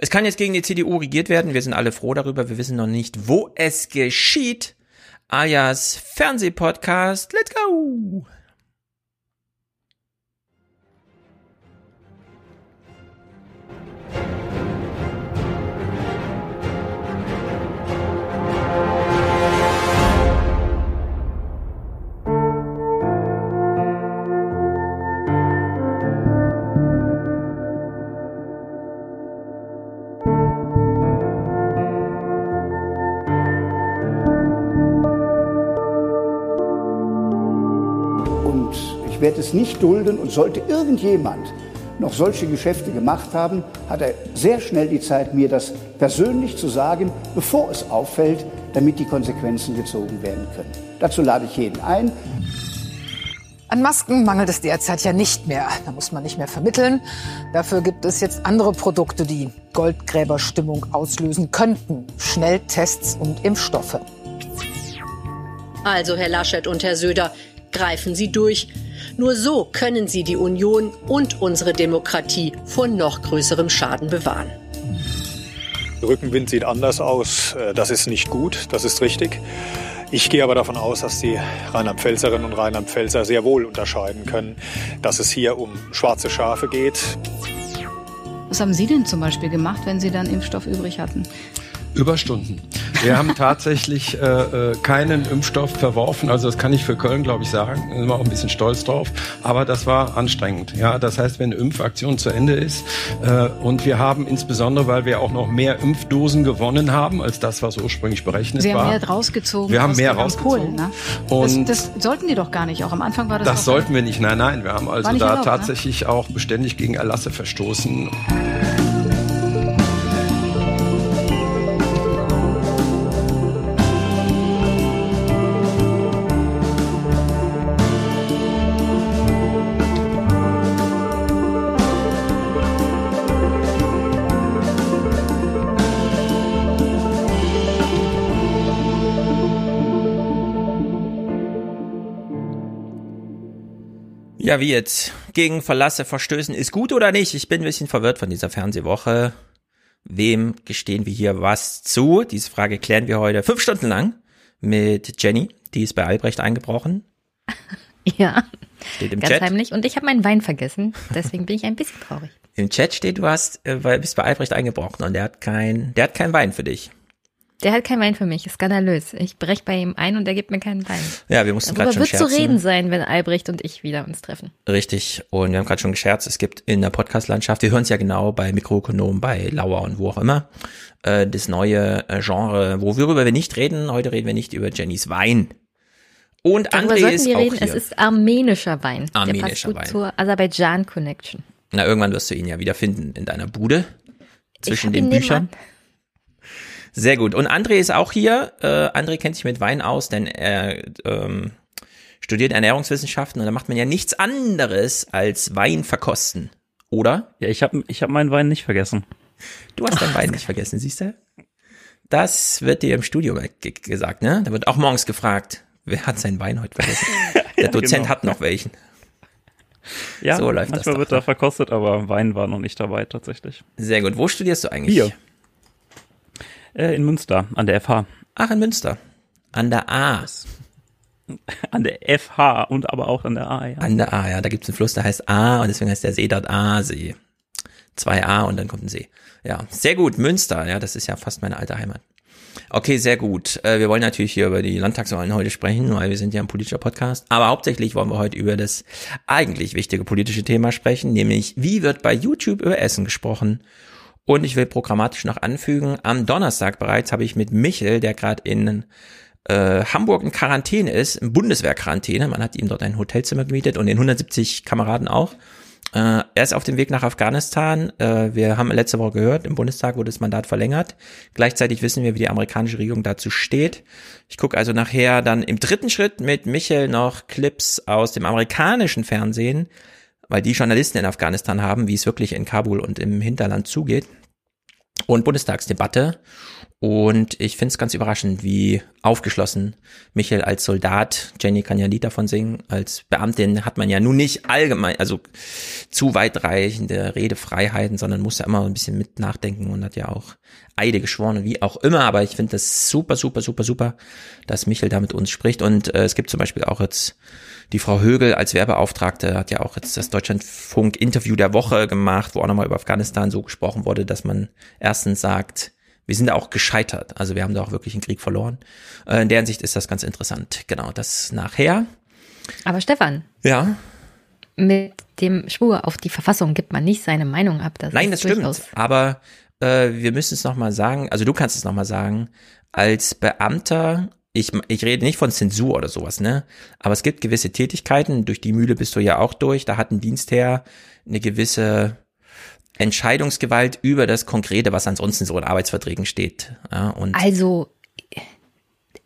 Es kann jetzt gegen die CDU regiert werden. Wir sind alle froh darüber. Wir wissen noch nicht, wo es geschieht. Ayas Fernsehpodcast. Let's go! Ich werde es nicht dulden und sollte irgendjemand noch solche Geschäfte gemacht haben, hat er sehr schnell die Zeit, mir das persönlich zu sagen, bevor es auffällt, damit die Konsequenzen gezogen werden können. Dazu lade ich jeden ein. An Masken mangelt es derzeit ja nicht mehr. Da muss man nicht mehr vermitteln. Dafür gibt es jetzt andere Produkte, die Goldgräberstimmung auslösen könnten. Schnelltests und Impfstoffe. Also, Herr Laschet und Herr Söder, greifen Sie durch. Nur so können Sie die Union und unsere Demokratie vor noch größerem Schaden bewahren. Rückenwind sieht anders aus. Äh, Das ist nicht gut, das ist richtig. Ich gehe aber davon aus, dass die Rheinland-Pfälzerinnen und Rheinland-Pfälzer sehr wohl unterscheiden können, dass es hier um schwarze Schafe geht. Was haben Sie denn zum Beispiel gemacht, wenn Sie dann Impfstoff übrig hatten? Überstunden. Wir haben tatsächlich äh, äh, keinen Impfstoff verworfen. Also das kann ich für Köln, glaube ich, sagen. Da sind wir auch ein bisschen stolz drauf. Aber das war anstrengend. Ja, das heißt, wenn eine Impfaktion zu Ende ist äh, und wir haben insbesondere, weil wir auch noch mehr Impfdosen gewonnen haben als das, was ursprünglich berechnet Sie war. haben mehr rausgezogen. Wir haben mehr rausgezogen. Polen, ne? Und das, das sollten die doch gar nicht. Auch am Anfang war das. das sollten wir nicht. Nein, nein. Wir haben also da erlaubt, ne? tatsächlich auch beständig gegen Erlasse verstoßen. Ja, wie jetzt? Gegen Verlasse verstößen ist gut oder nicht? Ich bin ein bisschen verwirrt von dieser Fernsehwoche. Wem gestehen wir hier was zu? Diese Frage klären wir heute fünf Stunden lang mit Jenny. Die ist bei Albrecht eingebrochen. Ja, Steht im ganz Chat. heimlich. Und ich habe meinen Wein vergessen. Deswegen bin ich ein bisschen traurig. Im Chat steht, du hast, äh, weil bist bei Albrecht eingebrochen und der hat kein, der hat kein Wein für dich. Der hat keinen Wein für mich. Skandalös. Ich brech bei ihm ein und er gibt mir keinen Wein. Ja, wir mussten gerade schon wird zu scherzen. reden sein, wenn Albrecht und ich wieder uns treffen. Richtig. Und wir haben gerade schon gescherzt, es gibt in der Podcast-Landschaft, wir hören es ja genau bei Mikroökonom, bei Lauer und wo auch immer, äh, das neue äh, Genre, worüber wir nicht reden. Heute reden wir nicht über Jennys Wein. Und Darüber André ist wir auch reden. hier. Es ist armenischer Wein. Der passt Armenischer gut Wein. zur Aserbaidschan-Connection. Na, irgendwann wirst du ihn ja wieder finden in deiner Bude. Zwischen den Büchern. nebenan. Sehr gut. Und André ist auch hier. Äh, André kennt sich mit Wein aus, denn er ähm, studiert Ernährungswissenschaften und da macht man ja nichts anderes als Wein verkosten. Oder? Ja, ich habe ich hab meinen Wein nicht vergessen. Du hast deinen Wein nicht vergessen, siehst du? Das wird dir im Studio ge- gesagt, ne? Da wird auch morgens gefragt, wer hat seinen Wein heute vergessen? Der Dozent genau. hat noch welchen. Ja, So läuft das manchmal doch, wird ne? da verkostet, aber Wein war noch nicht dabei tatsächlich. Sehr gut. Wo studierst du eigentlich? Hier. Äh, in Münster, an der FH. Ach, in Münster. An der A. An der FH und aber auch an der A, ja. An der A, ja. Da gibt's einen Fluss, der heißt A und deswegen heißt der See dort A-See. Zwei A und dann kommt ein See. Ja, sehr gut. Münster, ja, das ist ja fast meine alte Heimat. Okay, sehr gut. Äh, Wir wollen natürlich hier über die Landtagswahlen heute sprechen, weil wir sind ja ein politischer Podcast. Aber hauptsächlich wollen wir heute über das eigentlich wichtige politische Thema sprechen, nämlich wie wird bei YouTube über Essen gesprochen? Und ich will programmatisch noch anfügen, am Donnerstag bereits habe ich mit Michel, der gerade in äh, Hamburg in Quarantäne ist, in Bundeswehr-Quarantäne, man hat ihm dort ein Hotelzimmer gemietet und den 170 Kameraden auch. Äh, er ist auf dem Weg nach Afghanistan. Äh, wir haben letzte Woche gehört, im Bundestag wurde das Mandat verlängert. Gleichzeitig wissen wir, wie die amerikanische Regierung dazu steht. Ich gucke also nachher dann im dritten Schritt mit Michel noch Clips aus dem amerikanischen Fernsehen, weil die Journalisten in Afghanistan haben, wie es wirklich in Kabul und im Hinterland zugeht. Und Bundestagsdebatte. Und ich finde es ganz überraschend, wie aufgeschlossen Michael als Soldat, Jenny kann ja ein Lied davon singen, als Beamtin hat man ja nun nicht allgemein, also zu weitreichende Redefreiheiten, sondern muss ja immer ein bisschen mit nachdenken und hat ja auch Eide geschworen und wie auch immer. Aber ich finde das super, super, super, super, dass Michael da mit uns spricht. Und äh, es gibt zum Beispiel auch jetzt die Frau Högel als Werbeauftragte hat ja auch jetzt das Deutschlandfunk-Interview der Woche gemacht, wo auch nochmal über Afghanistan so gesprochen wurde, dass man erstens sagt, wir sind da auch gescheitert. Also wir haben da auch wirklich einen Krieg verloren. Äh, in der Hinsicht ist das ganz interessant. Genau, das nachher. Aber Stefan. Ja. Mit dem Schwur auf die Verfassung gibt man nicht seine Meinung ab. Das Nein, das stimmt. Aber äh, wir müssen es nochmal sagen, also du kannst es nochmal sagen, als Beamter, ich, ich rede nicht von Zensur oder sowas, ne? Aber es gibt gewisse Tätigkeiten, durch die Mühle bist du ja auch durch, da hat ein Dienstherr eine gewisse Entscheidungsgewalt über das Konkrete, was ansonsten so in Arbeitsverträgen steht. Ja, und also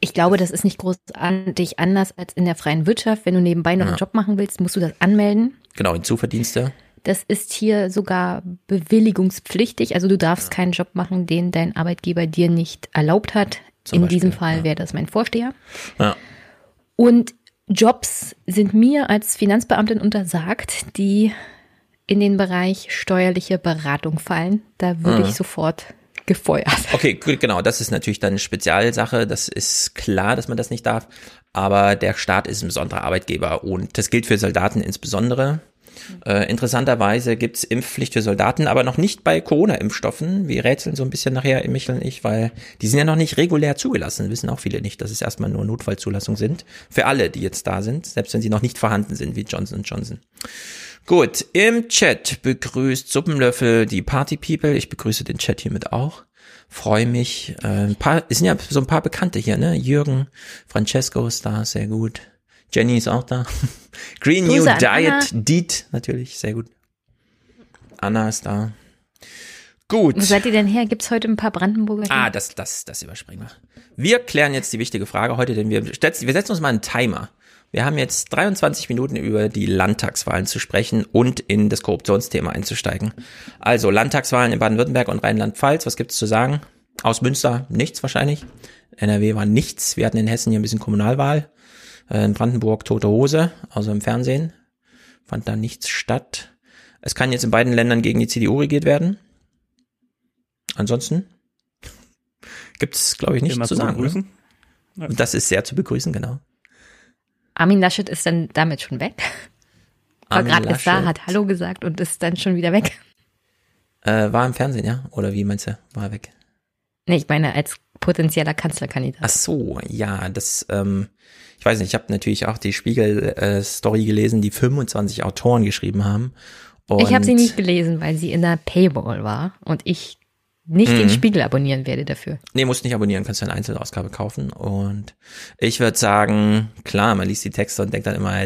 ich glaube, das ist nicht großartig anders als in der freien Wirtschaft. Wenn du nebenbei noch ja. einen Job machen willst, musst du das anmelden. Genau, in Zuverdienste. Das ist hier sogar bewilligungspflichtig. Also du darfst ja. keinen Job machen, den dein Arbeitgeber dir nicht erlaubt hat. In Beispiel, diesem Fall ja. wäre das mein Vorsteher. Ja. Und Jobs sind mir als Finanzbeamtin untersagt, die in den Bereich steuerliche Beratung fallen. Da würde mhm. ich sofort gefeuert. Okay, gut, genau. Das ist natürlich dann eine Spezialsache. Das ist klar, dass man das nicht darf. Aber der Staat ist ein besonderer Arbeitgeber und das gilt für Soldaten insbesondere. Äh, interessanterweise gibt's Impfpflicht für Soldaten, aber noch nicht bei Corona-Impfstoffen. Wir rätseln so ein bisschen nachher, Michael und ich, weil die sind ja noch nicht regulär zugelassen. Wissen auch viele nicht, dass es erstmal nur Notfallzulassung sind. Für alle, die jetzt da sind, selbst wenn sie noch nicht vorhanden sind, wie Johnson Johnson. Gut, im Chat begrüßt Suppenlöffel die Party People. Ich begrüße den Chat hiermit auch. Freue mich. Äh, ein paar, es sind ja so ein paar Bekannte hier, ne? Jürgen, Francesco ist da, sehr gut. Jenny ist auch da. Green Grüße New Diet. Deet, natürlich, sehr gut. Anna ist da. Gut. Wo seid ihr denn her? Gibt's heute ein paar Brandenburger? Ah, das, das, das überspringen wir. Wir klären jetzt die wichtige Frage heute, denn wir, wir setzen uns mal einen Timer. Wir haben jetzt 23 Minuten über die Landtagswahlen zu sprechen und in das Korruptionsthema einzusteigen. Also Landtagswahlen in Baden-Württemberg und Rheinland-Pfalz, was gibt's zu sagen? Aus Münster nichts wahrscheinlich. NRW war nichts. Wir hatten in Hessen hier ein bisschen Kommunalwahl. Äh, in Brandenburg tote Hose, also im Fernsehen. Fand da nichts statt. Es kann jetzt in beiden Ländern gegen die CDU regiert werden. Ansonsten gibt's, glaube ich, nichts zu sagen. Das ist sehr zu begrüßen, genau. Armin Laschet ist dann damit schon weg. War gerade ist da, hat Hallo gesagt und ist dann schon wieder weg. Äh, war im Fernsehen, ja? Oder wie meinst du? War weg? Nee, ich meine als potenzieller Kanzlerkandidat. Ach so, ja, das, ähm, ich weiß nicht, ich habe natürlich auch die Spiegel-Story äh, gelesen, die 25 Autoren geschrieben haben. ich habe sie nicht gelesen, weil sie in der Paywall war und ich nicht mhm. den Spiegel abonnieren werde dafür. Nee, musst nicht abonnieren, kannst du eine Einzelausgabe kaufen. Und ich würde sagen, klar, man liest die Texte und denkt dann immer,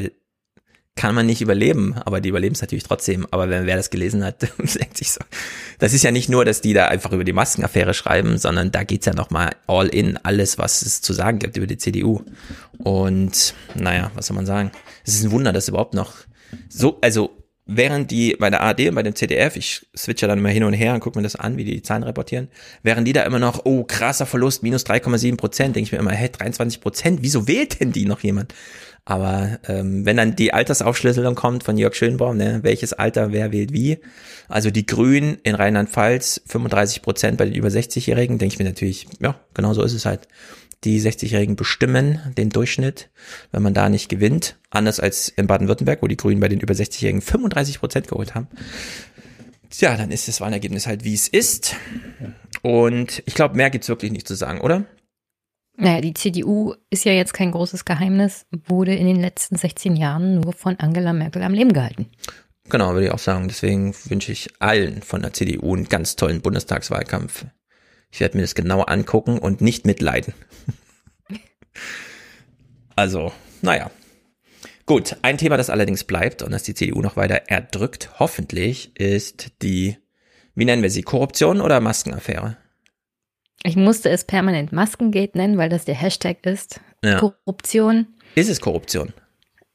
kann man nicht überleben, aber die überleben es natürlich trotzdem. Aber wenn wer das gelesen hat, denkt sich so. Das ist ja nicht nur, dass die da einfach über die Maskenaffäre schreiben, sondern da geht's ja nochmal all in, alles, was es zu sagen gibt über die CDU. Und naja, was soll man sagen? Es ist ein Wunder, dass überhaupt noch so, also während die bei der ARD und bei dem ZDF, ich switche dann immer hin und her und gucke mir das an, wie die, die Zahlen reportieren, während die da immer noch, oh, krasser Verlust, minus 3,7 Prozent, denke ich mir immer, hey, 23 Prozent, wieso wählt denn die noch jemand? Aber ähm, wenn dann die Altersaufschlüsselung kommt von Jörg Schönbaum, ne, welches Alter, wer wählt wie, also die Grünen in Rheinland-Pfalz 35 Prozent bei den über 60-Jährigen, denke ich mir natürlich, ja, genau so ist es halt die 60-Jährigen bestimmen den Durchschnitt, wenn man da nicht gewinnt. Anders als in Baden-Württemberg, wo die Grünen bei den über 60-Jährigen 35 Prozent geholt haben. Tja, dann ist das Wahlergebnis halt, wie es ist. Und ich glaube, mehr gibt's wirklich nicht zu sagen, oder? Naja, die CDU ist ja jetzt kein großes Geheimnis, wurde in den letzten 16 Jahren nur von Angela Merkel am Leben gehalten. Genau, würde ich auch sagen. Deswegen wünsche ich allen von der CDU einen ganz tollen Bundestagswahlkampf. Ich werde mir das genau angucken und nicht mitleiden. also, naja. Gut, ein Thema, das allerdings bleibt und das die CDU noch weiter erdrückt, hoffentlich, ist die, wie nennen wir sie, Korruption oder Maskenaffäre? Ich musste es permanent Maskengate nennen, weil das der Hashtag ist. Ja. Korruption. Ist es Korruption?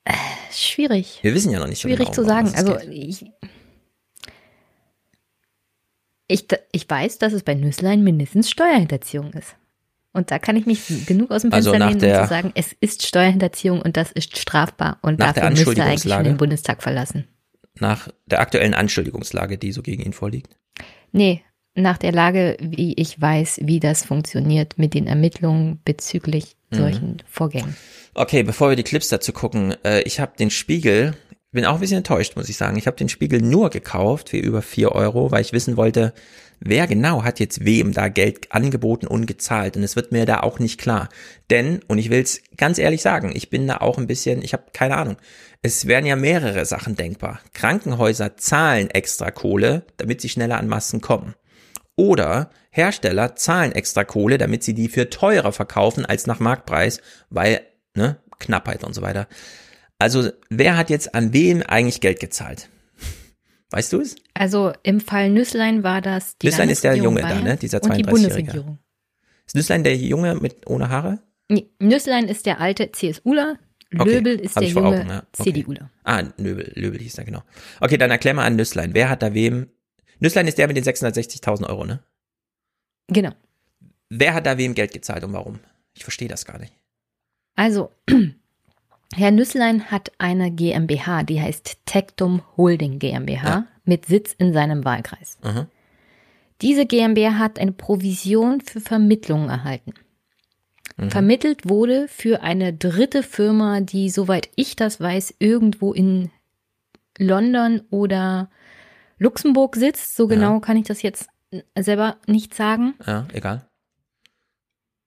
Äh, schwierig. Wir wissen ja noch nicht Schwierig genau, zu sagen. Also ich, Ich, ich weiß, dass es bei Nüsslein mindestens Steuerhinterziehung ist. Und da kann ich mich genug aus dem Also Fenster nach lehnen, um zu sagen, es ist Steuerhinterziehung und das ist strafbar. Und Nach dafür müsste er eigentlich schon den Bundestag verlassen. Nach der aktuellen Anschuldigungslage, die so gegen ihn vorliegt. Nee, nach der Lage, wie ich weiß, wie das funktioniert mit den Ermittlungen bezüglich Mhm. solchen Vorgängen. Okay, bevor wir die Clips dazu gucken, äh, ich habe den Spiegel, bin auch ein bisschen enttäuscht, muss ich sagen. Ich habe den Spiegel nur gekauft für über vier Euro, weil ich wissen wollte, wer genau hat jetzt wem da Geld angeboten und gezahlt. Und es wird mir da auch nicht klar. Denn, und ich will es ganz ehrlich sagen, ich bin da auch ein bisschen, ich habe keine Ahnung. Es wären ja mehrere Sachen denkbar. Krankenhäuser zahlen extra Kohle, damit sie schneller an Masken kommen. Oder Hersteller zahlen extra Kohle, damit sie die für teurer verkaufen als nach Marktpreis, weil, ne, Knappheit und so weiter. Also, wer hat jetzt an wem eigentlich Geld gezahlt? Weißt du es? Also im Fall Nüsslein war das die Nüsslein ist der Junge da, Bayern ne? Dieser und die 32-Jährige. Bundesregierung. Ist Nüsslein der Junge mit ohne Haare? Nee, Nüsslein ist der alte CSUler, Okay, Löbel ist hab der junge Augen, ja. Okay. CDUler. Ah, Löbel, Löbel hieß er, genau. Okay, dann erklär mal an Nüsslein. Wer hat da wem? Nüsslein ist der mit den 660.000 Euro, ne? Genau. Wer hat da wem Geld gezahlt und warum? Ich verstehe das gar nicht. Also, Herr Nüsslein hat eine GmbH, die heißt Tectum Holding GmbH, Ja. mit Sitz in seinem Wahlkreis. Aha. Diese GmbH hat eine Provision für Vermittlungen erhalten. Mhm. Vermittelt wurde für eine dritte Firma, die, soweit ich das weiß, irgendwo in London oder Luxemburg sitzt. So Ja. genau kann ich das jetzt selber nicht sagen. Ja, egal.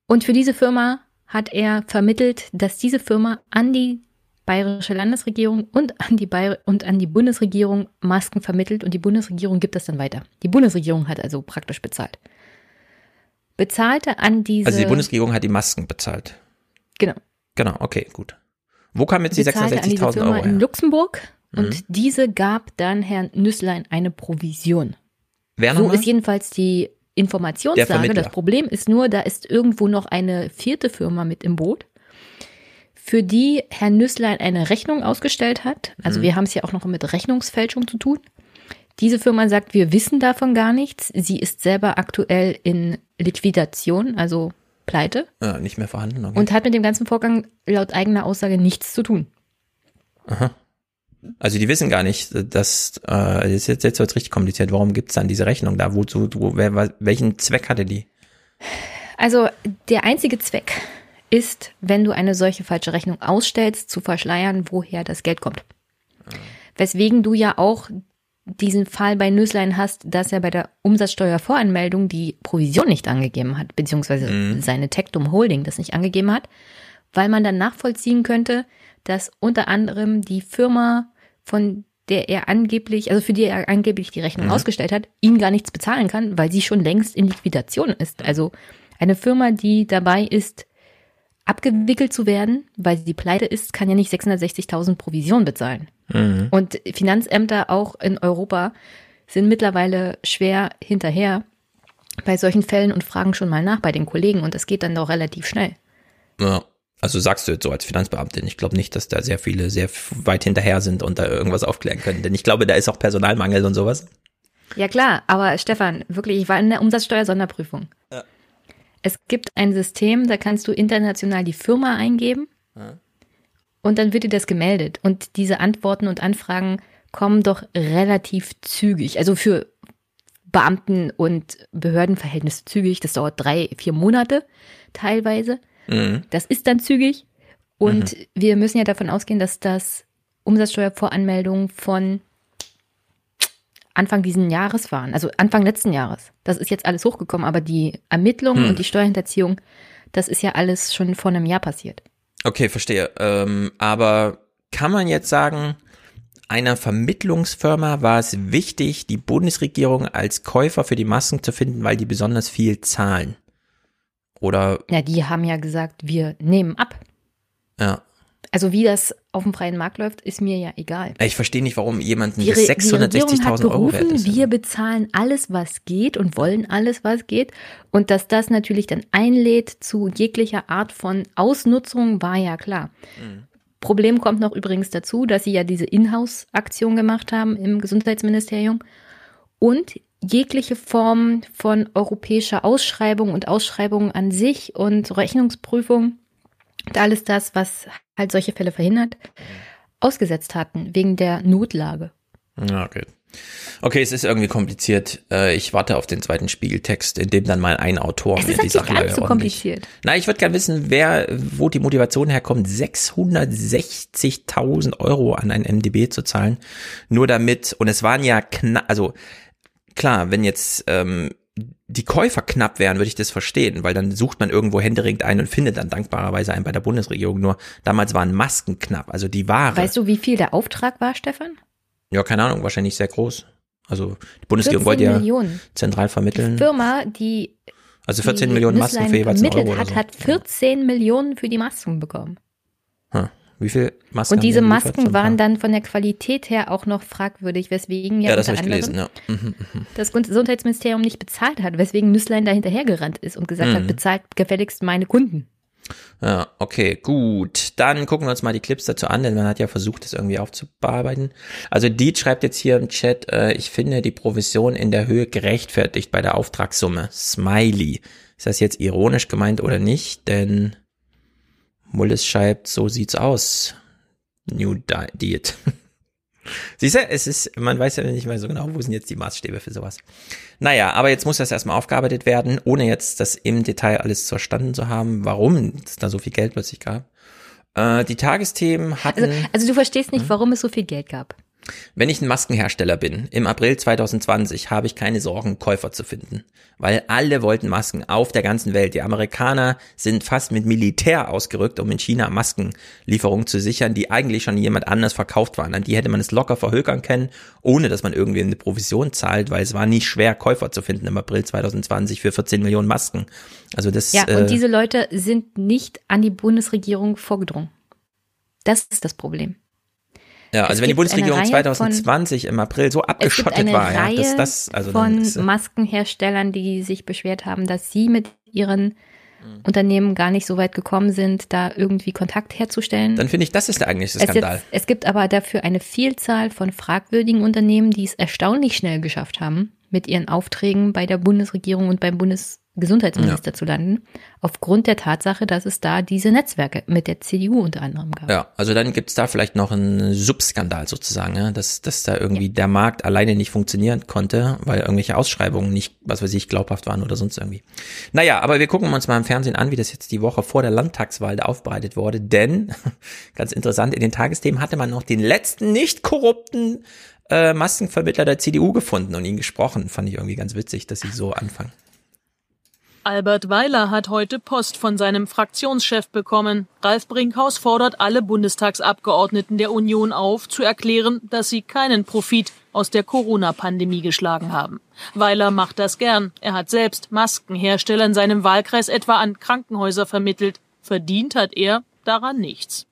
Und für diese Firma hat er vermittelt, dass diese Firma an die bayerische Landesregierung und an die Bayer und an die Bundesregierung Masken vermittelt und die Bundesregierung gibt das dann weiter. Die Bundesregierung hat also praktisch bezahlt. Bezahlte an diese Also die Bundesregierung hat die Masken bezahlt. genau, Genau, okay, gut. Wo kamen jetzt die bezahlte an diese 66.000 Firma Euro in her? Luxemburg und Mhm. diese gab dann Herrn Nüsslein eine Provision. Wer So ist jedenfalls die Informationslage. Das Problem ist nur, da ist irgendwo noch eine vierte Firma mit im Boot, für die Herr Nüsslein eine Rechnung ausgestellt hat. Also Mhm. wir haben es ja auch noch mit Rechnungsfälschung zu tun. Diese Firma sagt, wir wissen davon gar nichts. Sie ist selber aktuell in Liquidation, also pleite, Ja, nicht mehr vorhanden. Okay. und hat mit dem ganzen Vorgang laut eigener Aussage nichts zu tun. Also die wissen gar nicht, dass äh, das ist jetzt, jetzt wird's richtig kompliziert. Warum gibt's dann diese Rechnung da? Wozu, wo, wer, welchen Zweck hatte die? Also der einzige Zweck ist, wenn du eine solche falsche Rechnung ausstellst, zu verschleiern, woher das Geld kommt. Weswegen du ja auch diesen Fall bei Nüsslein hast, dass er bei der Umsatzsteuervoranmeldung die Provision nicht angegeben hat, beziehungsweise Mhm. seine Tectum Holding das nicht angegeben hat, weil man dann nachvollziehen könnte, dass unter anderem die Firma, von der er angeblich, also für die er angeblich die Rechnung Mhm. ausgestellt hat, ihm gar nichts bezahlen kann, weil sie schon längst in Liquidation ist. Also eine Firma, die dabei ist, abgewickelt zu werden, weil sie pleite ist, kann ja nicht 660.000 Provision bezahlen. Mhm. Und Finanzämter auch in Europa sind mittlerweile schwer hinterher bei solchen Fällen und fragen schon mal nach bei den Kollegen und das geht dann doch relativ schnell. Ja. Also sagst du jetzt so als Finanzbeamtin, ich glaube nicht, dass da sehr viele sehr weit hinterher sind und da irgendwas aufklären können. Denn ich glaube, da ist auch Personalmangel und sowas. Ja klar, aber Stefan, wirklich, ich war in der Umsatzsteuer-Sonderprüfung. Ja. Es gibt ein System, da kannst du international die Firma eingeben und dann wird dir das gemeldet. Und diese Antworten und Anfragen kommen doch relativ zügig. Also für Beamten- und Behördenverhältnisse zügig. Das dauert drei, vier Monate teilweise. Mhm. Das ist dann zügig. Und wir müssen ja davon ausgehen, dass das Umsatzsteuervoranmeldungen von Anfang diesen Jahres waren, also Anfang letzten Jahres. Das ist jetzt alles hochgekommen, aber die Ermittlungen Hm. und die Steuerhinterziehung, das ist ja alles schon vor einem Jahr passiert. Okay, verstehe. Ähm, aber kann man jetzt sagen, einer Vermittlungsfirma war es wichtig, die Bundesregierung als Käufer für die Masken zu finden, weil die besonders viel zahlen? Oder, Ja, die haben ja gesagt, wir nehmen ab. ja. Also wie das auf dem freien Markt läuft, ist mir ja egal. Ich verstehe nicht, warum jemanden Die, das Re die Regierung hat 660.000 Euro wert ist. wir bezahlen alles, was geht und wollen alles, was geht. Und dass das natürlich dann einlädt zu jeglicher Art von Ausnutzung, war ja klar. Mhm. Problem kommt noch übrigens dazu, dass sie ja diese Inhouse-Aktion gemacht haben im Gesundheitsministerium. Und jegliche Form von europäischer Ausschreibung und Ausschreibung an sich und Rechnungsprüfung und alles das, was halt solche Fälle verhindert, ausgesetzt hatten wegen der Notlage. Okay. Okay, es ist irgendwie kompliziert. Äh, ich warte auf den zweiten Spiegeltext, in dem dann mal ein Autor es mir die Sache gar nicht so kompliziert. Na, ich würde gerne wissen, wer, wo die Motivation herkommt, 660.000 Euro an ein MDB zu zahlen, nur damit. Und es waren ja knapp, also klar, wenn jetzt ähm, die Käufer knapp wären, würde ich das verstehen, weil dann sucht man irgendwo händeringend ein und findet dann dankbarerweise einen bei der Bundesregierung. Nur damals waren Masken knapp, also die Ware. Weißt du, wie viel der Auftrag war, Stefan? Ja, keine Ahnung, wahrscheinlich sehr groß. Also die Bundesregierung wollte ja Millionen. zentral vermitteln. Die Firma, die also 14 die Millionen Masken für jeweils einen Euro hat, so. hat 14 ja. Millionen für die Masken bekommen. Hm. Wie viel Masken? Und diese Masken waren dann von der Qualität her auch noch fragwürdig, weswegen ja, ja das unter gelesen, ja. Mhm, mhm. das Gesundheitsministerium nicht bezahlt hat, weswegen Nüsslein da hinterhergerannt ist und gesagt mhm. hat, bezahlt gefälligst meine Kunden. Ja, okay, gut. Dann gucken wir uns mal die Clips dazu an, denn man hat ja versucht, das irgendwie aufzubearbeiten. Also Diet schreibt jetzt hier im Chat, äh, ich finde die Provision in der Höhe gerechtfertigt bei der Auftragssumme. Smiley. Ist das jetzt ironisch gemeint oder nicht? Denn Mullis schreibt, so sieht's aus. New Diet. Siehst du, es ist, man weiß ja nicht mehr so genau, wo sind jetzt die Maßstäbe für sowas. Naja, aber jetzt muss das erstmal aufgearbeitet werden, ohne jetzt das im Detail alles verstanden zu haben, warum es da so viel Geld plötzlich gab. Äh, die Tagesthemen hatten. Also, also du verstehst nicht, hm? warum es so viel Geld gab. Wenn ich ein Maskenhersteller bin, im April 2020 habe ich keine Sorgen, Käufer zu finden, weil alle wollten Masken auf der ganzen Welt. Die Amerikaner sind fast mit Militär ausgerückt, um in China Maskenlieferungen zu sichern, die eigentlich schon jemand anders verkauft waren. An die hätte man es locker verhökern können, ohne dass man irgendwie eine Provision zahlt, weil es war nicht schwer, Käufer zu finden im April 2020 für 14 Millionen Masken. Also das. Ja, äh, und diese Leute sind nicht an die Bundesregierung vorgedrungen. Das ist das Problem. Ja, also wenn die Bundesregierung 2020 von, im April so abgeschottet war, ja, dass das also von ist, Maskenherstellern, die sich beschwert haben, dass sie mit ihren mhm. Unternehmen gar nicht so weit gekommen sind, da irgendwie Kontakt herzustellen. Dann finde ich, das ist der eigentliche Skandal. Es, jetzt, es gibt aber dafür eine Vielzahl von fragwürdigen Unternehmen, die es erstaunlich schnell geschafft haben, mit ihren Aufträgen bei der Bundesregierung und beim Bundes Gesundheitsminister ja. zu landen, aufgrund der Tatsache, dass es da diese Netzwerke mit der CDU unter anderem gab. Ja, also dann gibt's da vielleicht noch einen Subskandal sozusagen, ja, dass, dass da irgendwie ja. der Markt alleine nicht funktionieren konnte, weil irgendwelche Ausschreibungen nicht, was weiß ich, glaubhaft waren oder sonst irgendwie. Naja, aber wir gucken uns mal im Fernsehen an, wie das jetzt die Woche vor der Landtagswahl da aufbereitet wurde, denn, ganz interessant, in den Tagesthemen hatte man noch den letzten nicht korrupten äh, Maskenvermittler der CDU gefunden und ihn gesprochen. Fand ich irgendwie ganz witzig, dass sie so anfangen. Albert Weiler hat heute Post von seinem Fraktionschef bekommen. Ralf Brinkhaus fordert alle Bundestagsabgeordneten der Union auf, zu erklären, dass sie keinen Profit aus der Corona-Pandemie geschlagen haben. Weiler macht das gern. Er hat selbst Maskenhersteller in seinem Wahlkreis etwa an Krankenhäuser vermittelt. Verdient hat er daran nichts.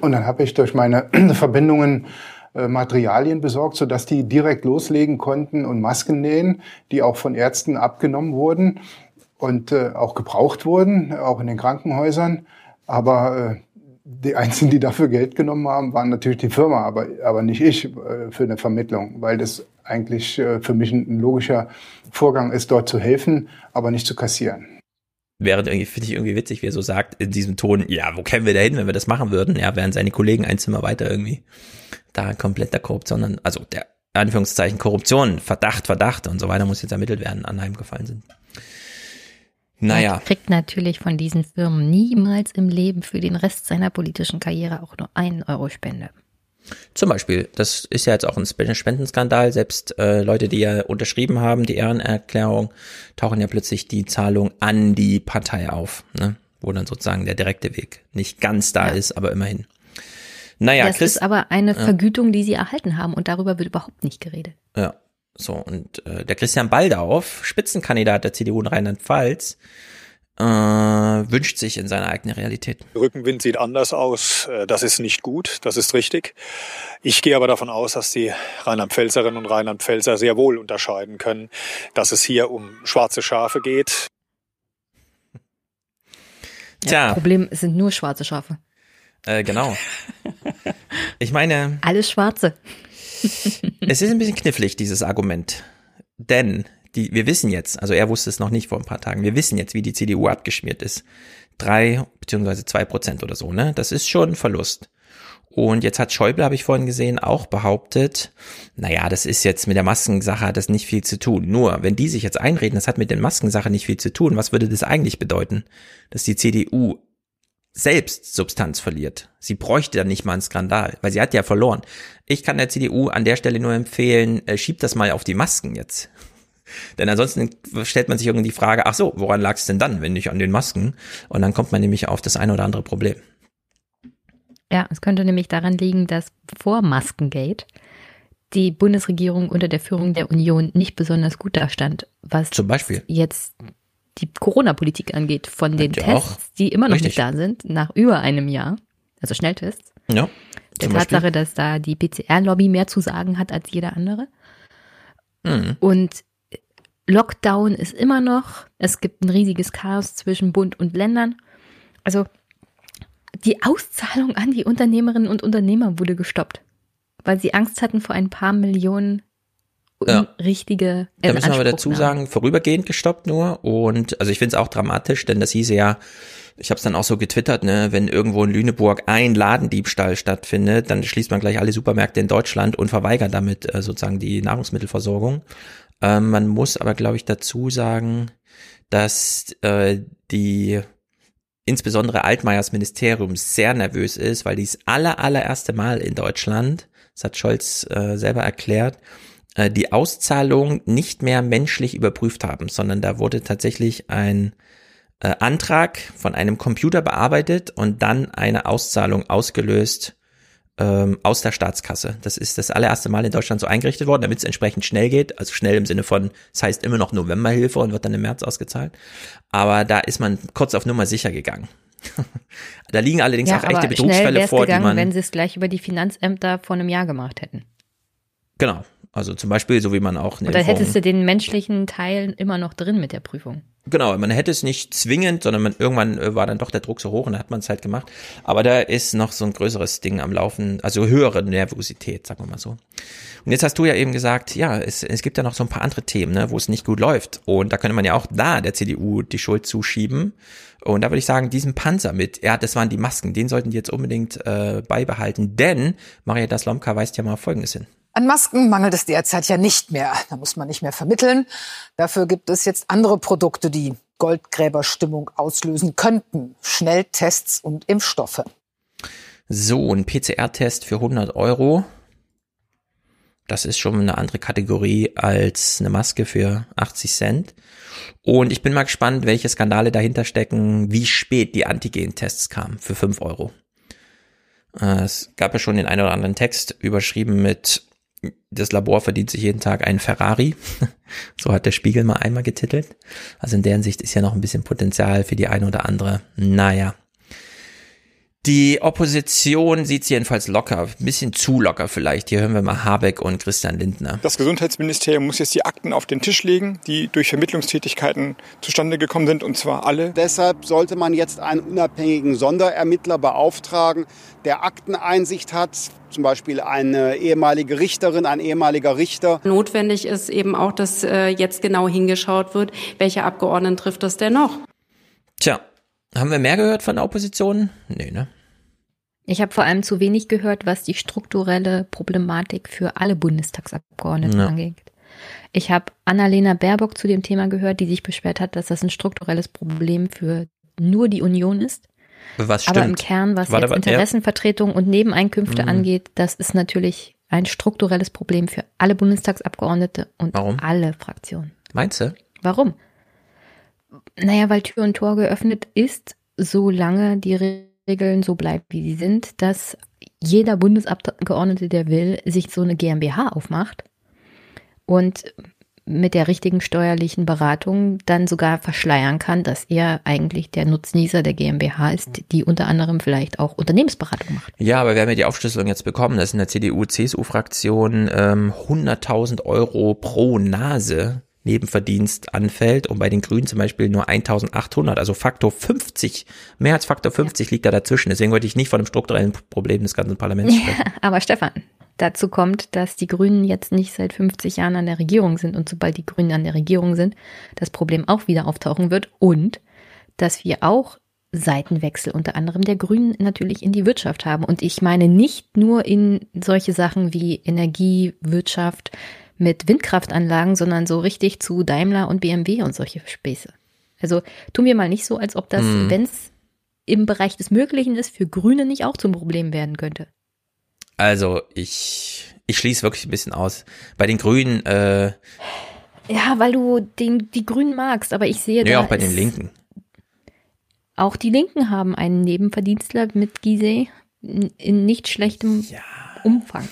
Und dann habe ich durch meine Verbindungen äh, Materialien besorgt, sodass die direkt loslegen konnten und Masken nähen, die auch von Ärzten abgenommen wurden und äh, auch gebraucht wurden, auch in den Krankenhäusern. Aber äh, die einzigen, die dafür Geld genommen haben, waren natürlich die Firma, aber, aber nicht ich äh, für eine Vermittlung, weil das eigentlich äh, für mich ein, logischer Vorgang ist, dort zu helfen, aber nicht zu kassieren. Während irgendwie, finde ich irgendwie witzig, wie er so sagt, in diesem Ton, ja, wo kämen wir da hin, wenn wir das machen würden? Ja, während seine Kollegen ein Zimmer weiter irgendwie da komplett der Korruption, also der Anführungszeichen Korruption, Verdacht, Verdacht und so weiter muss jetzt ermittelt werden, anheimgefallen sind. Naja. Er kriegt natürlich von diesen Firmen niemals im Leben für den Rest seiner politischen Karriere auch nur einen Euro Spende. Zum Beispiel, das ist ja jetzt auch ein Spendenskandal. Selbst äh, Leute, die ja unterschrieben haben, die Ehrenerklärung, tauchen ja plötzlich die Zahlung an die Partei auf, ne? wo dann sozusagen der direkte Weg nicht ganz da ja. ist, aber immerhin. Naja, das Chris, ist aber eine Vergütung, die sie erhalten haben und darüber wird überhaupt nicht geredet. Ja, so, und äh, der Christian Baldauf, Spitzenkandidat der CDU in Rheinland-Pfalz, äh, wünscht sich in seiner eigenen Realität. Rückenwind sieht anders aus. Äh, das ist nicht gut, das ist richtig. Ich gehe aber davon aus, dass die Rheinland-Pfälzerinnen und Rheinland-Pfälzer sehr wohl unterscheiden können, dass es hier um schwarze Schafe geht. Tja. Ja, Problem sind nur schwarze Schafe. Äh, genau. Ich meine. Alles Schwarze. Es ist ein bisschen knifflig, dieses Argument. denn die, wir wissen jetzt, also er wusste es noch nicht vor ein paar Tagen, wir wissen jetzt, wie die CDU abgeschmiert ist. Drei beziehungsweise zwei Prozent oder so, ne? Das ist schon ein Verlust. Und jetzt hat Schäuble, habe ich vorhin gesehen, auch behauptet, naja, das ist jetzt mit der Maskensache hat das nicht viel zu tun. Nur, wenn die sich jetzt einreden, das hat mit den Maskensache nicht viel zu tun, was würde das eigentlich bedeuten? Dass die CDU selbst Substanz verliert. Sie bräuchte dann nicht mal einen Skandal, weil sie hat ja verloren. Ich kann der CDU an der Stelle nur empfehlen, äh, schiebt das mal auf die Masken jetzt. Denn ansonsten stellt man sich irgendwie die Frage, ach so, woran lag es denn dann, wenn nicht an den Masken? Und dann kommt man nämlich auf das eine oder andere Problem. Ja, es könnte nämlich daran liegen, dass vor Maskengate die Bundesregierung unter der Führung der Union nicht besonders gut dastand, was Zum Beispiel. jetzt die Corona-Politik angeht, von den Tests, auch. die immer noch Richtig. nicht da sind, nach über einem Jahr, also Schnelltests. Ja. Der Tatsache, dass da die PCR-Lobby mehr zu sagen hat als jeder andere. Mhm. Und Lockdown ist immer noch, es gibt ein riesiges Chaos zwischen Bund und Ländern. Also die Auszahlung an die Unternehmerinnen und Unternehmer wurde gestoppt, weil sie Angst hatten vor ein paar Millionen ja. richtige. Da müssen wir aber dazu sagen, vorübergehend gestoppt nur. Und also ich finde es auch dramatisch, denn das hieße ja, ich habe es dann auch so getwittert, ne, wenn irgendwo in Lüneburg ein Ladendiebstahl stattfindet, dann schließt man gleich alle Supermärkte in Deutschland und verweigert damit äh, sozusagen die Nahrungsmittelversorgung. Ähm, man muss aber, glaube ich, dazu sagen, dass äh, die insbesondere Altmaiers Ministerium sehr nervös ist, weil dies aller allererste Mal in Deutschland, das hat Scholz äh, selber erklärt, äh, die Auszahlung nicht mehr menschlich überprüft haben, sondern da wurde tatsächlich ein äh, Antrag von einem Computer bearbeitet und dann eine Auszahlung ausgelöst ähm, aus der Staatskasse. Das ist das allererste Mal in Deutschland so eingerichtet worden, damit es entsprechend schnell geht. Also schnell im Sinne von, es heißt immer noch Novemberhilfe und wird dann im März ausgezahlt. Aber da ist man kurz auf Nummer sicher gegangen. da liegen allerdings ja, auch echte Betrugsfälle vor, gegangen, die man. Wenn sie es gleich über die Finanzämter vor einem Jahr gemacht hätten. Genau. Also zum Beispiel, so wie man auch. Oder hättest du den menschlichen Teil immer noch drin mit der Prüfung? Genau, man hätte es nicht zwingend, sondern man, irgendwann äh, war dann doch der Druck so hoch und da hat man es halt gemacht. Aber da ist noch so ein größeres Ding am Laufen, also höhere Nervosität, sagen wir mal so. Und jetzt hast du ja eben gesagt, ja, es, es gibt ja noch so ein paar andere Themen, ne, wo es nicht gut läuft. Und da könnte man ja auch da der CDU die Schuld zuschieben. Und da würde ich sagen, diesen Panzer mit, ja, das waren die Masken, den sollten die jetzt unbedingt äh, beibehalten, denn Maria Daslomka weist ja mal Folgendes hin. An Masken mangelt es derzeit ja nicht mehr. Da muss man nicht mehr vermitteln. Dafür gibt es jetzt andere Produkte, die Goldgräberstimmung auslösen könnten. Schnelltests und Impfstoffe. So, ein PCR-Test für 100 Euro. Das ist schon eine andere Kategorie als eine Maske für 80 Cent. Und ich bin mal gespannt, welche Skandale dahinter stecken, wie spät die Antigen-Tests kamen für 5 Euro. Äh, es gab ja schon den einen oder anderen Text überschrieben mit das Labor verdient sich jeden Tag einen Ferrari. so hat der Spiegel mal einmal getitelt. Also in deren Sicht ist ja noch ein bisschen Potenzial für die eine oder andere. Naja, die Opposition sieht es jedenfalls locker, ein bisschen zu locker vielleicht. Hier hören wir mal Habeck und Christian Lindner. Das Gesundheitsministerium muss jetzt die Akten auf den Tisch legen, die durch Vermittlungstätigkeiten zustande gekommen sind, und zwar alle. Deshalb sollte man jetzt einen unabhängigen Sonderermittler beauftragen, der Akteneinsicht hat, zum Beispiel eine ehemalige Richterin, ein ehemaliger Richter. Notwendig ist eben auch, dass äh, jetzt genau hingeschaut wird, welche Abgeordneten trifft das denn noch? Tja, haben wir mehr gehört von der Opposition? Nee, ne? Ich habe vor allem zu wenig gehört, was die strukturelle Problematik für alle Bundestagsabgeordneten ja. angeht. Ich habe Annalena Baerbock zu dem Thema gehört, die sich beschwert hat, dass das ein strukturelles Problem für nur die Union ist. Was stimmt? Aber im Kern, was Warte, jetzt Interessenvertretung und Nebeneinkünfte mhm. angeht, das ist natürlich ein strukturelles Problem für alle Bundestagsabgeordnete und Warum? alle Fraktionen. Meinst du? Warum? Naja, weil Tür und Tor geöffnet ist, solange die Regeln so bleiben, wie sie sind, dass jeder Bundesabgeordnete, der will, sich so eine GmbH aufmacht und mit der richtigen steuerlichen Beratung dann sogar verschleiern kann, dass er eigentlich der Nutznießer der GmbH ist, die unter anderem vielleicht auch Unternehmensberatung macht. Ja, aber wir haben ja die Aufschlüsselung jetzt bekommen, dass in der CDU-CSU-Fraktion ähm, 100.000 Euro pro Nase Nebenverdienst anfällt und bei den Grünen zum Beispiel nur 1800, also Faktor 50, mehr als Faktor 50 ja. liegt da dazwischen. Deswegen wollte ich nicht von einem strukturellen Problem des ganzen Parlaments sprechen. Ja, aber Stefan, dazu kommt, dass die Grünen jetzt nicht seit 50 Jahren an der Regierung sind und sobald die Grünen an der Regierung sind, das Problem auch wieder auftauchen wird und dass wir auch Seitenwechsel unter anderem der Grünen natürlich in die Wirtschaft haben. Und ich meine nicht nur in solche Sachen wie Energiewirtschaft mit Windkraftanlagen, sondern so richtig zu Daimler und BMW und solche Späße. Also tun wir mal nicht so, als ob das, hm. wenn es im Bereich des Möglichen ist, für Grüne nicht auch zum Problem werden könnte. Also ich, ich schließe wirklich ein bisschen aus. Bei den Grünen, äh, Ja, weil du den, die Grünen magst, aber ich sehe ja, auch bei den Linken. Auch die Linken haben einen Nebenverdienstler mit Gizeh in nicht schlechtem ja. Umfang.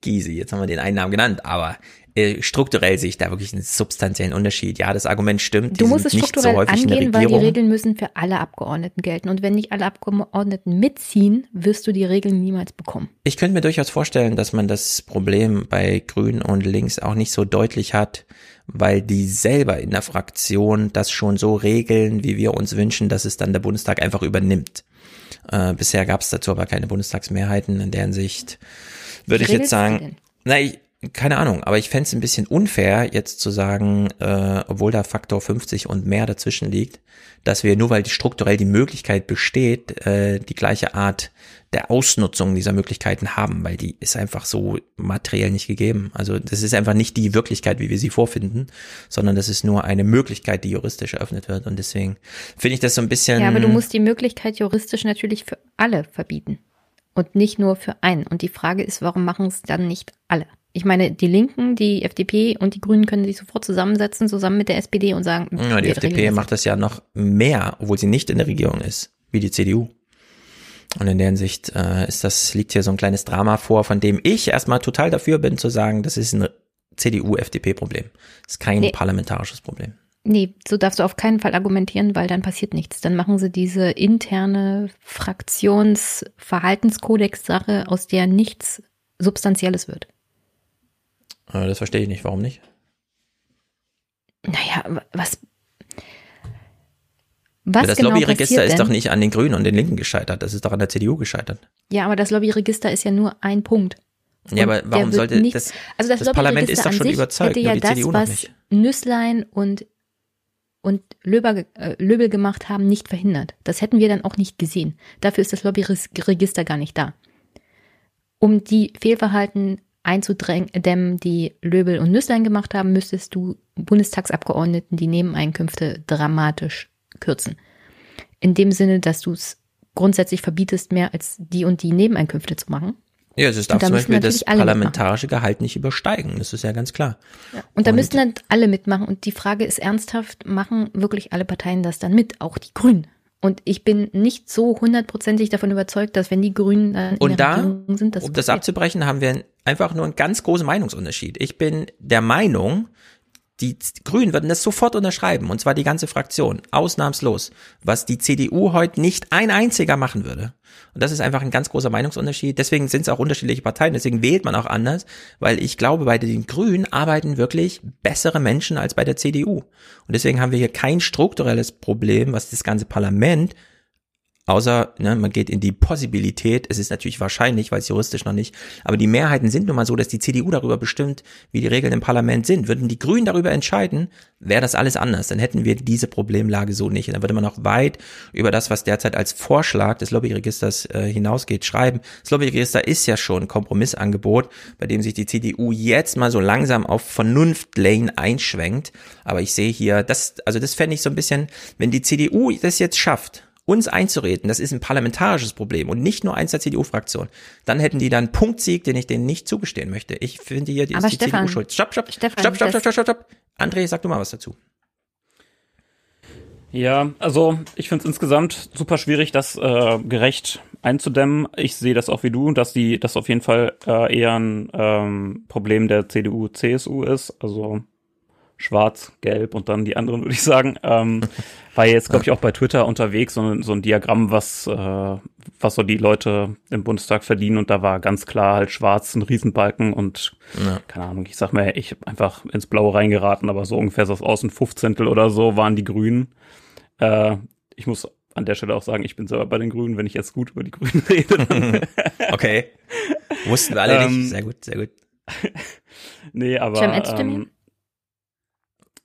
Gysi, jetzt haben wir den einen Namen genannt, aber äh, strukturell sehe ich da wirklich einen substanziellen Unterschied. Ja, das Argument stimmt. Du musst es strukturell so angehen, weil die Regeln müssen für alle Abgeordneten gelten. Und wenn nicht alle Abgeordneten mitziehen, wirst du die Regeln niemals bekommen. Ich könnte mir durchaus vorstellen, dass man das Problem bei Grün und Links auch nicht so deutlich hat, weil die selber in der Fraktion das schon so regeln, wie wir uns wünschen, dass es dann der Bundestag einfach übernimmt. Äh, bisher gab es dazu aber keine Bundestagsmehrheiten. In deren Sicht würde ich jetzt sagen, ich, keine Ahnung, aber ich fände es ein bisschen unfair, jetzt zu sagen, äh, obwohl da Faktor 50 und mehr dazwischen liegt, dass wir nur weil die strukturell die Möglichkeit besteht, äh, die gleiche Art der Ausnutzung dieser Möglichkeiten haben, weil die ist einfach so materiell nicht gegeben. Also das ist einfach nicht die Wirklichkeit, wie wir sie vorfinden, sondern das ist nur eine Möglichkeit, die juristisch eröffnet wird. Und deswegen finde ich das so ein bisschen. Ja, aber du musst die Möglichkeit juristisch natürlich für alle verbieten und nicht nur für einen. Und die Frage ist, warum machen es dann nicht alle? Ich meine, die Linken, die FDP und die Grünen können sich sofort zusammensetzen, zusammen mit der SPD und sagen. Ja, die FDP macht das ja noch mehr, obwohl sie nicht in der Regierung ist, wie die CDU. Und in der Hinsicht äh, ist das, liegt hier so ein kleines Drama vor, von dem ich erstmal total dafür bin zu sagen, das ist ein CDU-FDP-Problem. Das ist kein nee. parlamentarisches Problem. Nee, so darfst du auf keinen Fall argumentieren, weil dann passiert nichts. Dann machen sie diese interne Fraktionsverhaltenskodex-Sache, aus der nichts Substanzielles wird. Äh, das verstehe ich nicht. Warum nicht? Naja, was. Was das genau Lobbyregister ist doch nicht an den Grünen und den Linken gescheitert. Das ist doch an der CDU gescheitert. Ja, aber das Lobbyregister ist ja nur ein Punkt. Und ja, aber warum sollte nichts, das, also das, das Parlament ist doch schon überzeugt, hätte ja die das, CDU was Nüsslein und und Löber, äh, Löbel gemacht haben, nicht verhindert. Das hätten wir dann auch nicht gesehen. Dafür ist das Lobbyregister gar nicht da. Um die Fehlverhalten einzudämmen, die Löbel und Nüsslein gemacht haben, müsstest du Bundestagsabgeordneten die Nebeneinkünfte dramatisch kürzen. In dem Sinne, dass du es grundsätzlich verbietest, mehr als die und die Nebeneinkünfte zu machen. Ja, es darf zum Beispiel das parlamentarische mitmachen. Gehalt nicht übersteigen. Das ist ja ganz klar. Ja. Und da müssten dann alle mitmachen. Und die Frage ist ernsthaft, machen wirklich alle Parteien das dann mit? Auch die Grünen? Und ich bin nicht so hundertprozentig davon überzeugt, dass wenn die Grünen dann in Und da, Regierung sind, das um das abzubrechen, haben wir einfach nur einen ganz großen Meinungsunterschied. Ich bin der Meinung, die Grünen würden das sofort unterschreiben, und zwar die ganze Fraktion, ausnahmslos, was die CDU heute nicht ein einziger machen würde. Und das ist einfach ein ganz großer Meinungsunterschied. Deswegen sind es auch unterschiedliche Parteien, deswegen wählt man auch anders, weil ich glaube, bei den Grünen arbeiten wirklich bessere Menschen als bei der CDU. Und deswegen haben wir hier kein strukturelles Problem, was das ganze Parlament Außer, ne, man geht in die Possibilität, es ist natürlich wahrscheinlich, weil es juristisch noch nicht, aber die Mehrheiten sind nun mal so, dass die CDU darüber bestimmt, wie die Regeln im Parlament sind. Würden die Grünen darüber entscheiden, wäre das alles anders. Dann hätten wir diese Problemlage so nicht. Und dann würde man noch weit über das, was derzeit als Vorschlag des Lobbyregisters äh, hinausgeht, schreiben. Das Lobbyregister ist ja schon ein Kompromissangebot, bei dem sich die CDU jetzt mal so langsam auf Vernunftlane einschwenkt. Aber ich sehe hier, das, also das fände ich so ein bisschen, wenn die CDU das jetzt schafft, uns einzureden, das ist ein parlamentarisches Problem und nicht nur eins der CDU-Fraktion, dann hätten die dann Punktsieg, den ich denen nicht zugestehen möchte. Ich finde hier, die ist die Stefan, CDU schuld. Stopp, stopp, Stefan, stopp, stopp, stopp, stopp, stopp, stopp. André, sag du mal was dazu. Ja, also ich finde es insgesamt super schwierig, das äh, gerecht einzudämmen. Ich sehe das auch wie du, dass die das auf jeden Fall äh, eher ein ähm, Problem der CDU-CSU ist. Also schwarz, gelb und dann die anderen, würde ich sagen. Ähm, war jetzt, glaube ich, auch bei Twitter unterwegs, so, so ein Diagramm, was, äh, was so die Leute im Bundestag verdienen und da war ganz klar halt schwarz ein Riesenbalken und ja. keine Ahnung, ich sag mal, ich hab einfach ins Blaue reingeraten, aber so ungefähr so aus ein Fünfzehntel oder so waren die Grünen. Äh, ich muss an der Stelle auch sagen, ich bin selber bei den Grünen, wenn ich jetzt gut über die Grünen rede. okay. Wussten wir alle ähm, nicht. Sehr gut, sehr gut. nee, aber. Ähm,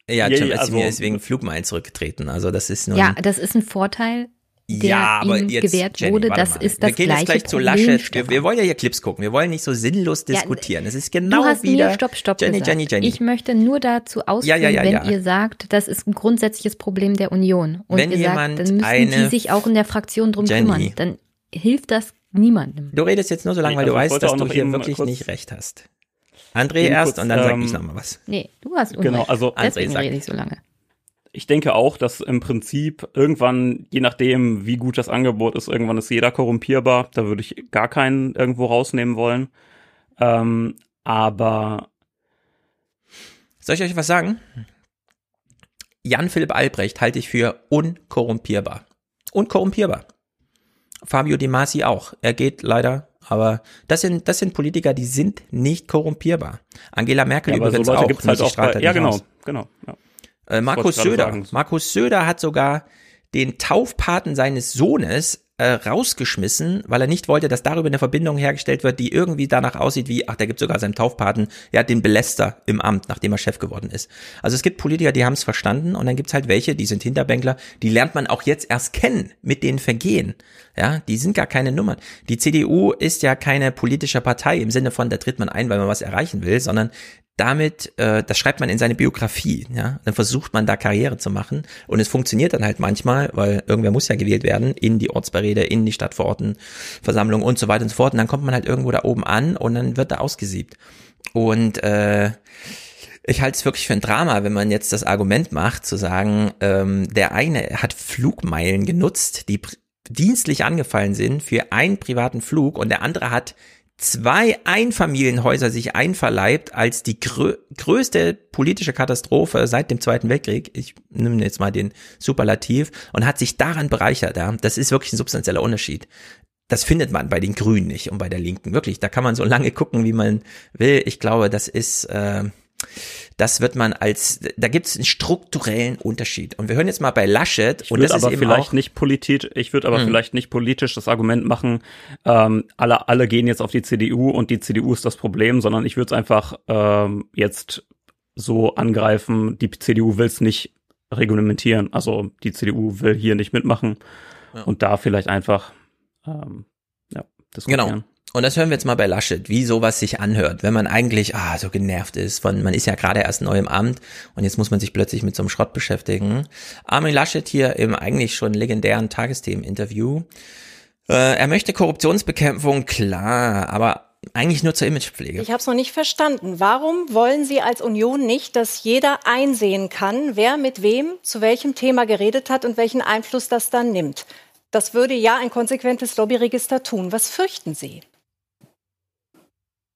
ja, Cem also, ist wegen Flugmeilen zurückgetreten. Also das ist nur. Ja, das ist ein Vorteil, der ja, aber ihm jetzt, gewährt Jenny, wurde, das mal. ist das Wir gehen jetzt gleich zu Laschet. Wir, wir, wollen ja hier Clips gucken. Wir wollen nicht so sinnlos diskutieren. Es ist genau du hast wieder. Mir stopp, stopp Jenny, Jenny, Jenny. Ich möchte nur dazu ausführen, ja, ja, wenn ihr sagt, das ist ein grundsätzliches Problem der Union. Und wenn ihr jemand sagt, dann müssen die sich auch in der Fraktion drum Jenny. kümmern. Dann hilft das niemandem. Du redest jetzt nur so lange, weil du weißt, dass du hier wirklich nicht recht hast. André erst kurz, und dann ähm, sag ich nochmal was. Nee, du hast Unrecht. Genau, also Deswegen André rede ich so lange ich denke auch, dass im Prinzip irgendwann, je nachdem, wie gut das Angebot ist, irgendwann ist jeder korrumpierbar. Da würde ich gar keinen irgendwo rausnehmen wollen. Ähm, aber soll ich euch was sagen? Jan Philipp Albrecht halte ich für unkorrumpierbar. Unkorrumpierbar. Fabio Di Masi auch. Er geht leider, aber das sind, das sind Politiker, die sind nicht korrumpierbar. Angela Merkel ja, übrigens so Leute auch. Gibt's halt auch bei, ja, genau, aus. genau. Ja. Äh, Markus Söder. Markus Söder hat sogar den Taufpaten seines Sohnes äh, rausgeschmissen, weil er nicht wollte, dass darüber eine Verbindung hergestellt wird, die irgendwie danach aussieht wie, ach, der gibt sogar seinem Taufpaten, ja, den Beläster im Amt, nachdem er Chef geworden ist. Also es gibt Politiker, die haben es verstanden und dann gibt's halt welche, die sind Hinterbänkler, die lernt man auch jetzt erst kennen mit den Vergehen. Ja, die sind gar keine Nummern. Die CDU ist ja keine politische Partei im Sinne von, da tritt man ein, weil man was erreichen will, sondern damit, äh, das schreibt man in seine Biografie, ja, dann versucht man da Karriere zu machen und es funktioniert dann halt manchmal, weil irgendwer muss ja gewählt werden in die Ortsbeiräte, in die Stadtverordnetenversammlung und so weiter und so fort. Und dann kommt man halt irgendwo da oben an und dann wird da ausgesiebt. Und äh, ich halte es wirklich für ein Drama, wenn man jetzt das Argument macht, zu sagen, ähm, der eine hat Flugmeilen genutzt, die dienstlich angefallen sind für einen privaten Flug und der andere hat zwei Einfamilienhäuser sich einverleibt als die grö größte politische Katastrophe seit dem Zweiten Weltkrieg. Ich nehme jetzt mal den Superlativ und hat sich daran bereichert. Ja. Das ist wirklich ein substanzieller Unterschied. Das findet man bei den Grünen nicht und bei der Linken. Wirklich, da kann man so lange gucken, wie man will. Ich glaube, das ist äh, das wird man als, da gibt es einen strukturellen Unterschied. Und wir hören jetzt mal bei Laschet. Ich würde aber vielleicht nicht politisch, ich würde aber hm. vielleicht nicht politisch das Argument machen, ähm, alle, alle gehen jetzt auf die CDU und die CDU ist das Problem, sondern ich würde es einfach ähm, jetzt so angreifen, die CDU will es nicht reglementieren. Also die CDU will hier nicht mitmachen ja. und da vielleicht einfach ähm, ja, diskutieren. Genau. Und das hören wir jetzt mal bei Laschet, wie sowas sich anhört, wenn man eigentlich ah, so genervt ist von, man ist ja gerade erst neu im Amt und jetzt muss man sich plötzlich mit so einem Schrott beschäftigen. Armin Laschet hier im eigentlich schon legendären Tagesthemen-Interview. Äh, er möchte Korruptionsbekämpfung, klar, aber eigentlich nur zur Imagepflege. Ich habe es noch nicht verstanden. Warum wollen Sie als Union nicht, dass jeder einsehen kann, wer mit wem zu welchem Thema geredet hat und welchen Einfluss das dann nimmt? Das würde ja ein konsequentes Lobbyregister tun. Was fürchten Sie?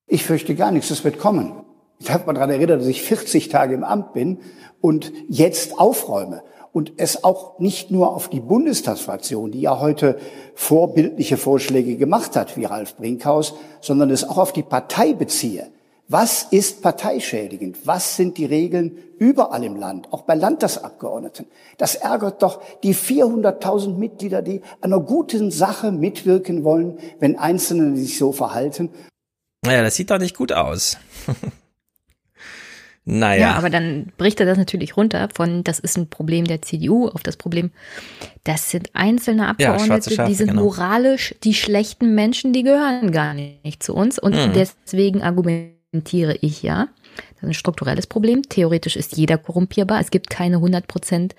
Ich fürchte gar nichts, es wird kommen. Ich habe mal daran erinnert, dass ich 40 Tage im Amt bin und jetzt aufräume und es auch nicht nur auf die Bundestagsfraktion, die ja heute vorbildliche Vorschläge gemacht hat, wie Ralf Brinkhaus, sondern es auch auf die Partei beziehe. Was ist parteischädigend? Was sind die Regeln überall im Land, auch bei Landtagsabgeordneten? Das ärgert doch die 400.000 Mitglieder, die einer guten Sache mitwirken wollen, wenn Einzelne sich so verhalten. Naja, das sieht doch nicht gut aus. naja. Ja, aber dann bricht er das natürlich runter von, das ist ein Problem der CDU auf das Problem, das sind einzelne Abgeordnete, ja, Schafe, die sind genau. moralisch die schlechten Menschen, die gehören gar nicht zu uns. Und mhm. deswegen argumentiere ich ja, das ist ein strukturelles Problem. Theoretisch ist jeder korrumpierbar. Es gibt keine 100%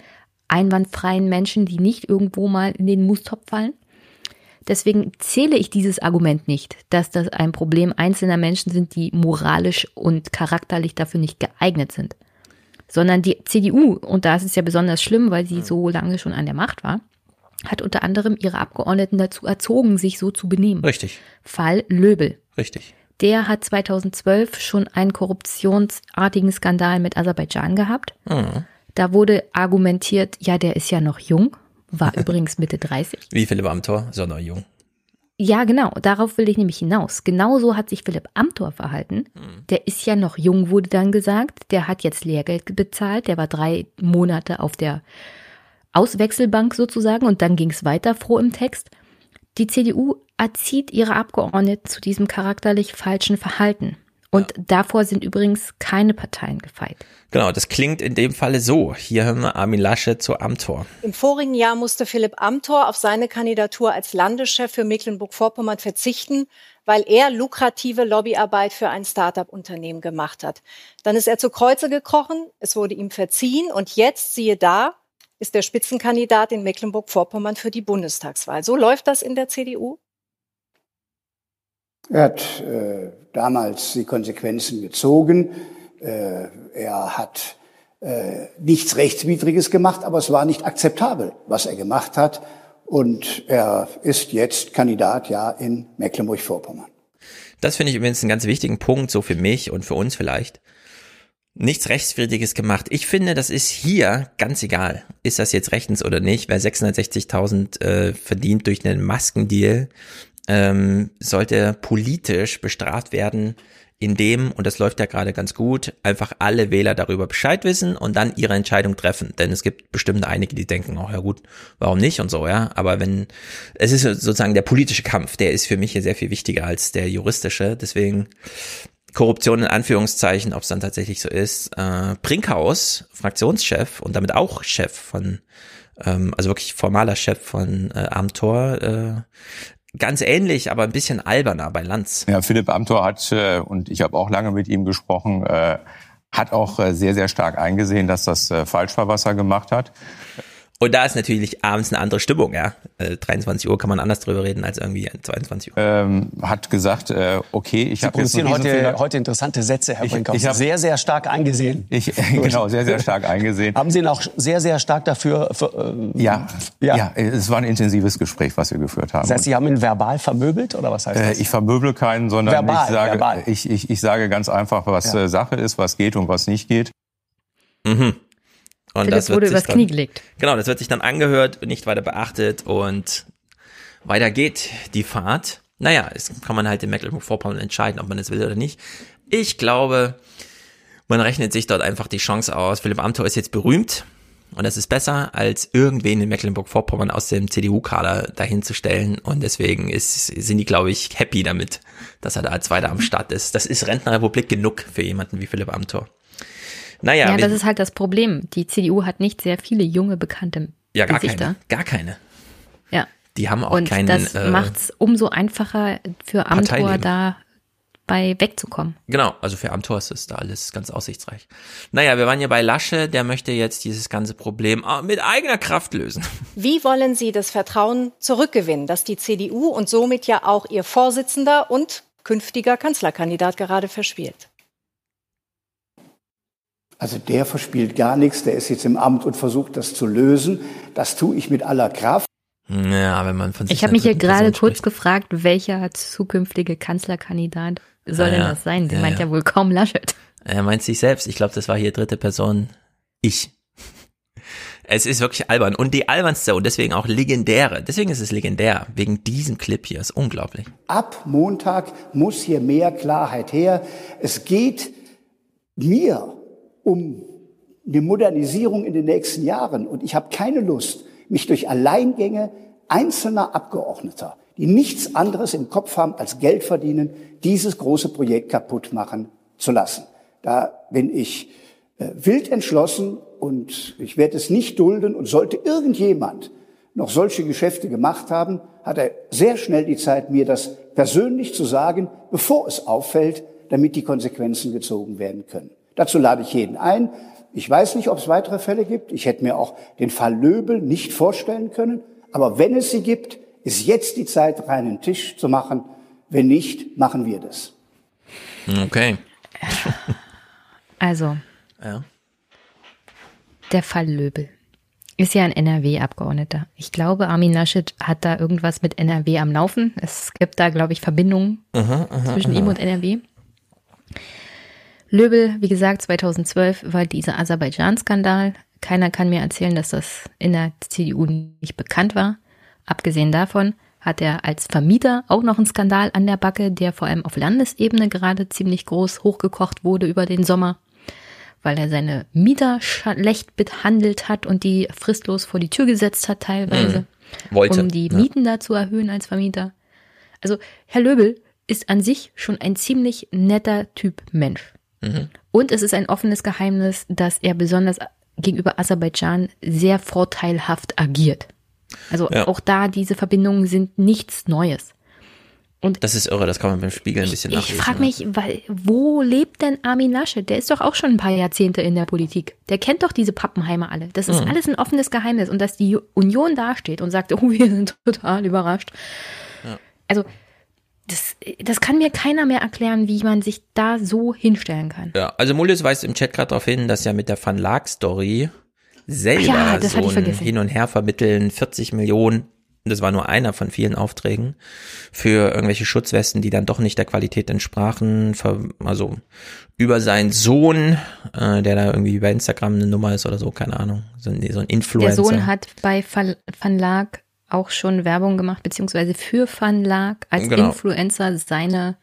einwandfreien Menschen, die nicht irgendwo mal in den Mustopf fallen. Deswegen zähle ich dieses Argument nicht, dass das ein Problem einzelner Menschen sind, die moralisch und charakterlich dafür nicht geeignet sind. Sondern die CDU, und da ist es ja besonders schlimm, weil sie so lange schon an der Macht war, hat unter anderem ihre Abgeordneten dazu erzogen, sich so zu benehmen. Richtig. Fall Löbel. Richtig. Der hat 2012 schon einen korruptionsartigen Skandal mit Aserbaidschan gehabt. Mhm. Da wurde argumentiert, ja, der ist ja noch jung war übrigens Mitte 30. Wie Philipp Amthor, noch jung. Ja, genau, darauf will ich nämlich hinaus. Genauso hat sich Philipp Amthor verhalten. Mhm. Der ist ja noch jung, wurde dann gesagt. Der hat jetzt Lehrgeld bezahlt. Der war drei Monate auf der Auswechselbank sozusagen und dann ging es weiter froh im Text. die CDU erzieht ihre Abgeordneten zu diesem charakterlich falschen Verhalten. Und ja. davor sind übrigens keine Parteien gefeit. Genau, das klingt in dem Falle so. Hier haben wir Armin Lasche zu Amtor. Im vorigen Jahr musste Philipp Amtor auf seine Kandidatur als Landeschef für Mecklenburg-Vorpommern verzichten, weil er lukrative Lobbyarbeit für ein Start-up-Unternehmen gemacht hat. Dann ist er zu Kreuze gekrochen, es wurde ihm verziehen und jetzt, siehe da, ist der Spitzenkandidat in Mecklenburg-Vorpommern für die Bundestagswahl. So läuft das in der CDU? Er hat äh, damals die Konsequenzen gezogen. Äh, er hat äh, nichts Rechtswidriges gemacht, aber es war nicht akzeptabel, was er gemacht hat. Und er ist jetzt Kandidat ja in Mecklenburg-Vorpommern. Das finde ich übrigens einen ganz wichtigen Punkt, so für mich und für uns vielleicht. Nichts Rechtswidriges gemacht. Ich finde, das ist hier ganz egal. Ist das jetzt rechtens oder nicht? Wer 660.000 äh, verdient durch einen Maskendeal, ähm, sollte politisch bestraft werden, indem, und das läuft ja gerade ganz gut, einfach alle Wähler darüber Bescheid wissen und dann ihre Entscheidung treffen. Denn es gibt bestimmt einige, die denken, oh ja gut, warum nicht und so, ja. Aber wenn, es ist sozusagen der politische Kampf, der ist für mich hier sehr viel wichtiger als der juristische. Deswegen Korruption in Anführungszeichen, ob es dann tatsächlich so ist. Äh, Brinkhaus, Fraktionschef und damit auch Chef von ähm, also wirklich formaler Chef von äh, Amtor, äh, ganz ähnlich, aber ein bisschen alberner bei Lanz. Ja, Philipp Amthor hat, äh, und ich habe auch lange mit ihm gesprochen, äh, hat auch äh, sehr, sehr stark eingesehen, dass das falsch war, was er gemacht hat. Und da ist natürlich abends eine andere Stimmung, ja. Äh, 23 Uhr kann man anders drüber reden als irgendwie 22 Uhr. Ähm, hat gesagt, äh, okay, ich habe jetzt heute, heute interessante Sätze, Herr Brinkhaus. Ich, ich sehr, sehr stark eingesehen. Ich, genau, sehr, sehr stark eingesehen. Haben Sie ihn auch sehr, sehr stark dafür? Für, äh, ja, ja, ja, es war ein intensives Gespräch, was wir geführt haben. Das heißt, Sie haben ihn verbal vermöbelt oder was heißt äh, das? ich vermöbel keinen, sondern verbal, ich sage, verbal. Ich, ich, ich sage ganz einfach, was ja. Äh, Sache ist, was geht und was nicht geht. Mhm. Und Philipp das wurde übers dann, Knie gelegt. Genau, das wird sich dann angehört nicht weiter beachtet und weiter geht die Fahrt. Naja, es kann man halt in Mecklenburg-Vorpommern entscheiden, ob man es will oder nicht. Ich glaube, man rechnet sich dort einfach die Chance aus. Philipp Amthor ist jetzt berühmt und das ist besser, als irgendwen in Mecklenburg-Vorpommern aus dem CDU-Kader dahin zu stellen. Und deswegen ist, sind die, glaube ich, happy damit, dass er da als weiter am Start ist. Das ist Rentnerrepublik genug für jemanden wie Philipp Amthor. Naja. Ja, das ist halt das Problem. Die CDU hat nicht sehr viele junge, bekannte ja, gar Gesichter. Keine, gar keine. Ja. Die haben auch Und keinen. Das äh, macht es umso einfacher für Amtor da bei wegzukommen. Genau, also für Amtor ist das da alles ganz aussichtsreich. Naja, wir waren ja bei Lasche, der möchte jetzt dieses ganze Problem ah, mit eigener Kraft lösen. Wie wollen Sie das Vertrauen zurückgewinnen, dass die CDU und somit ja auch Ihr Vorsitzender und künftiger Kanzlerkandidat gerade verspielt? Also der verspielt gar nichts, der ist jetzt im Amt und versucht das zu lösen. Das tue ich mit aller Kraft. Ja, wenn man von sich Ich habe mich hier gerade kurz gefragt, welcher zukünftige Kanzlerkandidat soll ah, denn das sein? Sie ja, meint ja. ja wohl kaum Laschet. Er meint sich selbst. Ich glaube, das war hier dritte Person. Ich. Es ist wirklich albern. Und die albernste und deswegen auch legendäre. Deswegen ist es legendär. Wegen diesem Clip hier. Ist unglaublich. Ab Montag muss hier mehr Klarheit her. Es geht mir um eine Modernisierung in den nächsten Jahren. Und ich habe keine Lust, mich durch Alleingänge einzelner Abgeordneter, die nichts anderes im Kopf haben als Geld verdienen, dieses große Projekt kaputt machen zu lassen. Da bin ich äh, wild entschlossen und ich werde es nicht dulden. Und sollte irgendjemand noch solche Geschäfte gemacht haben, hat er sehr schnell die Zeit, mir das persönlich zu sagen, bevor es auffällt, damit die Konsequenzen gezogen werden können. Dazu lade ich jeden ein. Ich weiß nicht, ob es weitere Fälle gibt. Ich hätte mir auch den Fall Löbel nicht vorstellen können. Aber wenn es sie gibt, ist jetzt die Zeit, reinen Tisch zu machen. Wenn nicht, machen wir das. Okay. Also. Ja. Der Fall Löbel ist ja ein NRW-Abgeordneter. Ich glaube, Armin Laschet hat da irgendwas mit NRW am Laufen. Es gibt da, glaube ich, Verbindungen aha, aha, zwischen aha. ihm und NRW. Löbel, wie gesagt, 2012 war dieser Aserbaidschan-Skandal. Keiner kann mir erzählen, dass das in der CDU nicht bekannt war. Abgesehen davon hat er als Vermieter auch noch einen Skandal an der Backe, der vor allem auf Landesebene gerade ziemlich groß hochgekocht wurde über den Sommer, weil er seine Mieter schlecht behandelt hat und die fristlos vor die Tür gesetzt hat teilweise. Wollte. Um die Mieten ja. da zu erhöhen als Vermieter. Also Herr Löbel ist an sich schon ein ziemlich netter Typ Mensch. Mhm. Und es ist ein offenes Geheimnis, dass er besonders gegenüber Aserbaidschan sehr vorteilhaft agiert. Also ja. auch da, diese Verbindungen sind nichts Neues. Und das ist irre, das kann man beim Spiegel ein bisschen nachlesen. Ich frage mich, weil, wo lebt denn Armin Laschet? Der ist doch auch schon ein paar Jahrzehnte in der Politik. Der kennt doch diese Pappenheimer alle. Das ist mhm. alles ein offenes Geheimnis. Und dass die Union dasteht und sagt, oh, wir sind total überrascht. Ja. Also, das, das kann mir keiner mehr erklären, wie man sich da so hinstellen kann. Ja, also Mullis weist im Chat gerade darauf hin, dass ja mit der Van Laak Story selber ja, so ein Hin und Her vermitteln, 40 Millionen das war nur einer von vielen Aufträgen, für irgendwelche Schutzwesten, die dann doch nicht der Qualität entsprachen, also über seinen Sohn, äh, der da irgendwie bei Instagram eine Nummer ist oder so, keine Ahnung, so ein, so ein Influencer. Der Sohn hat bei Van Laak auch schon Werbung gemacht, beziehungsweise für Van Laak als genau. Influencer seine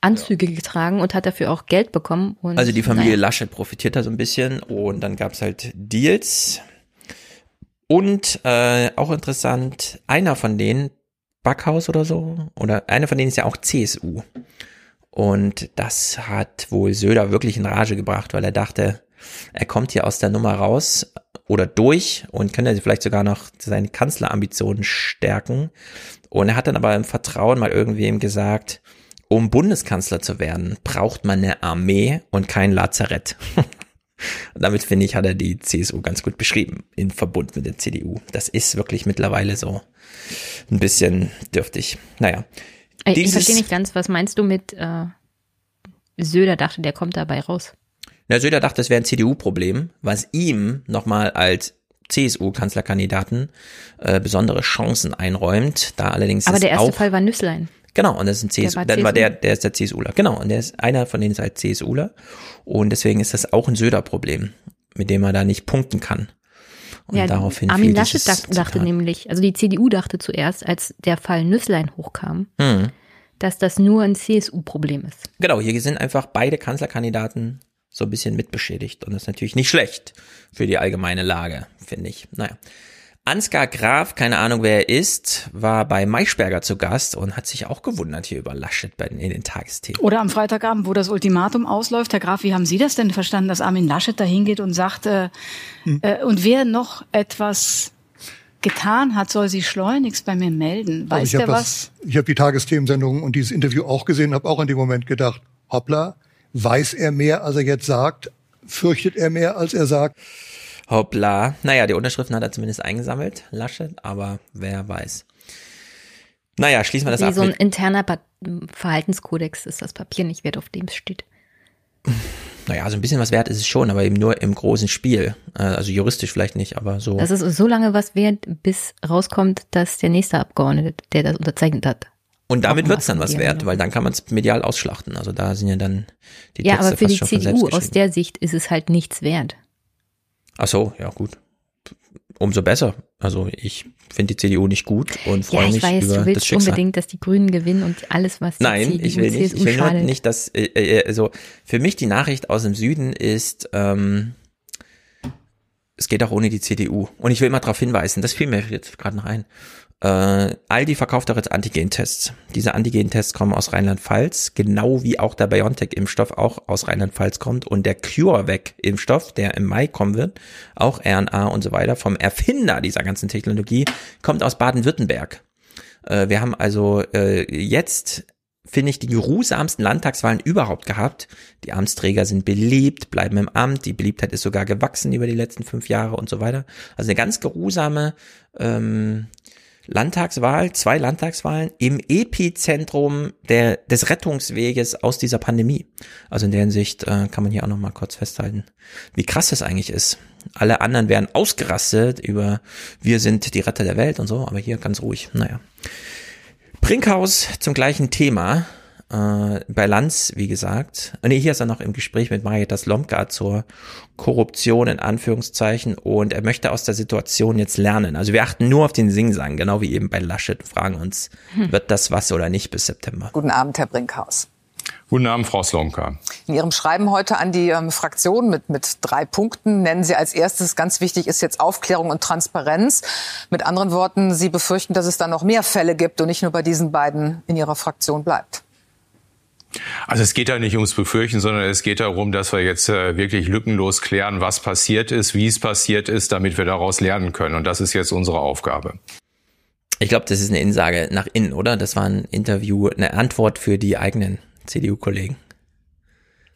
Anzüge ja. getragen und hat dafür auch Geld bekommen. Also die Familie naja. Laschet profitiert da so ein bisschen und dann gab's halt Deals und äh, auch interessant, einer von denen, Backhaus oder so, oder einer von denen ist ja auch CSU. Und das hat wohl Söder wirklich in Rage gebracht, weil er dachte, er kommt hier aus der Nummer raus oder durch und könnte vielleicht sogar noch seine Kanzlerambitionen stärken. Und er hat dann aber im Vertrauen mal irgendwem gesagt, um Bundeskanzler zu werden, braucht man eine Armee und kein Lazarett. Und damit finde ich, hat er die CSU ganz gut beschrieben, in Verbund mit der CDU. Das ist wirklich mittlerweile so ein bisschen dürftig. Naja. Ich, ich verstehe nicht ganz, was meinst du mit äh, Söder dachte, der kommt dabei raus? Na, Söder dachte, das wäre ein CDU-Problem, was ihm nochmal als CSU-Kanzlerkandidaten äh, besondere Chancen einräumt. Da allerdings Aber der erste Fall war Nüsslein. Genau, und das ist ein CSU. War dann war der, der ist der CSUler. Genau, und der ist einer von denen ist halt CSUler. Und deswegen ist das auch ein Söder-Problem, mit dem er da nicht punkten kann. Und ja, daraufhin Armin Laschet dachte, dachte nämlich, also die CDU dachte zuerst, als der Fall Nüsslein hochkam, hm. dass das nur ein CSU-Problem ist. Genau, hier sind einfach beide Kanzlerkandidaten so ein bisschen mitbeschädigt. Und das ist natürlich nicht schlecht für die allgemeine Lage, finde ich. Naja. Ansgar Graf, keine Ahnung wer er ist, war bei Maischberger zu Gast und hat sich auch gewundert hier über Laschet bei den, in den Tagesthemen. Oder am Freitagabend, wo das Ultimatum ausläuft. Herr Graf, wie haben Sie das denn verstanden, dass Armin Laschet da hingeht und sagt, äh, hm. äh, und wer noch etwas getan hat, soll sich schleunigst bei mir melden. Weiß also der was? Das, ich habe die Tagesthemensendung und dieses Interview auch gesehen, habe auch in dem Moment gedacht, hoppla, weiß er mehr, als er jetzt sagt? Fürchtet er mehr, als er sagt? Hoppla. Naja, die Unterschriften hat er zumindest eingesammelt, Laschet, aber wer weiß. Naja, schließen wir das Wie ab. so ein interner Verhaltenskodex ist das Papier nicht wert, auf dem es steht. Naja, so ein bisschen was wert ist es schon, aber eben nur im großen Spiel. Äh, also juristisch vielleicht nicht, aber so. Das ist so lange was wert, bis rauskommt, dass der nächste Abgeordnete, der das unterzeichnet hat. Und damit wird's dann was wert, weil dann kann man es medial ausschlachten. Also da sind ja dann die Texte Ja, aber für die CDU aus der Sicht ist es halt nichts wert. Ach so, ja gut. Umso besser. Also ich finde die CDU nicht gut und freue ja, mich weiß, über du willst das Schicksal. unbedingt, dass die Grünen gewinnen und alles, was die Nein, CDU, ich will nicht. CSU ich will nur nicht, dass äh, äh, also für mich die Nachricht aus dem Süden ist, ähm, es geht auch ohne die CDU. Und ich will mal darauf hinweisen, das fiel mir jetzt gerade noch ein. Äh, Aldi verkauft auch jetzt Antigen-Tests. Diese Antigen-Tests kommen aus Rheinland-Pfalz, genau wie auch der BioNTech-Impfstoff auch aus Rheinland-Pfalz kommt und der CureVac-Impfstoff, der im Mai kommen wird, auch RNA und so weiter, vom Erfinder dieser ganzen Technologie, kommt aus Baden-Württemberg. Äh, wir haben also äh, jetzt finde ich, die geruhsamsten Landtagswahlen überhaupt gehabt. Die Amtsträger sind beliebt, bleiben im Amt, die Beliebtheit ist sogar gewachsen über die letzten fünf Jahre und so weiter. Also eine ganz geruhsame ähm, Landtagswahl, zwei Landtagswahlen im Epizentrum der, des Rettungsweges aus dieser Pandemie. Also in der Hinsicht äh, kann man hier auch noch mal kurz festhalten, wie krass das eigentlich ist. Alle anderen werden ausgerastet über wir sind die Retter der Welt und so, aber hier ganz ruhig. Naja. Brinkhaus zum gleichen Thema äh, bei Lanz, wie gesagt. Nee, hier ist er noch im Gespräch mit Marietta Slomka zur Korruption in Anführungszeichen und er möchte aus der Situation jetzt lernen. Also wir achten nur auf den Singsang, genau wie eben bei Laschet, fragen uns, hm. wird das was oder nicht bis September? Guten Abend, Herr Brinkhaus. Guten Abend, Frau Slomka. In Ihrem Schreiben heute an die ähm, Fraktion mit, mit drei Punkten nennen Sie als erstes, ganz wichtig ist jetzt Aufklärung und Transparenz. Mit anderen Worten, Sie befürchten, dass es da noch mehr Fälle gibt und nicht nur bei diesen beiden in Ihrer Fraktion bleibt. Also es geht da nicht ums Befürchten, sondern es geht darum, dass wir jetzt äh, wirklich lückenlos klären, was passiert ist, wie es passiert ist, damit wir daraus lernen können. Und das ist jetzt unsere Aufgabe. Ich glaube, das ist eine Insage nach innen, oder? Das war ein Interview, eine Antwort für die eigenen CDU-Kollegen.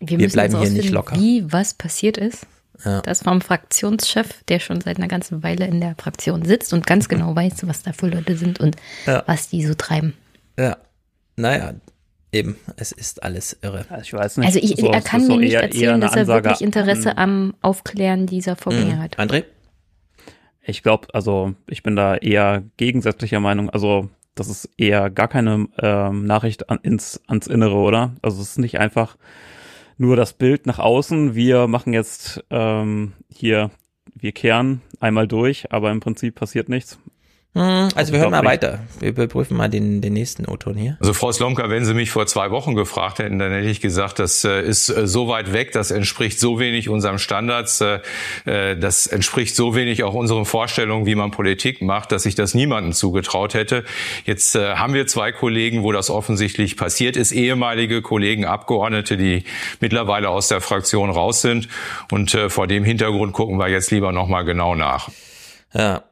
Wir, Wir bleiben hier nicht locker. Wie was passiert ist. Ja. Das vom Fraktionschef, der schon seit einer ganzen Weile in der Fraktion sitzt und ganz genau weiß, was da für Leute sind und ja. was die so treiben. Ja, naja, eben, es ist alles irre. Also ich weiß nicht. Also ich, so, er kann mir nicht eher, erzählen, eher dass er wirklich Interesse am Aufklären dieser Vorgänge mhm. hat. André? Ich glaube, also ich bin da eher gegensätzlicher Meinung. Also das ist eher gar keine ähm, Nachricht an, ins, ans Innere, oder? Also es ist nicht einfach nur das Bild nach außen. Wir machen jetzt ähm, hier, wir kehren einmal durch, aber im Prinzip passiert nichts. Hm, also wir hören mal weiter. Wir überprüfen mal den, den nächsten O-Ton hier. Also Frau Slomka, wenn Sie mich vor zwei Wochen gefragt hätten, dann hätte ich gesagt, das äh, ist äh, so weit weg, das entspricht so wenig unserem Standards, äh, das entspricht so wenig auch unseren Vorstellungen, wie man Politik macht, dass ich das niemandem zugetraut hätte. Jetzt haben wir zwei Kollegen, wo das offensichtlich passiert ist, ehemalige Kollegen, Abgeordnete, die mittlerweile aus der Fraktion raus sind. Und vor dem Hintergrund gucken wir jetzt lieber nochmal genau nach. Ja,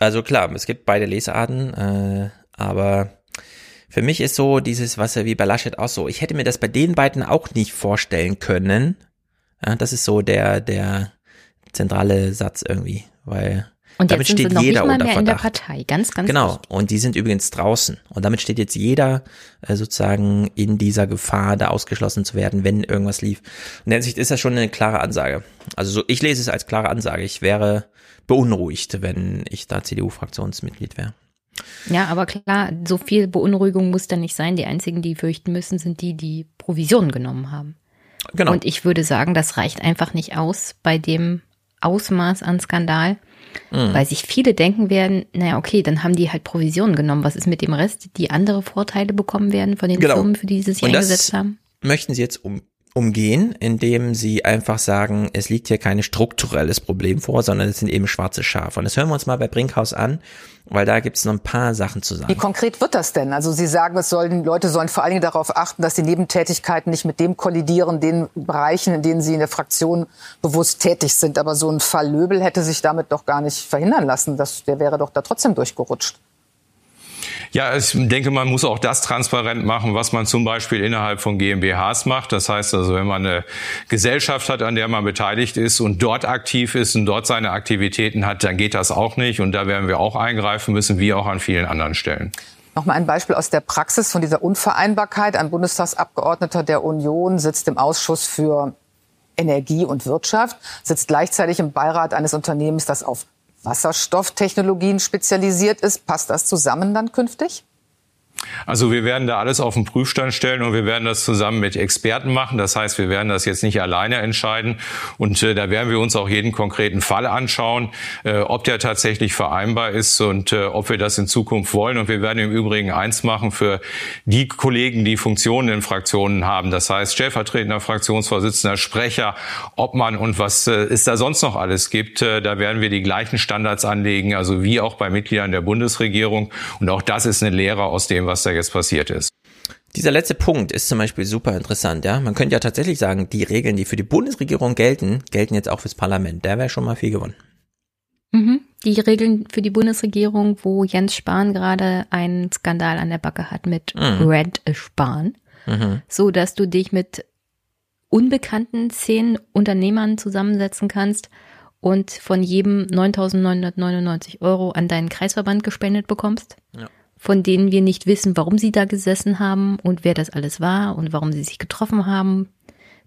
also klar, es gibt beide Lesarten, äh, aber für mich ist so dieses, was er wie bei Laschet auch so, ich hätte mir das bei den beiden auch nicht vorstellen können. Ja, das ist so der, der zentrale Satz irgendwie, weil und damit steht jeder unter Verdacht. In der Partei. Ganz, ganz Genau. Wichtig. Und die sind übrigens draußen. Und damit steht jetzt jeder äh, sozusagen in dieser Gefahr, da ausgeschlossen zu werden, wenn irgendwas lief. In der Hinsicht ist das schon eine klare Ansage. Also so, ich lese es als klare Ansage. Ich wäre beunruhigt, wenn ich da CDU-Fraktionsmitglied wäre. Ja, aber klar, so viel Beunruhigung muss da nicht sein. Die einzigen, die fürchten müssen, sind die, die Provisionen genommen haben. Genau. Und ich würde sagen, das reicht einfach nicht aus bei dem Ausmaß an Skandal, mhm. weil sich viele denken werden, naja, okay, dann haben die halt Provisionen genommen. Was ist mit dem Rest, die andere Vorteile bekommen werden von den genau. Firmen, für die sie sich eingesetzt haben? Möchten Sie jetzt um umgehen, indem sie einfach sagen, es liegt hier kein strukturelles Problem vor, sondern es sind eben schwarze Schafe. Und das hören wir uns mal bei Brinkhaus an, weil da gibt es noch ein paar Sachen zu sagen. Wie konkret wird das denn? Also Sie sagen, es sollen, Leute sollen vor allen Dingen darauf achten, dass die Nebentätigkeiten nicht mit dem kollidieren, den Bereichen, in denen sie in der Fraktion bewusst tätig sind. Aber so ein Fall Löbel hätte sich damit doch gar nicht verhindern lassen. Das, der wäre doch da trotzdem durchgerutscht. Ja, ich denke, man muss auch das transparent machen, was man zum Beispiel innerhalb von GmbHs macht. Das heißt also, wenn man eine Gesellschaft hat, an der man beteiligt ist und dort aktiv ist und dort seine Aktivitäten hat, dann geht das auch nicht. Und da werden wir auch eingreifen müssen, wie auch an vielen anderen Stellen. Nochmal ein Beispiel aus der Praxis von dieser Unvereinbarkeit. Ein Bundestagsabgeordneter der Union sitzt im Ausschuss für Energie und Wirtschaft, sitzt gleichzeitig im Beirat eines Unternehmens, das auf Wasserstofftechnologien spezialisiert ist. Passt das zusammen dann künftig? Also wir werden da alles auf den Prüfstand stellen und wir werden das zusammen mit Experten machen. Das heißt, wir werden das jetzt nicht alleine entscheiden und äh, da werden wir uns auch jeden konkreten Fall anschauen, äh, ob der tatsächlich vereinbar ist und äh, ob wir das in Zukunft wollen. Und wir werden im Übrigen eins machen für die Kollegen, die Funktionen in Fraktionen haben. Das heißt, stellvertretender Fraktionsvorsitzender, Sprecher, Obmann und was äh, es da sonst noch alles gibt. Äh, da werden wir die gleichen Standards anlegen, also wie auch bei Mitgliedern der Bundesregierung. Und auch das ist eine Lehre aus dem, was da jetzt passiert ist. Dieser letzte Punkt ist zum Beispiel super interessant, ja. Man könnte ja tatsächlich sagen, die Regeln, die für die Bundesregierung gelten, gelten jetzt auch fürs Parlament. Da wäre schon mal viel gewonnen. Mhm. Die Regeln für die Bundesregierung, wo Jens Spahn gerade einen Skandal an der Backe hat mit mhm. Red Spahn, mhm. so dass du dich mit unbekannten zehn Unternehmern zusammensetzen kannst und von jedem 9.999 Euro an deinen Kreisverband gespendet bekommst. Ja von denen wir nicht wissen, warum sie da gesessen haben und wer das alles war und warum sie sich getroffen haben.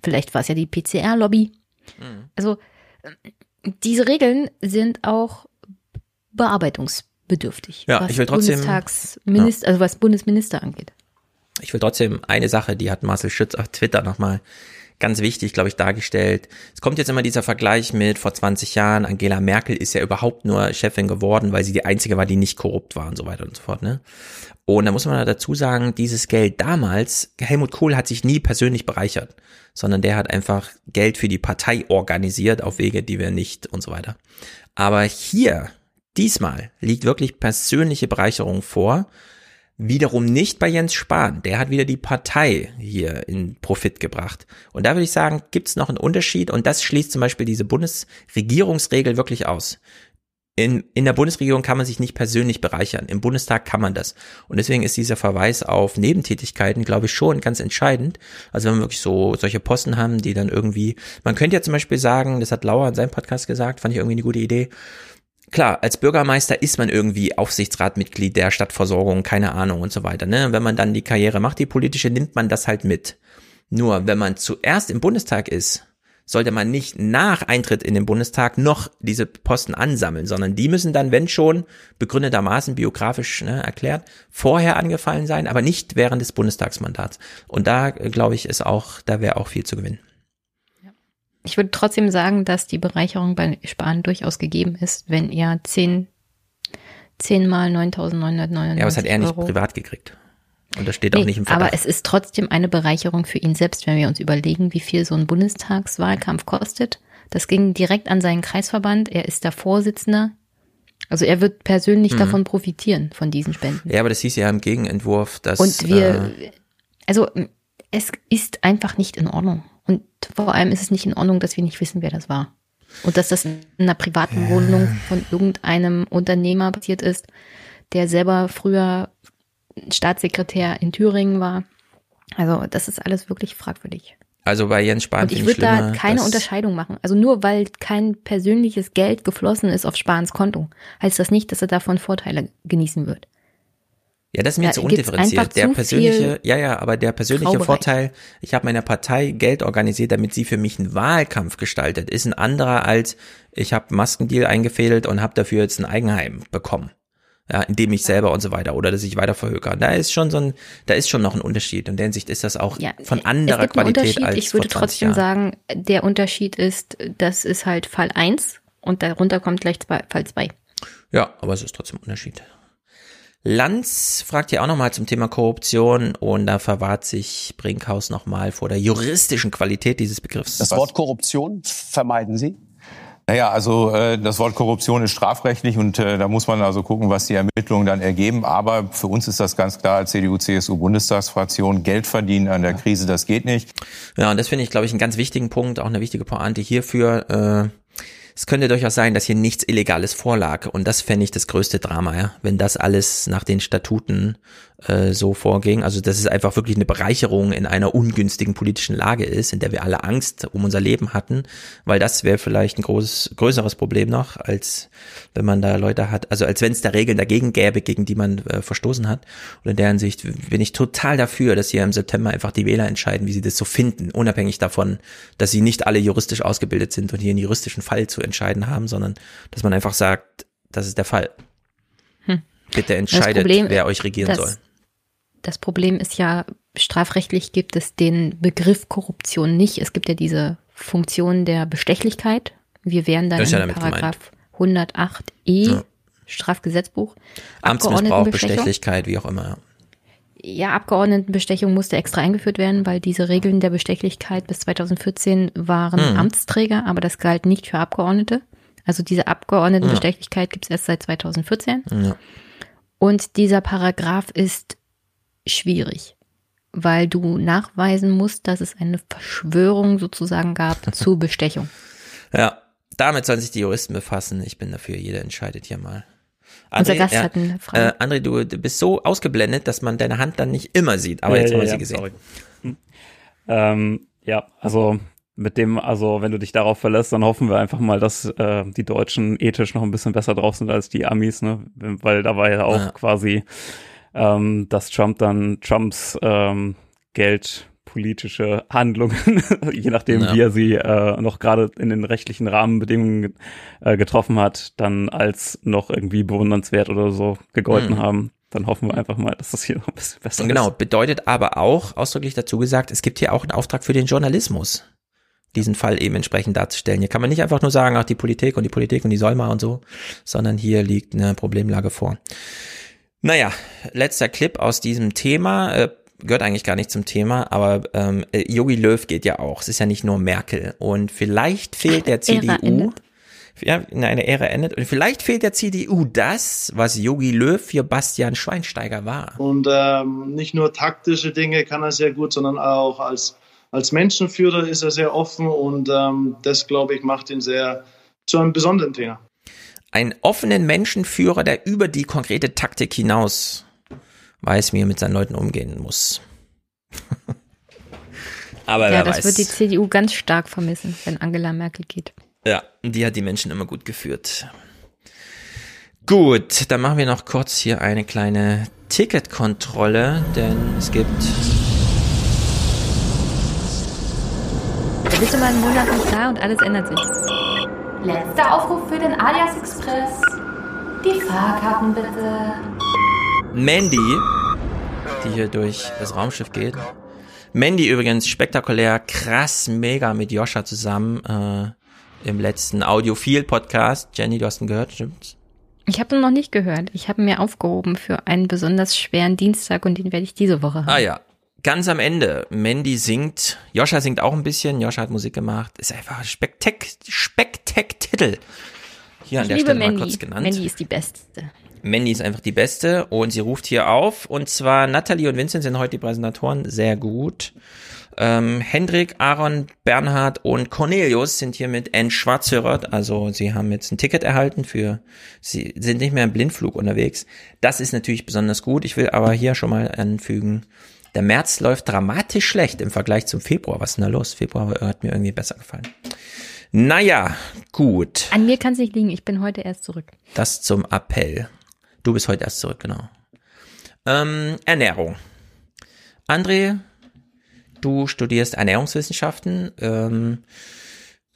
Vielleicht war es ja die PCR-Lobby. Mhm. Also diese Regeln sind auch bearbeitungsbedürftig. Ja, ich will trotzdem. Bundestagsminister, ja. also was Bundesminister angeht. Ich will trotzdem eine Sache, die hat Marcel Schütz auf Twitter nochmal ganz wichtig, glaube ich, dargestellt. Es kommt jetzt immer dieser Vergleich mit vor 20 Jahren, Angela Merkel ist ja überhaupt nur Chefin geworden, weil sie die einzige war, die nicht korrupt war und so weiter und so fort, ne? Und da muss man dazu sagen, dieses Geld damals, Helmut Kohl hat sich nie persönlich bereichert, sondern der hat einfach Geld für die Partei organisiert auf Wege, die wir nicht und so weiter. Aber hier, diesmal, liegt wirklich persönliche Bereicherung vor. Wiederum nicht bei Jens Spahn. Der hat wieder die Partei hier in Profit gebracht. Und da würde ich sagen, gibt es noch einen Unterschied und das schließt zum Beispiel diese Bundesregierungsregel wirklich aus. In, in der Bundesregierung kann man sich nicht persönlich bereichern. Im Bundestag kann man das. Und deswegen ist dieser Verweis auf Nebentätigkeiten, glaube ich, schon ganz entscheidend. Also wenn wir wirklich so solche Posten haben, die dann irgendwie, man könnte ja zum Beispiel sagen, das hat Lauer in seinem Podcast gesagt, fand ich irgendwie eine gute Idee. Klar, als Bürgermeister ist man irgendwie Aufsichtsratmitglied der Stadtversorgung, keine Ahnung und so weiter. Ne? Wenn man dann die Karriere macht, die politische, nimmt man das halt mit. Nur wenn man zuerst im Bundestag ist, sollte man nicht nach Eintritt in den Bundestag noch diese Posten ansammeln, sondern die müssen dann, wenn schon, begründetermaßen biografisch ne, erklärt, vorher angefallen sein, aber nicht während des Bundestagsmandats. Und da, glaube ich, ist auch, da wäre auch viel zu gewinnen. Ich würde trotzdem sagen, dass die Bereicherung bei Spahn durchaus gegeben ist, wenn er zehn, zehn mal 9.999 Ja, aber es hat er nicht Euro privat gekriegt. Und das steht auch nicht im Vertrag. Aber es ist trotzdem eine Bereicherung für ihn selbst, wenn wir uns überlegen, wie viel so ein Bundestagswahlkampf kostet. Das ging direkt an seinen Kreisverband. Er ist der Vorsitzende. Also er wird persönlich mhm. davon profitieren, von diesen Spenden. Ja, aber das hieß ja im Gegenentwurf, dass. Und wir, äh, also es ist einfach nicht in Ordnung. Und vor allem ist es nicht in Ordnung, dass wir nicht wissen, wer das war. Und dass das in einer privaten Wohnung von irgendeinem Unternehmer passiert ist, der selber früher Staatssekretär in Thüringen war. Also das ist alles wirklich fragwürdig. Also bei Jens Spahn. Und ich würde da keine Unterscheidung machen. Also nur weil kein persönliches Geld geflossen ist auf Spahns Konto, heißt das nicht, dass er davon Vorteile genießen wird. Ja, das ist mir da zu undifferenziert. Der persönliche, ja, ja, aber der persönliche Vorteil, ich habe meiner Partei Geld organisiert, damit sie für mich einen Wahlkampf gestaltet, ist ein anderer als ich habe Maskendeal eingefädelt und habe dafür jetzt ein Eigenheim bekommen ja, indem ich selber und so weiter oder dass ich weiter verhökere. Da ist schon so ein, da ist schon noch ein Unterschied. Und in der Hinsicht ist das auch ja, von anderer Qualität als Ich würde trotzdem Jahren. sagen, der Unterschied ist, das ist halt Fall 1 und darunter kommt gleich zwei, Fall 2. Ja, aber es ist trotzdem ein Unterschied. Lanz fragt ja auch nochmal zum Thema Korruption und da verwahrt sich Brinkhaus nochmal vor der juristischen Qualität dieses Begriffs. Das Wort Korruption vermeiden Sie? Naja, also äh, das Wort Korruption ist strafrechtlich und äh, da muss man also gucken, was die Ermittlungen dann ergeben. Aber für uns ist das ganz klar als CDU-CSU-Bundestagsfraktion, Geld verdienen an der Krise, das geht nicht. Ja, und das finde ich, glaube ich, einen ganz wichtigen Punkt, auch eine wichtige Pointe hierfür. Äh, es könnte durchaus sein, dass hier nichts Illegales vorlag. Und das fände ich das größte Drama, ja. Wenn das alles nach den Statuten äh, so vorging. Also dass es einfach wirklich eine Bereicherung in einer ungünstigen politischen Lage ist, in der wir alle Angst um unser Leben hatten, weil das wäre vielleicht ein großes, größeres Problem noch, als wenn man da Leute hat, also als wenn es da Regeln dagegen gäbe, gegen die man äh, verstoßen hat. Und in der Hinsicht bin ich total dafür, dass hier im September einfach die Wähler entscheiden, wie sie das so finden, unabhängig davon, dass sie nicht alle juristisch ausgebildet sind und hier einen juristischen Fall zu entscheiden haben, sondern dass man einfach sagt, das ist der Fall. Hm. Bitte entscheidet, Problem, wer euch regieren soll das Problem ist ja, strafrechtlich gibt es den Begriff Korruption nicht. Es gibt ja diese Funktion der Bestechlichkeit. Wir wären dann in ja Paragraph 108e ja. Strafgesetzbuch. Amtsmissbrauch, Bestechlichkeit, wie auch immer. Ja, Abgeordnetenbestechung musste extra eingeführt werden, weil diese Regeln der Bestechlichkeit bis 2014 waren hm. Amtsträger, aber das galt nicht für Abgeordnete. Also diese Abgeordnetenbestechlichkeit ja. gibt es erst seit 2014. Ja. Und dieser Paragraph ist schwierig, weil du nachweisen musst, dass es eine Verschwörung sozusagen gab zur Bestechung. Ja, damit sollen sich die Juristen befassen. Ich bin dafür, jeder entscheidet hier mal. André, Unser Gast ja, hat eine Frage. Äh, André, du, du, bist so ausgeblendet, dass man deine Hand dann nicht immer sieht, aber ja, jetzt haben wir ja, sie gesehen. Hm. Ähm, ja, also mit dem, also wenn du dich darauf verlässt, dann hoffen wir einfach mal, dass äh, die Deutschen ethisch noch ein bisschen besser drauf sind als die Amis, ne? Weil da war ja auch ja. quasi ähm, dass Trump dann Trumps ähm, geldpolitische Handlungen, je nachdem, ja. wie er sie äh, noch gerade in den rechtlichen Rahmenbedingungen äh, getroffen hat, dann als noch irgendwie bewundernswert oder so gegolten mhm. haben. Dann hoffen wir einfach mal, dass das hier noch ein bisschen besser genau, ist. Genau, bedeutet aber auch, ausdrücklich dazu gesagt, es gibt hier auch einen Auftrag für den Journalismus, diesen Fall eben entsprechend darzustellen. Hier kann man nicht einfach nur sagen, ach, die Politik und die Politik und die soll mal und so, sondern hier liegt eine Problemlage vor. Naja, letzter Clip aus diesem Thema. Äh, gehört eigentlich gar nicht zum Thema, aber ähm, Yogi Löw geht ja auch. Es ist ja nicht nur Merkel. Und vielleicht fehlt der CDU. Ja, eine Ära endet. Und vielleicht fehlt der CDU das, was Yogi Löw für Bastian Schweinsteiger war. Und ähm, nicht nur taktische Dinge kann er sehr gut, sondern auch als, als Menschenführer ist er sehr offen und ähm, das, glaube ich, macht ihn sehr zu einem besonderen Trainer. Einen offenen Menschenführer, der über die konkrete Taktik hinaus weiß, wie er mit seinen Leuten umgehen muss. Aber ja, wer das weiß. wird die CDU ganz stark vermissen, wenn Angela Merkel geht. Ja, die hat die Menschen immer gut geführt. Gut, dann machen wir noch kurz hier eine kleine Ticketkontrolle, denn es gibt. Da bist du mal einen Monat nicht da und alles ändert sich. Letzter Aufruf für den Alias Express. Die Fahrkarten bitte. Mandy, die hier durch das Raumschiff geht. Mandy übrigens spektakulär, krass, mega mit Joscha zusammen äh, im letzten Audiophil-Podcast. Jenny, du hast ihn gehört, stimmt's? Ich habe ihn noch nicht gehört. Ich habe mir aufgehoben für einen besonders schweren Dienstag und den werde ich diese Woche haben. Ah ja, ganz am Ende. Mandy singt, Joscha singt auch ein bisschen, Joscha hat Musik gemacht. Ist einfach ein Spektak, Spektak-Titel. Hier an ich der Stelle Mandy. mal kurz genannt. Mandy ist die Beste. Mandy ist einfach die Beste und sie ruft hier auf. Und zwar Natalie und Vincent sind heute die Präsentatoren. Sehr gut. Ähm, Hendrik, Aaron, Bernhard und Cornelius sind hier mit N Schwarzhörer. Also sie haben jetzt ein Ticket erhalten für, sie sind nicht mehr im Blindflug unterwegs. Das ist natürlich besonders gut. Ich will aber hier schon mal anfügen, der März läuft dramatisch schlecht im Vergleich zum Februar. Was ist denn da los? Februar hat mir irgendwie besser gefallen. Naja, gut. An mir kann es nicht liegen. Ich bin heute erst zurück. Das zum Appell. Du bist heute erst zurück, genau. Ähm, Ernährung. André, du studierst Ernährungswissenschaften ähm,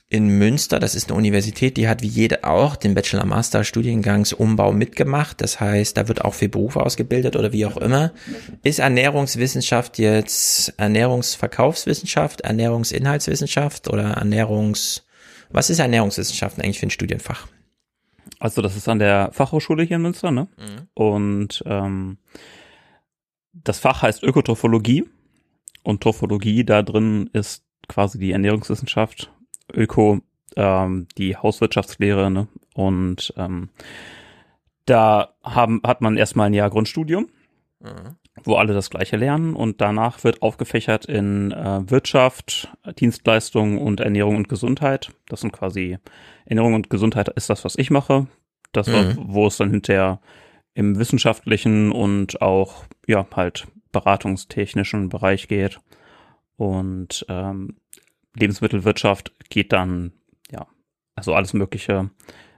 in Münster. Das ist eine Universität, die hat wie jede auch den Bachelor-Master-Studiengangsumbau mitgemacht. Das heißt, da wird auch für Berufe ausgebildet oder wie auch immer. Ist Ernährungswissenschaft jetzt Ernährungsverkaufswissenschaft, Ernährungsinhaltswissenschaft oder Ernährungs... Was ist Ernährungswissenschaften eigentlich für ein Studienfach? Also das ist an der Fachhochschule hier in Münster, ne? Mhm. Und ähm, das Fach heißt Ökotrophologie und Trophologie da drin ist quasi die Ernährungswissenschaft, Öko ähm, die Hauswirtschaftslehre, ne? Und ähm, da haben hat man erstmal ein Jahr Grundstudium, mhm. wo alle das Gleiche lernen und danach wird aufgefächert in äh, Wirtschaft, Dienstleistung und Ernährung und Gesundheit. Das sind quasi Ernährung und Gesundheit ist das, was ich mache. Das, mhm. wo es dann hinterher im wissenschaftlichen und auch, ja, halt beratungstechnischen Bereich geht. Und ähm, Lebensmittelwirtschaft geht dann, ja, also alles Mögliche,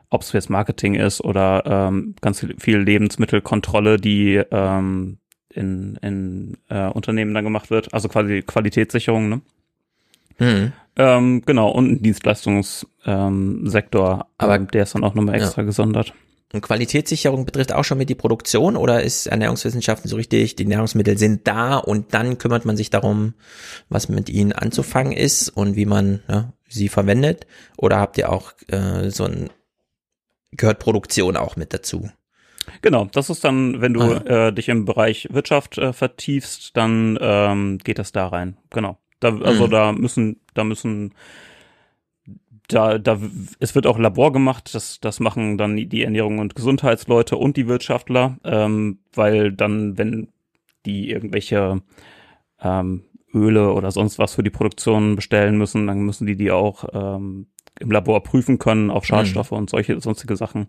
ob es jetzt Marketing ist oder ähm, ganz viel Lebensmittelkontrolle, die ähm, in, in äh, Unternehmen dann gemacht wird, also quasi Qualitätssicherung, ne? Mhm. Ähm, genau, und ein Dienstleistungssektor, ähm, aber der ist dann auch nochmal extra ja. gesondert. Und Qualitätssicherung betrifft auch schon mit die Produktion oder ist Ernährungswissenschaften so richtig, die Nahrungsmittel sind da und dann kümmert man sich darum, was mit ihnen anzufangen ist und wie man ja, sie verwendet? Oder habt ihr auch äh, so ein, gehört Produktion auch mit dazu? Genau, das ist dann, wenn du ah, ja. äh, dich im Bereich Wirtschaft äh, vertiefst, dann ähm, geht das da rein. Genau. Da, also mhm. da müssen, da müssen da, da, es wird auch Labor gemacht, das, das machen dann die Ernährung und Gesundheitsleute und die Wirtschaftler, ähm, weil dann, wenn die irgendwelche ähm, Öle oder sonst was für die Produktion bestellen müssen, dann müssen die die auch ähm, im Labor prüfen können auf Schadstoffe mhm. und solche sonstige Sachen.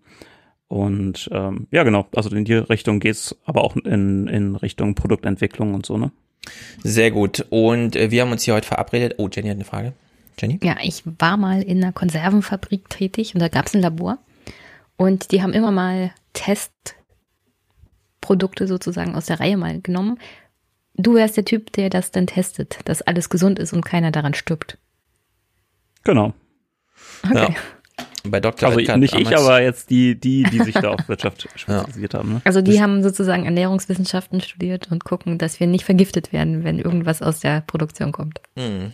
Und ähm, ja, genau, also in die Richtung geht's, aber auch in, in Richtung Produktentwicklung und so, ne? Sehr gut. Und äh, wir haben uns hier heute verabredet. Oh, Jenny hat eine Frage. Jenny? Ja, ich war mal in einer Konservenfabrik tätig und da gab es ein Labor. Und die haben immer mal Testprodukte sozusagen aus der Reihe mal genommen. Du wärst der Typ, der das dann testet, dass alles gesund ist und keiner daran stirbt. Genau. Okay. Ja. Bei Dr. Also nicht ich, aber jetzt die, die, die sich da auf Wirtschaft spezialisiert ja. haben. Ne? Also die haben sozusagen Ernährungswissenschaften studiert und gucken, dass wir nicht vergiftet werden, wenn irgendwas aus der Produktion kommt. Hm.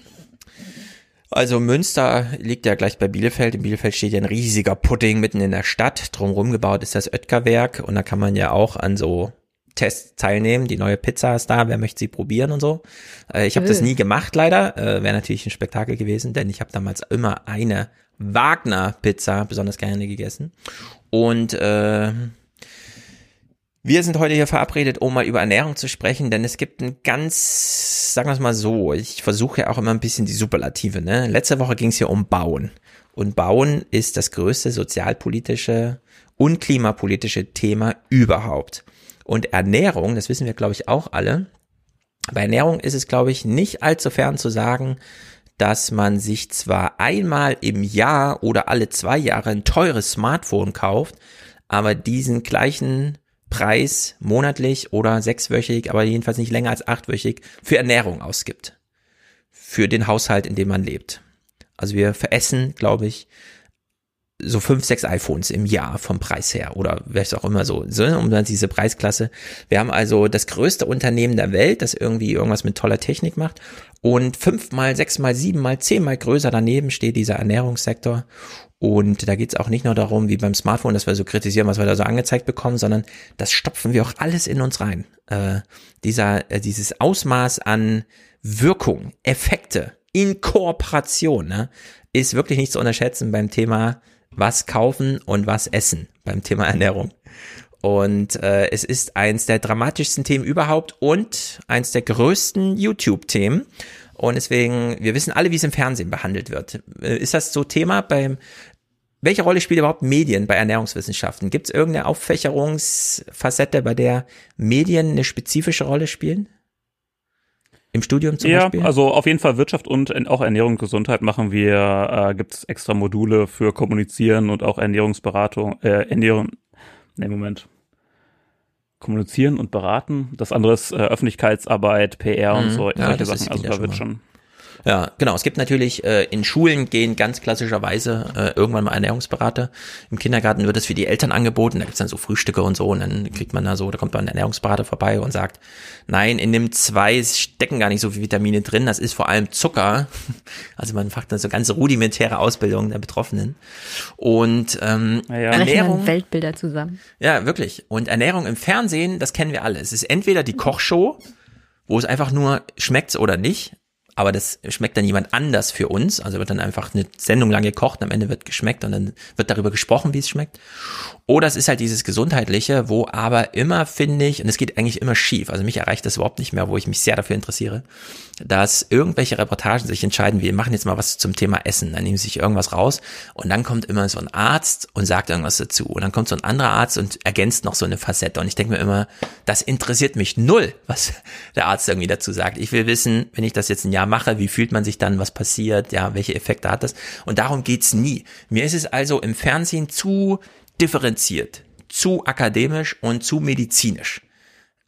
Also Münster liegt ja gleich bei Bielefeld. In Bielefeld steht ja ein riesiger Pudding mitten in der Stadt. Drumherum gebaut ist das Oetker-Werk und da kann man ja auch an so Tests teilnehmen. Die neue Pizza ist da, wer möchte sie probieren und so. Äh, ich habe das nie gemacht leider. Äh, Wäre natürlich ein Spektakel gewesen, denn ich habe damals immer eine Wagner-Pizza besonders gerne gegessen. Und äh, wir sind heute hier verabredet, um mal über Ernährung zu sprechen, denn es gibt ein ganz, sagen wir es mal so, ich versuche ja auch immer ein bisschen die Superlative. Ne? Letzte Woche ging es hier um Bauen. Und Bauen ist das größte sozialpolitische und klimapolitische Thema überhaupt. Und Ernährung, das wissen wir, glaube ich, auch alle. Bei Ernährung ist es, glaube ich, nicht allzu fern zu sagen, dass man sich zwar einmal im Jahr oder alle zwei Jahre ein teures Smartphone kauft, aber diesen gleichen Preis monatlich oder sechswöchig, aber jedenfalls nicht länger als achtwöchig für Ernährung ausgibt. Für den Haushalt, in dem man lebt. Also wir veressen, glaube ich, so fünf, sechs iPhones im Jahr vom Preis her oder es auch immer so, so, um dann diese Preisklasse. Wir haben also das größte Unternehmen der Welt, das irgendwie irgendwas mit toller Technik macht und fünfmal, sechsmal, siebenmal, zehnmal größer daneben steht dieser Ernährungssektor und da geht's auch nicht nur darum, wie beim Smartphone, dass wir so kritisieren, was wir da so angezeigt bekommen, sondern das stopfen wir auch alles in uns rein. Äh, dieser, äh, dieses Ausmaß an Wirkung, Effekte, Inkorporation, ne, ist wirklich nicht zu unterschätzen beim Thema was kaufen und was essen beim Thema Ernährung. Und äh, es ist eins der dramatischsten Themen überhaupt und eins der größten YouTube-Themen. Und deswegen, wir wissen alle, wie es im Fernsehen behandelt wird. Äh, ist das so Thema beim, welche Rolle spielt überhaupt Medien bei Ernährungswissenschaften? Gibt es irgendeine Auffächerungsfacette, bei der Medien eine spezifische Rolle spielen? Im Studium zum ja, Beispiel? Ja, also auf jeden Fall Wirtschaft und auch Ernährung und Gesundheit machen wir, äh, gibt es extra Module für Kommunizieren und auch Ernährungsberatung, äh, Ernährung, nee, Moment. Kommunizieren und beraten. Das andere ist äh, Öffentlichkeitsarbeit, PR mhm. und so, ja, solche Sachen. Also da wird schon ja, genau. Es gibt natürlich äh, in Schulen gehen ganz klassischerweise äh, irgendwann mal Ernährungsberater. Im Kindergarten wird es für die Eltern angeboten. Da gibt's dann so Frühstücke und so. Und dann kriegt man da so, da kommt dann ein Ernährungsberater vorbei und sagt, nein, in dem zwei stecken gar nicht so viele Vitamine drin. Das ist vor allem Zucker. Also man fragt dann so ganz rudimentäre Ausbildung der Betroffenen. Und ähm, ja, ja. Ernährung. Weltbilder zusammen. Ja, wirklich. Und Ernährung im Fernsehen, das kennen wir alle. Es ist entweder die Kochshow, wo es einfach nur schmeckt's oder nicht aber das schmeckt dann jemand anders für uns. Also wird dann einfach eine Sendung lang gekocht, am Ende wird geschmeckt und dann wird darüber gesprochen, wie es schmeckt. Oder es ist halt dieses Gesundheitliche, wo aber immer, finde ich, und es geht eigentlich immer schief, also mich erreicht das überhaupt nicht mehr, wo ich mich sehr dafür interessiere, dass irgendwelche Reportagen sich entscheiden, wir machen jetzt mal was zum Thema Essen, dann nehmen sie sich irgendwas raus und dann kommt immer so ein Arzt und sagt irgendwas dazu und dann kommt so ein anderer Arzt und ergänzt noch so eine Facette und ich denke mir immer, das interessiert mich null, was der Arzt irgendwie dazu sagt. Ich will wissen, wenn ich das jetzt ein Jahr mache, wie fühlt man sich dann, was passiert, ja, welche Effekte hat das und darum geht's nie. Mir ist es also im Fernsehen zu differenziert, zu akademisch und zu medizinisch.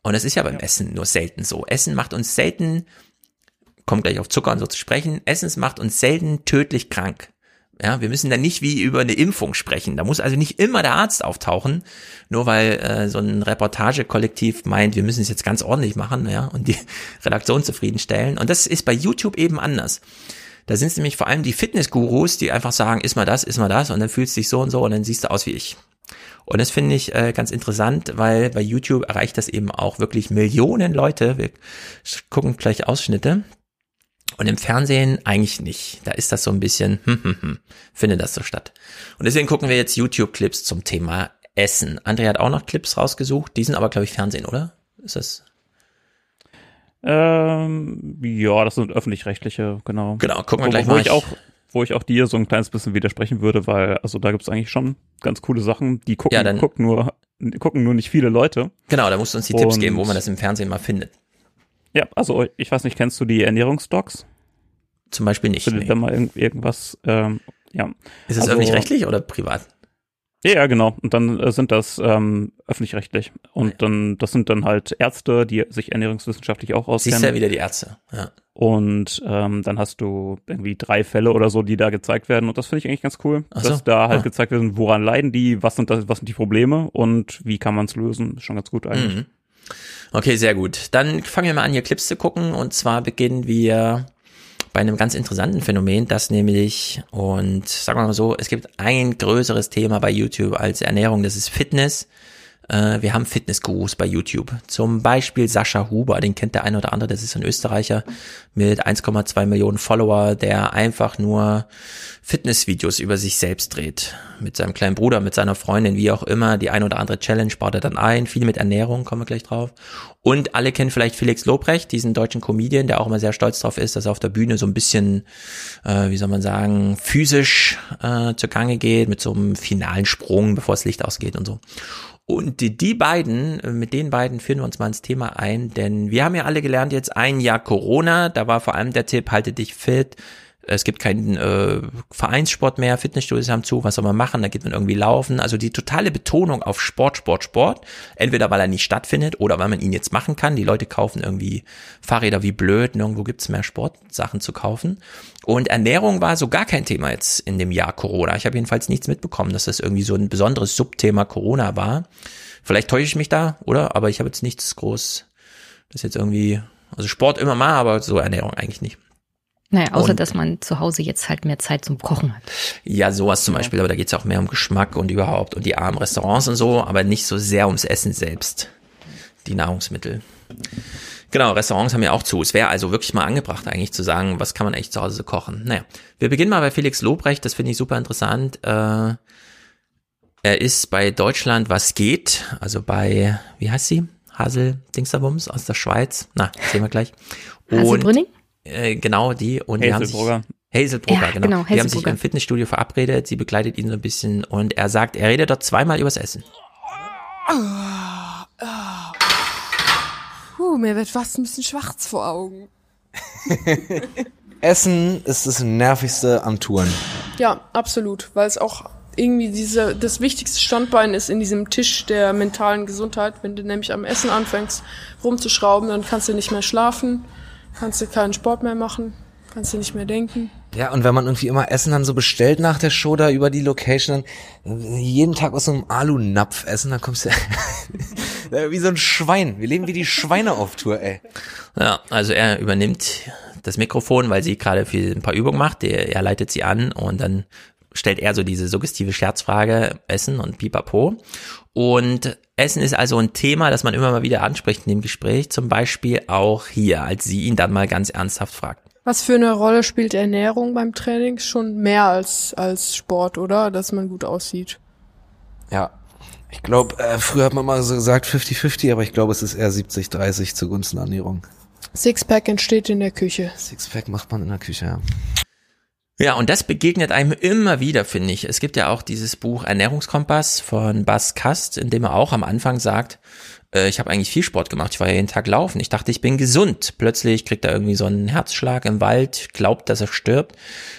Und das ist ja beim Essen nur selten so. Essen macht uns selten kommt gleich auf Zucker und so zu sprechen, Essens macht uns selten tödlich krank. Ja, wir müssen da nicht wie über eine Impfung sprechen. Da muss also nicht immer der Arzt auftauchen, nur weil äh, so ein Reportagekollektiv meint, wir müssen es jetzt ganz ordentlich machen, ja, und die Redaktion zufriedenstellen. Und das ist bei YouTube eben anders. Da sind es nämlich vor allem die Fitnessgurus, die einfach sagen, ist mal das, ist mal das, und dann fühlst du dich so und so und dann siehst du aus wie ich. Und das finde ich äh, ganz interessant, weil bei YouTube erreicht das eben auch wirklich Millionen Leute. Wir gucken gleich Ausschnitte. Und im Fernsehen eigentlich nicht. Da ist das so ein bisschen, hm, hm, hm, findet das so statt. Und deswegen gucken wir jetzt YouTube-Clips zum Thema Essen. André hat auch noch Clips rausgesucht. Die sind aber, glaube ich, Fernsehen, oder? Ist das? Ähm, ja, das sind öffentlich-rechtliche, genau. Genau, gucken wir wo, gleich wo mal. Ich auch, wo ich auch dir so ein kleines bisschen widersprechen würde, weil, also da gibt's eigentlich schon ganz coole Sachen. Die gucken, Ja, dann- gucken nur, gucken nur nicht viele Leute. Genau, da musst du uns die Tipps Und- geben, wo man das im Fernsehen mal findet. Ja, also ich weiß nicht, kennst du die Ernährungsdocs? Zum Beispiel nicht. Nee. da mal irgend, irgendwas, ähm, ja. Ist es Also- öffentlich-rechtlich oder privat? Ja, ja, genau. Und dann äh, sind das ähm, öffentlich-rechtlich. Und dann, das sind dann halt Ärzte, die sich ernährungswissenschaftlich auch auskennen. Siehst ja wieder die Ärzte. Ja. Und ähm, dann hast du irgendwie drei Fälle oder so, die da gezeigt werden. Und das finde ich eigentlich ganz cool, so. dass da halt ah. gezeigt wird, woran leiden die, was sind das, was sind die Probleme und wie kann man es lösen. Ist schon ganz gut eigentlich. Mhm. Okay, sehr gut. Dann fangen wir mal an, hier Clips zu gucken. Und zwar beginnen wir bei einem ganz interessanten Phänomen, das nämlich, und sagen wir mal so, es gibt ein größeres Thema bei YouTube als Ernährung, das ist Fitness. Äh, wir haben Fitnessgurus bei YouTube. Zum Beispiel Sascha Huber, den kennt der eine oder andere, das ist ein Österreicher mit 1,2 Millionen Follower, der einfach nur Fitnessvideos über sich selbst dreht. Mit seinem kleinen Bruder, mit seiner Freundin, wie auch immer. Die ein oder andere Challenge baut er dann ein. Viel mit Ernährung, kommen wir gleich drauf. Und alle kennen vielleicht Felix Lobrecht, diesen deutschen Comedian, der auch immer sehr stolz drauf ist, dass er auf der Bühne so ein bisschen, äh, wie soll man sagen, physisch äh, zur Gange geht, mit so einem finalen Sprung, bevor das Licht ausgeht und so. Und die, beiden, äh, mit den beiden führen wir uns mal ins Thema ein, denn wir haben ja alle gelernt jetzt ein Jahr Corona, da war vor allem der Tipp, halte dich fit, es gibt keinen äh, Vereinssport mehr, Fitnessstudios haben zu, was soll man machen? Da geht man irgendwie laufen. Also die totale Betonung auf Sport, Sport, Sport. Entweder weil er nicht stattfindet oder weil man ihn jetzt machen kann. Die Leute kaufen irgendwie Fahrräder wie blöd. Nirgendwo gibt's mehr Sportsachen zu kaufen. Und Ernährung war so gar kein Thema jetzt in dem Jahr Corona. Ich habe jedenfalls nichts mitbekommen, dass das irgendwie so ein besonderes Subthema Corona war. Vielleicht täusche ich mich da, oder? Aber ich habe jetzt nichts groß, das jetzt irgendwie, also Sport immer mal, aber so Ernährung eigentlich nicht. Naja, außer und, dass man zu Hause jetzt halt mehr Zeit zum Kochen hat. Ja, sowas zum Beispiel, aber da geht's auch mehr um Geschmack und überhaupt und die armen Restaurants und so, aber nicht so sehr ums Essen selbst, die Nahrungsmittel. Genau, Restaurants haben ja auch zu. Es wäre also wirklich mal angebracht, eigentlich zu sagen, was kann man echt zu Hause kochen. Naja, wir beginnen mal bei Felix Lobrecht, das finde ich super interessant. Äh, er ist bei Deutschland was geht, also bei, wie heißt sie? Hasel Dingsterbums aus der Schweiz. Na, sehen wir gleich. Und äh, genau die und die haben sich Hazelbrugger, ja, genau. genau die haben sich im Fitnessstudio verabredet, sie begleitet ihn so ein bisschen und er sagt, er redet dort zweimal übers Essen. Puh, mir wird fast ein bisschen schwarz vor Augen. Essen ist das nervigste am Touren. Ja, absolut, weil es auch irgendwie diese, das wichtigste Standbein ist in diesem Tisch der mentalen Gesundheit. Wenn du nämlich am Essen anfängst rumzuschrauben, dann kannst du nicht mehr schlafen kannst du keinen Sport mehr machen, kannst du nicht mehr denken. Ja, und wenn man irgendwie immer Essen dann so bestellt nach der Show da über die Location, dann jeden Tag aus so einem Alu-Napf essen, dann kommst du wie so ein Schwein. Wir leben wie die Schweine auf Tour, ey. Ja, also er übernimmt das Mikrofon, weil sie gerade ein paar Übungen macht. Er, er leitet sie an und dann stellt er so diese suggestive Scherzfrage Essen und Pipapo. Und Essen ist also ein Thema, das man immer mal wieder anspricht in dem Gespräch, zum Beispiel auch hier, als sie ihn dann mal ganz ernsthaft fragt. Was für eine Rolle spielt Ernährung beim Training? Schon mehr als, als Sport, oder? Dass man gut aussieht. Ja. Ich glaube, äh, früher hat man mal so gesagt 50-50, aber ich glaube, es ist eher 70-30 zugunsten Ernährung. Sixpack entsteht in der Küche. Sixpack macht man in der Küche, ja. Ja, und das begegnet einem immer wieder, finde ich. Es gibt ja auch dieses Buch Ernährungskompass von Bas Kast, in dem er auch am Anfang sagt, äh, ich habe eigentlich viel Sport gemacht, ich war jeden Tag laufen. Ich dachte, ich bin gesund. Plötzlich kriegt er irgendwie so einen Herzschlag im Wald, glaubt, dass er stirbt,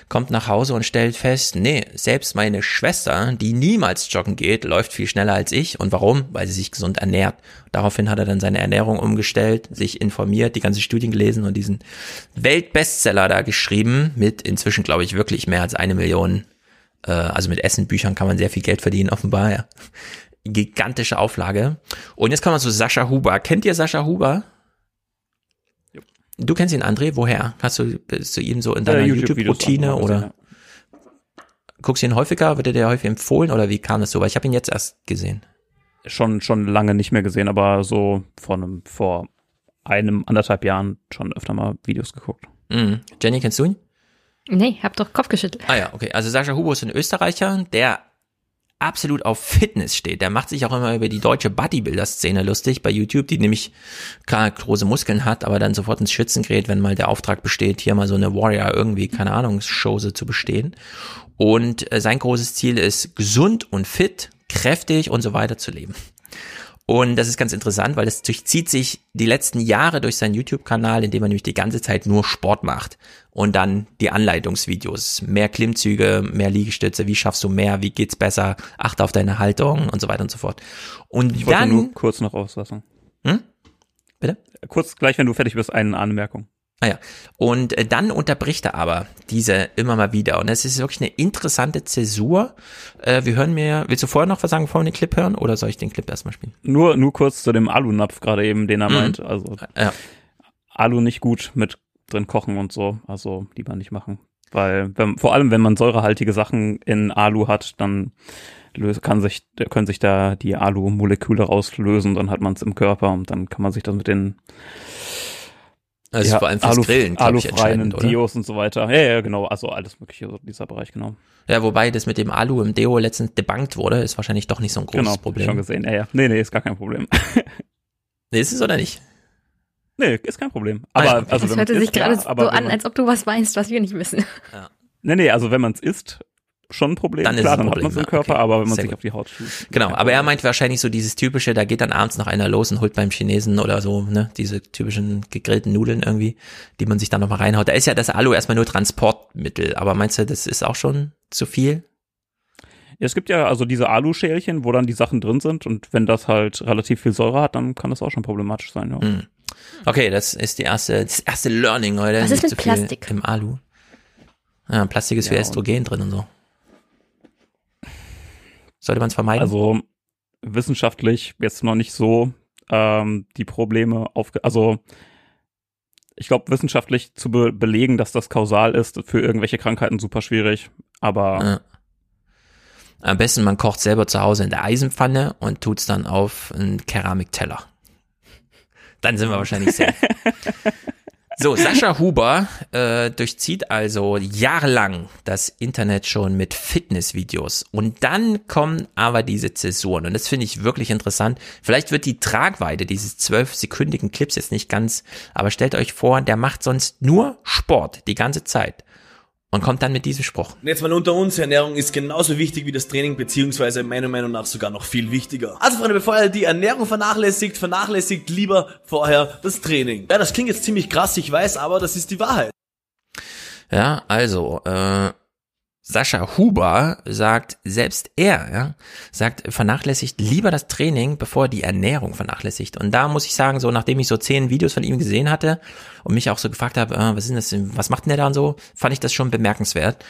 kommt nach Hause und stellt fest, nee, selbst meine Schwester, die niemals joggen geht, läuft viel schneller als ich. Und warum? Weil sie sich gesund ernährt. Daraufhin hat er dann seine Ernährung umgestellt, sich informiert, die ganzen Studien gelesen und diesen Weltbestseller da geschrieben mit inzwischen, glaube ich, wirklich mehr als eine Million äh, also mit Essenbüchern kann man sehr viel Geld verdienen, offenbar, ja gigantische Auflage. Und jetzt kommen wir zu Sascha Huber. Kennt ihr Sascha Huber? Du kennst ihn, André. Woher? Hast du, bist du ihn so in deiner äh, YouTube-Routine YouTube oder? Ja. Guckst du ihn häufiger? Wird er dir häufig empfohlen oder wie kam das so? Weil ich habe ihn jetzt erst gesehen. Schon, schon lange nicht mehr gesehen, aber so vor einem, vor einem, anderthalb Jahren schon öfter mal Videos geguckt. Mhm. Jenny, kennst du ihn? Nee, hab doch Kopf geschüttelt. Ah ja, okay. Also Sascha Huber ist ein Österreicher, der absolut auf Fitness steht. Der macht sich auch immer über die deutsche Bodybuilder-Szene lustig bei YouTube, die nämlich klar große Muskeln hat, aber dann sofort ins Schützen gerät, wenn mal der Auftrag besteht, hier mal so eine Warrior irgendwie, keine Ahnung, Show zu bestehen. Und äh, sein großes Ziel ist, gesund und fit, kräftig und so weiter zu leben. Und das ist ganz interessant, weil es durchzieht sich die letzten Jahre durch seinen YouTube-Kanal, in dem er nämlich die ganze Zeit nur Sport macht. Und dann die Anleitungsvideos. Mehr Klimmzüge, mehr Liegestütze, wie schaffst du mehr, wie geht's besser, achte auf deine Haltung und so weiter und so fort. Und ich wollte nur kurz noch auslassen. Hm? Bitte? Kurz gleich, wenn du fertig bist, eine Anmerkung. Ah ja. Und äh, dann unterbricht er aber diese immer mal wieder. Und es ist wirklich eine interessante Zäsur. Äh, wir hören mir, willst du vorher noch was sagen, bevor wir den Clip hören? Oder soll ich den Clip erstmal spielen? Nur, nur kurz zu dem Alu-Napf gerade eben, den er mhm. meint. Also ja. Alu nicht gut mit drin kochen und so. Also lieber nicht machen. Weil wenn, vor allem, wenn man säurehaltige Sachen in Alu hat, dann kann sich, können sich da die Alu-Moleküle rauslösen, dann hat man es im Körper und dann kann man sich das mit den also ja, vor allem fürs Alu, Grillen, glaube ich, entscheidend, oder? Dios und so weiter. Ja, ja, genau. Also alles mögliche, so dieser Bereich, genau. Ja, wobei das mit dem Alu im Deo letztens debunked wurde, ist wahrscheinlich doch nicht so ein großes genau, Problem. Genau, schon gesehen. Ja, ja. Nee, nee, ist gar kein Problem. nee, ist es oder nicht? Nee, ist kein Problem. Aber, ah, also, das hörte sich gerade ja, so an, als ob du was weißt, was wir nicht wissen. Ja. Nee, nee, also wenn man es isst, schon ein Problem. Dann Klar, ist es ein dann Problem. hat man es im Körper, okay. aber wenn man Sehr sich gut. auf die Haut schießt. Genau, aber er meint wahrscheinlich so dieses typische, da geht dann abends noch einer los und holt beim Chinesen oder so, ne, diese typischen gegrillten Nudeln irgendwie, die man sich dann nochmal reinhaut. Da ist ja das Alu erstmal nur Transportmittel, aber meinst du, das ist auch schon zu viel? Ja, es gibt ja also diese Aluschälchen, wo dann die Sachen drin sind und wenn das halt relativ viel Säure hat, dann kann das auch schon problematisch sein, ja. Hm. Okay, das ist die erste, das erste Learning heute. Was ist mit Plastik? Im Alu. Ja, Plastik ist für Ja, Östrogen drin und so. Sollte man es vermeiden? Also wissenschaftlich jetzt noch nicht so ähm, die Probleme aufge... Also ich glaube, wissenschaftlich zu be belegen, dass das kausal ist, für irgendwelche Krankheiten super schwierig. Aber Ja. Am besten, man kocht selber zu Hause in der Eisenpfanne und tut's dann auf einen Keramikteller. Dann sind wir wahrscheinlich safe. So, Sascha Huber äh, durchzieht also jahrelang das Internet schon mit Fitnessvideos. Und dann kommen aber diese Zäsuren. Und das finde ich wirklich interessant. Vielleicht wird die Tragweite dieses zwölfsekündigen Clips jetzt nicht ganz, aber stellt euch vor, der macht sonst nur Sport die ganze Zeit. Und kommt dann mit diesem Spruch. Jetzt mal unter uns, Ernährung ist genauso wichtig wie das Training, beziehungsweise meiner Meinung nach sogar noch viel wichtiger. Also Freunde, bevor ihr die Ernährung vernachlässigt, vernachlässigt lieber vorher das Training. Ja, das klingt jetzt ziemlich krass, ich weiß, aber das ist die Wahrheit. Ja, also, äh, Sascha Huber sagt, selbst er, ja, sagt, vernachlässigt lieber das Training, bevor er die Ernährung vernachlässigt. Und da muss ich sagen, so nachdem ich so zehn Videos von ihm gesehen hatte und mich auch so gefragt habe, äh, was ist das, was macht denn der da und so, fand ich das schon bemerkenswert.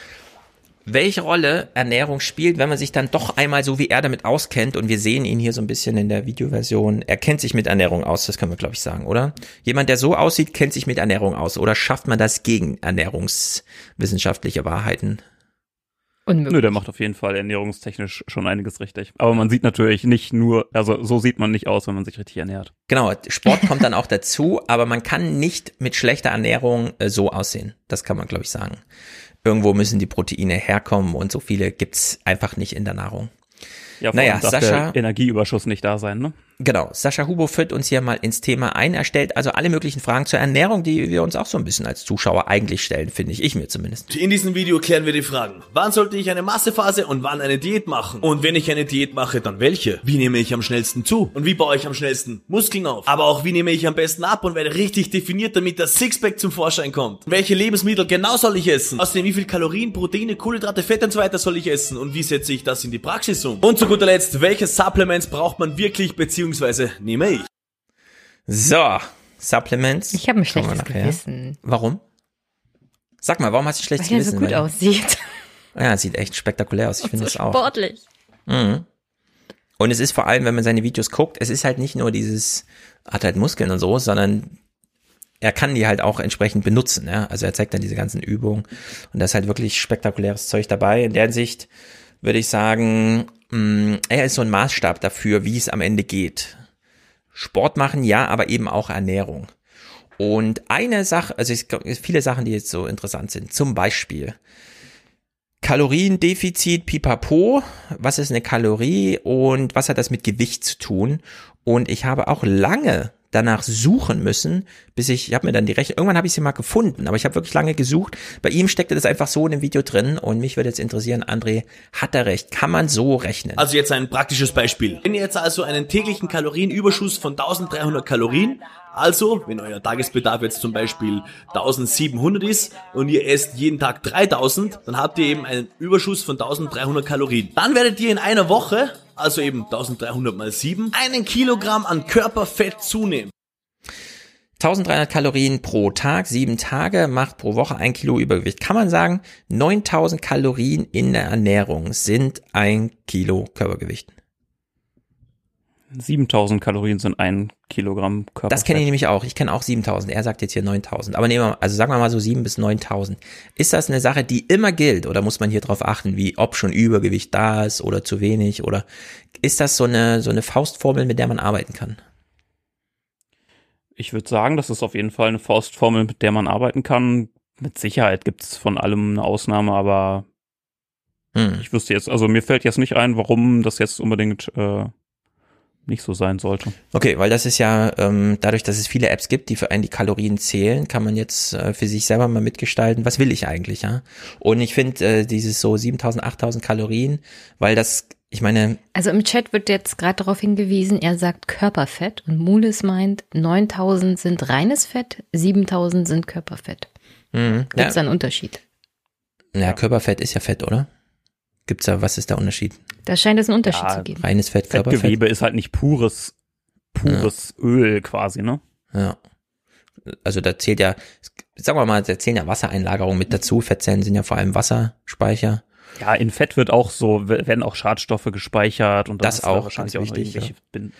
Welche Rolle Ernährung spielt, wenn man sich dann doch einmal so wie er damit auskennt und wir sehen ihn hier so ein bisschen in der Videoversion, er kennt sich mit Ernährung aus, das können wir glaube ich sagen, oder? Jemand, der so aussieht, kennt sich mit Ernährung aus oder schafft man das gegen ernährungswissenschaftliche Wahrheiten? Unmöglich. Nö, der macht auf jeden Fall ernährungstechnisch schon einiges richtig. Aber man sieht natürlich nicht nur, also so sieht man nicht aus, wenn man sich richtig ernährt. Genau, Sport kommt dann auch dazu, aber man kann nicht mit schlechter Ernährung äh, so aussehen. Das kann man, glaube ich, sagen. Irgendwo müssen die Proteine herkommen und so viele gibt's einfach nicht in der Nahrung. Ja, Naja, Sascha- der Energieüberschuss nicht da sein, ne? Genau, Sascha Hubo führt uns hier mal ins Thema ein. Er stellt also alle möglichen Fragen zur Ernährung, die wir uns auch so ein bisschen als Zuschauer eigentlich stellen, finde ich. Ich mir zumindest. In diesem Video klären wir die Fragen. Wann sollte ich eine Massephase und wann eine Diät machen? Und wenn ich eine Diät mache, dann welche? Wie nehme ich am schnellsten zu? Und wie baue ich am schnellsten Muskeln auf? Aber auch wie nehme ich am besten ab und werde richtig definiert, damit das Sixpack zum Vorschein kommt? Welche Lebensmittel genau soll ich essen? Außerdem wie viel Kalorien, Proteine, Kohlenhydrate, Fette und so weiter soll ich essen? Und wie setze ich das in die Praxis um? Und zu guter Letzt, welche Supplements braucht man wirklich beziehungsweise nehme ich? So, Supplements. Ich habe ein schlechtes. Gewissen. Warum? Sag mal, warum hast du ein schlechtes Weil er so Gewissen? gut aussieht. Ja, sieht echt spektakulär aus. Ich finde so es auch. sportlich. Mhm. Und es ist vor allem, wenn man seine Videos guckt, es ist halt nicht nur dieses, hat halt Muskeln und so, sondern er kann die halt auch entsprechend benutzen. Ja? Also er zeigt dann diese ganzen Übungen und da ist halt wirklich spektakuläres Zeug dabei. In der Hinsicht würde ich sagen, mh, er ist so ein Maßstab dafür, wie es am Ende geht. Sport machen, ja, aber eben auch Ernährung. Und eine Sache, also es gibt viele Sachen, die jetzt so interessant sind. Zum Beispiel Kaloriendefizit, pipapo. Was ist eine Kalorie und was hat das mit Gewicht zu tun? Und ich habe auch lange danach suchen müssen, bis ich, ich habe mir dann die Rechnung, irgendwann habe ich sie mal gefunden, aber ich habe wirklich lange gesucht. Bei ihm steckte das einfach so in dem Video drin und mich würde jetzt interessieren, André, hat er recht? Kann man so rechnen? Also jetzt ein praktisches Beispiel. Wenn ihr jetzt also einen täglichen Kalorienüberschuss von 1300 Kalorien, also wenn euer Tagesbedarf jetzt zum Beispiel 1700 ist und ihr esst jeden Tag 3000, dann habt ihr eben einen Überschuss von 1300 Kalorien. Dann werdet ihr in einer Woche, also eben 1300 mal 7, einen Kilogramm an Körperfett zunehmen. 1300 Kalorien pro Tag, sieben Tage, macht pro Woche ein Kilo Übergewicht. Kann man sagen, 9000 Kalorien in der Ernährung sind ein Kilo Körpergewicht. 7000 Kalorien sind ein Kilogramm Körperfett. Das kenne ich nämlich auch. Ich kenne auch 7000. Er sagt jetzt hier 9000. Aber nehmen wir, also sagen wir mal so 7 bis 9000. Ist das eine Sache, die immer gilt oder muss man hier drauf achten, wie ob schon Übergewicht da ist oder zu wenig oder ist das so eine, so eine Faustformel, mit der man arbeiten kann? Ich würde sagen, das ist auf jeden Fall eine Faustformel, mit der man arbeiten kann. Mit Sicherheit gibt es von allem eine Ausnahme, aber hm. ich wüsste jetzt, also mir fällt jetzt nicht ein, warum das jetzt unbedingt äh, nicht so sein sollte. Okay, weil das ist ja, ähm, dadurch, dass es viele Apps gibt, die für einen die Kalorien zählen, kann man jetzt äh, für sich selber mal mitgestalten, was will ich eigentlich, ja? Und ich finde äh, dieses so 7000, 8000 Kalorien, weil das, ich meine. Also im Chat wird jetzt gerade darauf hingewiesen, er sagt Körperfett und Mulis meint, 9000 sind reines Fett, 7000 sind Körperfett. Mhm, Gibt es ja. einen Unterschied? Ja, Körperfett ist ja Fett, oder? Gibt's da, was ist der Unterschied? Da scheint es einen Unterschied ja, zu geben. Reines Fett, Körperfett. Fettgewebe ist halt nicht pures, pures ja. Öl quasi, ne? Ja. Also da zählt ja, sagen wir mal, da zählen ja Wassereinlagerungen mit dazu. Fettzellen sind ja vor allem Wasserspeicher. Ja, in Fett wird auch so, werden auch Schadstoffe gespeichert und das auch wahrscheinlich auch wichtig, ja. bin,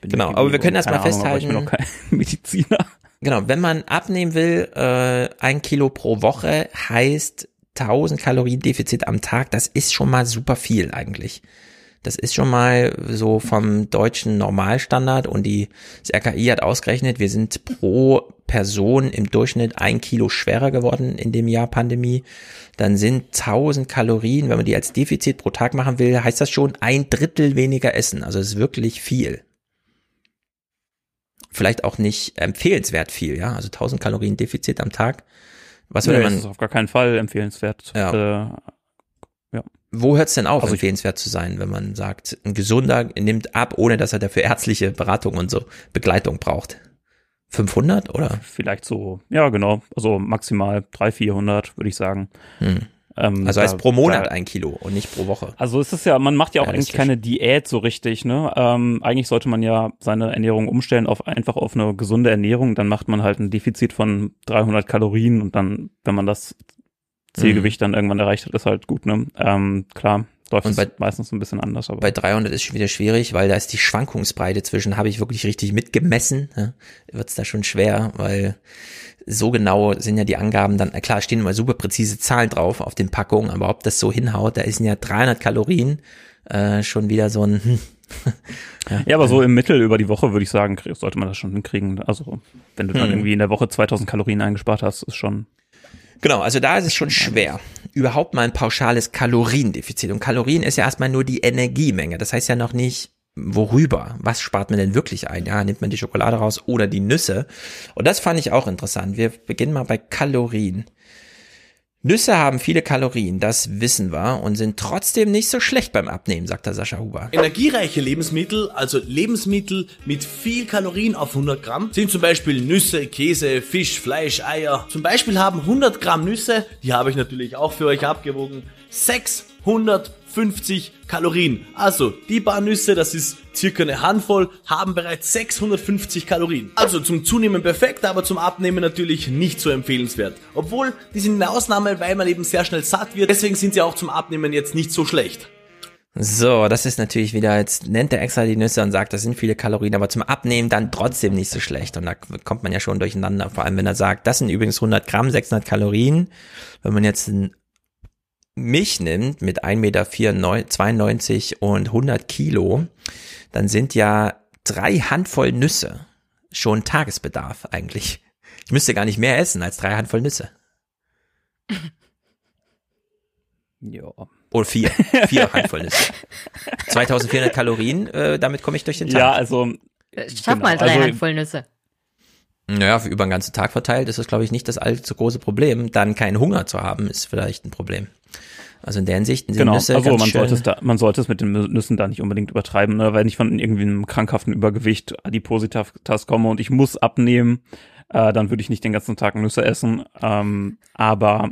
bin genau, aber wir können das mal festhalten. Ahnung, ich bin auch kein Mediziner. Genau, wenn man abnehmen will, äh, ein Kilo pro Woche heißt 1000 Kalorien Defizit am Tag, das ist schon mal super viel eigentlich. Das ist schon mal so vom deutschen Normalstandard und die das RKI hat ausgerechnet, wir sind pro Person im Durchschnitt ein Kilo schwerer geworden in dem Jahr Pandemie. Dann sind 1000 Kalorien, wenn man die als Defizit pro Tag machen will, heißt das schon ein Drittel weniger essen. Also es ist wirklich viel. Vielleicht auch nicht empfehlenswert viel, ja. Also 1000 Kalorien Defizit am Tag was würde nee, man? Das ist auf gar keinen Fall empfehlenswert. Ja. Äh, ja. Wo hört es denn auf, also empfehlenswert zu sein, wenn man sagt, ein Gesunder nimmt ab, ohne dass er dafür ärztliche Beratung und so Begleitung braucht? 500 oder? Vielleicht so, ja genau, also maximal 300, 400 würde ich sagen. Hm. Ähm, also heißt pro Monat da, ein Kilo und nicht pro Woche. Also es ist ja, man macht ja auch eigentlich keine Diät so richtig, ne? Ähm, eigentlich sollte man ja seine Ernährung umstellen auf einfach auf eine gesunde Ernährung. Dann macht man halt ein Defizit von 300 Kalorien und dann, wenn man das Zielgewicht mhm. dann irgendwann erreicht hat, ist halt gut, ne? Ähm, klar läuft und bei, meistens ein bisschen anders. Aber. Bei 300 ist schon wieder schwierig, weil da ist die Schwankungsbreite zwischen, habe ich wirklich richtig mitgemessen, ja, wird es da schon schwer, weil so genau sind ja die Angaben dann, klar stehen immer super präzise Zahlen drauf auf den Packungen, aber ob das so hinhaut, da ist ja 300 Kalorien äh, schon wieder so ein, hm. ja, ja, aber so im Mittel über die Woche würde ich sagen, sollte man das schon hinkriegen. Also wenn du dann hm. irgendwie in der Woche 2000 Kalorien eingespart hast, ist schon Genau, also da ist es schon schwer. Überhaupt mal ein pauschales Kaloriendefizit. Und Kalorien ist ja erstmal nur die Energiemenge. Das heißt ja noch nicht, worüber? Was spart man denn wirklich ein? Ja, nimmt man die Schokolade raus oder die Nüsse? Und das fand ich auch interessant. Wir beginnen mal bei Kalorien. Nüsse haben viele Kalorien, das wissen wir, und sind trotzdem nicht so schlecht beim Abnehmen, sagt der Sascha Huber. Energiereiche Lebensmittel, also Lebensmittel mit viel Kalorien auf 100 Gramm, sind zum Beispiel Nüsse, Käse, Fisch, Fleisch, Eier. Zum Beispiel haben 100 Gramm Nüsse, die habe ich natürlich auch für euch abgewogen, 600 50 Kalorien. Also, die paar Nüsse, das ist circa eine Handvoll, haben bereits 650 Kalorien. Also zum Zunehmen perfekt, aber zum Abnehmen natürlich nicht so empfehlenswert. Obwohl, die sind eine Ausnahme, weil man eben sehr schnell satt wird. Deswegen sind sie auch zum Abnehmen jetzt nicht so schlecht. So, das ist natürlich wieder, jetzt nennt er extra die Nüsse und sagt, das sind viele Kalorien, aber zum Abnehmen dann trotzdem nicht so schlecht. Und da kommt man ja schon durcheinander, vor allem wenn er sagt, das sind übrigens 100 Gramm, 600 Kalorien. Wenn man jetzt ein mich nimmt mit 1,92 Meter und 100 Kilo, dann sind ja drei Handvoll Nüsse schon Tagesbedarf eigentlich. Ich müsste gar nicht mehr essen als drei Handvoll Nüsse. Ja. Oder vier. Vier Handvoll Nüsse. 2400 Kalorien, äh, damit komme ich durch den Tag. Ja, also. Schaff genau, mal drei also, Handvoll Nüsse. Naja, über den ganzen Tag verteilt ist das, glaube ich, nicht das allzu große Problem. Dann keinen Hunger zu haben, ist vielleicht ein Problem. Also in der Hinsicht sind genau. Nüsse also man sollte es da, man sollte es mit den Nüssen da nicht unbedingt übertreiben, ne? wenn ich von irgendwie einem krankhaften Übergewicht Adipositas komme und ich muss abnehmen, äh, dann würde ich nicht den ganzen Tag Nüsse essen. Ähm, aber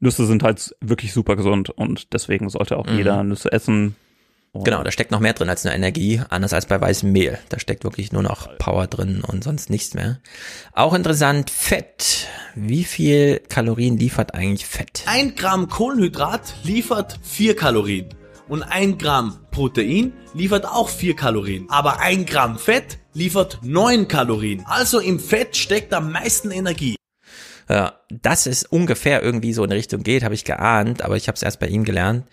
Nüsse sind halt wirklich super gesund und deswegen sollte auch mhm. jeder Nüsse essen Und genau, da steckt noch mehr drin als nur Energie, anders als bei weißem Mehl. Da steckt wirklich nur noch Power drin und sonst nichts mehr. Auch interessant, Fett. Wie viel Kalorien liefert eigentlich Fett? Ein Gramm Kohlenhydrat liefert vier Kalorien. Und ein Gramm Protein liefert auch vier Kalorien. Aber ein Gramm Fett liefert neun Kalorien. Also im Fett steckt am meisten Energie. Ja, dass es ungefähr irgendwie so in Richtung geht, habe ich geahnt, aber ich habe es erst bei ihm gelernt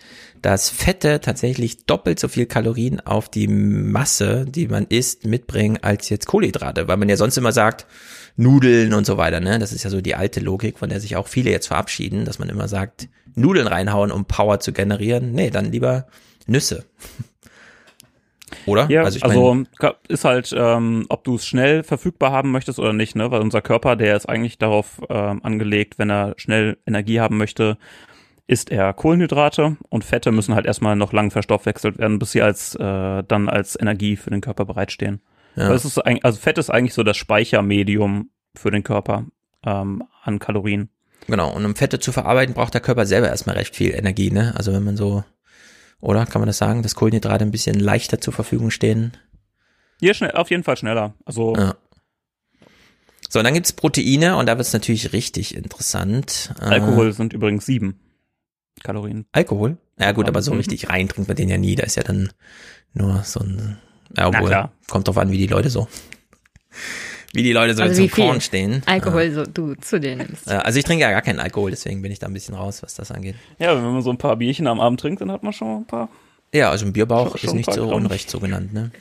dass Fette tatsächlich doppelt so viel Kalorien auf die Masse, die man isst, mitbringen als jetzt Kohlenhydrate, weil man ja sonst immer sagt, Nudeln und so weiter, ne? Das ist ja so die alte Logik, von der sich auch viele jetzt verabschieden, dass man immer sagt, Nudeln reinhauen, um Power zu generieren. Nee, dann lieber Nüsse. Oder? Ja, also, ich also ist halt, ähm, ob du es schnell verfügbar haben möchtest oder nicht, ne? Weil unser Körper, der ist eigentlich darauf ähm, angelegt, wenn er schnell Energie haben möchte, isst er Kohlenhydrate und Fette müssen halt erstmal noch lang verstoffwechselt werden, bis sie als äh, dann als Energie für den Körper bereitstehen. Ja. Ist also Fett ist eigentlich so das Speichermedium für den Körper ähm, an Kalorien. Genau, und um Fette zu verarbeiten, braucht der Körper selber erstmal recht viel Energie, ne? Also wenn man so, oder kann man das sagen, dass Kohlenhydrate ein bisschen leichter zur Verfügung stehen? Ja, schnell, auf jeden Fall schneller. Also ja. So, und dann gibt's Proteine und da wird's natürlich richtig interessant. Alkohol äh, sind übrigens sieben. Kalorien. Alkohol? Ja gut, aber so mhm. richtig rein trinkt man den ja nie. Da ist ja dann nur so ein, ja, obwohl, kommt drauf an, wie die Leute so, wie die Leute so also zum Korn stehen. Alkohol so du zu denen nimmst. Also ich trinke ja gar keinen Alkohol, deswegen bin ich da ein bisschen raus, was das angeht. Ja, wenn man so ein paar Bierchen am Abend trinkt, dann hat man schon ein paar. Ja, also ein Bierbauch ist nicht so unrecht so genannt, ne?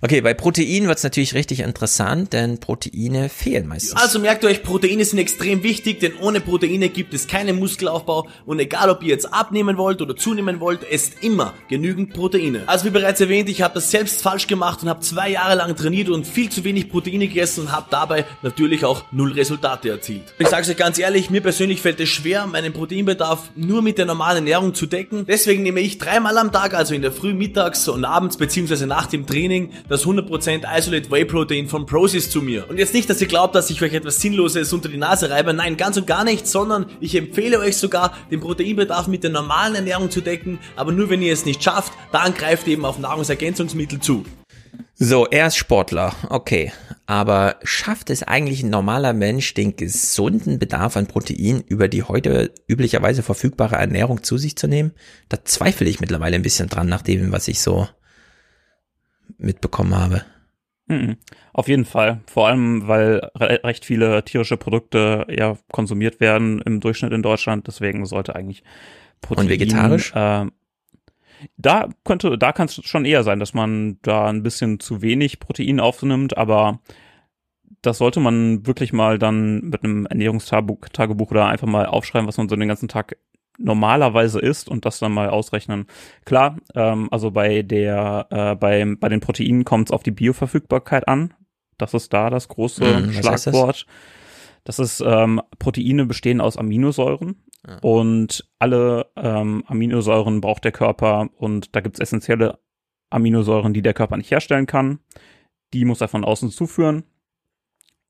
Okay, bei Protein wird's natürlich richtig interessant, denn Proteine fehlen meistens. Also merkt euch, Proteine sind extrem wichtig, denn ohne Proteine gibt es keinen Muskelaufbau und egal ob ihr jetzt abnehmen wollt oder zunehmen wollt, esst immer genügend Proteine. Also wie bereits erwähnt, ich habe das selbst falsch gemacht und habe zwei Jahre lang trainiert und viel zu wenig Proteine gegessen und habe dabei natürlich auch null Resultate erzielt. Ich sage euch ganz ehrlich, mir persönlich fällt es schwer, meinen Proteinbedarf nur mit der normalen Ernährung zu decken. Deswegen nehme ich dreimal am Tag, also in der Früh, mittags und abends beziehungsweise nach dem Training, das 100% Isolate Whey Protein von Prozis zu mir. Und jetzt nicht, dass ihr glaubt, dass ich euch etwas Sinnloses unter die Nase reibe. Nein, ganz und gar nicht, sondern ich empfehle euch sogar, den Proteinbedarf mit der normalen Ernährung zu decken. Aber nur wenn ihr es nicht schafft, dann greift eben auf Nahrungsergänzungsmittel zu. So, er ist Sportler, okay. Aber schafft es eigentlich ein normaler Mensch, den gesunden Bedarf an Protein über die heute üblicherweise verfügbare Ernährung zu sich zu nehmen? Da zweifle ich mittlerweile ein bisschen dran, nach dem, was ich so mitbekommen habe. Mhm. Auf jeden Fall. Vor allem, weil re recht viele tierische Produkte ja konsumiert werden im Durchschnitt in Deutschland. Deswegen sollte eigentlich Protein. Und vegetarisch? Äh, da könnte, da kann es schon eher sein, dass man da ein bisschen zu wenig Protein aufnimmt, aber das sollte man wirklich mal dann mit einem Ernährungstagebuch oder einfach mal aufschreiben, was man so den ganzen Tag normalerweise ist und das dann mal ausrechnen. Klar, ähm, also bei der, äh, bei, bei den Proteinen kommt es auf die Bioverfügbarkeit an. Das ist da das große mhm, Schlagwort. Das? ist, ähm, Proteine bestehen aus Aminosäuren ja. und alle ähm, Aminosäuren braucht der Körper und da gibt es essentielle Aminosäuren, die der Körper nicht herstellen kann. Die muss er von außen zuführen.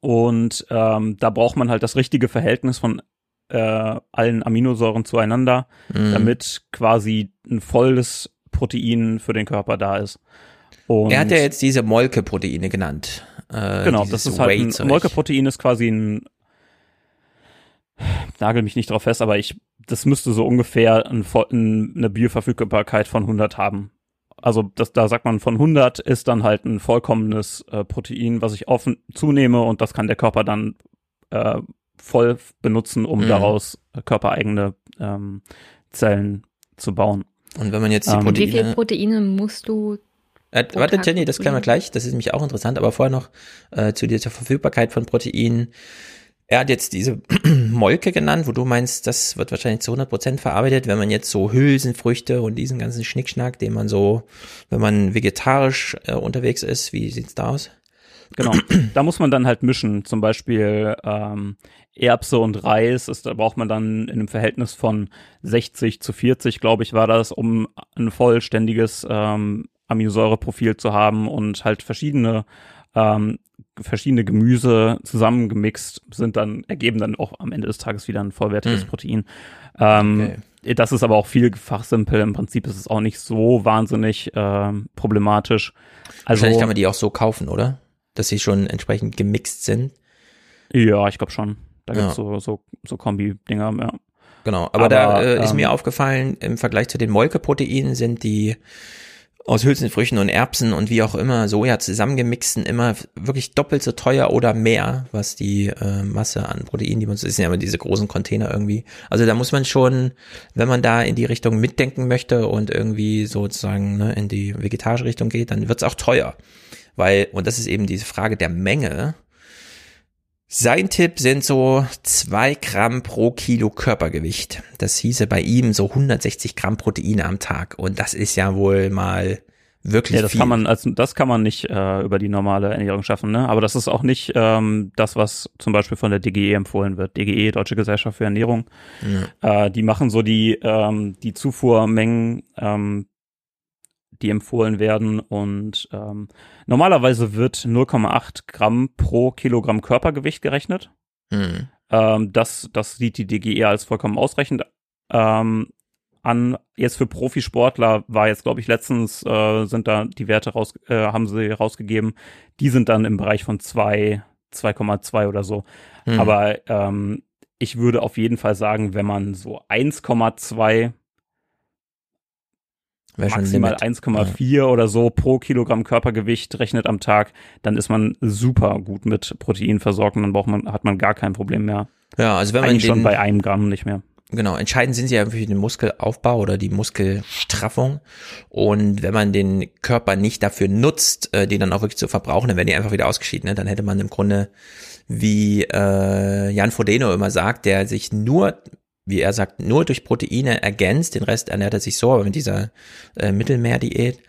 Und ähm, da braucht man halt das richtige Verhältnis von äh, allen Aminosäuren zueinander, mhm. damit quasi ein volles Protein für den Körper da ist. Und er hat ja jetzt diese Molke-Proteine genannt. Äh, genau, das ist halt ein Molke-Protein ist quasi ein nagel mich nicht drauf fest, aber ich, das müsste so ungefähr ein, ein, eine Bioverfügbarkeit von 100 haben. Also das, da sagt man von 100 ist dann halt ein vollkommenes äh, Protein, was ich offen zunehme und das kann der Körper dann äh, voll benutzen, um mhm. daraus körpereigene ähm, Zellen zu bauen. Und wenn man jetzt die ähm, Proteine... Wie viele Proteine musst du äh, warte, Jenny, das können wir gleich. Das ist nämlich auch interessant. Aber vorher noch äh, zu dieser Verfügbarkeit von Proteinen. Er hat jetzt diese Molke genannt, wo du meinst, das wird wahrscheinlich zu 100 Prozent verarbeitet, wenn man jetzt so Hülsenfrüchte und diesen ganzen Schnickschnack, den man so, wenn man vegetarisch äh, unterwegs ist, wie sieht's da aus? Genau, da muss man dann halt mischen. Zum Beispiel ähm, Erbse und Reis, ist, da braucht man dann in einem Verhältnis von 60 zu 40, glaube ich, war das, um ein vollständiges ähm, Aminosäureprofil zu haben und halt verschiedene ähm, verschiedene Gemüse zusammengemixt sind dann ergeben dann auch am Ende des Tages wieder ein vollwertiges mm. Protein. Ähm, okay. das ist aber auch viel fachsimpel. Im Prinzip ist es auch nicht so wahnsinnig äh, problematisch. Also, Wahrscheinlich kann man die auch so kaufen, oder? Dass sie schon entsprechend gemixt sind. Ja, ich glaube schon. Da gibt's ja. so, so, so Kombi-Dinger, ja. Genau, aber, aber da äh, ist ähm, mir aufgefallen, im Vergleich zu den Molkeproteinen sind die aus Hülsenfrüchten und Erbsen und wie auch immer Soja zusammengemixten immer wirklich doppelt so teuer oder mehr, was die äh, Masse an Protein, die man, das sind ja immer diese großen Container irgendwie. Also da muss man schon, wenn man da in die Richtung mitdenken möchte und irgendwie sozusagen ne, in die vegetarische Richtung geht, dann wird's auch teuer. Weil, und das ist eben diese Frage der Menge, sein Tipp sind so zwei Gramm pro Kilo Körpergewicht. Das hieße bei ihm so 160 Gramm Proteine am Tag. Und das ist ja wohl mal wirklich ja, das viel. kann man also das kann man nicht äh, über die normale Ernährung schaffen, ne? Aber das ist auch nicht ähm, das, was zum Beispiel von der DGE empfohlen wird. DGE, Deutsche Gesellschaft für Ernährung. Ja. Äh, die machen so die ähm, die Zufuhrmengen ähm, die empfohlen werden. Und ähm, normalerweise wird 0,8 Gramm pro Kilogramm Körpergewicht gerechnet. Mhm. Ähm, das, das sieht die DGE als vollkommen ausreichend ähm, an. Jetzt für Profisportler war jetzt, glaube ich, letztens äh, sind da die Werte raus, äh, haben sie rausgegeben. Die sind dann im Bereich von 2, 2,2 oder so. Mhm. Aber ähm, ich würde auf jeden Fall sagen, wenn man so 1,2 maximal 1,4 ja. oder so pro Kilogramm Körpergewicht rechnet am Tag, dann ist man super gut mit Protein versorgt und dann braucht man, hat man gar kein Problem mehr. Ja, also wenn man Eigentlich den, schon bei einem Gramm nicht mehr. Genau, entscheidend sind sie ja für den Muskelaufbau oder die Muskelstraffung. Und wenn man den Körper nicht dafür nutzt, äh, den dann auch wirklich zu verbrauchen, dann werden die einfach wieder ausgeschieden. Ne? Dann hätte man im Grunde, wie äh, Jan Frodeno immer sagt, der sich nur wie er sagt, nur durch Proteine ergänzt, den Rest ernährt er sich so, aber mit dieser äh, Mittelmeerdiät,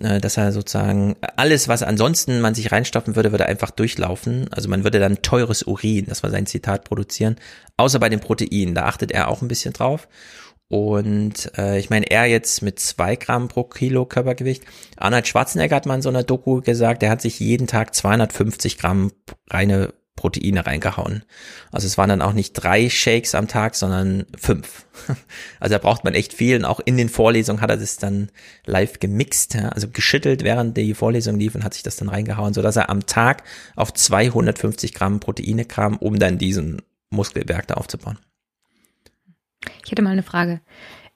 äh, dass er sozusagen alles, was ansonsten man sich reinstopfen würde, würde einfach durchlaufen. Also man würde dann teures Urin, das war sein Zitat, produzieren, außer bei den Proteinen, da achtet er auch ein bisschen drauf. Und äh, ich meine, er jetzt mit zwei Gramm pro Kilo Körpergewicht. Arnold Schwarzenegger hat mal in so einer Doku gesagt, er hat sich jeden Tag 250 Gramm reine Proteine reingehauen. Also es waren dann auch nicht drei Shakes am Tag, sondern fünf. Also da braucht man echt viel und auch in den Vorlesungen hat er das dann live gemixt, also geschüttelt, während die Vorlesung lief und hat sich das dann reingehauen, sodass er am Tag auf 250 Gramm Proteine kam, um dann diesen Muskelberg da aufzubauen. Ich hätte mal eine Frage.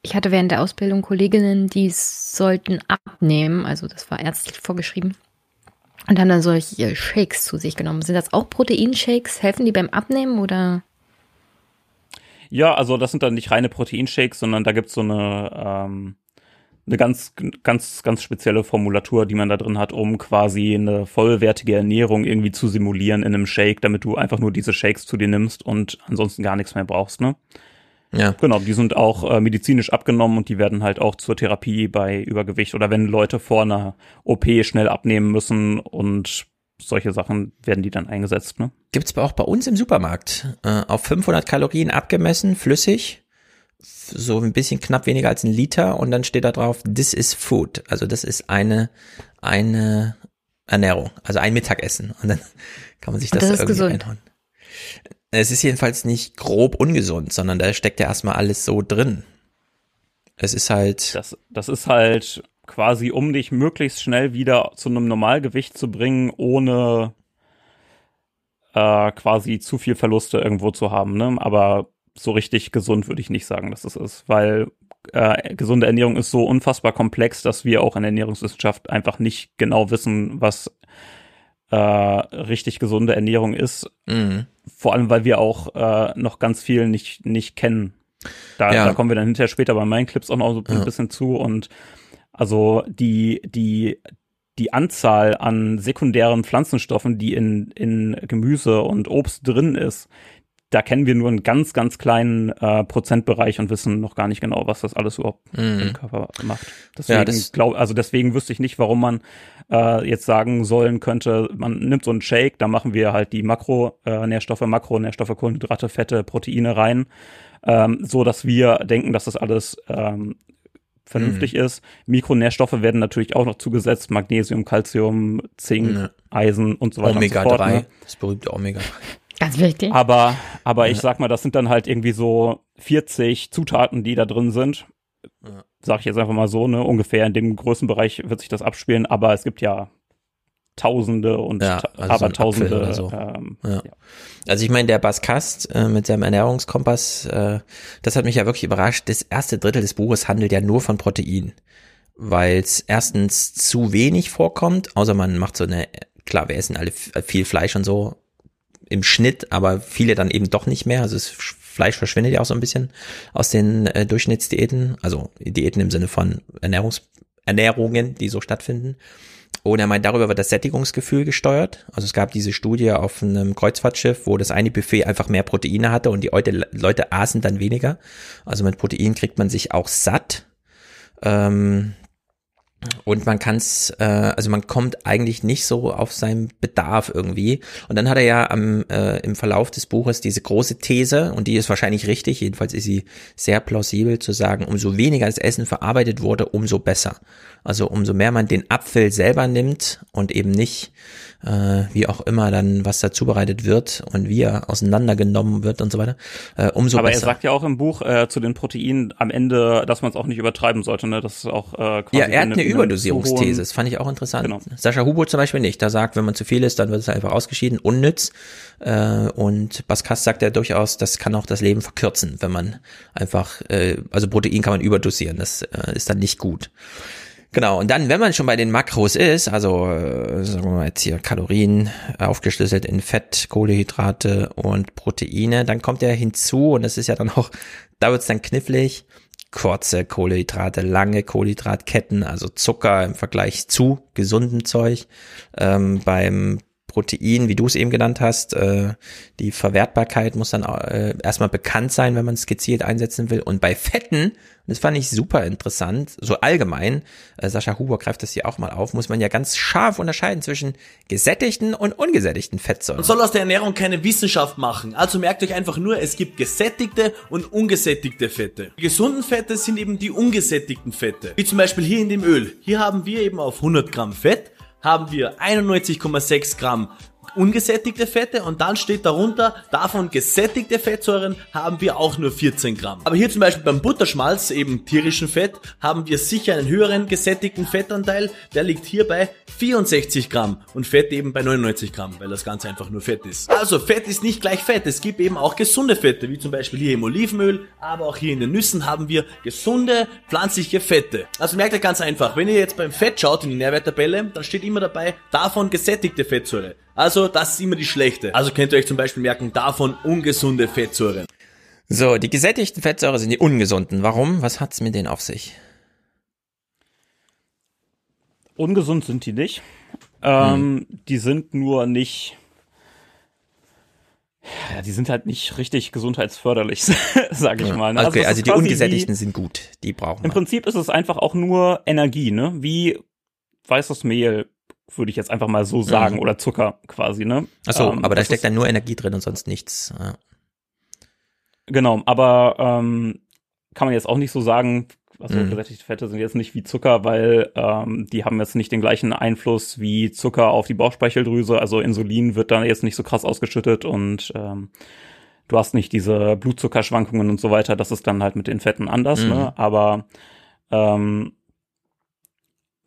Ich hatte während der Ausbildung Kolleginnen, die sollten abnehmen, also das war ärztlich vorgeschrieben. Und haben dann solche Shakes zu sich genommen. Sind das auch Proteinshakes? Helfen die beim Abnehmen oder? Ja, also das sind dann nicht reine Proteinshakes, sondern da gibt's so eine, ähm, eine ganz, ganz, ganz spezielle Formulatur, die man da drin hat, um quasi eine vollwertige Ernährung irgendwie zu simulieren in einem Shake, damit du einfach nur diese Shakes zu dir nimmst und ansonsten gar nichts mehr brauchst, ne? Ja. Genau, die sind auch äh, medizinisch abgenommen und die werden halt auch zur Therapie bei Übergewicht oder wenn Leute vor einer OP schnell abnehmen müssen und solche Sachen werden die dann eingesetzt. Ne? Gibt's auch bei uns im Supermarkt äh, auf 500 Kalorien abgemessen, flüssig, so ein bisschen knapp weniger als ein Liter und dann steht da drauf, this is food. Also das ist eine eine Ernährung, also ein Mittagessen und dann kann man sich das, das irgendwie gesund. einhauen. Es ist jedenfalls nicht grob ungesund, sondern da steckt ja erstmal alles so drin. Es ist halt. Das, das ist halt quasi, um dich möglichst schnell wieder zu einem Normalgewicht zu bringen, ohne äh, quasi zu viel Verluste irgendwo zu haben. Ne? Aber so richtig gesund würde ich nicht sagen, dass es ist, weil äh, gesunde Ernährung ist so unfassbar komplex, dass wir auch in der Ernährungswissenschaft einfach nicht genau wissen, was äh, richtig gesunde Ernährung ist. Mhm. Vor allem, weil wir auch äh, noch ganz viel nicht, nicht kennen. Da, ja. da kommen wir dann hinterher später bei meinen Clips auch noch so ein ja. bisschen zu. Und also die, die, die Anzahl an sekundären Pflanzenstoffen, die in, in Gemüse und Obst drin ist, da kennen wir nur einen ganz, ganz kleinen äh, Prozentbereich und wissen noch gar nicht genau, was das alles überhaupt mhm. im Körper macht. Deswegen, ja, glaub, also deswegen wüsste ich nicht, warum man äh, jetzt sagen sollen könnte, man nimmt so einen Shake, da machen wir halt die Makronährstoffe, äh, Makronährstoffe, Kohlenhydrate, Fette, Proteine rein, ähm, so dass wir denken, dass das alles ähm, vernünftig mhm. ist. Mikronährstoffe werden natürlich auch noch zugesetzt, Magnesium, Calcium, Zink, ja. Eisen und so weiter. Omega und so fort, 3, ne? das berühmte Omega 3. Ganz wichtig. Aber, aber ich sag mal, das sind dann halt irgendwie so 40 Zutaten, die da drin sind. Ja. Sag ich jetzt einfach mal so, ne? Ungefähr in dem Größenbereich wird sich das abspielen, aber es gibt ja Tausende und ja, also aber so Tausende. So. Ähm, ja. ja. Also ich meine, der Baskast äh, mit seinem Ernährungskompass, äh, das hat mich ja wirklich überrascht. Das erste Drittel des Buches handelt ja nur von Protein, weil es erstens zu wenig vorkommt, außer man macht so eine, klar, wir essen alle viel Fleisch und so im Schnitt, aber viele dann eben doch nicht mehr. Also das Fleisch verschwindet ja auch so ein bisschen aus den äh, Durchschnittsdiäten, also Diäten im Sinne von Ernährungs Ernährungen, die so stattfinden. Und er meint, darüber wird das Sättigungsgefühl gesteuert. Also es gab diese Studie auf einem Kreuzfahrtschiff, wo das eine Buffet einfach mehr Proteine hatte und die Leute aßen dann weniger. Also mit Protein kriegt man sich auch satt. Ähm, und man kann es, äh, also man kommt eigentlich nicht so auf seinen Bedarf irgendwie. Und dann hat er ja am, äh, im Verlauf des Buches diese große These, und die ist wahrscheinlich richtig, jedenfalls ist sie sehr plausibel zu sagen, umso weniger das Essen verarbeitet wurde, umso besser. Also umso mehr man den Apfel selber nimmt und eben nicht äh, wie auch immer dann was da zubereitet wird und wie er auseinandergenommen wird und so weiter, äh, umso Aber besser. er sagt ja auch im Buch äh, zu den Proteinen am Ende, dass man es auch nicht übertreiben sollte, ne? Das ist auch äh, quasi Ja, er hat eine, eine Überdosierungsthese, das fand ich auch interessant. Genau. Sascha Hubo zum Beispiel nicht, da sagt, wenn man zu viel ist, dann wird es einfach ausgeschieden, unnütz. Äh, und Baskas sagt ja durchaus, das kann auch das Leben verkürzen, wenn man einfach, äh, also Protein kann man überdosieren, das äh, ist dann nicht gut. Genau, und dann, wenn man schon bei den Makros ist, also äh, sagen wir mal jetzt hier Kalorien aufgeschlüsselt in Fett, Kohlehydrate und Proteine, dann kommt er hinzu, und das ist ja dann auch, da wird's dann knifflig, kurze Kohlehydrate, lange Kohlenhydratketten, also Zucker im Vergleich zu gesundem Zeug. Ähm, beim Protein, wie du es eben genannt hast, äh, die Verwertbarkeit muss dann äh, erstmal bekannt sein, wenn man es gezielt einsetzen will. Und bei Fetten, das fand ich super interessant, so allgemein, äh, Sascha Huber greift das hier auch mal auf, muss man ja ganz scharf unterscheiden zwischen gesättigten und ungesättigten Fettsäuren. Man soll aus der Ernährung keine Wissenschaft machen. Also merkt euch einfach nur, es gibt gesättigte und ungesättigte Fette. Die gesunden Fette sind eben die ungesättigten Fette. Wie zum Beispiel hier in dem Öl. Hier haben wir eben auf 100 Gramm Fett haben wir 91,6 Gramm ungesättigte Fette und dann steht darunter, davon gesättigte Fettsäuren haben wir auch nur 14 Gramm. Aber hier zum Beispiel beim Butterschmalz, eben tierischen Fett, haben wir sicher einen höheren gesättigten Fettanteil, der liegt hier bei 64 Gramm und Fett eben bei 99 Gramm, weil das Ganze einfach nur Fett ist. Also Fett ist nicht gleich Fett, es gibt eben auch gesunde Fette, wie zum Beispiel hier im Olivenöl, aber auch hier in den Nüssen haben wir gesunde pflanzliche Fette. Also merkt ihr ganz einfach, wenn ihr jetzt beim Fett schaut in die Nährwerttabelle, dann steht immer dabei, davon gesättigte Fettsäure. Also das ist immer die schlechte. Also könnt ihr euch zum Beispiel merken, davon ungesunde Fettsäuren. So, die gesättigten Fettsäuren sind die ungesunden. Warum? Was hat's mit denen auf sich? Ungesund sind die nicht. Ähm, hm. Die sind nur nicht. Ja, die sind halt nicht richtig gesundheitsförderlich, sag ich ja. mal. Ne? Okay, also, also die ungesättigten wie, sind gut, die brauchen. Im Prinzip ist es einfach auch nur Energie, ne? Wie weißes Mehl, würde ich jetzt einfach mal so sagen, mhm. oder Zucker quasi, ne? Achso, ähm, aber da steckt dann nur Energie drin und sonst nichts. Ja. Genau, aber ähm, kann man jetzt auch nicht so sagen, also mhm. gesättigte Fette sind jetzt nicht wie Zucker, weil ähm, die haben jetzt nicht den gleichen Einfluss wie Zucker auf die Bauchspeicheldrüse. Also Insulin wird dann jetzt nicht so krass ausgeschüttet und ähm, du hast nicht diese Blutzuckerschwankungen und so weiter. Das ist dann halt mit den Fetten anders, ne? mhm. ne? Aber ähm,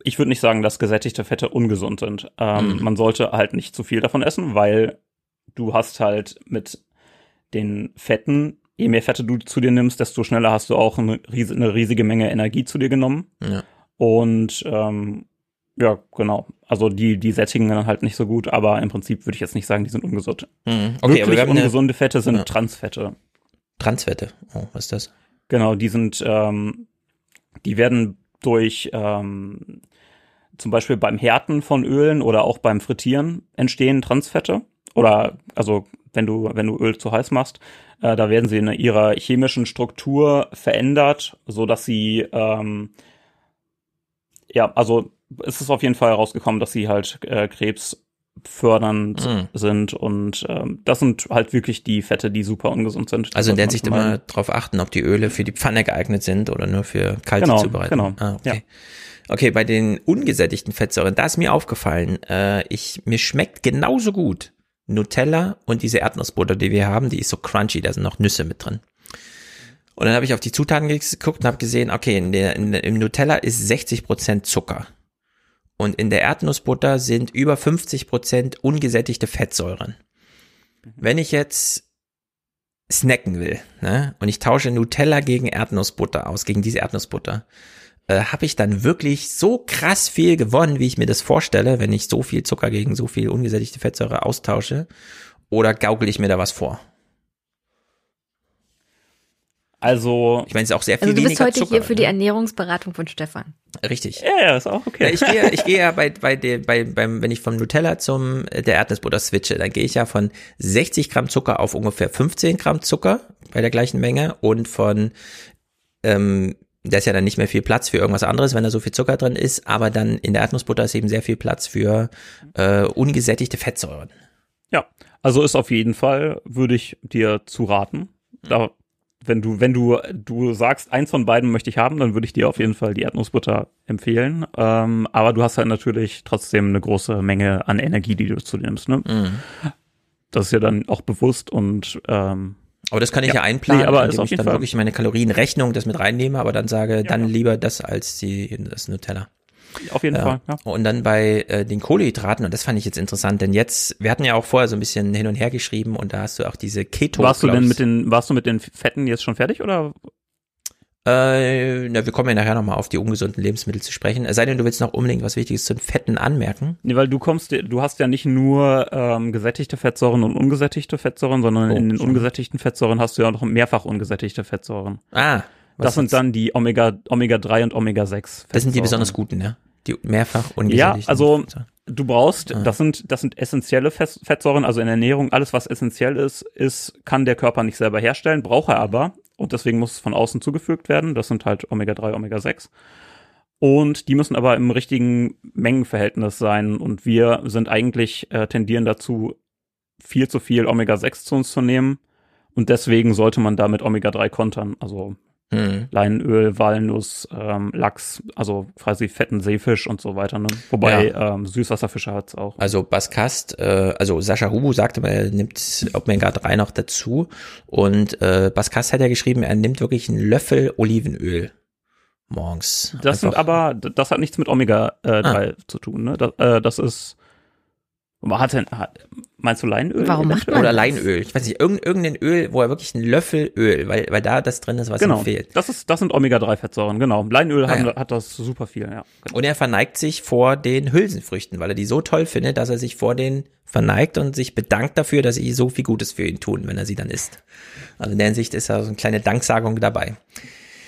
ich würde nicht sagen, dass gesättigte Fette ungesund sind. Ähm, mhm. Man sollte halt nicht zu viel davon essen, weil du hast halt mit den Fetten, je mehr Fette du zu dir nimmst, desto schneller hast du auch eine, ries eine riesige Menge Energie zu dir genommen. Ja. Und ähm, ja, genau. Also die, die sättigen dann halt nicht so gut, aber im Prinzip würde ich jetzt nicht sagen, die sind ungesund. Mhm. Okay, Wirklich aber wir haben ungesunde Fette sind ja. Transfette. Transfette, oh, was ist das? Genau, die sind, ähm, die werden durch ähm, zum Beispiel beim Härten von Ölen oder auch beim Frittieren entstehen Transfette. Oder also wenn du, wenn du Öl zu heiß machst, äh, da werden sie in ihrer chemischen Struktur verändert, so dass sie ähm, ja, also es ist auf jeden Fall herausgekommen, dass sie halt äh, Krebs fördernd mm. sind und ähm, das sind halt wirklich die Fette, die super ungesund sind. Also in der Sicht immer darauf achten, ob die Öle für die Pfanne geeignet sind oder nur für kalte genau, Zubereitung. Genau. Ah, okay. Ja. Okay, bei den ungesättigten Fettsäuren, da ist mir aufgefallen, äh, ich, mir schmeckt genauso gut Nutella und diese Erdnussbutter, die wir haben, die ist so crunchy, da sind noch Nüsse mit drin. Und dann habe ich auf die Zutaten geguckt und habe gesehen, okay, in der, in im Nutella ist 60% Zucker. Und in der Erdnussbutter sind über 50% ungesättigte Fettsäuren. Wenn ich jetzt snacken will, ne, und ich tausche Nutella gegen Erdnussbutter aus, gegen diese Erdnussbutter, äh, habe ich dann wirklich so krass viel gewonnen, wie ich mir das vorstelle, wenn ich so viel Zucker gegen so viel ungesättigte Fettsäure austausche? Oder gaukel ich mir da was vor? Also, ich meine, es ist auch sehr viel also du bist heute Zucker, hier für die Ernährungsberatung von Stefan. Richtig. Ja, ja, ist auch okay. Ja, ich gehe, ich gehe ja bei, bei, der, bei, beim, wenn ich vom Nutella zum äh, der Erdnussbutter switche, dann gehe ich ja von 60 Gramm Zucker auf ungefähr 15 Gramm Zucker bei der gleichen Menge und von, ähm, da ist ja dann nicht mehr viel Platz für irgendwas anderes, wenn da so viel Zucker drin ist, aber dann in der Erdnussbutter ist eben sehr viel Platz für äh, ungesättigte Fettsäuren. Ja, also ist auf jeden Fall, würde ich dir zu raten. Da wenn du, wenn du, du sagst, eins von beiden möchte ich haben, dann würde ich dir auf jeden Fall die Erdnussbutter empfehlen. Ähm, aber du hast halt natürlich trotzdem eine große Menge an Energie, die du zu dir nimmst. Ne? Mhm. Das ist ja dann auch bewusst und ähm, aber das kann ich ja, ja einplanen, nee, aber indem ich dann Fall. wirklich meine Kalorienrechnung das mit reinnehme, aber dann sage, ja, dann lieber das als die, das Nutella. Auf jeden ja. Fall. Ja. Und dann bei äh, den Kohlehydraten, und das fand ich jetzt interessant, denn jetzt, wir hatten ja auch vorher so ein bisschen hin und her geschrieben und da hast du auch diese Keto. Warst du denn mit den, warst du mit den Fetten jetzt schon fertig oder? Äh, na, wir kommen ja nachher nochmal auf die ungesunden Lebensmittel zu sprechen. Es sei denn, du willst noch unbedingt was Wichtiges zu den Fetten anmerken. Nee, weil du kommst, du hast ja nicht nur ähm, gesättigte Fettsäuren und ungesättigte Fettsäuren, sondern oh, in den schon. ungesättigten Fettsäuren hast du ja auch noch mehrfach ungesättigte Fettsäuren. Ah. Das sind dann die Omega, Omega 3 und Omega 6. Das sind die besonders guten, ja? Die mehrfach ungesättigten. Ja, also du brauchst, ah. das sind, das sind essentielle Fettsäuren, also in der Ernährung, alles was essentiell ist, ist, kann der Körper nicht selber herstellen, braucht er aber. Und deswegen muss es von außen zugefügt werden. Das sind halt Omega 3, Omega 6. Und die müssen aber im richtigen Mengenverhältnis sein. Und wir sind eigentlich, äh, tendieren dazu, viel zu viel Omega 6 zu uns zu nehmen. Und deswegen sollte man damit Omega 3 kontern. Also hm. Leinöl, Walnuss, ähm, Lachs, also quasi fetten Seefisch und so weiter. Ne? Wobei ja. ähm, Süßwasserfische hat's auch. Also Baskast, äh, also Sascha Hubu sagte er nimmt Omega 3 noch dazu. Und äh, Baskast hat ja geschrieben, er nimmt wirklich einen Löffel Olivenöl morgens. Das Einfach. sind aber, das hat nichts mit Omega äh, 3 ah. zu tun. Ne? Das, äh, das ist hat denn, meinst du Leinöl? Warum macht man Oder Leinöl. Ich weiß nicht, irgendein Öl, wo er wirklich einen Löffel Öl, weil, weil da das drin ist, was genau. ihm fehlt. Das ist, das sind Omega-3-Fettsäuren, genau. Leinöl ah, ja. hat das super viel, ja. Genau. Und er verneigt sich vor den Hülsenfrüchten, weil er die so toll findet, dass er sich vor denen verneigt und sich bedankt dafür, dass sie so viel Gutes für ihn tun, wenn er sie dann isst. Also in der Hinsicht ist da so eine kleine Danksagung dabei.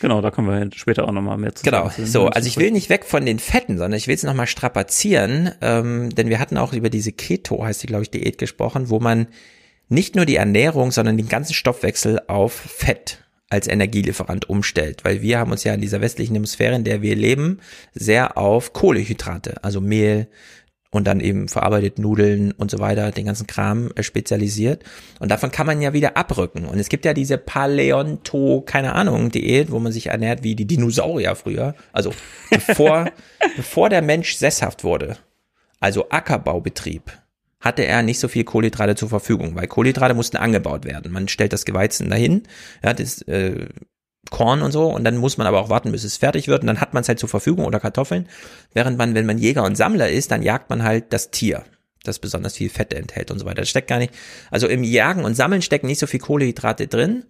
Genau, da kommen wir später auch nochmal mehr zu. Genau, so, also ich will nicht weg von den Fetten, sondern ich will es nochmal strapazieren, ähm, denn wir hatten auch über diese Keto, heißt die, glaube ich, Diät gesprochen, wo man nicht nur die Ernährung, sondern den ganzen Stoffwechsel auf Fett als Energielieferant umstellt, weil wir haben uns ja in dieser westlichen Hemisphäre, in der wir leben, sehr auf Kohlehydrate, also Mehl, und dann eben verarbeitet Nudeln und so weiter, den ganzen Kram äh, spezialisiert. Und davon kann man ja wieder abrücken. Und es gibt ja diese Paleonto, keine Ahnung, Diät, wo man sich ernährt wie die Dinosaurier früher. Also bevor, bevor der Mensch sesshaft wurde, also Ackerbaubetrieb, hatte er nicht so viel Kohlenhydrate zur Verfügung, weil Kohlenhydrate mussten angebaut werden. Man stellt das Geweizen dahin, ja, das äh, Korn und so und dann muss man aber auch warten, bis es fertig wird und dann hat man es halt zur Verfügung oder Kartoffeln. Während man, wenn man Jäger und Sammler ist, dann jagt man halt das Tier, das besonders viel Fette enthält und so weiter. Das steckt gar nicht, also im Jagen und Sammeln stecken nicht so viel Kohlehydrate drin,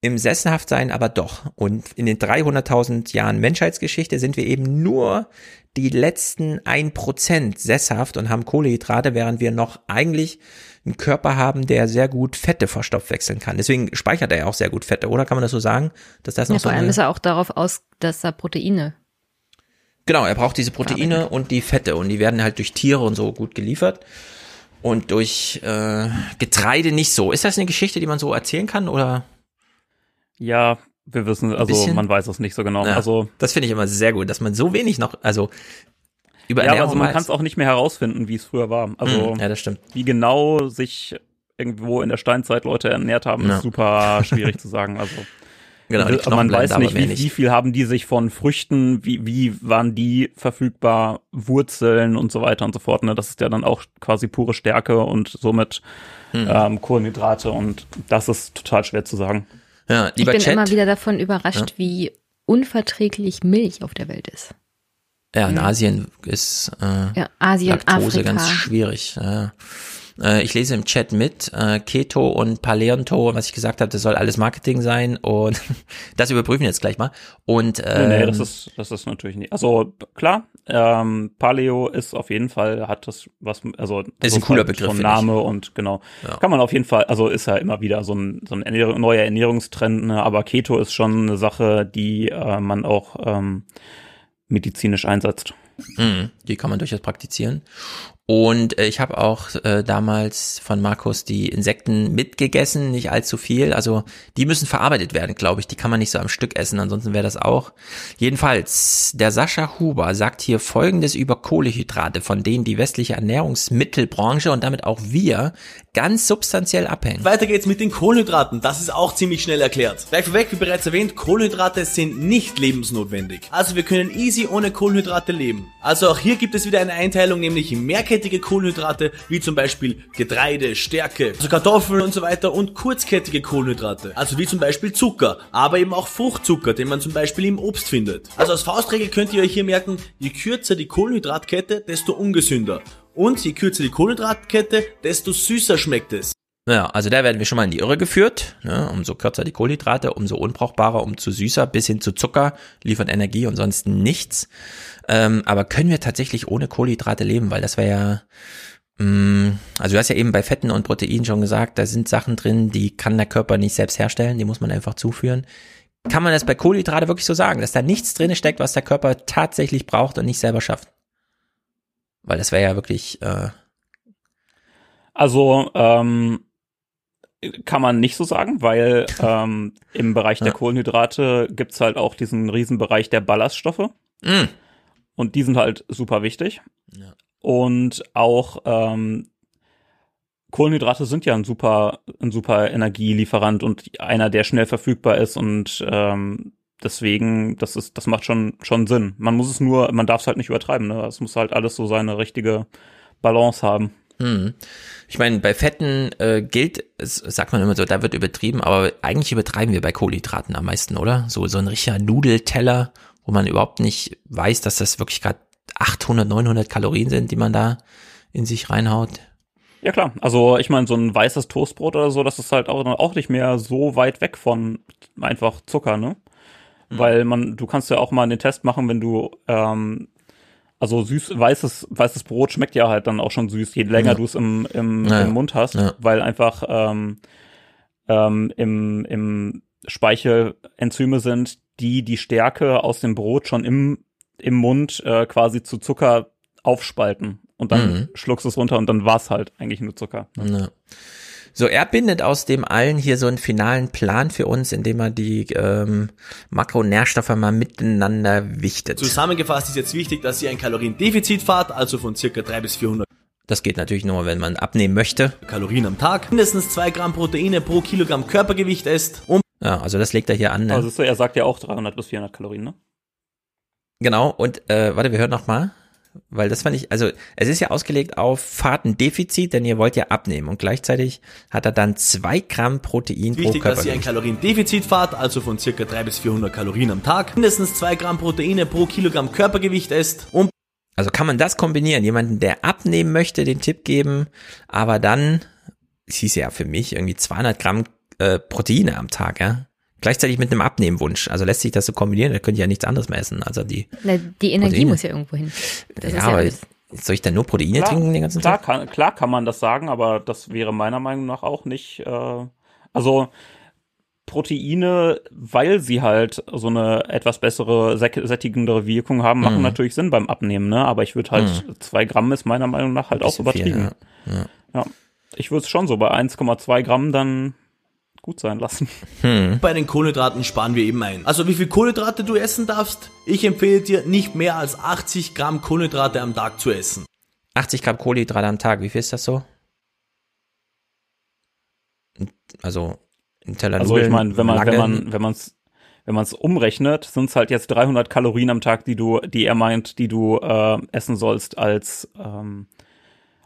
im Sessenhaftsein aber doch. Und in den 300.000 Jahren Menschheitsgeschichte sind wir eben nur die letzten ein Prozent sesshaft und haben Kohlehydrate, während wir noch eigentlich einen Körper haben, der sehr gut Fette verstoffwechseln kann. Deswegen speichert er ja auch sehr gut Fette, oder? Kann man das so sagen? Dass das noch ja, so vor allem ist er auch darauf aus, dass er Proteine. Genau, er braucht diese Proteine und die Fette und die werden halt durch Tiere und so gut geliefert und durch äh, Getreide nicht so. Ist das eine Geschichte, die man so erzählen kann oder? Ja, wir wissen, also man weiß es nicht so genau. Ja, also das finde ich immer sehr gut, dass man so wenig noch, also über ja, also man kann es auch nicht mehr herausfinden, wie es früher war. Also hm, ja, das stimmt. Wie genau sich irgendwo in der Steinzeit Leute ernährt haben, ja. ist super schwierig zu sagen. Also Genau, die man weiß nicht wie, nicht, wie viel haben die sich von Früchten, wie, wie waren die verfügbar, Wurzeln und so weiter und so fort. Ne? Das ist ja dann auch quasi pure Stärke und somit hm. ähm, Kohlenhydrate und das ist total schwer zu sagen. Ja, ich bin Chat, immer wieder davon überrascht, ja. wie unverträglich Milch auf der Welt ist. Ja, in Asien ist äh, ja, Asien, Laktose Afrika. ganz schwierig. Ja. Äh, ich lese im Chat mit, äh, Keto und Paleonto, was ich gesagt habe, das soll alles Marketing sein und das überprüfen wir jetzt gleich mal. Und ähm, nee, nee, das ist das ist natürlich nicht. Also klar, ähm, Paleo ist auf jeden Fall hat das was, also das ist ein cooler halt Begriff. Schon Name und genau ja. kann man auf jeden Fall. Also ist ja immer wieder so ein so ein Ernährung, neuer Ernährungstrend, ne? aber Keto ist schon eine Sache, die äh, man auch ähm, medizinisch einsetzt. Mhm, die kann man durchaus praktizieren. Und äh, ich habe auch äh, damals von Markus die Insekten mitgegessen, nicht allzu viel. Also die müssen verarbeitet werden, glaube ich. Die kann man nicht so am Stück essen, ansonsten wäre das auch. Jedenfalls, der Sascha Huber sagt hier Folgendes über Kohlehydrate, von denen die westliche Ernährungsmittelbranche und damit auch wir ganz substanziell abhängen. Weiter geht's mit den Kohlenhydraten. Das ist auch ziemlich schnell erklärt. Gleich vorweg, wie bereits erwähnt, Kohlenhydrate sind nicht lebensnotwendig. Also wir können easy ohne Kohlenhydrate leben. Also auch hier gibt es wieder eine Einteilung, nämlich Mehrkette langkettige Kohlenhydrate, wie zum Beispiel Getreide, Stärke, also Kartoffeln und so weiter und kurzkettige Kohlenhydrate, also wie zum Beispiel Zucker, aber eben auch Fruchtzucker, den man zum Beispiel im Obst findet. Also als Faustregel könnt ihr euch hier merken, je kürzer die Kohlenhydratkette, desto ungesünder. Und je kürzer die Kohlenhydratkette, desto süßer schmeckt es. Ja, also da werden wir schon mal in die Irre geführt. Ne? Umso kürzer die Kohlenhydrate, umso unbrauchbarer, umso süßer, bis hin zu Zucker, liefert Energie und sonst nichts. Ähm, aber können wir tatsächlich ohne Kohlenhydrate leben? Weil das wäre ja, mh, mm, also du hast ja eben bei Fetten und Proteinen schon gesagt, da sind Sachen drin, die kann der Körper nicht selbst herstellen, die muss man einfach zuführen. Kann man das bei Kohlenhydrate wirklich so sagen, dass da nichts drin steckt, was der Körper tatsächlich braucht und nicht selber schafft? Weil das wäre ja wirklich. Äh also ähm, kann man nicht so sagen, weil ähm, im Bereich der Kohlenhydrate gibt's halt auch diesen Riesenbereich der Ballaststoffe. Mm. Und die sind halt super wichtig. Ja. Und auch ähm, Kohlenhydrate sind ja ein super, ein super Energielieferant und einer, der schnell verfügbar ist und ähm, deswegen, das ist, das macht schon, schon Sinn. Man muss es nur, man darf es halt nicht übertreiben, ne? Es muss halt alles so seine richtige Balance haben. Hm. Ich meine, bei Fetten äh, gilt, es sagt man immer so, da wird übertrieben, aber eigentlich übertreiben wir bei Kohlenhydraten am meisten, oder? So, so ein richtiger Nudelteller wo man überhaupt nicht weiß, dass das wirklich gerade 800, 900 Kalorien sind, die man da in sich reinhaut. Ja klar, also ich meine, so ein weißes Toastbrot oder so, das ist halt auch, auch nicht mehr so weit weg von einfach Zucker, ne? Mhm. Weil man, du kannst ja auch mal den Test machen, wenn du, ähm, also süß, weißes, weißes Brot schmeckt ja halt dann auch schon süß, je länger ja. du es im, im, ja. im Mund hast, ja. weil einfach ähm, ähm, im, im Speichel Enzyme sind, die die Stärke aus dem Brot schon im, im Mund äh, quasi zu Zucker aufspalten. Und dann mhm. schluckst du es runter und dann war es halt eigentlich nur Zucker. Ja. So, er bindet aus dem allen hier so einen finalen Plan für uns, indem er die ähm, Makronährstoffe mal miteinander wichtet. Zusammengefasst ist jetzt wichtig, dass ihr ein Kaloriendefizit fahrt, also von circa 3 bis 400 das geht natürlich nur, wenn man abnehmen möchte. Kalorien am Tag, mindestens 2 Gramm Proteine pro Kilogramm Körpergewicht esst, um ja, also das legt er hier an. Ne? Also er sagt ja auch 300 bis 400 Kalorien, ne? Genau, und äh, warte, wir hören noch mal, weil das fand ich, also es ist ja ausgelegt auf Fahrtendefizit, denn ihr wollt ja abnehmen und gleichzeitig hat er dann zwei Gramm Protein Wichtig, pro dass ihr ein Kaloriendefizit fahrt, also von circa 300 bis 400 Kalorien am Tag, mindestens zwei Gramm Proteine pro Kilogramm Körpergewicht esst und also kann man das kombinieren, jemanden, der abnehmen möchte, den Tipp geben, aber dann, es hieß ja für mich irgendwie 200 Gramm äh, Proteine am Tag, ja. Gleichzeitig mit einem Abnehmwunsch. Also lässt sich das so kombinieren, da könnt ihr ja nichts anderes mehr essen. Also die, Na, die Energie Proteine. muss ja irgendwo hin. Das ja, aber alles. soll ich dann nur Proteine klar, trinken den ganzen klar, Tag? Kann, klar kann man das sagen, aber das wäre meiner Meinung nach auch nicht, äh, also Proteine, weil sie halt so eine etwas bessere, sättigendere Wirkung haben, machen mm. natürlich Sinn beim Abnehmen, ne? Aber ich würde halt, mm. zwei Gramm ist meiner Meinung nach halt auch übertrieben. Viel, ja. ja. ja. Ich würde es schon so bei 1,2 Gramm dann gut sein lassen. Hm. Bei den Kohlenhydraten sparen wir eben ein. Also wie viel Kohlenhydrate du essen darfst? Ich empfehle dir nicht mehr als 80 Gramm Kohlenhydrate am Tag zu essen. 80 Gramm Kohlenhydrate am Tag, wie viel ist das so? Also ein Teller Also ich meine, wenn man, wenn man, wenn man wenn man es umrechnet, sind es halt jetzt 300 Kalorien am Tag, die du, die er meint, die du äh, essen sollst als ähm,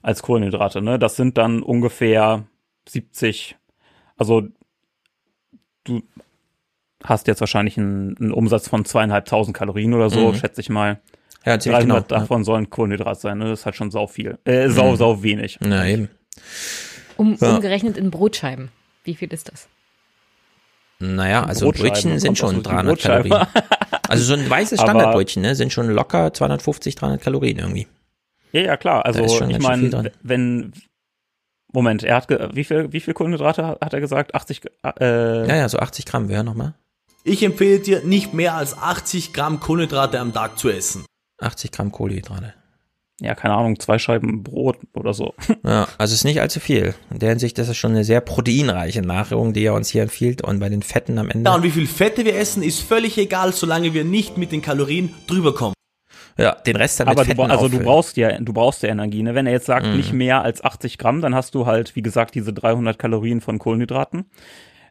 als Kohlenhydrate. Ne, das sind dann ungefähr 70. Also du hast jetzt wahrscheinlich einen, einen Umsatz von zweieinhalbtausend Kalorien oder so, mhm. schätze ich mal. Ja, 300 genau, davon ja. sollen Kohlenhydrat sein. Ne? Das ist halt schon sau viel. Äh, sau, mhm. sau wenig. Na eben. Um, ja. Umgerechnet in Brotscheiben. Wie viel ist das? Naja, also Brötchen sind schon 300 Kalorien. Also so ein weißes Standardbrötchen ne, sind schon locker 250, 300 Kalorien irgendwie. Ja, ja, klar. Also ich meine, wenn Moment, er hat wie viel wie viel Kohlenhydrate hat er gesagt? 80 äh, Ja, ja, so 80 Gramm wäre nochmal. Ich empfehle dir nicht mehr als 80 Gramm Kohlenhydrate am Tag zu essen. 80 Gramm Kohlenhydrate. Ja, keine Ahnung, zwei Scheiben Brot oder so. Ja, also ist nicht allzu viel. In der Hinsicht ist es schon eine sehr proteinreiche Nahrung, die er uns hier empfiehlt. Und bei den Fetten am Ende. Ja, und wie viel Fette wir essen, ist völlig egal, solange wir nicht mit den Kalorien drüber kommen. Ja, den Rest dann Aber du, also auffüllen. du brauchst ja, du brauchst ja Energie. Ne? Wenn er jetzt sagt, mhm. nicht mehr als 80 Gramm, dann hast du halt, wie gesagt, diese 300 Kalorien von Kohlenhydraten.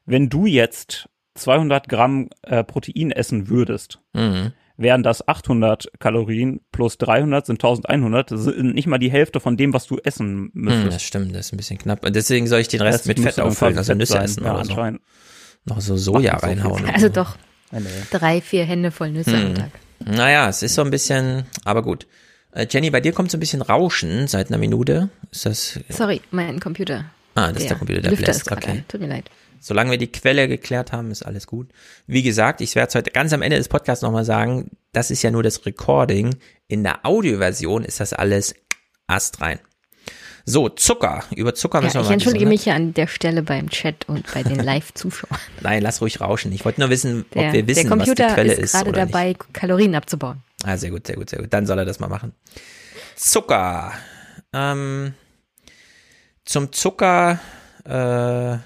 Wenn du jetzt 200 Gramm äh, Protein essen würdest, mhm. wären das 800 Kalorien plus 300 sind 1100. Das sind nicht mal die Hälfte von dem, was du essen müsstest. Mhm, das stimmt, das ist ein bisschen knapp. Und deswegen soll ich den Rest das mit Fett auffüllen, also Nüsse sein. essen ja, oder so. Noch so Soja reinhauen. Also doch drei, vier Hände voll Nüsse mhm. am Tag. Naja, es ist so ein bisschen, aber gut. Äh, Jenny, bei dir kommt so ein bisschen Rauschen seit einer Minute. Ist das? Sorry, mein Computer. Ah, das ist der Computer, der Lüfter bläst. Okay. Tut mir leid. Solange wir die Quelle geklärt haben, ist alles gut. Wie gesagt, ich werde es heute ganz am Ende des Podcasts nochmal sagen, das ist ja nur das Recording. In der Audioversion ist das alles astrein. So, Zucker. Über Zucker müssen ja, wir mal Ich entschuldige mich hier an der Stelle beim Chat und bei den Live-Zuschauern. Nein, lass ruhig rauschen. Ich wollte nur wissen, der, ob wir wissen, was die Quelle ist. Der Computer ist gerade dabei, nicht. Kalorien abzubauen. Ah, sehr gut, sehr gut, sehr gut. Dann soll er das mal machen. Zucker. Ähm, zum Zucker, äh,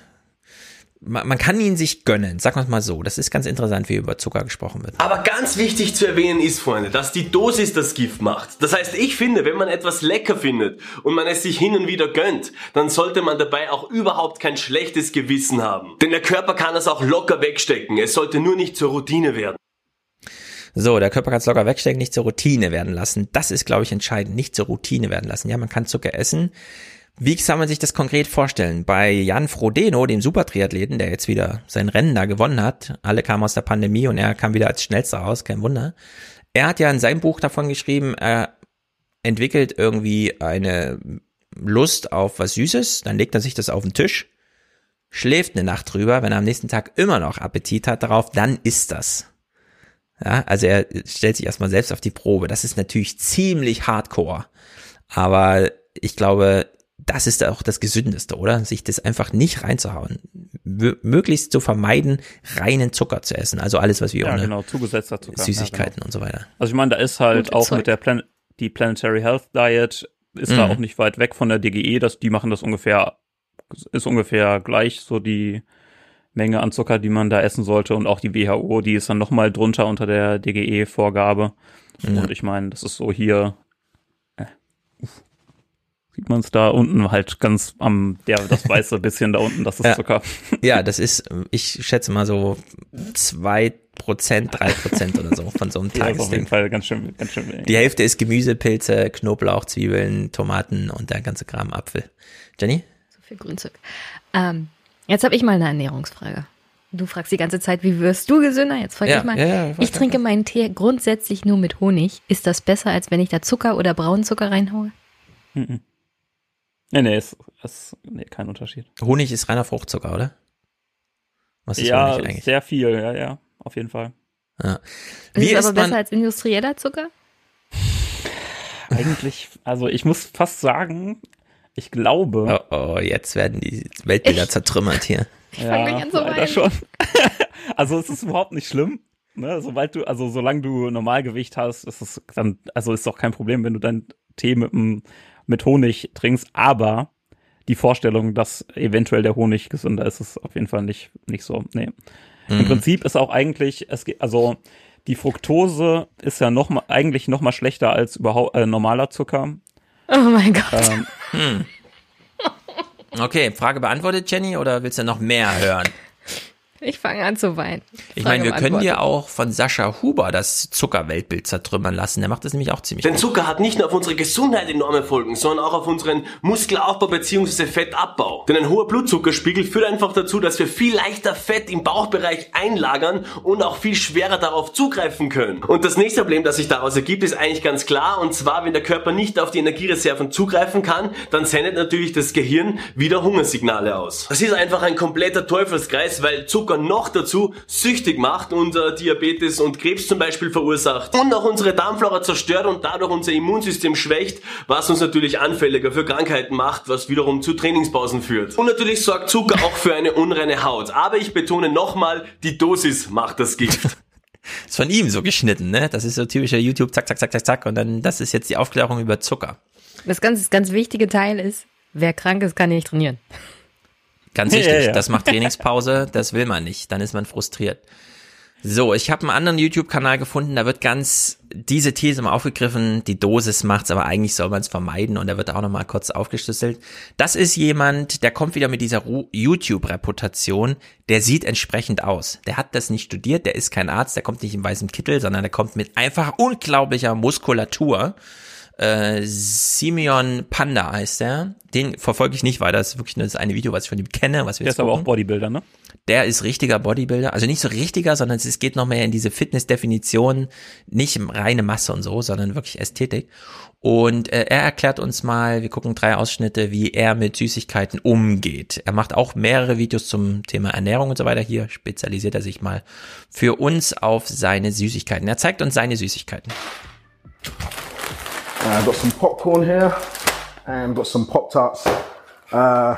man kann ihn sich gönnen, sagen wir es mal so. Das ist ganz interessant, wie über Zucker gesprochen wird. Aber ganz wichtig zu erwähnen ist, Freunde, dass die Dosis das Gift macht. Das heißt, ich finde, wenn man etwas lecker findet und man es sich hin und wieder gönnt, dann sollte man dabei auch überhaupt kein schlechtes Gewissen haben. Denn der Körper kann es auch locker wegstecken. Es sollte nur nicht zur Routine werden. So, der Körper kann es locker wegstecken, nicht zur Routine werden lassen. Das ist, glaube ich, entscheidend. Nicht zur Routine werden lassen. Ja, man kann Zucker essen wie kann man sich das konkret vorstellen? Bei Jan Frodeno, dem Supertriathleten, der jetzt wieder sein Rennen da gewonnen hat, alle kamen aus der Pandemie und er kam wieder als schnellster raus, kein Wunder. Er hat ja in seinem Buch davon geschrieben, er entwickelt irgendwie eine Lust auf was Süßes, dann legt er sich das auf den Tisch, schläft eine Nacht drüber, wenn er am nächsten Tag immer noch Appetit hat darauf, dann isst das. Ja, also er stellt sich erstmal selbst auf die Probe. Das ist natürlich ziemlich hardcore. Aber ich glaube, das ist auch das Gesündeste, oder? Sich das einfach nicht reinzuhauen. M möglichst zu vermeiden, reinen Zucker zu essen. Also alles, was wir ja, ohne genau, zugesetzter Zucker. Süßigkeiten ja, genau. und so weiter. Also ich meine, da ist halt auch Zeug. mit der Plan die Planetary Health Diet ist mhm. da auch nicht weit weg von der DGE, dass die machen das ungefähr, ist ungefähr gleich so die Menge an Zucker, die man da essen sollte und auch die WHO, die ist dann nochmal drunter unter der DGE-Vorgabe. Ja. Und ich meine, das ist so hier sieht man es da unten halt ganz am, der, das weiße bisschen da unten, das ist ja. Zucker. Ja, das ist, ich schätze mal so zwei Prozent, drei Prozent oder so von so einem ja, Tagesding. auf jeden Fall ganz schön, ganz schön wenig. Die Hälfte ist Gemüse, Pilze, Knoblauch, Zwiebeln, Tomaten und der ganze Kram Apfel. Jenny? So viel Grünzeug. Ähm, jetzt habe ich mal eine Ernährungsfrage. Du fragst die ganze Zeit, wie wirst du gesünder? Jetzt frage ja, ich mal. Ja, ja, ich trinke meinen Tee grundsätzlich nur mit Honig. Ist das besser, als wenn ich da Zucker oder Braunzucker reinhaue? Mhm. Nee, nee, ist, ist nee, kein Unterschied. Honig ist reiner Fruchtzucker, oder? Was ist ja, Honig eigentlich? sehr viel, ja, ja, auf jeden Fall. Ja. Wie ist es aber besser als industrieller Zucker? Eigentlich, also ich muss fast sagen, ich glaube. Oh, oh jetzt werden die Weltbilder Echt? zertrümmert hier. Ich ja, fange mich an zu weinen. schon. also es ist überhaupt nicht schlimm. Ne, sobald du, also solange du Normalgewicht hast, ist es dann, also ist doch kein Problem, wenn du deinen Tee mit einem mit Honig trinkst, aber die Vorstellung, dass eventuell der Honig gesünder ist, ist auf jeden Fall nicht, nicht so. Nee. Mhm. Im Prinzip ist auch eigentlich, es geht, also die Fructose ist ja noch mal, eigentlich noch mal schlechter als überhaupt äh, normaler Zucker. Oh mein Gott. Ähm, hm. Okay, Frage beantwortet, Jenny, oder willst du noch mehr hören? Ich fange an zu weinen. Ich meine, wir können dir auch von Sascha Huber das Zuckerweltbild zertrümmern lassen. Der macht das nämlich auch ziemlich Denn Zucker hat nicht nur auf unsere Gesundheit enorme Folgen, sondern auch auf unseren Muskelaufbau bzw. Fettabbau. Denn ein hoher Blutzuckerspiegel führt einfach dazu, dass wir viel leichter Fett im Bauchbereich einlagern und auch viel schwerer darauf zugreifen können. Und das nächste Problem, das sich daraus ergibt, ist eigentlich ganz klar. Und zwar, wenn der Körper nicht auf die Energiereserven zugreifen kann, dann sendet natürlich das Gehirn wieder Hungersignale aus. Das ist einfach ein kompletter Teufelskreis, weil Zucker noch dazu süchtig macht und äh, Diabetes und Krebs zum Beispiel verursacht und auch unsere Darmflora zerstört und dadurch unser Immunsystem schwächt, was uns natürlich anfälliger für Krankheiten macht, was wiederum zu Trainingspausen führt. Und natürlich sorgt Zucker auch für eine unreine Haut. Aber ich betone nochmal, die Dosis macht das Gift. ist von ihm so geschnitten, ne? Das ist so typischer YouTube, zack, zack, zack, zack, zack. Und dann, das ist jetzt die Aufklärung über Zucker. Das ganz, ganz wichtige Teil ist, wer krank ist, kann nicht trainieren. Ganz wichtig, ja, ja. das macht Trainingspause, das will man nicht, dann ist man frustriert. So, ich habe einen anderen YouTube-Kanal gefunden, da wird ganz diese These mal aufgegriffen, die Dosis macht's, aber eigentlich soll man es vermeiden und da wird auch nochmal kurz aufgeschlüsselt. Das ist jemand, der kommt wieder mit dieser YouTube-Reputation, der sieht entsprechend aus. Der hat das nicht studiert, der ist kein Arzt, der kommt nicht im weißen Kittel, sondern der kommt mit einfach unglaublicher Muskulatur äh, Simeon Panda heißt der. Den verfolge ich nicht weiter. Das ist wirklich nur das eine Video, was ich von ihm kenne. Was wir der ist gucken. aber auch Bodybuilder, ne? Der ist richtiger Bodybuilder. Also nicht so richtiger, sondern es geht noch mehr in diese Fitness-Definition. Nicht reine Masse und so, sondern wirklich Ästhetik. Und äh, er erklärt uns mal, wir gucken drei Ausschnitte, wie er mit Süßigkeiten umgeht. Er macht auch mehrere Videos zum Thema Ernährung und so weiter. Hier spezialisiert er sich mal für uns auf seine Süßigkeiten. Er zeigt uns seine Süßigkeiten. Uh, I've got some popcorn here and got some Pop Tarts. Uh,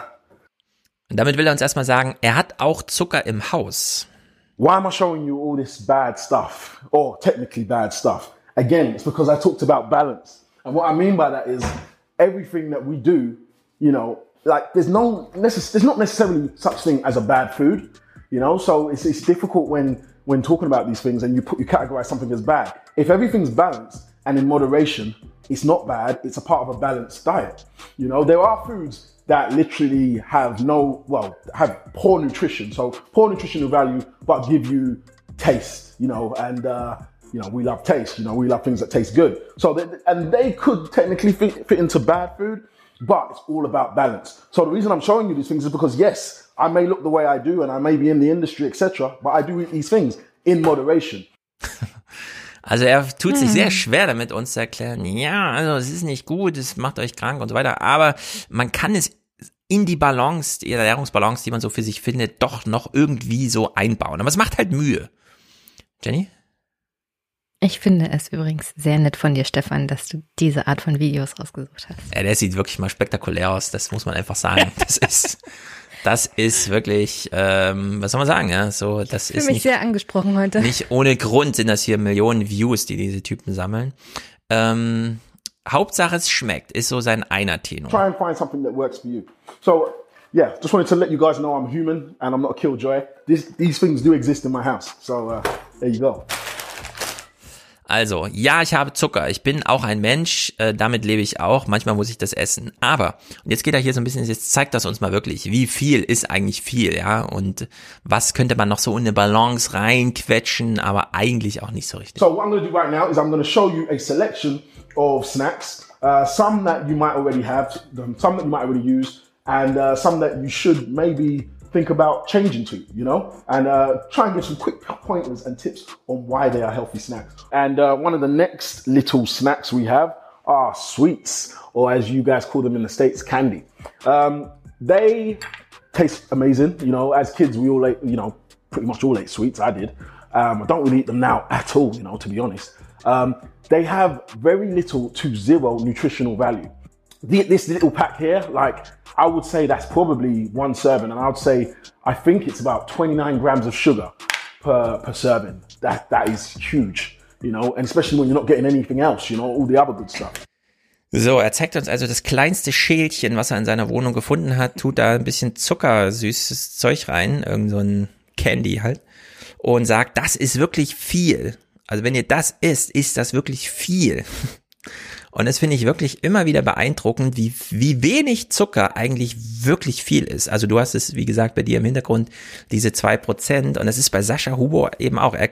damit will er uns erstmal sagen, er hat auch Zucker im Haus. Why am I showing you all this bad stuff or technically bad stuff? Again, it's because I talked about balance. And what I mean by that is everything that we do, you know, like there's no necess- there's not necessarily such thing as a bad food, you know. So it's, it's difficult when when talking about these things and you put you categorize something as bad. If everything's balanced and in moderation, it's not bad. It's a part of a balanced diet. You know, there are foods that literally have no, well, have poor nutrition. So poor nutritional value, but give you taste, you know, and, uh, you know, we love taste, you know, we love things that taste good. So, they, and they could technically fit, fit into bad food, but it's all about balance. So the reason I'm showing you these things is because yes, I may look the way I do and I may be in the industry, etc., but I do eat these things in moderation. Also er tut sich sehr hm. schwer damit, uns zu erklären, ja, also es ist nicht gut, es macht euch krank und so weiter, aber man kann es in die Balance, die Ernährungsbalance, die man so für sich findet, doch noch irgendwie so einbauen. Aber es macht halt Mühe. Jenny? Ich finde es übrigens sehr nett von dir, Stefan, dass du diese Art von Videos rausgesucht hast. Ja, der sieht wirklich mal spektakulär aus, das muss man einfach sagen. Das ist, das ist wirklich, ähm, was soll man sagen, ja, so, das ich ist mich nicht, sehr angesprochen heute. Nicht ohne Grund sind das hier Millionen Views, die diese Typen sammeln. Ähm, Hauptsache es schmeckt, ist so sein einer Tenor. Try and find something that works for you. So, yeah, just wanted to let you guys know I'm human and I'm not a killjoy. This, these things do exist in my house. So, uh, there you go. Also, ja, ich habe Zucker. Ich bin auch ein Mensch. Äh, damit lebe ich auch. Manchmal muss ich das essen. Aber, und jetzt geht er hier so ein bisschen, jetzt zeigt das uns mal wirklich, wie viel ist eigentlich viel, ja? Und was könnte man noch so in eine Balance reinquetschen, aber eigentlich auch nicht so richtig. So, what I'm going to do right now is I'm going to show you a selection of snacks. Uh, some that you might already have, some that you might already use, and uh, some that you should maybe think about changing to, you know, and uh, try and give some quick pointers and tips on why they are healthy snacks. And uh, one of the next little snacks we have are sweets, or as you guys call them in the States, candy. Um, they taste amazing. You know, as kids, we all ate, you know, pretty much all ate sweets. I did. Um, I don't really eat them now at all, you know, to be honest. Um, they have very little to zero nutritional value. The, this little pack here, like I would say that's probably one serving, and I would say I think it's about 29 grams of sugar per per serving. That that is huge, you know, and especially when you're not getting anything else, you know, all the other good stuff. So, er zeigt uns also das kleinste Schälchen, was er in seiner Wohnung gefunden hat, tut da ein bisschen zuckersüßes Zeug rein, irgend so ein Candy halt, und sagt, das ist wirklich viel. Also wenn ihr das isst, ist das wirklich viel. Und das finde ich wirklich immer wieder beeindruckend, wie, wie wenig Zucker eigentlich wirklich viel ist. Also du hast es, wie gesagt, bei dir im Hintergrund diese zwei Prozent und das ist bei Sascha Huber eben auch. Er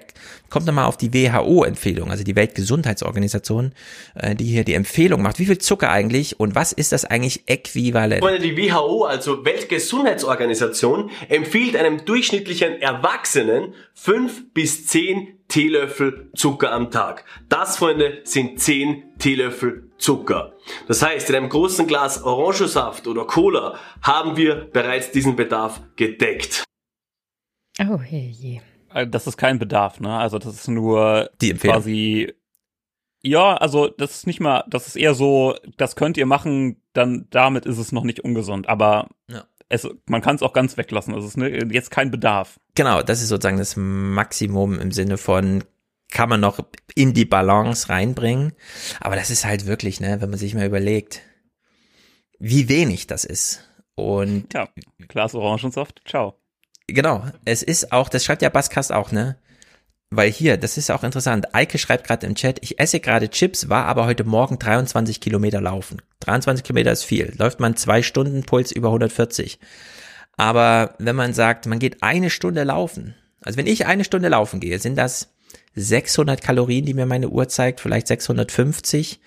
kommt nochmal auf die WHO-Empfehlung, also die Weltgesundheitsorganisation, äh, die hier die Empfehlung macht. Wie viel Zucker eigentlich und was ist das eigentlich äquivalent? Die WHO, also Weltgesundheitsorganisation, empfiehlt einem durchschnittlichen Erwachsenen fünf bis zehn Teelöffel Zucker am Tag. Das, Freunde, sind 10 Teelöffel Zucker. Das heißt, in einem großen Glas Orangensaft oder Cola haben wir bereits diesen Bedarf gedeckt. Oh, hey, je. Äh, das ist kein Bedarf, ne? Also das ist nur Die Empfehlung. quasi ja, also das ist nicht mal, das ist eher so, das könnt ihr machen, dann damit ist es noch nicht ungesund, aber ja. Es, man kann es auch ganz weglassen. Es ist ne, jetzt kein Bedarf. Genau, das ist sozusagen das Maximum im Sinne von kann man noch in die Balance reinbringen. Aber das ist halt wirklich, ne, wenn man sich mal überlegt, wie wenig das ist. Und ja, Glas Orangensaft, ciao. Genau, es ist auch, das schreibt ja Baskast auch, ne? Weil hier, das ist auch interessant. Eike schreibt gerade im Chat, ich esse gerade Chips, war aber heute Morgen 23 Kilometer laufen. 23 Kilometer ist viel. Läuft man zwei Stunden, Puls über 140. Aber wenn man sagt, man geht eine Stunde laufen, also wenn ich eine Stunde laufen gehe, sind das 600 Kalorien, die mir meine Uhr zeigt, vielleicht 650.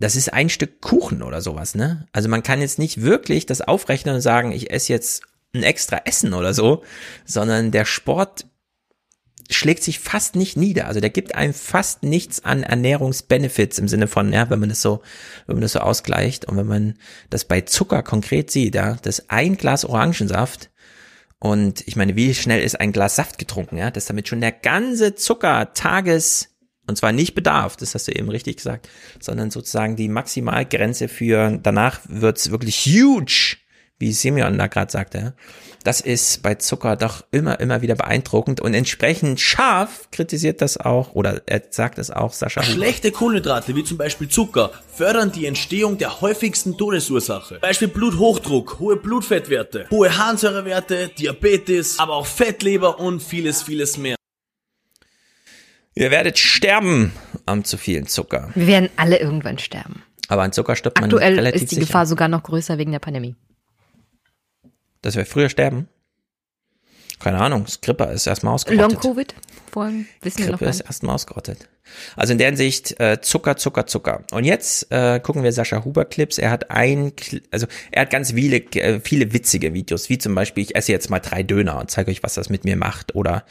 Das ist ein Stück Kuchen oder sowas, ne? Also man kann jetzt nicht wirklich das aufrechnen und sagen, ich esse jetzt ein extra Essen oder so, sondern der Sport schlägt sich fast nicht nieder. Also der gibt einem fast nichts an Ernährungsbenefits im Sinne von, ja, wenn man das so, wenn man das so ausgleicht und wenn man das bei Zucker konkret sieht, ja, das ein Glas Orangensaft und ich meine, wie schnell ist ein Glas Saft getrunken, ja, dass damit schon der ganze Zucker Tages und zwar nicht Bedarf, das hast du eben richtig gesagt, sondern sozusagen die Maximalgrenze für danach wird's wirklich huge, wie Simeon da gerade sagte. Das ist bei Zucker doch immer, immer wieder beeindruckend und entsprechend scharf kritisiert das auch, oder er sagt es auch, Sascha. Schlechte Kohlenhydrate, wie zum Beispiel Zucker, fördern die Entstehung der häufigsten Todesursache. Beispiel Bluthochdruck, hohe Blutfettwerte, hohe Harnsäurewerte, Diabetes, aber auch Fettleber und vieles, vieles mehr. Ihr werdet sterben am zu vielen Zucker. Wir werden alle irgendwann sterben. Aber an Zucker stirbt man Aktuell relativ ist die sicher. Gefahr sogar noch größer wegen der Pandemie. Dass wir früher sterben? Keine Ahnung, Skripper ist erstmal ausgerottet. Long-Covid? Vorhin wissen wir noch Grippe ist erstmal ausgerottet. Also in der Hinsicht äh, Zucker, Zucker, Zucker. Und jetzt äh, gucken wir Sascha Huber Clips. Er hat ein, also er hat ganz viele, äh, viele witzige Videos, wie zum Beispiel, ich esse jetzt mal drei Döner und zeige euch, was das mit mir macht. Oder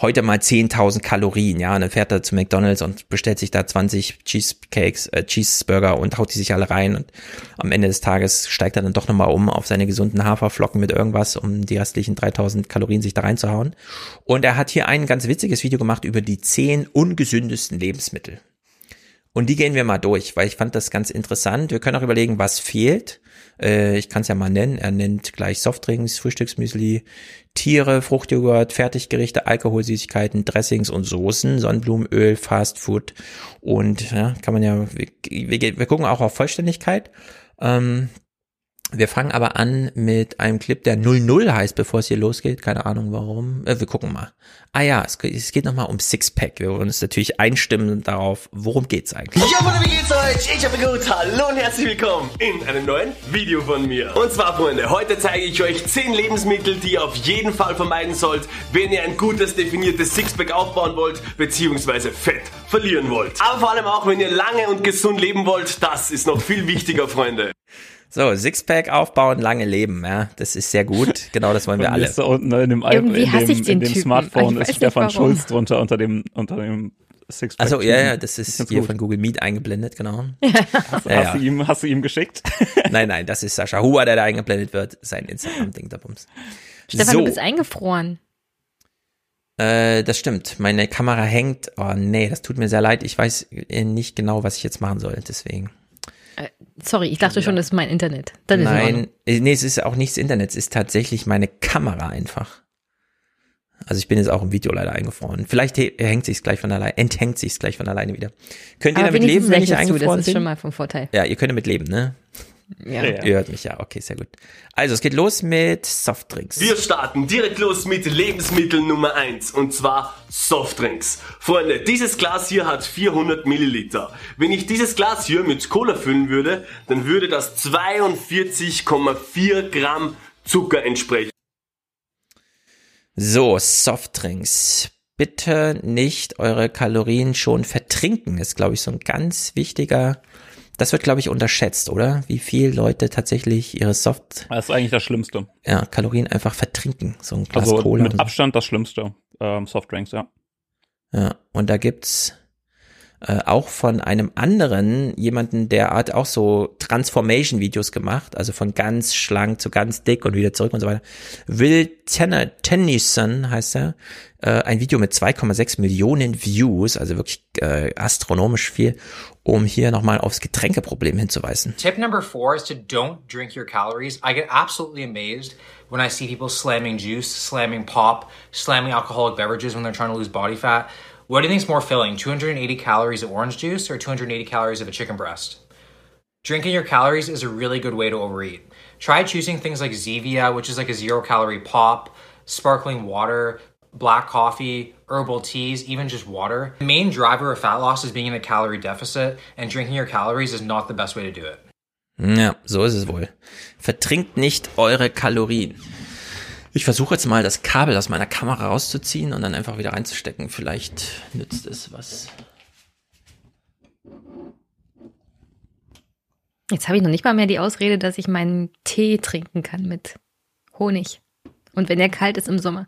heute mal 10.000 Kalorien, ja. Und dann fährt er zu McDonalds und bestellt sich da 20 Cheesecakes, äh, Cheeseburger und haut die sich alle rein. Und am Ende des Tages steigt er dann doch nochmal um auf seine gesunden Haferflocken mit irgendwas, um die restlichen 3.000 Kalorien sich da reinzuhauen. Und er hat hier ein ganz witziges Video gemacht über die 10 ungesündesten Lebensmittel. Und die gehen wir mal durch, weil ich fand das ganz interessant. Wir können auch überlegen, was fehlt. Äh, ich kann es ja mal nennen. Er nennt gleich Softdrinks, Frühstücksmüsli, Tiere, Fruchtjoghurt, Fertiggerichte, Alkoholsüßigkeiten, Dressings und Soßen, Sonnenblumenöl, Fastfood und ja, kann man ja, wir, wir, wir gucken auch auf Vollständigkeit. Ähm, wir fangen aber an mit einem Clip, der 00 heißt, bevor es hier losgeht. Keine Ahnung warum. Äh, wir gucken mal. Ah ja, es, geht- es geht nochmal um Sixpack. Wir wollen uns natürlich einstimmen darauf, worum geht's eigentlich. Ja, Freunde, wie geht's euch? Ich habe gut. Hallo und herzlich willkommen in einem neuen Video von mir. Und zwar, Freunde, heute zeige ich euch 10 Lebensmittel, die ihr auf jeden Fall vermeiden sollt, wenn ihr ein gutes, definiertes Sixpack aufbauen wollt, beziehungsweise Fett verlieren wollt. Aber vor allem auch, wenn ihr lange und gesund leben wollt, das ist noch viel wichtiger, Freunde. So, Sixpack aufbauen, lange leben, ja, das ist sehr gut. Genau, das wollen wir alle. Ist da unten in dem, Irgendwie in dem, ich den in dem Typen. Smartphone ist Stefan warum. Schulz drunter unter dem unter dem Sixpack. Also ja, ja, das ist hier gut. von Google Meet eingeblendet, genau. Hast, Ja, hast, ja. Du ihm, hast du ihm geschickt? Nein, nein, das ist Sascha Huber, der da eingeblendet wird. Sein Instagram-Ding da bums. Stefan, so, du bist eingefroren. äh, das stimmt. Meine Kamera hängt. Oh nee, das tut mir sehr leid. Ich weiß äh, nicht genau, was ich jetzt machen soll. Deswegen. Äh, sorry, ich dachte schon, das ist mein Internet. Ist in Nein, Ordnung. äh, nee, es ist auch nicht das Internet. Es ist tatsächlich meine Kamera einfach. Also ich bin jetzt auch im Video leider eingefroren. Vielleicht hängt sich's gleich von alleine, enthängt sich's gleich von alleine wieder. Könnt ihr Aber damit leben, wenn ich eingefroren Das ist schon bin? mal vom Vorteil. Ja, ihr könnt damit leben, ne? Ja. ja. Ihr hört mich ja, okay, sehr gut. Also, es geht los mit Softdrinks. Wir starten direkt los mit Lebensmittel Nummer eins und zwar Softdrinks. Freunde, dieses Glas hier hat 400 Milliliter. Wenn ich dieses Glas hier mit Cola füllen würde, dann würde das 42,4 Gramm Zucker entsprechen. So, Softdrinks. Bitte nicht eure Kalorien schon vertrinken, ist, glaube ich, so ein ganz wichtiger das wird, glaube ich, unterschätzt, oder? Wie viel Leute tatsächlich ihre Soft. Das ist eigentlich das Schlimmste. Ja, Kalorien einfach vertrinken. So ein Glas also Cola. Mit Abstand das Schlimmste. Ähm, Softdrinks, ja. Ja, und da gibt's äh, auch von einem anderen, jemanden, der hat auch so Transformation-Videos gemacht, also von ganz schlank zu ganz dick und wieder zurück und so weiter. Will Tenner, Tennyson heißt er, äh, ein Video mit 2,6 Millionen Views, also wirklich äh, astronomisch viel, um hier nochmal aufs Getränkeproblem hinzuweisen. Tip number four is to don't drink your calories. I get absolutely amazed when I see people slamming juice, slamming pop, slamming alcoholic beverages when they're trying to lose body fat. What do you think is more filling, 280 calories of orange juice or 280 calories of a chicken breast? Drinking your calories is a really good way to overeat. Try choosing things like Zevia, which is like a zero calorie pop, sparkling water, black coffee, herbal teas, even just water. The main driver of fat loss is being in a calorie deficit, and drinking your calories is not the best way to do it. Ja, so ist es wohl. Vertrinkt nicht eure Kalorien. Ich versuche jetzt mal das Kabel aus meiner Kamera rauszuziehen und dann einfach wieder reinzustecken. Vielleicht nützt es was. Jetzt habe ich noch nicht mal mehr die Ausrede, dass ich meinen Tee trinken kann mit Honig. Und wenn er kalt ist im Sommer.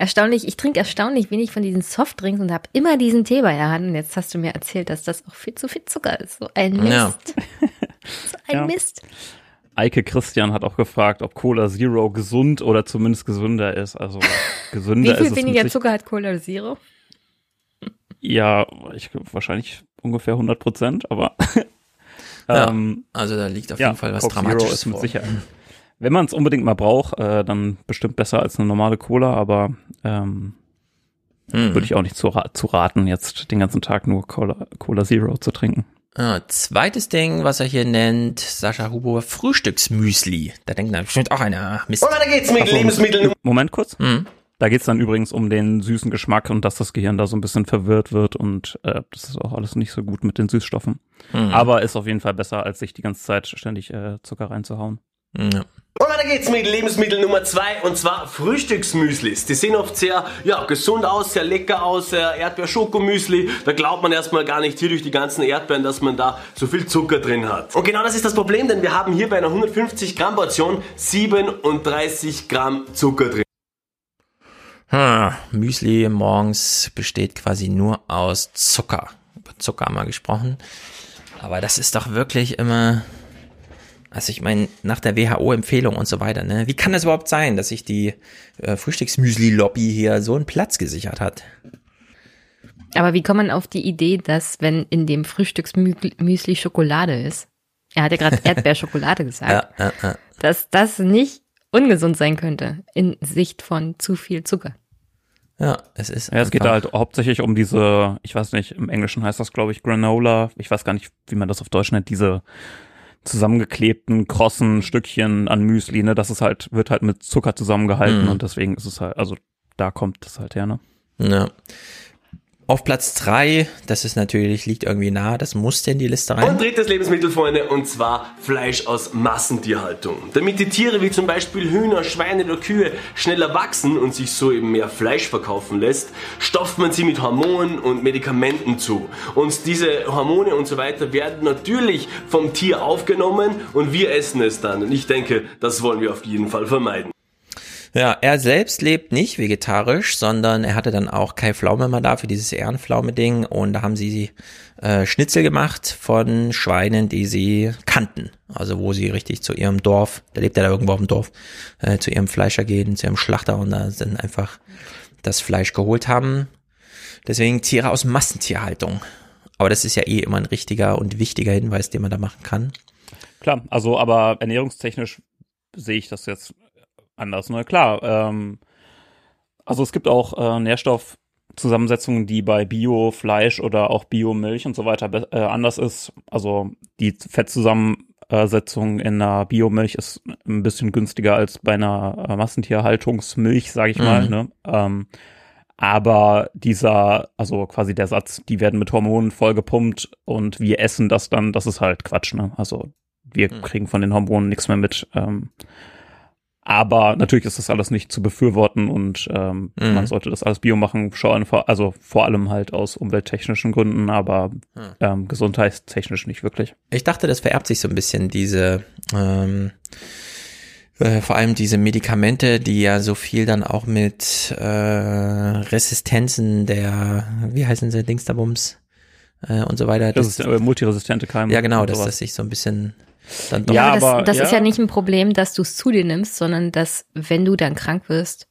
Erstaunlich, ich trinke erstaunlich wenig von diesen Softdrinks und habe immer diesen Tee bei der Hand. Und jetzt hast du mir erzählt, dass das auch viel zu viel Zucker ist. So ein Mist. Ja. so ein ja. Mist. Eike Christian hat auch gefragt, ob Cola Zero gesund oder zumindest gesünder ist. Also gesünder ist es. Wie viel weniger Zucker hat Cola Zero? Ja, ich wahrscheinlich ungefähr 100 Prozent, aber ja, ähm, also da liegt auf ja, jeden Fall was Coke Dramatisches Zero ist mit Sicherheit. Wenn man es unbedingt mal braucht, äh, dann bestimmt besser als eine normale Cola, aber ähm, hm. würde ich auch nicht zu, zu raten, jetzt den ganzen Tag nur Cola, Cola Zero zu trinken. Ah, zweites Ding, was er hier nennt, Sascha Huber, Frühstücksmüsli. Da denkt dann bestimmt auch einer, Mist. Und weiter geht's mit Lebensmitteln. Moment kurz. Mhm. Da geht's dann übrigens um den süßen Geschmack und dass das Gehirn da so ein bisschen verwirrt wird und äh, das ist auch alles nicht so gut mit den Süßstoffen. Mhm. Aber ist auf jeden Fall besser, als sich die ganze Zeit ständig äh, Zucker reinzuhauen. Ja. Und weiter geht's mit Lebensmittel Nummer zwei und zwar Frühstücksmüslis. Die sehen oft sehr ja, gesund aus, sehr lecker aus, Erdbeer-Schokomüsli. Da glaubt man erstmal gar nicht hier durch die ganzen Erdbeeren, dass man da so viel Zucker drin hat. Und genau das ist das Problem, denn wir haben hier bei einer 150 Gramm Portion 37 Gramm Zucker drin. Hm, Müsli morgens besteht quasi nur aus Zucker. Über Zucker haben wir gesprochen. Aber das ist doch wirklich immer also ich meine, nach der WHO-Empfehlung und so weiter, ne? Wie kann das überhaupt sein, dass sich die äh, Frühstücksmüsli-Lobby hier so einen Platz gesichert hat? Aber wie kommt man auf die Idee, dass wenn in dem Frühstücksmüsli Schokolade ist, er hat ja gerade Erdbeerschokolade gesagt, ja, ja, ja. dass das nicht ungesund sein könnte in Sicht von zu viel Zucker. Ja, es ist. Ja, es geht da halt hauptsächlich um diese, ich weiß nicht, im Englischen heißt das, glaube ich, Granola. Ich weiß gar nicht, wie man das auf Deutsch nennt, diese zusammengeklebten, krossen Stückchen an Müsli, ne? Das ist halt, wird halt mit Zucker zusammengehalten mhm. und deswegen ist es halt, also da kommt es halt her, ne? Ja. Auf Platz drei, das ist natürlich, liegt irgendwie nah, das muss in die Liste rein. Und drittes Lebensmittel, Freunde, und zwar Fleisch aus Massentierhaltung. Damit die Tiere wie zum Beispiel Hühner, Schweine oder Kühe schneller wachsen und sich so eben mehr Fleisch verkaufen lässt, stopft man sie mit Hormonen und Medikamenten zu. Und diese Hormone und so weiter werden natürlich vom Tier aufgenommen und wir essen es dann. Und ich denke, das wollen wir auf jeden Fall vermeiden. Ja, er selbst lebt nicht vegetarisch, sondern er hatte dann auch Kai Pflaume mal da für dieses Ehrenpflaume-Ding und da haben sie äh, Schnitzel gemacht von Schweinen, die sie kannten. Also wo sie richtig zu ihrem Dorf, da lebt er da irgendwo auf dem Dorf, äh, zu ihrem Fleischer gehen, zu ihrem Schlachter und da dann einfach das Fleisch geholt haben. Deswegen Tiere aus Massentierhaltung. Aber das ist ja eh immer ein richtiger und wichtiger Hinweis, den man da machen kann. Klar, also aber ernährungstechnisch sehe ich das jetzt anders. Ne? Klar, ähm, also es gibt auch äh, Nährstoffzusammensetzungen, die bei Bio-Fleisch oder auch Bio-Milch und so weiter äh, anders ist. Also die Fettzusammen Zuckersetzung in einer Biomilch ist ein bisschen günstiger als bei einer äh, Massentierhaltungsmilch, sage ich mal. Mhm. Ne? Ähm, aber dieser, also quasi der Satz, die werden mit Hormonen vollgepumpt und wir essen das dann, das ist halt Quatsch. Ne? Also wir Mhm. kriegen von den Hormonen nichts mehr mit. Ähm, aber natürlich ist das alles nicht zu befürworten und ähm, Mhm. man sollte das alles bio machen, schauen, also vor allem halt aus umwelttechnischen Gründen, aber Ja. ähm, gesundheitstechnisch nicht wirklich. Ich dachte, das vererbt sich so ein bisschen, diese, ähm, äh, vor allem diese Medikamente, die ja so viel dann auch mit äh, Resistenzen der, wie heißen sie, Dingsterbums äh, und so weiter. Das ist äh, multiresistente Keime. Ja, genau, dass das sich so ein bisschen dann doch Ja, aber das, das ist ja nicht ein Problem, dass du es zu dir nimmst, sondern dass, wenn du dann krank wirst,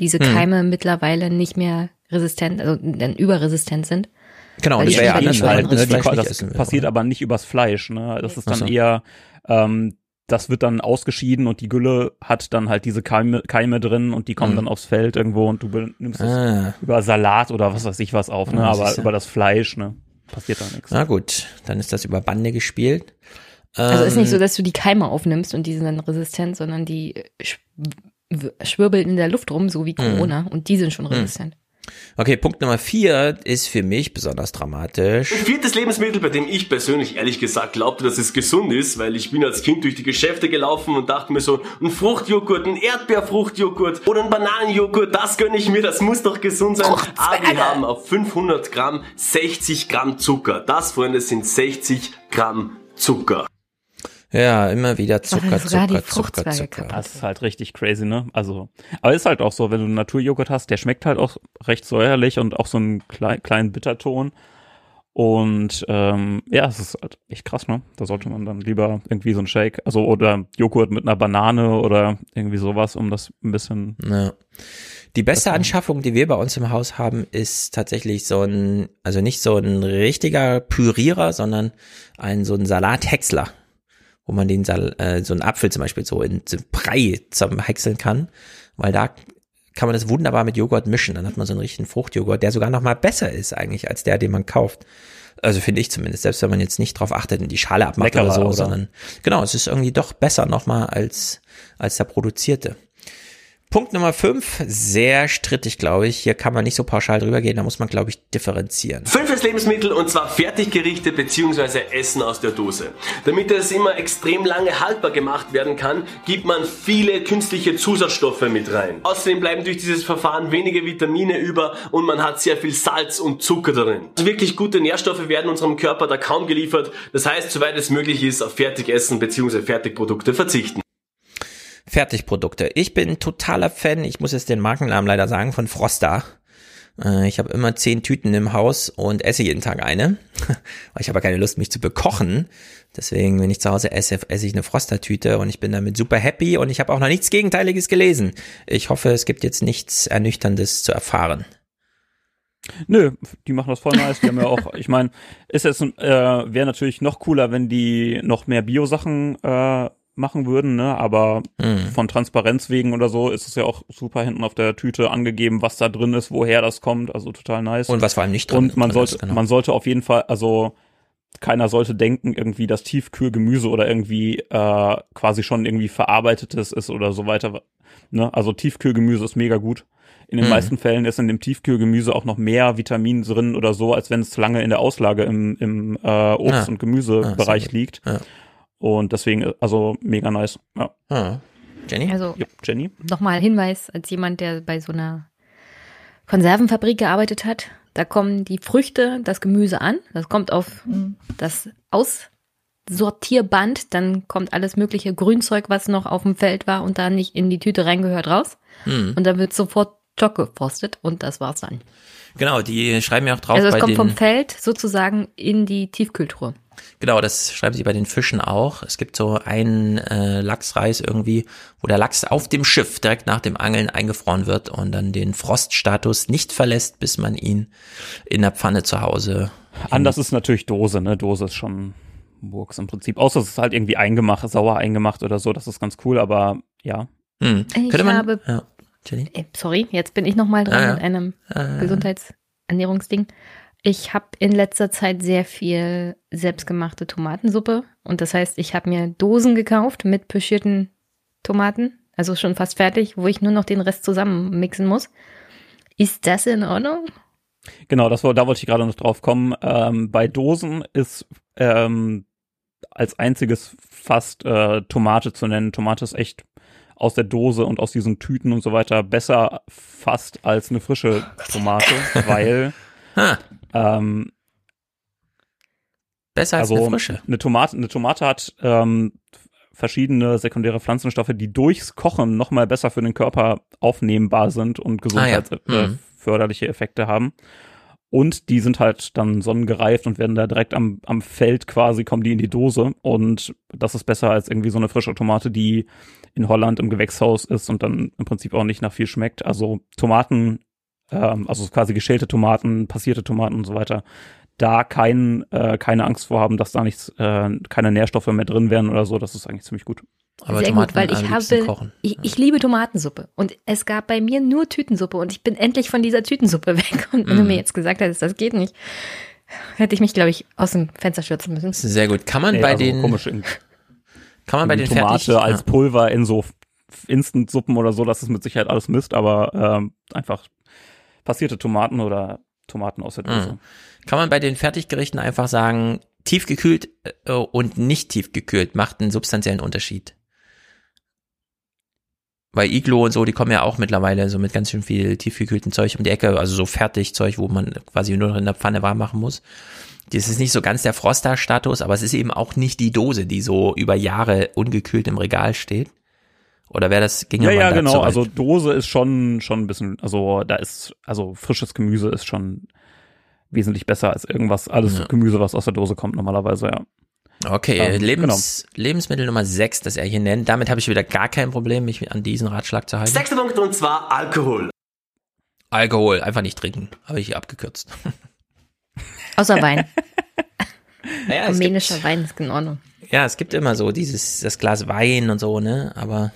diese Hm. Keime mittlerweile nicht mehr resistent, also dann überresistent sind. Genau, das wäre ja anders, halt, das ne, die, das passiert oder? aber nicht übers Fleisch, ne? Das ist dann so. eher, ähm, das wird dann ausgeschieden und die Gülle hat dann halt diese Keime, Keime drin und die kommen Mhm. dann aufs Feld irgendwo und du nimmst es Ah. über Salat oder was weiß ich was auf, ne? Ah, aber über das Fleisch, ne? Passiert da nichts. Na gut, dann ist das über Bande gespielt. Also ist nicht so, Ähm, dass du die Keime aufnimmst und die sind dann resistent, sondern die sch schwirbeln in der Luft rum, so wie Mhm. Corona, und die sind schon Mhm. resistent. Okay, Punkt Nummer vier ist für mich besonders dramatisch. Ein viertes Lebensmittel, bei dem ich persönlich ehrlich gesagt glaubte, dass es gesund ist, weil ich bin als Kind durch die Geschäfte gelaufen und dachte mir so, ein Fruchtjoghurt, ein Erdbeerfruchtjoghurt oder ein Bananenjoghurt, das gönne ich mir, das muss doch gesund sein. Aber wir haben auf 500 Gramm 60 Gramm Zucker. Das, Freunde, sind 60 Gramm Zucker. Ja, immer wieder Zucker, sogar die Zucker, Zucker, Zucker. Das ist halt richtig crazy, ne? Also, aber ist halt auch so, wenn du einen Naturjoghurt hast, der schmeckt halt auch recht säuerlich und auch so einen klei kleinen Bitterton. Und ähm, ja, es ist halt echt krass, ne? Da sollte man dann lieber irgendwie so ein Shake, also oder Joghurt mit einer Banane oder irgendwie sowas, um das ein bisschen. Ja. Die beste Anschaffung, die wir bei uns im Haus haben, ist tatsächlich so ein, also nicht so ein richtiger Pürierer, sondern ein so ein Salathäcksler, wo man den Sal äh, so einen Apfel zum Beispiel so in Brei zusammenhäckseln kann, weil da kann man das wunderbar mit Joghurt mischen. Dann hat man so einen richtigen Fruchtjoghurt, der sogar noch mal besser ist eigentlich als der, den man kauft. Also finde ich zumindest, selbst wenn man jetzt nicht drauf achtet und die Schale abmacht Leckerer, oder so, oder? sondern genau, es ist irgendwie doch besser noch mal als als der produzierte. Punkt Nummer fünf, sehr strittig, glaube ich. Hier kann man nicht so pauschal drüber gehen, da muss man, glaube ich, differenzieren. Fünftes Lebensmittel und zwar Fertiggerichte bzw. Essen aus der Dose. Damit es immer extrem lange haltbar gemacht werden kann, gibt man viele künstliche Zusatzstoffe mit rein. Außerdem bleiben durch dieses Verfahren wenige Vitamine über und man hat sehr viel Salz und Zucker darin. Also wirklich gute Nährstoffe werden unserem Körper da kaum geliefert. Das heißt, soweit es möglich ist, auf Fertigessen bzw. Fertigprodukte verzichten. Fertigprodukte. Ich bin totaler Fan, ich muss jetzt den Markennamen leider sagen, von Frosta. Äh, Ich habe immer zehn Tüten im Haus und esse jeden Tag eine. Ich habe keine Lust, mich zu bekochen. Deswegen, wenn ich zu Hause esse, esse ich eine Froster-Tüte und ich bin damit super happy und ich habe auch noch nichts Gegenteiliges gelesen. Ich hoffe, es gibt jetzt nichts Ernüchterndes zu erfahren. Nö, die machen das voll nice. Die haben ja auch, ich meine, ist jetzt äh, wäre natürlich noch cooler, wenn die noch mehr Bio-Sachen äh, machen würden, ne? Aber Mhm. von Transparenz wegen oder so ist es ja auch super hinten auf der Tüte angegeben, was da drin ist, woher das kommt. Also total nice. Und was vor allem nicht drin Und man drin sollte, ist, genau. man sollte auf jeden Fall, also keiner sollte denken, irgendwie, dass Tiefkühlgemüse oder irgendwie äh, quasi schon irgendwie verarbeitetes ist oder so weiter. Ne? Also Tiefkühlgemüse ist mega gut. In den Mhm. meisten Fällen ist in dem Tiefkühlgemüse auch noch mehr Vitamin drin oder so, als wenn es lange in der Auslage im, im äh, Obst- Ah. und Gemüsebereich Ah, sehr liegt. Ja. Und deswegen, also mega nice. Ja. Ah. Jenny? Also Ja, Jenny? nochmal Hinweis als jemand, der bei so einer Konservenfabrik gearbeitet hat. Da kommen die Früchte, das Gemüse an. Das kommt auf das Aussortierband. Dann kommt alles mögliche Grünzeug, was noch auf dem Feld war und da nicht in die Tüte reingehört, raus. Hm. Und dann wird sofort Stock gepostet und das war's dann. Genau, die schreiben ja auch drauf also es bei kommt den, vom Feld sozusagen in die Tiefkühltruhe. Genau, das schreiben sie bei den Fischen auch. Es gibt so einen äh, Lachsreis irgendwie, wo der Lachs auf dem Schiff direkt nach dem Angeln eingefroren wird und dann den Froststatus nicht verlässt, bis man ihn in der Pfanne zu Hause. Anders ist natürlich Dose, ne? Dose ist schon Burgs im Prinzip. Außer es ist halt irgendwie eingemacht, sauer eingemacht oder so, das ist ganz cool, aber ja. Hm. Ich Könnte man, habe, ja, Jenny? äh, sorry, jetzt bin ich nochmal dran Ah, ja. mit einem Ah, ja. Gesundheitsernährungsding. Ich habe in letzter Zeit sehr viel selbstgemachte Tomatensuppe. Und das heißt, ich habe mir Dosen gekauft mit pochierten Tomaten. Also schon fast fertig, wo ich nur noch den Rest zusammen mixen muss. Ist das in Ordnung? Genau, das war, da wollte ich gerade noch drauf kommen. Ähm, bei Dosen ist ähm, als einziges fast äh, Tomate zu nennen. Tomate ist echt aus der Dose und aus diesen Tüten und so weiter besser fast als eine frische Tomate, weil ähm, besser als also eine frische. Eine Tomate, eine Tomate hat ähm, verschiedene sekundäre Pflanzenstoffe, die durchs Kochen nochmal besser für den Körper aufnehmbar sind und gesundheitsförderliche ah, ja. mhm. Effekte haben. Und die sind halt dann sonnengereift und werden da direkt am, am Feld quasi, kommen die in die Dose. Und das ist besser als irgendwie so eine frische Tomate, die in Holland im Gewächshaus ist und dann im Prinzip auch nicht nach viel schmeckt. Also Tomaten, ähm, also quasi geschälte Tomaten, passierte Tomaten und so weiter, da kein, äh, keine Angst vor haben, dass da nichts, äh, keine Nährstoffe mehr drin wären oder so. Das ist eigentlich ziemlich gut. Aber Sehr Tomaten gut, weil ich habe, ich, ich, liebe Tomatensuppe und es gab bei mir nur Tütensuppe und ich bin endlich von dieser Tütensuppe weg. Und wenn mm. du mir jetzt gesagt hättest, das geht nicht, hätte ich mich, glaube ich, aus dem Fenster stürzen müssen. Sehr gut. Kann man nee, bei also den, komisch in, kann man bei den Tomate fertig, als Pulver in so Instant-Suppen oder so, das ist mit Sicherheit alles Mist, aber ähm, einfach passierte Tomaten oder Tomaten aus der Dose. Mm. Kann man bei den Fertiggerichten einfach sagen, tiefgekühlt äh, und nicht tiefgekühlt macht einen substanziellen Unterschied? Weil Iglo und so, die kommen ja auch mittlerweile so mit ganz schön viel tiefgekühlten Zeug um die Ecke, also so Fertigzeug, wo man quasi nur noch in der Pfanne warm machen muss. Das ist nicht so ganz der Froster-Status, aber es ist eben auch nicht die Dose, die so über Jahre ungekühlt im Regal steht. Oder wäre das, ging ja, ja, genau. Also Dose ist schon, schon ein bisschen, also da ist, also frisches Gemüse ist schon wesentlich besser als irgendwas, alles ja. Gemüse, was aus der Dose kommt normalerweise, ja. Okay, ähm, Lebens, genau. Lebensmittel Nummer 6, das er hier nennt. Damit habe ich wieder gar kein Problem, mich an diesen Ratschlag zu halten. Sechster Punkt und zwar Alkohol. Alkohol, einfach nicht trinken. Habe ich hier abgekürzt. Außer Wein. naja, Armenischer gibt, Wein ist in Ordnung. Ja, es gibt immer so dieses, das Glas Wein und so, ne? Aber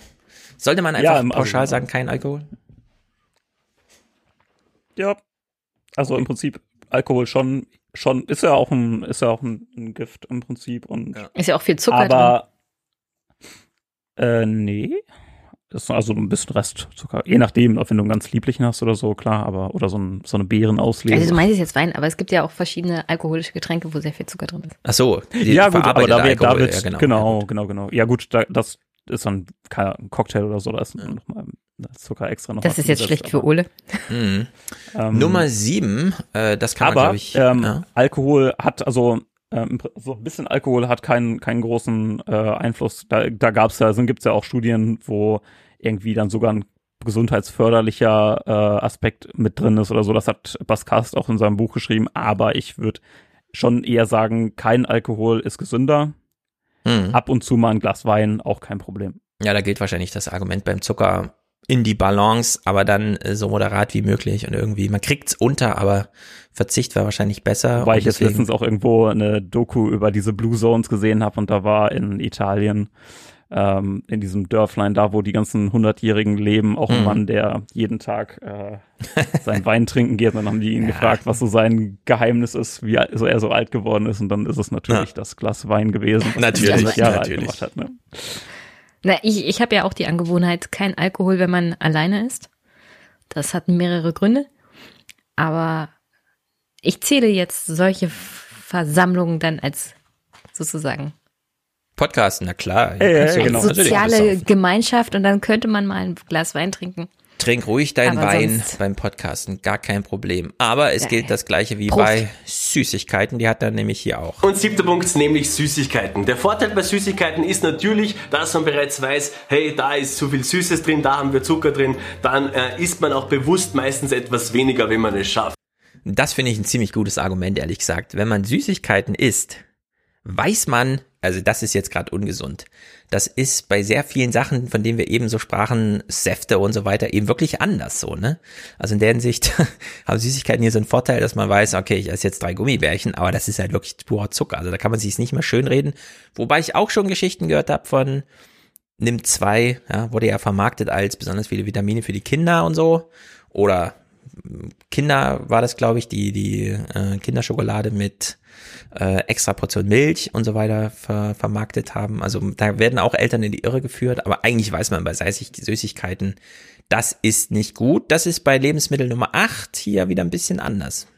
sollte man einfach ja, pauschal also, sagen, kein Alkohol? Ja. Also im Prinzip Alkohol schon schon, ist ja auch ein, ist ja auch ein, ein Gift im Prinzip und. Ja. Ist ja auch viel Zucker aber, drin. Äh, nee. Das ist also ein bisschen Restzucker. Je nachdem, ob wenn du einen ganz lieblichen hast oder so, klar, aber, oder so, ein, so eine Beerenauslese. Also du meinst jetzt Wein, aber es gibt ja auch verschiedene alkoholische Getränke, wo sehr viel Zucker drin ist. Ach so. Ja, gut, aber da wird, da wird, ja, genau, genau, ja, genau, genau. Ja, gut, da, das ist dann ein Cocktail oder so, da ist ja. nochmal Zucker extra noch. Das ist jetzt schlecht für Ole. Mhm. Ähm, Nummer sieben, äh, das kann aber, man, glaube ich. Ähm, ja. Alkohol hat, also ähm, so ein bisschen Alkohol hat keinen, keinen großen äh, Einfluss. Da, da gab es ja, also gibt es ja auch Studien, wo irgendwie dann sogar ein gesundheitsförderlicher äh, Aspekt mit drin ist oder so. Das hat Baskast auch in seinem Buch geschrieben. Aber ich würde schon eher sagen, kein Alkohol ist gesünder. Mhm. Ab und zu mal ein Glas Wein, auch kein Problem. Ja, da gilt wahrscheinlich das Argument beim Zucker in die Balance, aber dann äh, so moderat wie möglich und irgendwie, man kriegt's unter, aber Verzicht wäre wahrscheinlich besser. Weil ich jetzt letztens auch irgendwo eine Doku über diese Blue Zones gesehen habe und da war in Italien ähm, in diesem Dörflein da, wo die ganzen hundertjährigen leben, auch ein mhm. Mann, der jeden Tag äh, seinen Wein trinken geht. Und dann haben die ihn ja. gefragt, was so sein Geheimnis ist, wie so er so alt geworden ist. Und dann ist es natürlich ja. das Glas Wein gewesen, was natürlich, Jahre natürlich. alt gemacht hat. Ne? Na, ich, ich habe ja auch die Angewohnheit, kein Alkohol, wenn man alleine ist. Das hat mehrere Gründe. Aber ich zähle jetzt solche Versammlungen dann als sozusagen Podcast, na klar. Ja, ja, ja, genau. Soziale Gemeinschaft und dann könnte man mal ein Glas Wein trinken. Trink ruhig deinen Wein beim Podcasten, gar kein Problem. Aber es ja, gilt das gleiche wie Prost. bei Süßigkeiten, die hat er nämlich hier auch. Und siebter Punkt, nämlich Süßigkeiten. Der Vorteil bei Süßigkeiten ist natürlich, dass man bereits weiß, hey, da ist zu viel Süßes drin, da haben wir Zucker drin, dann äh, isst man auch bewusst meistens etwas weniger, wenn man es schafft. Das finde ich ein ziemlich gutes Argument, ehrlich gesagt. Wenn man Süßigkeiten isst, weiß man, also das ist jetzt gerade ungesund. Das ist bei sehr vielen Sachen, von denen wir eben so sprachen, Säfte und so weiter, eben wirklich anders so, ne? Also in der Hinsicht haben Süßigkeiten hier so einen Vorteil, dass man weiß, okay, ich esse jetzt drei Gummibärchen, aber das ist halt wirklich purer Zucker. Also da kann man sich nicht mehr schönreden. Wobei ich auch schon Geschichten gehört habe von Nimm zwei, ja, wurde ja vermarktet als besonders viele Vitamine für die Kinder und so. Oder Kinder war das, glaube ich, die, die äh, Kinderschokolade mit äh, extra Portion Milch und so weiter ver, vermarktet haben. Also da werden auch Eltern in die Irre geführt, aber eigentlich weiß man bei Süßigkeiten, das ist nicht gut. Das ist bei Lebensmittel Nummer 8 hier wieder ein bisschen anders.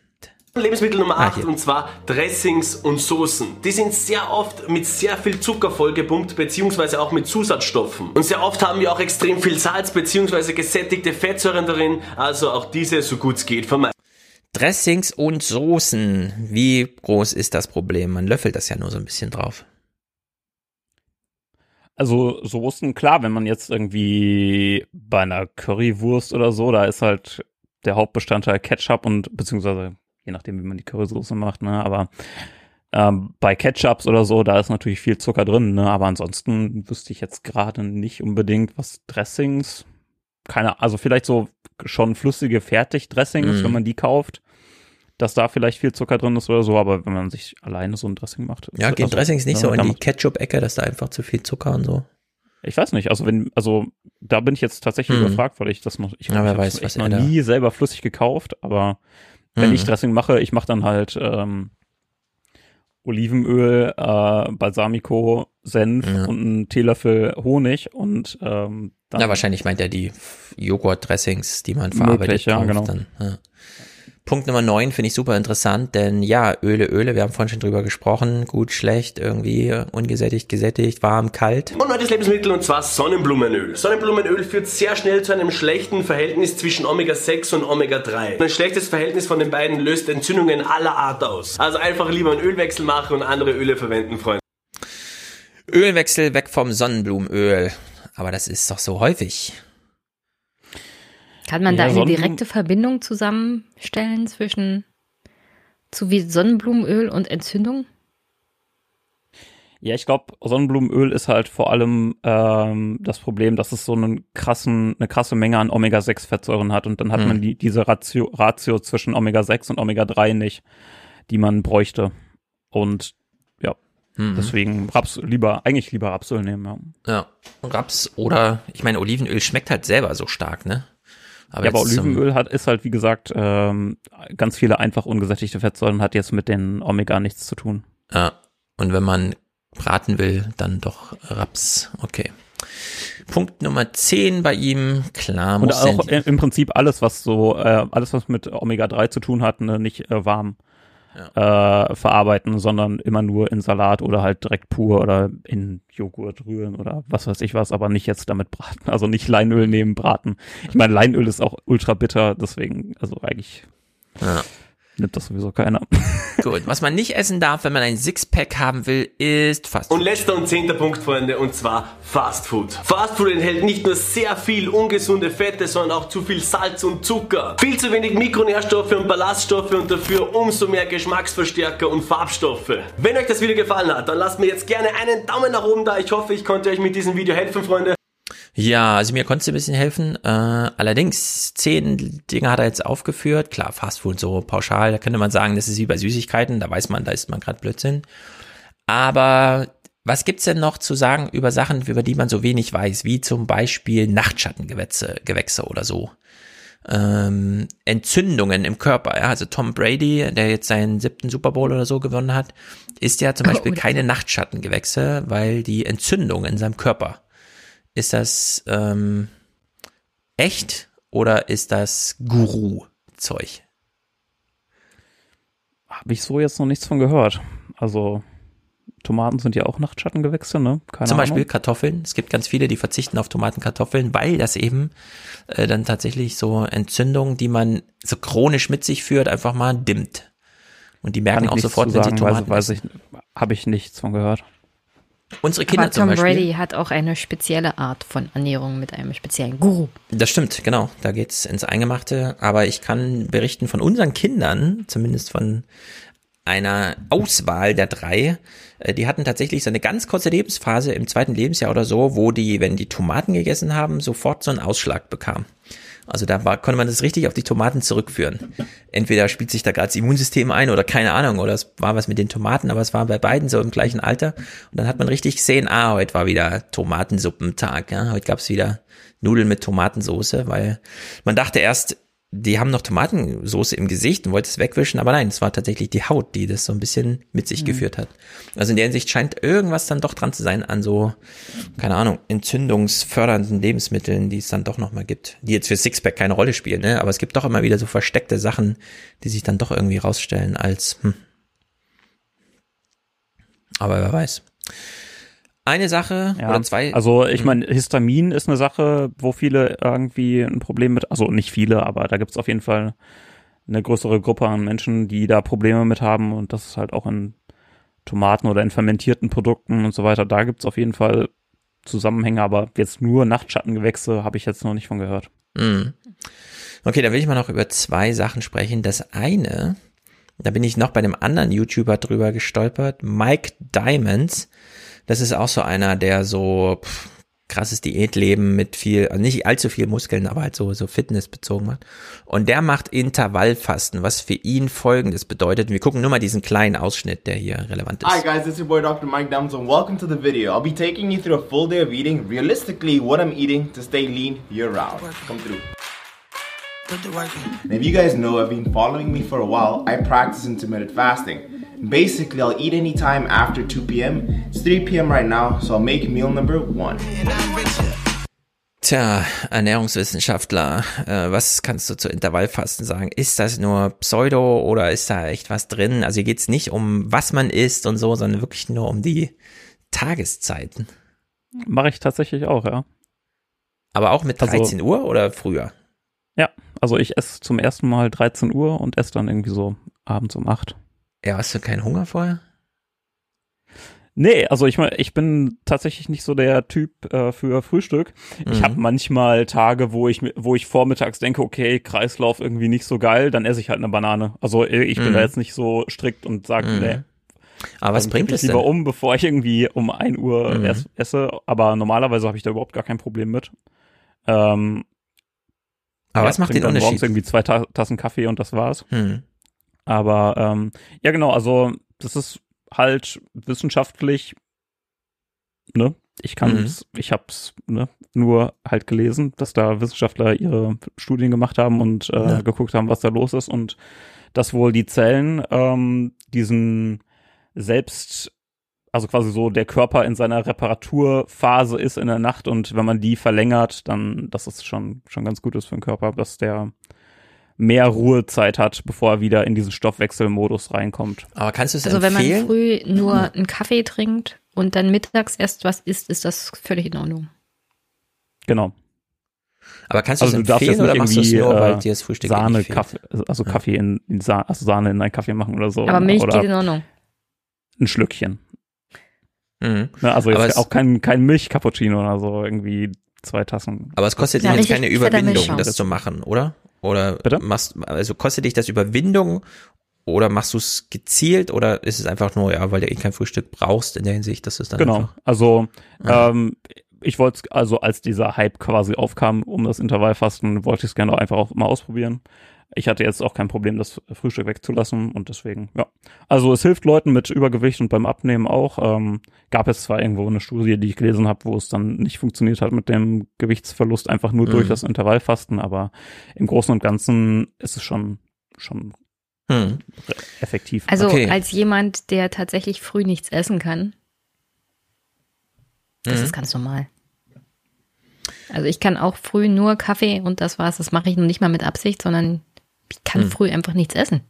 Lebensmittel Nummer 8 ah, und zwar Dressings und Soßen. Die sind sehr oft mit sehr viel Zucker vollgepumpt beziehungsweise auch mit Zusatzstoffen. Und sehr oft haben wir auch extrem viel Salz beziehungsweise gesättigte Fettsäuren darin, also auch diese so gut es geht vermeiden. Dressings und Soßen. Wie groß ist das Problem? Man löffelt das ja nur so ein bisschen drauf. Also Soßen, klar, wenn man jetzt irgendwie bei einer Currywurst oder so, da ist halt der Hauptbestandteil Ketchup und beziehungsweise je nachdem, wie man die Currysoße macht, ne, aber ähm, bei Ketchups oder so, da ist natürlich viel Zucker drin, ne, aber ansonsten wüsste ich jetzt gerade nicht unbedingt, was Dressings, keine, also vielleicht so schon flüssige Fertigdressings, mm. wenn man die kauft, dass da vielleicht viel Zucker drin ist oder so, aber wenn man sich alleine so ein Dressing macht. Ja, gehen also, Dressings nicht ja, so in die Ketchup-Ecke, dass da einfach zu viel Zucker und so. Ich weiß nicht, also wenn, also da bin ich jetzt tatsächlich mm. überfragt, weil ich das noch, ich, ja, ich weiß, was noch nie selber flüssig gekauft, aber wenn ich mhm. Dressing mache, ich mache dann halt ähm, Olivenöl, äh, Balsamico, Senf ja. und einen Teelöffel Honig und ähm, dann. Ja, wahrscheinlich meint er die Joghurt-Dressings, die man verarbeitet. Möglich, ja, genau. Dann, ja. Punkt Nummer 9 finde ich super interessant, denn ja, Öle, Öle, wir haben vorhin schon drüber gesprochen, gut, schlecht, irgendwie ungesättigt, gesättigt, warm, kalt. Und neues Lebensmittel und zwar Sonnenblumenöl. Sonnenblumenöl führt sehr schnell zu einem schlechten Verhältnis zwischen Omega-6 und Omega-3. Ein schlechtes Verhältnis von den beiden löst Entzündungen aller Art aus. Also einfach lieber einen Ölwechsel machen und andere Öle verwenden, Freunde. Ölwechsel weg vom Sonnenblumenöl. Aber das ist doch so häufig. Kann man ja, da eine direkte Verbindung zusammenstellen zwischen zu wie Sonnenblumenöl und Entzündung? Ja, ich glaube, Sonnenblumenöl ist halt vor allem ähm, das Problem, dass es so einen krassen, eine krasse Menge an Omega-6-Fettsäuren hat und dann hat hm. man die, diese Ratio, Ratio zwischen Omega-6 und Omega-3 nicht, die man bräuchte. Und mhm. deswegen Raps lieber, eigentlich lieber Rapsöl nehmen. Ja. ja, Raps oder, ich meine, Olivenöl schmeckt halt selber so stark, ne? Aber, ja, aber Olivenöl hat, ist halt, wie gesagt, ähm, ganz viele einfach ungesättigte Fettsäuren, hat jetzt mit den Omega nichts zu tun. Ja, und wenn man braten will, dann doch Raps. Okay. Punkt Nummer 10 bei ihm, klar. Und auch im Prinzip alles, was so, äh, alles, was mit Omega-3 zu tun hat, ne, nicht äh, warm ja. äh, verarbeiten, sondern immer nur in Salat oder halt direkt pur oder in Joghurt rühren oder was weiß ich was, aber nicht jetzt damit braten. Also nicht Leinöl nehmen, braten. Ich meine, Leinöl ist auch ultra bitter, deswegen, also eigentlich. Ja nimmt das sowieso keiner. Gut, was man nicht essen darf, wenn man ein Sixpack haben will, ist Fast Food. Und letzter und zehnter Punkt, Freunde, und zwar Fast Food. Fast Food enthält nicht nur sehr viel ungesunde Fette, sondern auch zu viel Salz und Zucker. Viel zu wenig Mikronährstoffe und Ballaststoffe und dafür umso mehr Geschmacksverstärker und Farbstoffe. Wenn euch das Video gefallen hat, dann lasst mir jetzt gerne einen Daumen nach oben da. Ich hoffe, ich konnte euch mit diesem Video helfen, Freunde. Ja, also mir konnte es ein bisschen helfen. Äh, allerdings, zehn Dinge hat er jetzt aufgeführt. Klar, Fastfood so pauschal, da könnte man sagen, das ist wie bei Süßigkeiten, da weiß man, da ist man gerade Blödsinn. Aber was gibt's denn noch zu sagen über Sachen, über die man so wenig weiß, wie zum Beispiel Nachtschattengewächse Gewächse oder so? Ähm, Entzündungen im Körper. Ja? Also Tom Brady, der jetzt seinen siebten Super Bowl oder so gewonnen hat, ist ja zum Beispiel keine Nachtschattengewächse, weil die Entzündung in seinem Körper ist das ähm, echt oder ist das Guru-Zeug? Habe ich so jetzt noch nichts von gehört. Also Tomaten sind ja auch Nachtschattengewächse, ne? Keine Zum Beispiel Ahnung. Kartoffeln. Es gibt ganz viele, die verzichten auf Tomaten, Kartoffeln, weil das eben äh, dann tatsächlich so Entzündungen, die man so chronisch mit sich führt, einfach mal dimmt. Und die merken auch sofort, wenn sie Tomaten weiß, weiß ich, Habe ich nichts von gehört. Unsere Kinder Aber Tom Brady hat auch eine spezielle Art von Ernährung mit einem speziellen Guru. Das stimmt, genau. Da geht's ins Eingemachte. Aber ich kann berichten von unseren Kindern, zumindest von einer Auswahl der drei. Äh, die hatten tatsächlich so eine ganz kurze Lebensphase im zweiten Lebensjahr oder so, wo die, wenn die Tomaten gegessen haben, sofort so einen Ausschlag bekamen. Also da war, konnte man das richtig auf die Tomaten zurückführen. Entweder spielt sich da gerade das Immunsystem ein oder keine Ahnung, oder es war was mit den Tomaten, aber es war bei beiden so im gleichen Alter. Und dann hat man richtig gesehen, ah, heute war wieder Tomatensuppentag. Ja? Heute gab's wieder Nudeln mit Tomatensoße, weil man dachte erst, die haben noch Tomatensauce im Gesicht und wollte es wegwischen, aber nein, es war tatsächlich die Haut, die das so ein bisschen mit sich mhm. geführt hat. Also in der Hinsicht scheint irgendwas dann doch dran zu sein an so, keine Ahnung, entzündungsfördernden Lebensmitteln, die es dann doch nochmal gibt, die jetzt für Sixpack keine Rolle spielen, ne? aber es gibt doch immer wieder so versteckte Sachen, die sich dann doch irgendwie rausstellen als, hm. Aber wer weiß. Eine Sache ja, oder zwei. Also ich hm. meine, Histamin ist eine Sache, wo viele irgendwie ein Problem mit, also nicht viele, aber da gibt es auf jeden Fall eine größere Gruppe an Menschen, die da Probleme mit haben und das ist halt auch in Tomaten oder in fermentierten Produkten und so weiter. Da gibt es auf jeden Fall Zusammenhänge, aber jetzt nur Nachtschattengewächse habe ich jetzt noch nicht von gehört. Mhm. Okay, da will ich mal noch über zwei Sachen sprechen. Das eine, da bin ich noch bei einem anderen YouTuber drüber gestolpert, Mike Diamonds das ist auch so einer, der so pff, krasses Diätleben mit viel, also nicht allzu viel Muskeln, aber halt so, so Fitness bezogen macht. Und der macht Intervallfasten, was für ihn folgendes bedeutet. Wir gucken nur mal diesen kleinen Ausschnitt, der hier relevant ist. Hi guys, this is your boy Dr. Mike Dams and welcome to the video. I'll be taking you through a full day of eating, realistically what I'm eating to stay lean year round. Come through. And if you guys know, I've been following me for a while, I practice intermittent fasting. Basically, I'll eat anytime after 2 p.m. It's 3 p.m. right now, so I'll make meal number one. Tja, Ernährungswissenschaftler, äh, was kannst du zu Intervallfasten sagen? Ist das nur Pseudo oder ist da echt was drin? Also hier geht's nicht um, was man isst und so, sondern wirklich nur um die Tageszeiten. Mache ich tatsächlich auch, ja. Aber auch mit 13 also, Uhr oder früher? Ja, also ich esse zum ersten Mal 13 Uhr und esse dann irgendwie so abends um 8. Ja, hast du keinen Hunger vorher? Nee, also ich meine, ich bin tatsächlich nicht so der Typ äh, für Frühstück. Mhm. Ich habe manchmal Tage, wo ich wo ich vormittags denke, okay, Kreislauf irgendwie nicht so geil, dann esse ich halt eine Banane. Also äh, ich bin mhm. da jetzt nicht so strikt und sage, mhm. nee. Aber was bringt es denn? lieber um, bevor ich irgendwie um ein Uhr mhm. esse. Aber normalerweise habe ich da überhaupt gar kein Problem mit. Ähm, aber ja, was macht den Unterschied? Morgens irgendwie zwei Tassen Kaffee und das war's. Mhm. Aber ähm, ja, genau, also das ist halt wissenschaftlich, ne? Ich kann es, mhm. ich hab's ne, nur halt gelesen, dass da Wissenschaftler ihre Studien gemacht haben und äh, ja. geguckt haben, was da los ist und dass wohl die Zellen ähm, diesen selbst also quasi so der Körper in seiner Reparaturphase ist in der Nacht und wenn man die verlängert, dann das ist schon schon ganz gut ist für den Körper, dass der mehr Ruhezeit hat, bevor er wieder in diesen Stoffwechselmodus reinkommt. Aber kannst du es Also empfehlen? wenn man früh nur einen Kaffee trinkt und dann mittags erst was isst, ist das völlig in Ordnung. Genau. Aber kannst du also es empfehlen oder machst du es nur, weil äh, dir das Frühstück Sahne, Kaffee, also Kaffee in, in Sahne, also Sahne in einen Kaffee machen oder so. Aber Milch oder geht in Ordnung. Ein Schlückchen. Mhm. Ja, also jetzt auch kein, kein Milch-Cappuccino oder so, irgendwie zwei Tassen. Aber es kostet ja, jetzt keine Überwindung, das zu machen, oder? Oder Bitte? machst, also kostet dich das Überwindung oder machst du es gezielt oder ist es einfach nur, ja, weil du eh kein Frühstück brauchst in der Hinsicht, dass es dann Genau, einfach, also ja. ähm, ich wollte es, also als dieser Hype quasi aufkam um das Intervallfasten, wollte ich es gerne auch einfach auch mal ausprobieren ich hatte jetzt auch kein Problem, das Frühstück wegzulassen und deswegen, ja. Also es hilft Leuten mit Übergewicht und beim Abnehmen auch. Ähm, gab es zwar irgendwo eine Studie, die ich gelesen habe, wo es dann nicht funktioniert hat mit dem Gewichtsverlust, einfach nur mhm. durch das Intervallfasten, aber im Großen und Ganzen ist es schon, schon mhm. effektiv. Also okay. als jemand, der tatsächlich früh nichts essen kann, das mhm. ist ganz normal. Also ich kann auch früh nur Kaffee und das war's. Das mache ich noch nicht mal mit Absicht, sondern ich kann hm. früh einfach nichts essen.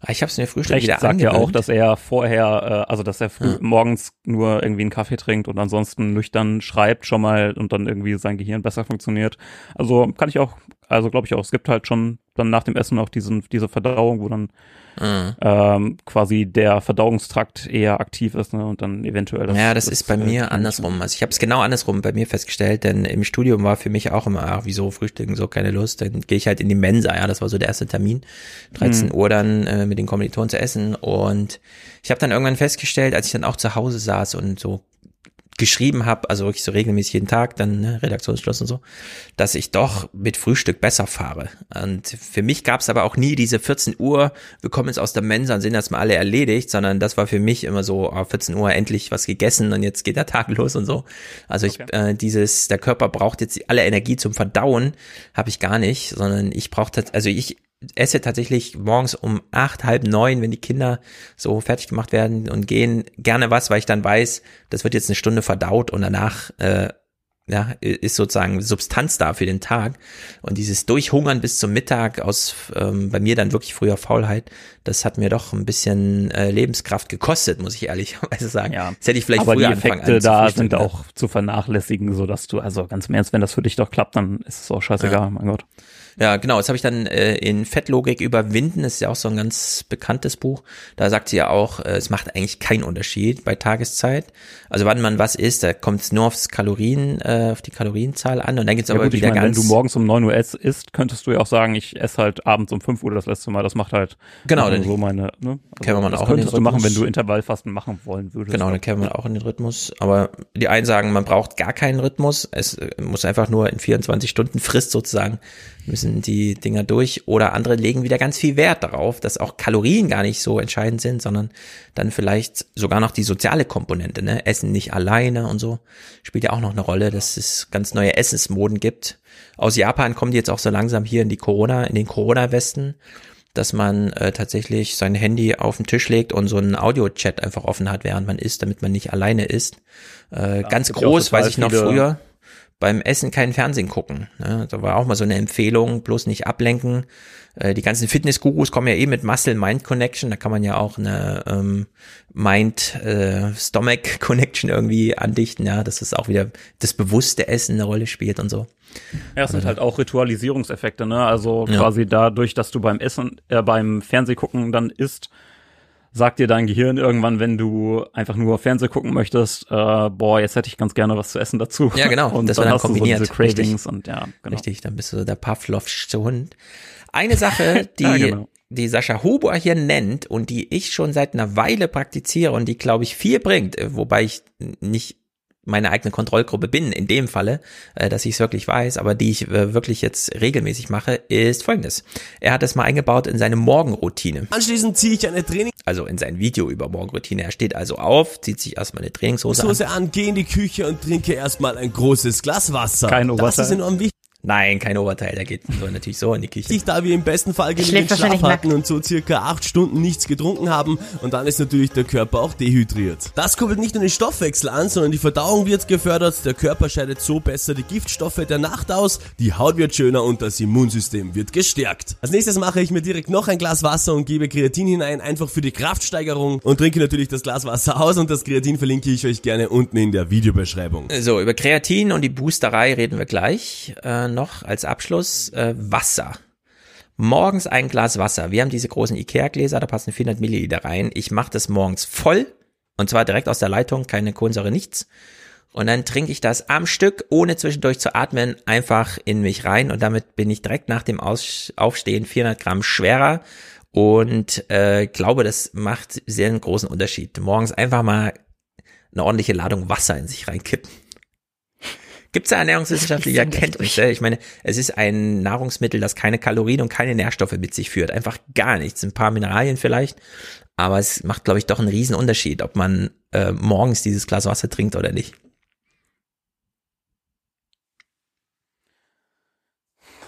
Ah, ich habe es mir Frühstück Vielleicht wieder sagt ja auch, dass er vorher, äh, also dass er früh, ja. morgens nur irgendwie einen Kaffee trinkt und ansonsten nüchtern schreibt schon mal und dann irgendwie sein Gehirn besser funktioniert. Also kann ich auch, also glaube ich auch, es gibt halt schon dann nach dem Essen auch diesen, diese Verdauung, wo dann mhm. ähm, quasi der Verdauungstrakt eher aktiv ist ne, und dann eventuell das, Ja, das, das ist bei äh, mir andersrum. Also ich habe es genau andersrum bei mir festgestellt, denn im Studium war für mich auch immer, ach, wieso frühstücken, so keine Lust, dann gehe ich halt in die Mensa, ja, das war so der erste Termin, 13 mhm. Uhr dann äh, mit den Kommilitonen zu essen und ich habe dann irgendwann festgestellt, als ich dann auch zu Hause saß und so geschrieben habe, also wirklich so regelmäßig jeden Tag, dann ne, Redaktionsschluss und so, dass ich doch mit Frühstück besser fahre. Und für mich gab es aber auch nie diese 14 Uhr, wir kommen jetzt aus der Mensa und sind das mal alle erledigt, sondern das war für mich immer so, oh, 14 Uhr endlich was gegessen und jetzt geht der Tag los und so. Also ich, okay. äh, dieses, der Körper braucht jetzt alle Energie zum Verdauen, habe ich gar nicht, sondern ich brauche, also ich esse tatsächlich morgens um acht, halb neun, wenn die Kinder so fertig gemacht werden und gehen, gerne was, weil ich dann weiß, das wird jetzt eine Stunde verdaut und danach äh, ja, ist sozusagen Substanz da für den Tag. Und dieses Durchhungern bis zum Mittag aus ähm, bei mir dann wirklich früher Faulheit, das hat mir doch ein bisschen äh, Lebenskraft gekostet, muss ich ehrlicherweise sagen. Ja. Das hätte ich vielleicht Aber früher die Effekte da sind ne? auch zu vernachlässigen, so dass du, also ganz im Ernst, wenn das für dich doch klappt, dann ist es auch scheißegal, ja. mein Gott. Ja, genau. Das habe ich dann äh, in Fettlogik überwinden. Das ist ja auch so ein ganz bekanntes Buch. Da sagt sie ja auch, äh, es macht eigentlich keinen Unterschied bei Tageszeit. Also wann man was isst, da kommt es nur aufs Kalorien, äh, auf die Kalorienzahl an. Und dann gibt's ja, aber gut, wieder ich mein, ganz. Wenn du morgens um neun Uhr isst, könntest du ja auch sagen, ich esse halt abends um fünf Uhr das letzte Mal. Das macht halt genau dann so meine. Ne? Also, kann man das auch könntest du machen, wenn du Intervallfasten machen wollen würdest. Genau, dann käme man auch in den Rhythmus. Aber die einen sagen, man braucht gar keinen Rhythmus. Es äh, muss einfach nur in 24 Stunden Frist sozusagen müssen die Dinger durch oder andere legen wieder ganz viel Wert darauf, dass auch Kalorien gar nicht so entscheidend sind, sondern dann vielleicht sogar noch die soziale Komponente, ne? Essen nicht alleine und so spielt ja auch noch eine Rolle, dass es ganz neue Essensmoden gibt. Aus Japan kommen die jetzt auch so langsam hier in die Corona, in den Corona-Westen, dass man äh, tatsächlich sein Handy auf den Tisch legt und so einen Audio-Chat einfach offen hat, während man isst, damit man nicht alleine isst. Äh, ja, ganz groß, weiß ich noch früher beim Essen kein Fernsehen gucken. Ne? Da war auch mal so eine Empfehlung, bloß nicht ablenken. Äh, die ganzen Fitness-Gurus kommen ja eh mit Muscle-Mind-Connection. Da kann man ja auch eine ähm, Mind-Stomach-Connection äh, irgendwie andichten, ja, dass es auch wieder das bewusste Essen eine Rolle spielt und so. Ja, es sind also halt auch Ritualisierungseffekte, ne? Also ja. quasi dadurch, dass du beim Essen, äh, beim Fernsehgucken dann isst, sagt dir dein Gehirn irgendwann, wenn du einfach nur Fernseh gucken möchtest, äh, boah, jetzt hätte ich ganz gerne was zu essen dazu. Ja, genau. Und das dann, dann hast kombiniert. du so diese Cravings Richtig. und ja, genau. Richtig, dann bist du der Pavlovsche Hund. Eine Sache, die, ja, genau. die Sascha Huber hier nennt und die ich schon seit einer Weile praktiziere und die, glaube ich, viel bringt, äh, wobei ich nicht meine eigene Kontrollgruppe bin, in dem Falle, äh, dass ich es wirklich weiß, aber die ich äh, wirklich jetzt regelmäßig mache, ist folgendes. Er hat es mal eingebaut in seine Morgenroutine. Anschließend ziehe ich eine Training also in sein Video über Morgenroutine. Er steht also auf, zieht sich erstmal eine Trainingshose Soße an. an, gehe in die Küche und trinke erstmal ein großes Glas Wasser. Kein Das ist enorm wichtig. Nein, kein Oberteil, der geht so natürlich so in die Küche. Da wir im besten Fall genügend Schlaf hatten und so circa acht Stunden nichts getrunken haben und dann ist natürlich der Körper auch dehydriert. Das kurbelt nicht nur den Stoffwechsel an, sondern die Verdauung wird gefördert, der Körper scheidet so besser die Giftstoffe der Nacht aus, die Haut wird schöner und das Immunsystem wird gestärkt. Als nächstes mache ich mir direkt noch ein Glas Wasser und gebe Kreatin hinein, einfach für die Kraftsteigerung und trinke natürlich das Glas Wasser aus und das Kreatin verlinke ich euch gerne unten in der Videobeschreibung. So, über Kreatin und die Boosterei reden wir gleich. Äh, noch als Abschluss äh, Wasser. Morgens ein Glas Wasser. Wir haben diese großen Ikea-Gläser, da passen 400 Milliliter rein. Ich mache das morgens voll und zwar direkt aus der Leitung, keine Kohlensäure, nichts. Und dann trinke ich das am Stück, ohne zwischendurch zu atmen, einfach in mich rein und damit bin ich direkt nach dem Aus Aufstehen 400 Gramm schwerer und äh, glaube, das macht sehr einen großen Unterschied. Morgens einfach mal eine ordentliche Ladung Wasser in sich reinkippen. Gibt es da ernährungswissenschaftliche Erkenntnisse? Ich meine, es ist ein Nahrungsmittel, das keine Kalorien und keine Nährstoffe mit sich führt. Einfach gar nichts. Ein paar Mineralien vielleicht. Aber es macht, glaube ich, doch einen riesen Unterschied, ob man äh, morgens dieses Glas Wasser trinkt oder nicht.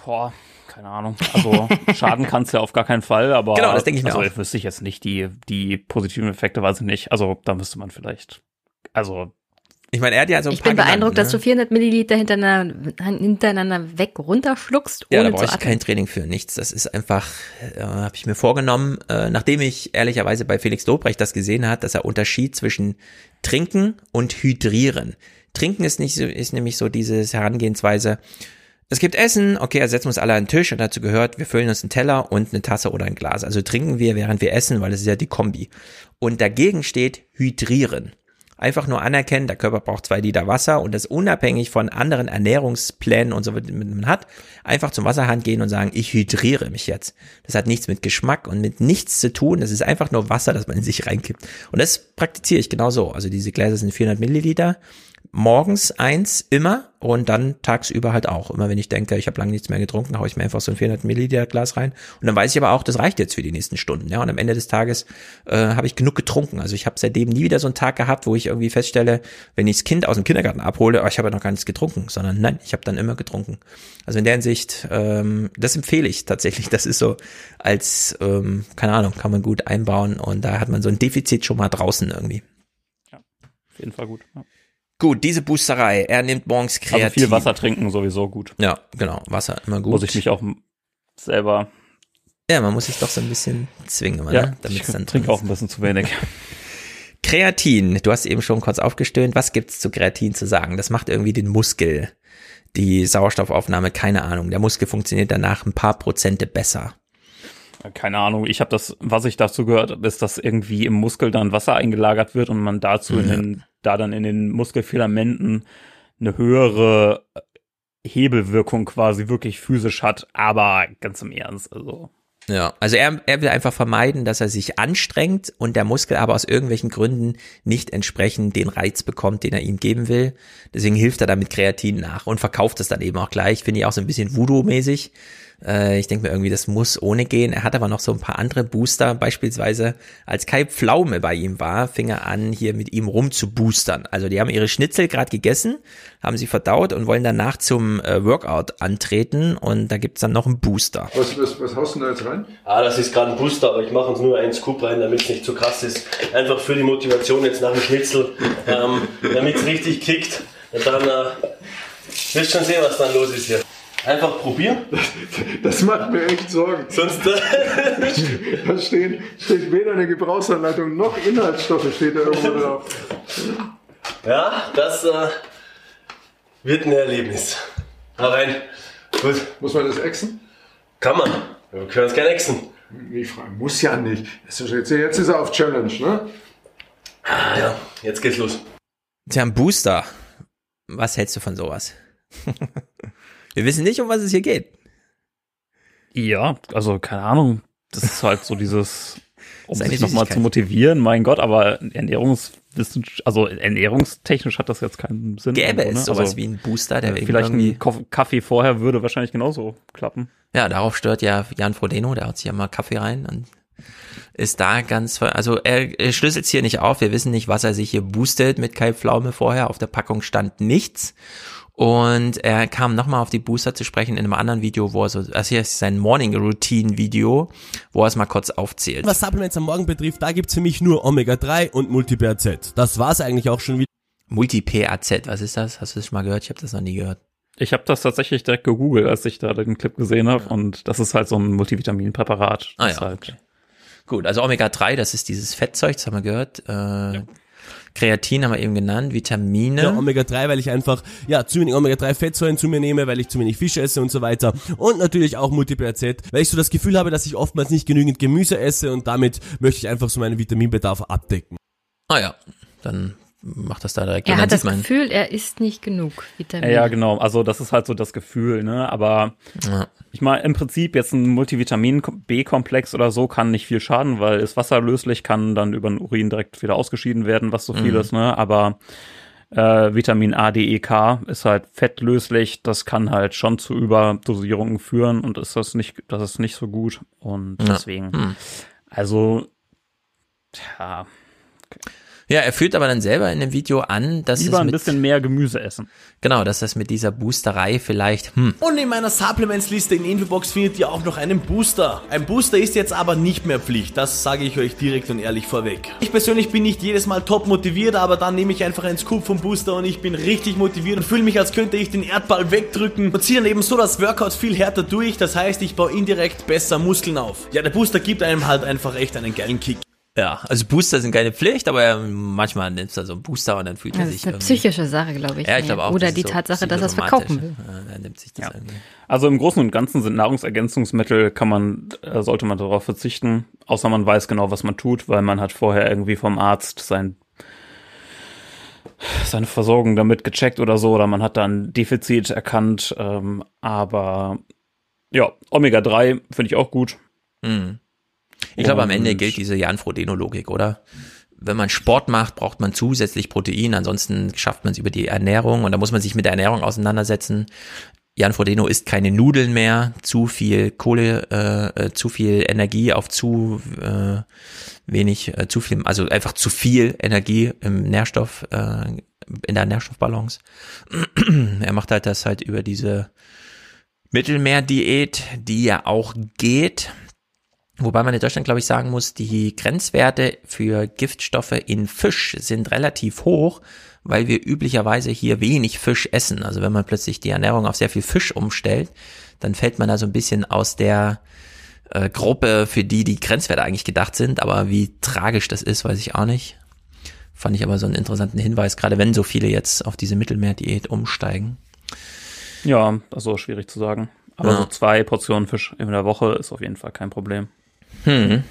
Boah, keine Ahnung. Also schaden kann es ja auf gar keinen Fall, aber genau, das denke ich mir also, auch. wüsste ich jetzt nicht die die positiven Effekte, weiß ich nicht. Also da müsste man vielleicht, also ich meine, er hat ja so ein ich paar bin beeindruckt, genannt, dass ne? du 400 Milliliter hintereinander, hintereinander weg runterschluckst, Ja, da brauche ich kein. Training für, nichts. Das ist einfach, äh, habe ich mir vorgenommen, äh, nachdem ich ehrlicherweise bei Felix Lobrecht das gesehen hat, dass er Unterschied zwischen Trinken und Hydrieren. Trinken ist nicht so, ist nämlich so dieses Herangehensweise, es gibt Essen, okay, ersetzen wir uns alle an den Tisch und dazu gehört, wir füllen uns einen Teller und eine Tasse oder ein Glas. Also trinken wir, während wir essen, weil das ist ja die Kombi. Und dagegen steht Hydrieren. Einfach nur anerkennen, der Körper braucht zwei Liter Wasser und das unabhängig von anderen Ernährungsplänen und so, die man hat, einfach zum Wasserhahn gehen und sagen, ich hydriere mich jetzt. Das hat nichts mit Geschmack und mit nichts zu tun. Das ist einfach nur Wasser, das man in sich reinkippt. Und das praktiziere ich genauso. Also diese Gläser sind 400 Milliliter. Morgens eins immer und dann tagsüber halt auch. Immer wenn ich denke, ich habe lange nichts mehr getrunken, haue ich mir einfach so ein 400 Milliliter Glas rein und dann weiß ich aber auch, das reicht jetzt für die nächsten Stunden. Ja, und am Ende des Tages äh, habe ich genug getrunken. Also ich habe seitdem nie wieder so einen Tag gehabt, wo ich irgendwie feststelle, wenn ich das Kind aus dem Kindergarten abhole, oh, ich habe ja noch gar nichts getrunken, sondern nein, ich habe dann immer getrunken. Also in der Hinsicht, ähm, das empfehle ich tatsächlich. Das ist so als, ähm, keine Ahnung, kann man gut einbauen und da hat man so ein Defizit schon mal draußen irgendwie. Ja, auf jeden Fall gut. Ja. Gut, diese Boosterei. Er nimmt morgens kreativ. Also viel Wasser trinken sowieso gut. Ja, genau. Wasser immer gut. Muss ich mich auch selber. Ja, man muss sich doch so ein bisschen zwingen, ja, ne? damit es dann trinke auch ein bisschen zu wenig. Kreatin. Du hast eben schon kurz aufgestöhnt. Was gibt's zu Kreatin zu sagen? Das macht irgendwie den Muskel, die Sauerstoffaufnahme, keine Ahnung. Der Muskel funktioniert danach ein paar Prozente besser. Keine Ahnung, ich habe das, was ich dazu gehört habe, ist, dass irgendwie im Muskel dann Wasser eingelagert wird und man dazu mhm. in den da dann in den Muskelfilamenten eine höhere Hebelwirkung quasi wirklich physisch hat, aber ganz im Ernst, also. Ja, also er, er will einfach vermeiden, dass er sich anstrengt und der Muskel aber aus irgendwelchen Gründen nicht entsprechend den Reiz bekommt, den er ihm geben will. Deswegen hilft er damit Kreatin nach und verkauft es dann eben auch gleich. Finde ich auch so ein bisschen Voodoo-mäßig. Äh, ich denke mir irgendwie, das muss ohne gehen. Er hat aber noch so ein paar andere Booster. Beispielsweise, als Kai Pflaume bei ihm war, fing er an, hier mit ihm rum zu boostern. Also die haben ihre Schnitzel gerade gegessen, haben sie verdaut und wollen danach zum äh, Workout antreten. Und da gibt's dann noch einen Booster. Was, was, was haust du da jetzt rein? Ah, das ist gerade ein Booster, aber ich mache uns nur einen Scoop rein, damit es nicht zu krass ist. Einfach für die Motivation jetzt nach dem Schnitzel, ähm, damit es richtig kickt. Und dann äh, wirst schon sehen, was dann los ist hier. Einfach probieren. Das macht mir echt Sorgen. Sonst. Da stehen, steht weder eine Gebrauchsanleitung noch Inhaltsstoffe steht da irgendwo drauf. Ja, das äh, wird ein Erlebnis. Na rein. Gut. Muss man das exen? Kann man. Wir können es gerne exen. Ich frage, muss ja nicht. Jetzt, jetzt ist er auf Challenge, ne? Ah, ja, jetzt geht's los. Tja, ein Booster. Was hältst du von sowas? Wir wissen nicht, um was es hier geht. Ja, also keine Ahnung. Das ist halt so dieses, um sich nochmal zu motivieren, mein Gott, aber Ernährungswissenschaft, also ernährungstechnisch hat das jetzt keinen Sinn. Gäbe es ne? sowas also, wie ein Booster, der ja, Vielleicht ein Kaffee vorher würde wahrscheinlich genauso klappen. Ja, darauf stört ja Jan Frodeno, der hat sich ja mal Kaffee rein und ist da ganz, also er, er schlüsselt hier nicht auf, wir wissen nicht, was er sich hier boostet mit Kai Pflaume vorher, auf der Packung stand nichts und er kam nochmal auf die Booster zu sprechen in einem anderen Video, wo er so, also hier ist sein Morning Routine Video, wo er es mal kurz aufzählt. Was Supplements am Morgen betrifft, da gibt's für mich nur Omega-3 und Multi-PRZ. Das war's eigentlich auch schon wieder. Multi-PRZ, was ist das? Hast du das schon mal gehört? Ich habe das noch nie gehört. Ich habe das tatsächlich direkt gegoogelt, als ich da den Clip gesehen habe. Ja. Und das ist halt so ein Multivitaminpräparat. Ah ja, halt okay. Gut, also Omega-3, das ist dieses Fettzeug, das haben wir gehört. Äh, ja. Kreatin haben wir eben genannt, Vitamine. Ja, Omega-3, weil ich einfach, ja, zu wenig Omega-3-Fettsäuren zu mir nehme, weil ich zu wenig Fisch esse und so weiter. Und natürlich auch Multiple Z, weil ich so das Gefühl habe, dass ich oftmals nicht genügend Gemüse esse und damit möchte ich einfach so meinen Vitaminbedarf abdecken. Ah ja, dann macht das da direkt. Er hat das Gefühl, er isst nicht genug Vitamine. Ja, genau. Also das ist halt so das Gefühl, ne? Aber ja. Ich meine, im Prinzip jetzt ein Multivitamin B-Komplex oder so kann nicht viel schaden, weil ist wasserlöslich, kann dann über den Urin direkt wieder ausgeschieden werden, was so viel mhm. ist, ne? Aber äh, Vitamin A, D, E, K ist halt fettlöslich. Das kann halt schon zu Überdosierungen führen und ist das nicht, das ist nicht so gut. Und deswegen, ja. mhm. also, ja. Okay. Ja, er führt aber dann selber in dem Video an, dass Lieber es mit, ein bisschen mehr Gemüse essen. Genau, dass das mit dieser Boosterei vielleicht, hm. Und in meiner Supplements-Liste in Infobox findet ihr auch noch einen Booster. Ein Booster ist jetzt aber nicht mehr Pflicht, das sage ich euch direkt und ehrlich vorweg. Ich persönlich bin nicht jedes Mal top motiviert, aber dann nehme ich einfach einen Scoop vom Booster und ich bin richtig motiviert und fühle mich, als könnte ich den Erdball wegdrücken und ziehe dann eben so das Workout viel härter durch, das heißt, ich baue indirekt besser Muskeln auf. Ja, der Booster gibt einem halt einfach echt einen geilen Kick. Ja, also Booster sind keine Pflicht, aber manchmal nimmst du so einen Booster und dann fühlt er sich. Das ist eine psychische Sache, glaube ich. Ja, ich glaube auch. Oder die Tatsache, so dass er es verkaufen will. Ja, er nimmt sich das ja. Also im Großen und Ganzen sind Nahrungsergänzungsmittel, kann man, äh, sollte man darauf verzichten, außer man weiß genau, was man tut, weil man hat vorher irgendwie vom Arzt sein seine Versorgung damit gecheckt oder so, oder man hat da ein Defizit erkannt. Ähm, aber ja, Omega-3 finde ich auch gut. Mhm. Ich glaube, am Ende gilt diese Jan Frodeno-Logik, oder? wenn man Sport macht, braucht man zusätzlich Protein, ansonsten schafft man es über die Ernährung und da muss man sich mit der Ernährung auseinandersetzen. Jan Frodeno isst keine Nudeln mehr, zu viel Kohle, äh, äh, zu viel Energie auf zu äh, wenig, äh, zu viel, also einfach zu viel Energie im Nährstoff, äh, in der Nährstoffbalance. er macht halt das halt über diese Mittelmeerdiät, die ja auch geht. Wobei man in Deutschland, glaube ich, sagen muss, die Grenzwerte für Giftstoffe in Fisch sind relativ hoch, weil wir üblicherweise hier wenig Fisch essen. Also wenn man plötzlich die Ernährung auf sehr viel Fisch umstellt, dann fällt man da so ein bisschen aus der äh, Gruppe, für die die Grenzwerte eigentlich gedacht sind. Aber wie tragisch das ist, weiß ich auch nicht. Fand ich aber so einen interessanten Hinweis, gerade wenn so viele jetzt auf diese Mittelmeerdiät umsteigen. Ja, also schwierig zu sagen. Aber ja. so zwei Portionen Fisch in der Woche ist auf jeden Fall kein Problem. Hm.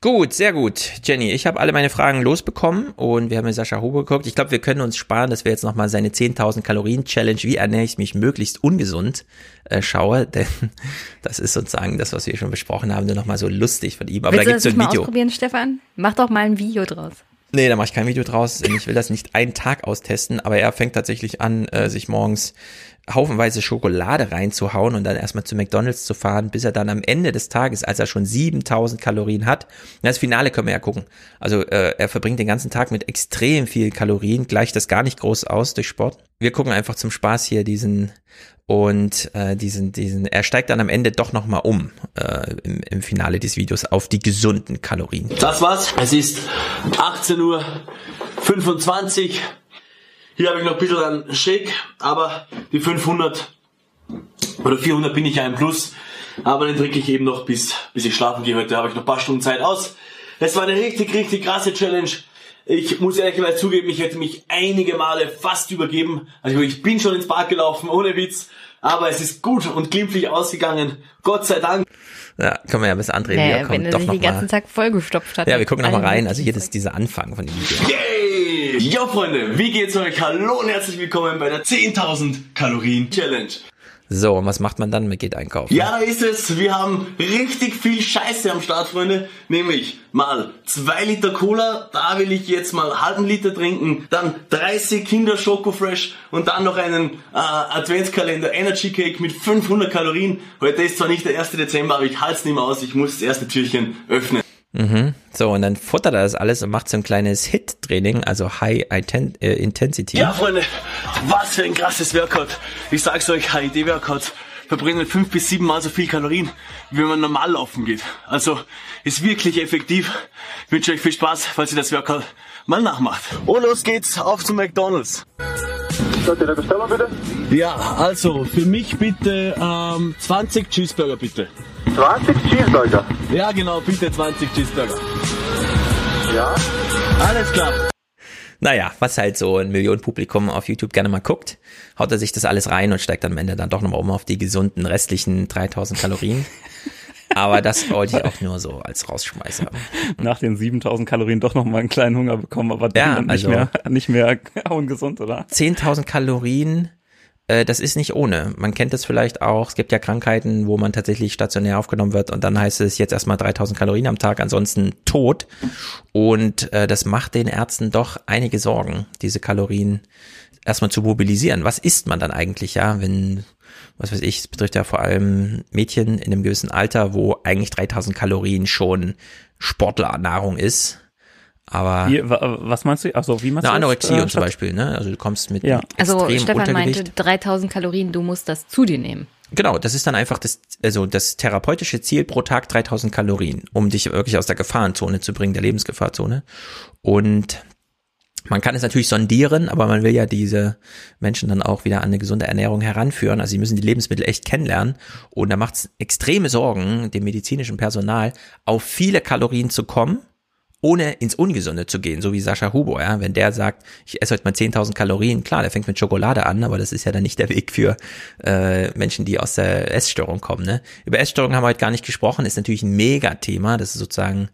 Gut, sehr gut. Jenny, ich habe alle meine Fragen losbekommen und wir haben mit Sascha Huber geguckt. Ich glaube, wir können uns sparen, dass wir jetzt nochmal seine 10.000 Kalorien Challenge, wie ernähre ich mich möglichst ungesund, äh, schaue, denn das ist sozusagen das, was wir schon besprochen haben, nur nochmal so lustig von ihm. Aber Willst da gibt's so ein mal Video. ausprobieren, Stefan? Mach doch mal ein Video draus. Nee, da mache ich kein Video draus. Ich will das nicht einen Tag austesten, aber er fängt tatsächlich an, äh, sich morgens haufenweise Schokolade reinzuhauen und dann erstmal zu McDonalds zu fahren, bis er dann am Ende des Tages, als er schon 7000 Kalorien hat, das Finale können wir ja gucken. Also äh, er verbringt den ganzen Tag mit extrem viel Kalorien, gleicht das gar nicht groß aus durch Sport. Wir gucken einfach zum Spaß hier diesen und äh, diesen, diesen, er steigt dann am Ende doch nochmal um äh, im, im Finale des Videos auf die gesunden Kalorien. Das war's. Es ist 18 Uhr 25 hier habe ich noch ein bisschen einen Shake, aber die 500 oder 400 bin ich ja im Plus. Aber den trinke ich eben noch bis, bis ich schlafen gehe. Heute habe ich noch ein paar Stunden Zeit aus. Es war eine richtig, richtig krasse Challenge. Ich muss ehrlich zugeben, ich hätte mich einige Male fast übergeben. Also ich bin schon ins Park gelaufen, ohne Witz. Aber es ist gut und glimpflich ausgegangen. Gott sei Dank. Ja, können wir ja bis André naja, wiederkommt. Wenn er sich den ganzen Tag vollgestopft hat. Ja, wir gucken nochmal rein. Also hier ist dieser Anfang von dem Video. Yay! Yo Freunde, wie geht's euch? Hallo und herzlich willkommen bei der 10.000 Kalorien Challenge. So, und was macht man dann? Man geht einkaufen. Ja, da ist es. Wir haben richtig viel Scheiße am Start, Freunde. Nämlich mal zwei Liter Cola, da will ich jetzt mal einen halben Liter trinken. Dann 30 Kinder Schoko Fresh und dann noch einen äh, Adventskalender Energy Cake mit 500 Kalorien. Heute ist zwar nicht der 1. Dezember, aber ich halte es nicht mehr aus. Ich muss das erste Türchen öffnen. Mhm. So, und dann futtert er das alles und macht so ein kleines Hit-Training, also High äh, Intensity. Ja, Freunde, was für ein krasses Workout. Ich sag's euch, HID-Workouts verbrennen fünf bis sieben Mal so viel Kalorien, wie wenn man normal laufen geht. Also, ist wirklich effektiv. Ich wünsche euch viel Spaß, falls ihr das Workout mal nachmacht. Und los geht's, auf zu McDonalds. Ja, also, für mich bitte ähm, 20 Cheeseburger bitte. 20 Cheeseburger? Ja, genau, bitte 20 Cheeseburger. Ja. Alles klar. Naja, was halt so ein Millionenpublikum auf YouTube gerne mal guckt, haut er sich das alles rein und steigt am Ende dann doch nochmal um auf die gesunden restlichen 3000 Kalorien. Aber das wollte ich auch nur so als Rausschmeißer. Nach den 7000 Kalorien doch nochmal einen kleinen Hunger bekommen, aber ja, dann nicht, also mehr, nicht mehr ungesund, oder? 10.000 Kalorien das ist nicht ohne. Man kennt das vielleicht auch. Es gibt ja Krankheiten, wo man tatsächlich stationär aufgenommen wird und dann heißt es jetzt erstmal 3000 Kalorien am Tag, ansonsten tot. Und äh, das macht den Ärzten doch einige Sorgen, diese Kalorien erstmal zu mobilisieren. Was isst man dann eigentlich, ja, wenn, was weiß ich, es betrifft ja vor allem Mädchen in einem gewissen Alter, wo eigentlich 3000 Kalorien schon Sportlernahrung ist. Aber wie, was meinst du? Also wie meinst eine Anorexie äh, zum Beispiel, ne? Also du kommst mit ja. Also Stefan meinte 3000 Kalorien, du musst das zu dir nehmen. Genau, das ist dann einfach das, also das therapeutische Ziel pro Tag 3000 Kalorien, um dich wirklich aus der Gefahrenzone zu bringen, der Lebensgefahrzone. Und man kann es natürlich sondieren, aber man will ja diese Menschen dann auch wieder an eine gesunde Ernährung heranführen. Also sie müssen die Lebensmittel echt kennenlernen. Und da macht es extreme Sorgen dem medizinischen Personal, auf viele Kalorien zu kommen ohne ins Ungesunde zu gehen, so wie Sascha Hubo, ja, wenn der sagt, ich esse heute mal 10.000 Kalorien, klar, der fängt mit Schokolade an, aber das ist ja dann nicht der Weg für äh, Menschen, die aus der Essstörung kommen, ne? Über Essstörung haben wir heute gar nicht gesprochen, ist natürlich ein Megathema, das ist sozusagen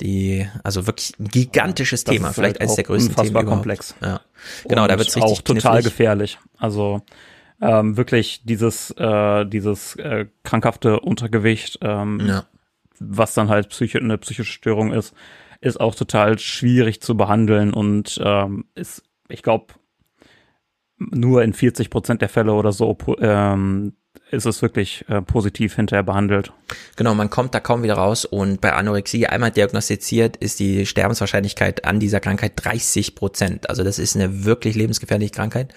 die, also wirklich ein gigantisches das Thema, vielleicht halt eines der größten Themen überhaupt. komplex. Ja. Genau, Und da wird's richtig auch total knifflig. gefährlich. Also ähm, wirklich dieses äh, dieses äh, krankhafte Untergewicht, ähm, ja. was dann halt psychi eine psychische Störung ist, ist auch total schwierig zu behandeln und ähm, ist, ich glaube, nur in 40 Prozent der Fälle oder so ähm, ist es wirklich äh, positiv hinterher behandelt. Genau, man kommt da kaum wieder raus und bei Anorexie einmal diagnostiziert ist die Sterbenswahrscheinlichkeit an dieser Krankheit 30 Prozent. Also das ist eine wirklich lebensgefährliche Krankheit.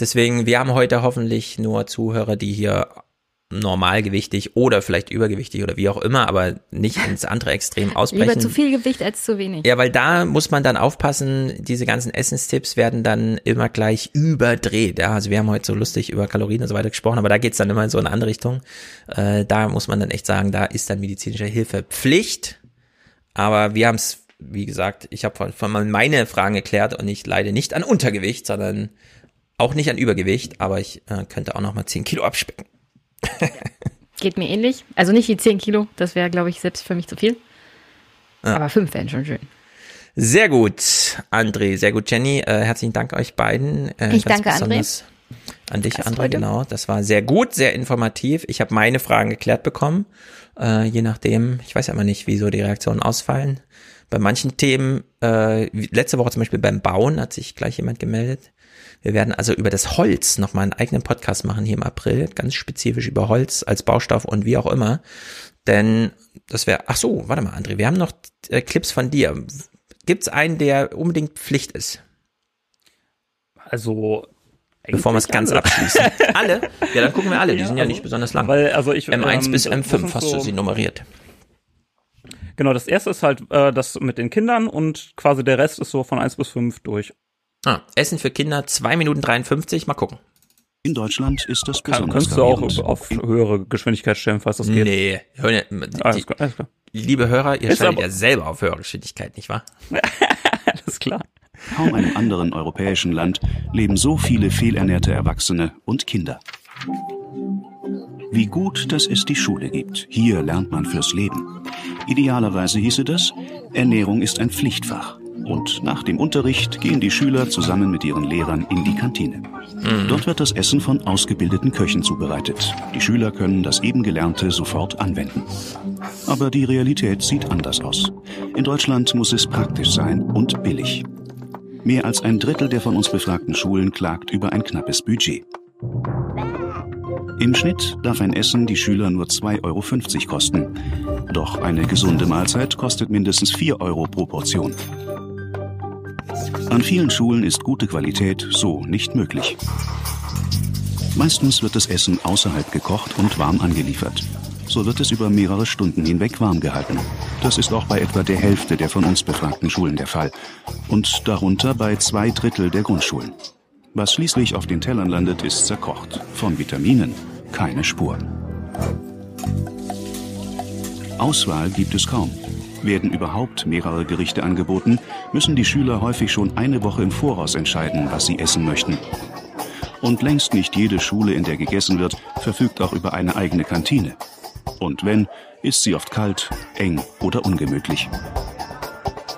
Deswegen, wir haben heute hoffentlich nur Zuhörer, die hier normalgewichtig oder vielleicht übergewichtig oder wie auch immer, aber nicht ins andere Extrem ausbrechen. Lieber zu viel Gewicht als zu wenig. Ja, weil da muss man dann aufpassen, diese ganzen Essenstipps werden dann immer gleich überdreht. Ja, also wir haben heute so lustig über Kalorien und so weiter gesprochen, aber da geht's dann immer in so eine andere Richtung. Äh, da muss man dann echt sagen, da ist dann medizinische Hilfe Pflicht. Aber wir haben es, wie gesagt, ich habe von, von meine Fragen geklärt und ich leide nicht an Untergewicht, sondern auch nicht an Übergewicht, aber ich äh, könnte auch noch mal 10 Kilo abspecken. Geht mir ähnlich. Also nicht die 10 Kilo, das wäre, glaube ich, selbst für mich zu viel. Ja. Aber 5 wären schon schön. Sehr gut, André, sehr gut, Jenny. Äh, herzlichen Dank euch beiden. Äh, ich danke, André. An dich, André, heute. genau. Das war sehr gut, sehr informativ. Ich habe meine Fragen geklärt bekommen. Äh, je nachdem, ich weiß ja immer nicht, wieso die Reaktionen ausfallen. Bei manchen Themen, äh, letzte Woche zum Beispiel beim Bauen hat sich gleich jemand gemeldet. Wir werden also über das Holz nochmal einen eigenen Podcast machen hier im April, ganz spezifisch über Holz als Baustoff und wie auch immer. Denn das wäre, ach so, warte mal, André, wir haben noch äh, Clips von dir. Gibt es einen, der unbedingt Pflicht ist? Also bevor wir es ganz alle. abschließen. alle? Ja, dann gucken wir alle. Die ja, sind ja also, nicht besonders lang. Weil, also ich, M1 ähm, bis M5 hast so, du sie nummeriert. Genau, das erste ist halt äh, das mit den Kindern und quasi der Rest ist so von 1 bis 5 durch. Ah, Essen für Kinder 2 Minuten 53, mal gucken. In Deutschland ist das besonders Kannst du auch auf höhere Geschwindigkeit stellen, falls das geht? Nee, hör, die, alles klar, alles klar. liebe Hörer, ihr schaltet ja selber auf höhere Geschwindigkeit, nicht wahr? alles klar. Kaum einem anderen europäischen Land leben so viele fehlernährte Erwachsene und Kinder. Wie gut, dass es die Schule gibt. Hier lernt man fürs Leben. Idealerweise hieße das, Ernährung ist ein Pflichtfach und nach dem Unterricht gehen die Schüler zusammen mit ihren Lehrern in die Kantine. Mhm. Dort wird das Essen von ausgebildeten Köchen zubereitet. Die Schüler können das eben Gelernte sofort anwenden. Aber die Realität sieht anders aus. In Deutschland muss es praktisch sein und billig. Mehr als ein Drittel der von uns befragten Schulen klagt über ein knappes Budget. Im Schnitt darf ein Essen die Schüler nur 2,50 Euro kosten. Doch eine gesunde Mahlzeit kostet mindestens 4 Euro pro Portion. An vielen Schulen ist gute Qualität so nicht möglich. Meistens wird das Essen außerhalb gekocht und warm angeliefert. So wird es über mehrere Stunden hinweg warm gehalten. Das ist auch bei etwa der Hälfte der von uns befragten Schulen der Fall. Und darunter bei zwei Drittel der Grundschulen. Was schließlich auf den Tellern landet, ist zerkocht. Von Vitaminen keine Spur. Auswahl gibt es kaum. Werden überhaupt mehrere Gerichte angeboten, müssen die Schüler häufig schon eine Woche im Voraus entscheiden, was sie essen möchten. Und längst nicht jede Schule, in der gegessen wird, verfügt auch über eine eigene Kantine. Und wenn, ist sie oft kalt, eng oder ungemütlich.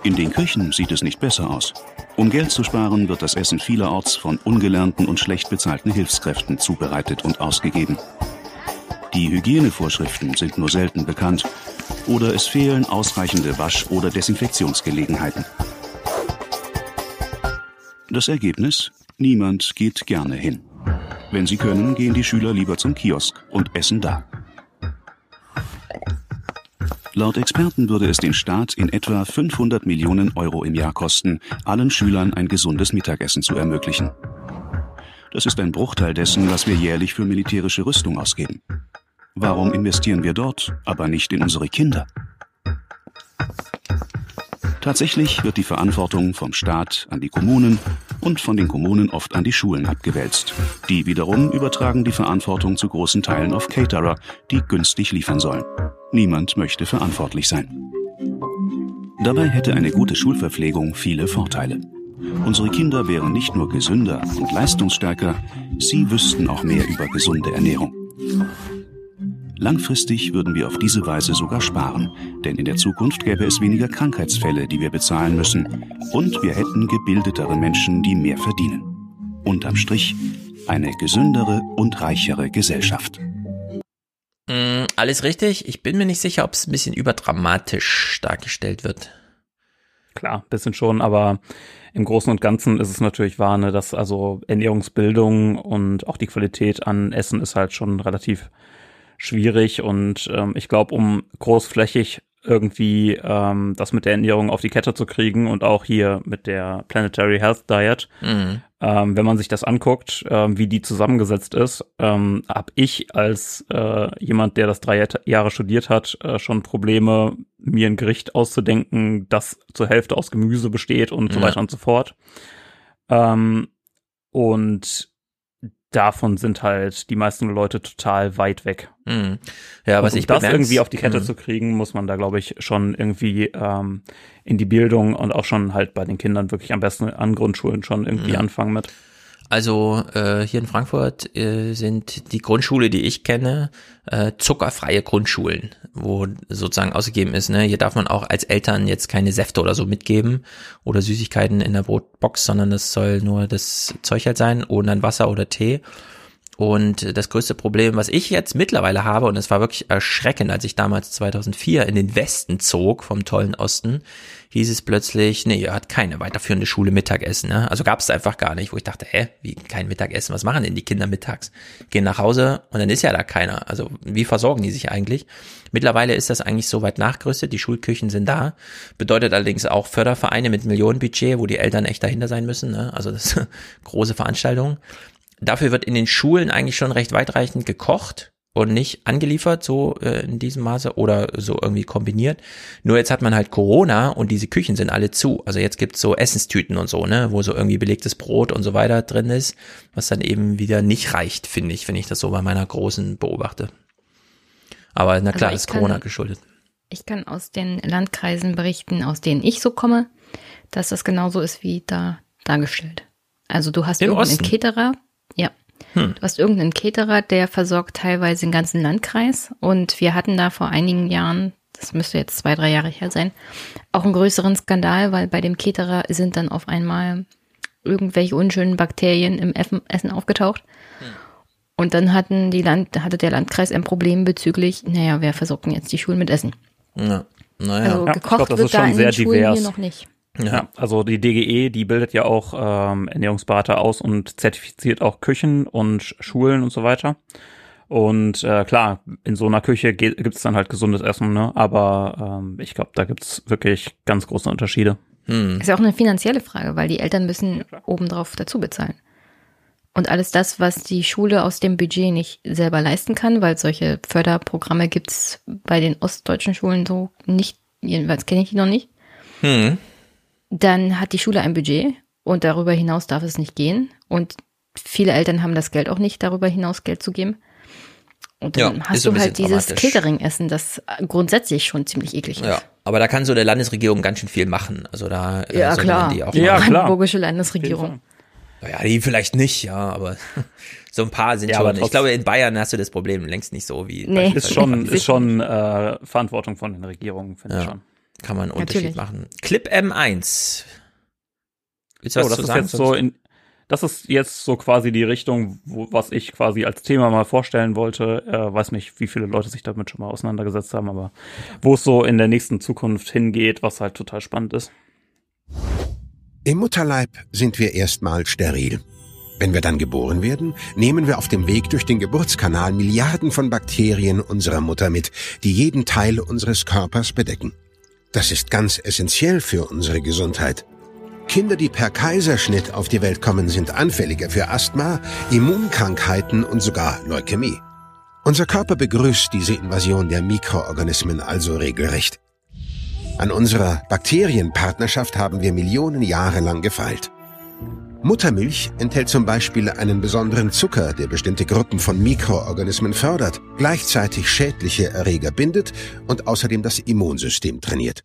In den Küchen sieht es nicht besser aus. Um Geld zu sparen, wird das Essen vielerorts von ungelernten und schlecht bezahlten Hilfskräften zubereitet und ausgegeben. Die Hygienevorschriften sind nur selten bekannt oder es fehlen ausreichende Wasch- oder Desinfektionsgelegenheiten. Das Ergebnis? Niemand geht gerne hin. Wenn sie können, gehen die Schüler lieber zum Kiosk und essen da. Laut Experten würde es den Staat in etwa 500 Millionen Euro im Jahr kosten, allen Schülern ein gesundes Mittagessen zu ermöglichen. Das ist ein Bruchteil dessen, was wir jährlich für militärische Rüstung ausgeben. Warum investieren wir dort, aber nicht in unsere Kinder? Tatsächlich wird die Verantwortung vom Staat an die Kommunen und von den Kommunen oft an die Schulen abgewälzt. Die wiederum übertragen die Verantwortung zu großen Teilen auf Caterer, die günstig liefern sollen. Niemand möchte verantwortlich sein. Dabei hätte eine gute Schulverpflegung viele Vorteile. Unsere Kinder wären nicht nur gesünder und leistungsstärker, sie wüssten auch mehr über gesunde Ernährung. Langfristig würden wir auf diese Weise sogar sparen, denn in der Zukunft gäbe es weniger Krankheitsfälle, die wir bezahlen müssen, und wir hätten gebildetere Menschen, die mehr verdienen. Unterm Strich eine gesündere und reichere Gesellschaft. Mm, alles richtig. Ich bin mir nicht sicher, ob es ein bisschen überdramatisch dargestellt wird. Klar, bisschen schon, aber im Großen und Ganzen ist es natürlich wahr, ne, dass also Ernährungsbildung und auch die Qualität an Essen ist halt schon relativ schwierig und ähm, ich glaube, um großflächig irgendwie ähm, das mit der Ernährung auf die Kette zu kriegen und auch hier mit der Planetary Health Diet. Mhm. Ähm, wenn man sich das anguckt, ähm, wie die zusammengesetzt ist, ähm, habe ich als äh, jemand, der das drei Jahre studiert hat, äh, schon Probleme, mir ein Gericht auszudenken, das zur Hälfte aus Gemüse besteht und mhm. so weiter und so fort. Ähm, und davon sind halt die meisten Leute total weit weg. Mhm. Ja, was und um ich das irgendwie auf die Kette mhm. zu kriegen, muss man da glaube ich schon irgendwie ähm, in die Bildung und auch schon halt bei den Kindern wirklich am besten an Grundschulen schon irgendwie mhm. anfangen mit. Also äh, hier in Frankfurt äh, sind die Grundschule, die ich kenne, äh, zuckerfreie Grundschulen, wo sozusagen ausgegeben ist, ne, hier darf man auch als Eltern jetzt keine Säfte oder so mitgeben oder Süßigkeiten in der Brotbox, sondern das soll nur das Zeug halt sein, ohne dann Wasser oder Tee. Und das größte Problem, was ich jetzt mittlerweile habe, und es war wirklich erschreckend, als ich damals 2004 in den Westen zog vom tollen Osten, hieß es plötzlich, nee, ihr hat keine weiterführende Schule Mittagessen. Ne? Also gab es einfach gar nicht, wo ich dachte, hä, wie kein Mittagessen, was machen denn die Kinder mittags? Gehen nach Hause und dann ist ja da keiner. Also wie versorgen die sich eigentlich? Mittlerweile ist das eigentlich so weit nachgerüstet, die Schulküchen sind da. Bedeutet allerdings auch Fördervereine mit Millionenbudget, wo die Eltern echt dahinter sein müssen. Ne? Also das große Veranstaltungen. Dafür wird in den Schulen eigentlich schon recht weitreichend gekocht und nicht angeliefert, so äh, in diesem Maße oder so irgendwie kombiniert. Nur jetzt hat man halt Corona und diese Küchen sind alle zu. Also jetzt gibt's so Essenstüten und so, ne, wo so irgendwie belegtes Brot und so weiter drin ist, was dann eben wieder nicht reicht, finde ich, wenn ich das so bei meiner großen beobachte. Aber na klar, ist Corona kann, geschuldet. Ich kann aus den Landkreisen berichten, aus denen ich so komme, dass das genauso ist wie da dargestellt. Also du hast Im Osten. Caterer, ja. Hm. Du hast irgendeinen Caterer, der versorgt teilweise den ganzen Landkreis. Und wir hatten da vor einigen Jahren, das müsste jetzt zwei, drei Jahre her sein, auch einen größeren Skandal, weil bei dem Caterer sind dann auf einmal irgendwelche unschönen Bakterien im Essen aufgetaucht. Hm. Und dann hatten die Land, hatte der Landkreis ein Problem bezüglich, naja, wer versorgt denn jetzt die Schulen mit Essen? Ja. Naja. Also gekocht ja, glaub, wird da in den Schulen divers. hier noch nicht. Ja, also die DGE, die bildet ja auch ähm, Ernährungsberater aus und zertifiziert auch Küchen und Schulen und so weiter. Und äh, klar, in so einer Küche gibt es dann halt gesundes Essen, ne? aber ähm, ich glaube, da gibt's wirklich ganz große Unterschiede. Hm. Ist ja auch eine finanzielle Frage, weil die Eltern müssen ja, obendrauf dazu bezahlen. Und alles das, was die Schule aus dem Budget nicht selber leisten kann, weil solche Förderprogramme gibt's bei den ostdeutschen Schulen so nicht, jedenfalls kenne ich die noch nicht. Hm. Dann hat die Schule ein Budget und darüber hinaus darf es nicht gehen. Und viele Eltern haben das Geld auch nicht, darüber hinaus Geld zu geben. Und dann ja, hast du halt dieses Catering-Essen, das grundsätzlich schon ziemlich eklig ist. Ja, aber da kann so eine Landesregierung ganz schön viel machen. Also da äh, ja, klar. die auch ja, klar. Brandenburgische Landesregierung. Ja, die vielleicht nicht, ja, aber so ein paar sind ja, schon. Ich glaube, in Bayern hast du das Problem längst nicht so wie. Nee. Ist schon, ist schon äh, Verantwortung von den Regierungen, finde ja. ich schon. Kann man einen Unterschied machen. Clip M1. Willst du was oh, das ist sagen? jetzt so in, das ist jetzt so quasi die Richtung, wo, was ich quasi als Thema mal vorstellen wollte. Äh, weiß nicht, wie viele Leute sich damit schon mal auseinandergesetzt haben, aber wo es so in der nächsten Zukunft hingeht, was halt total spannend ist. Im Mutterleib sind wir erstmal steril. Wenn wir dann geboren werden, nehmen wir auf dem Weg durch den Geburtskanal Milliarden von Bakterien unserer Mutter mit, die jeden Teil unseres Körpers bedecken. Das ist ganz essentiell für unsere Gesundheit. Kinder, die per Kaiserschnitt auf die Welt kommen, sind anfälliger für Asthma, Immunkrankheiten und sogar Leukämie. Unser Körper begrüßt diese Invasion der Mikroorganismen also regelrecht. An unserer Bakterienpartnerschaft haben wir Millionen Jahre lang gefeilt. Muttermilch enthält zum Beispiel einen besonderen Zucker, der bestimmte Gruppen von Mikroorganismen fördert, gleichzeitig schädliche Erreger bindet und außerdem das Immunsystem trainiert.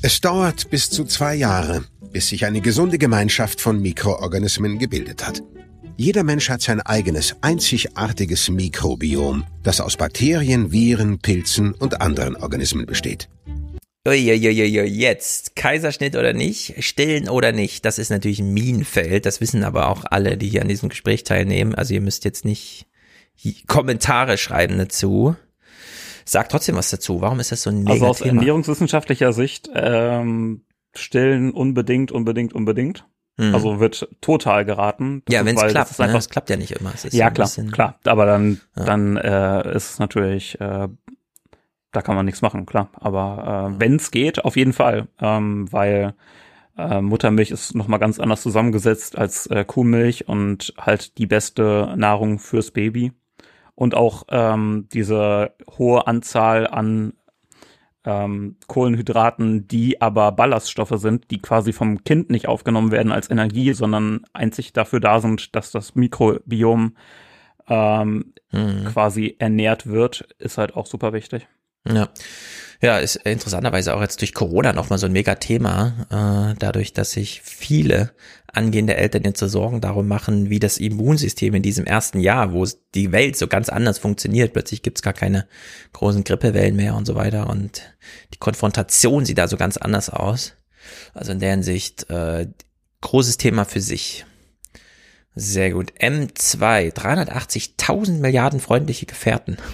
Es dauert bis zu zwei Jahre, bis sich eine gesunde Gemeinschaft von Mikroorganismen gebildet hat. Jeder Mensch hat sein eigenes, einzigartiges Mikrobiom, das aus Bakterien, Viren, Pilzen und anderen Organismen besteht. Uiuiuiui, jetzt Kaiserschnitt oder nicht, stillen oder nicht, das ist natürlich ein Minenfeld, das wissen aber auch alle, die hier an diesem Gespräch teilnehmen, also ihr müsst jetzt nicht Kommentare schreiben dazu. Sag trotzdem was dazu, warum ist das so ein negativ? Also aus ernährungswissenschaftlicher Sicht ähm, stillen unbedingt, unbedingt, unbedingt. Mhm. Also wird total geraten. Das ja, wenn es klappt. Es einfach, ne? Es klappt ja nicht immer. ja, klar, klar. Aber dann, ja. dann äh, ist es natürlich, äh, da kann man nichts machen, klar. Aber äh, wenn es geht, auf jeden Fall, ähm, weil äh, Muttermilch ist noch mal ganz anders zusammengesetzt als äh, Kuhmilch und halt die beste Nahrung fürs Baby und auch ähm, diese hohe Anzahl an ähm, Kohlenhydraten, die aber Ballaststoffe sind, die quasi vom Kind nicht aufgenommen werden als Energie, sondern einzig dafür da sind, dass das Mikrobiom ähm, mhm. quasi ernährt wird, ist halt auch super wichtig. Ja. Ja, ist interessanterweise auch jetzt durch Corona nochmal so ein Mega-Thema, äh, dadurch, dass sich viele angehende Eltern jetzt so Sorgen darum machen, wie das Immunsystem in diesem ersten Jahr, wo die Welt so ganz anders funktioniert, plötzlich gibt's gar keine großen Grippewellen mehr und so weiter und die Konfrontation sieht da so ganz anders aus. Also in der Hinsicht äh, großes Thema für sich. Sehr gut. M2, 380.000 Milliarden freundliche Gefährten.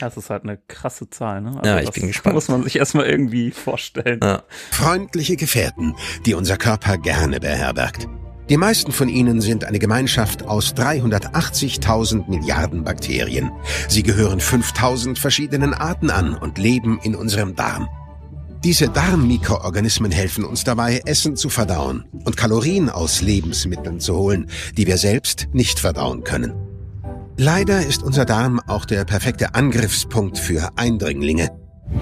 Das ist halt eine krasse Zahl, ne? Also ja, ich bin gespannt. Muss man sich erstmal irgendwie vorstellen. Ja. Freundliche Gefährten, die unser Körper gerne beherbergt. Die meisten von ihnen sind eine Gemeinschaft aus 380.000 Milliarden Bakterien. Sie gehören 5.000 verschiedenen Arten an und leben in unserem Darm. Diese Darmmikroorganismen helfen uns dabei, Essen zu verdauen und Kalorien aus Lebensmitteln zu holen, die wir selbst nicht verdauen können. Leider ist unser Darm auch der perfekte Angriffspunkt für Eindringlinge.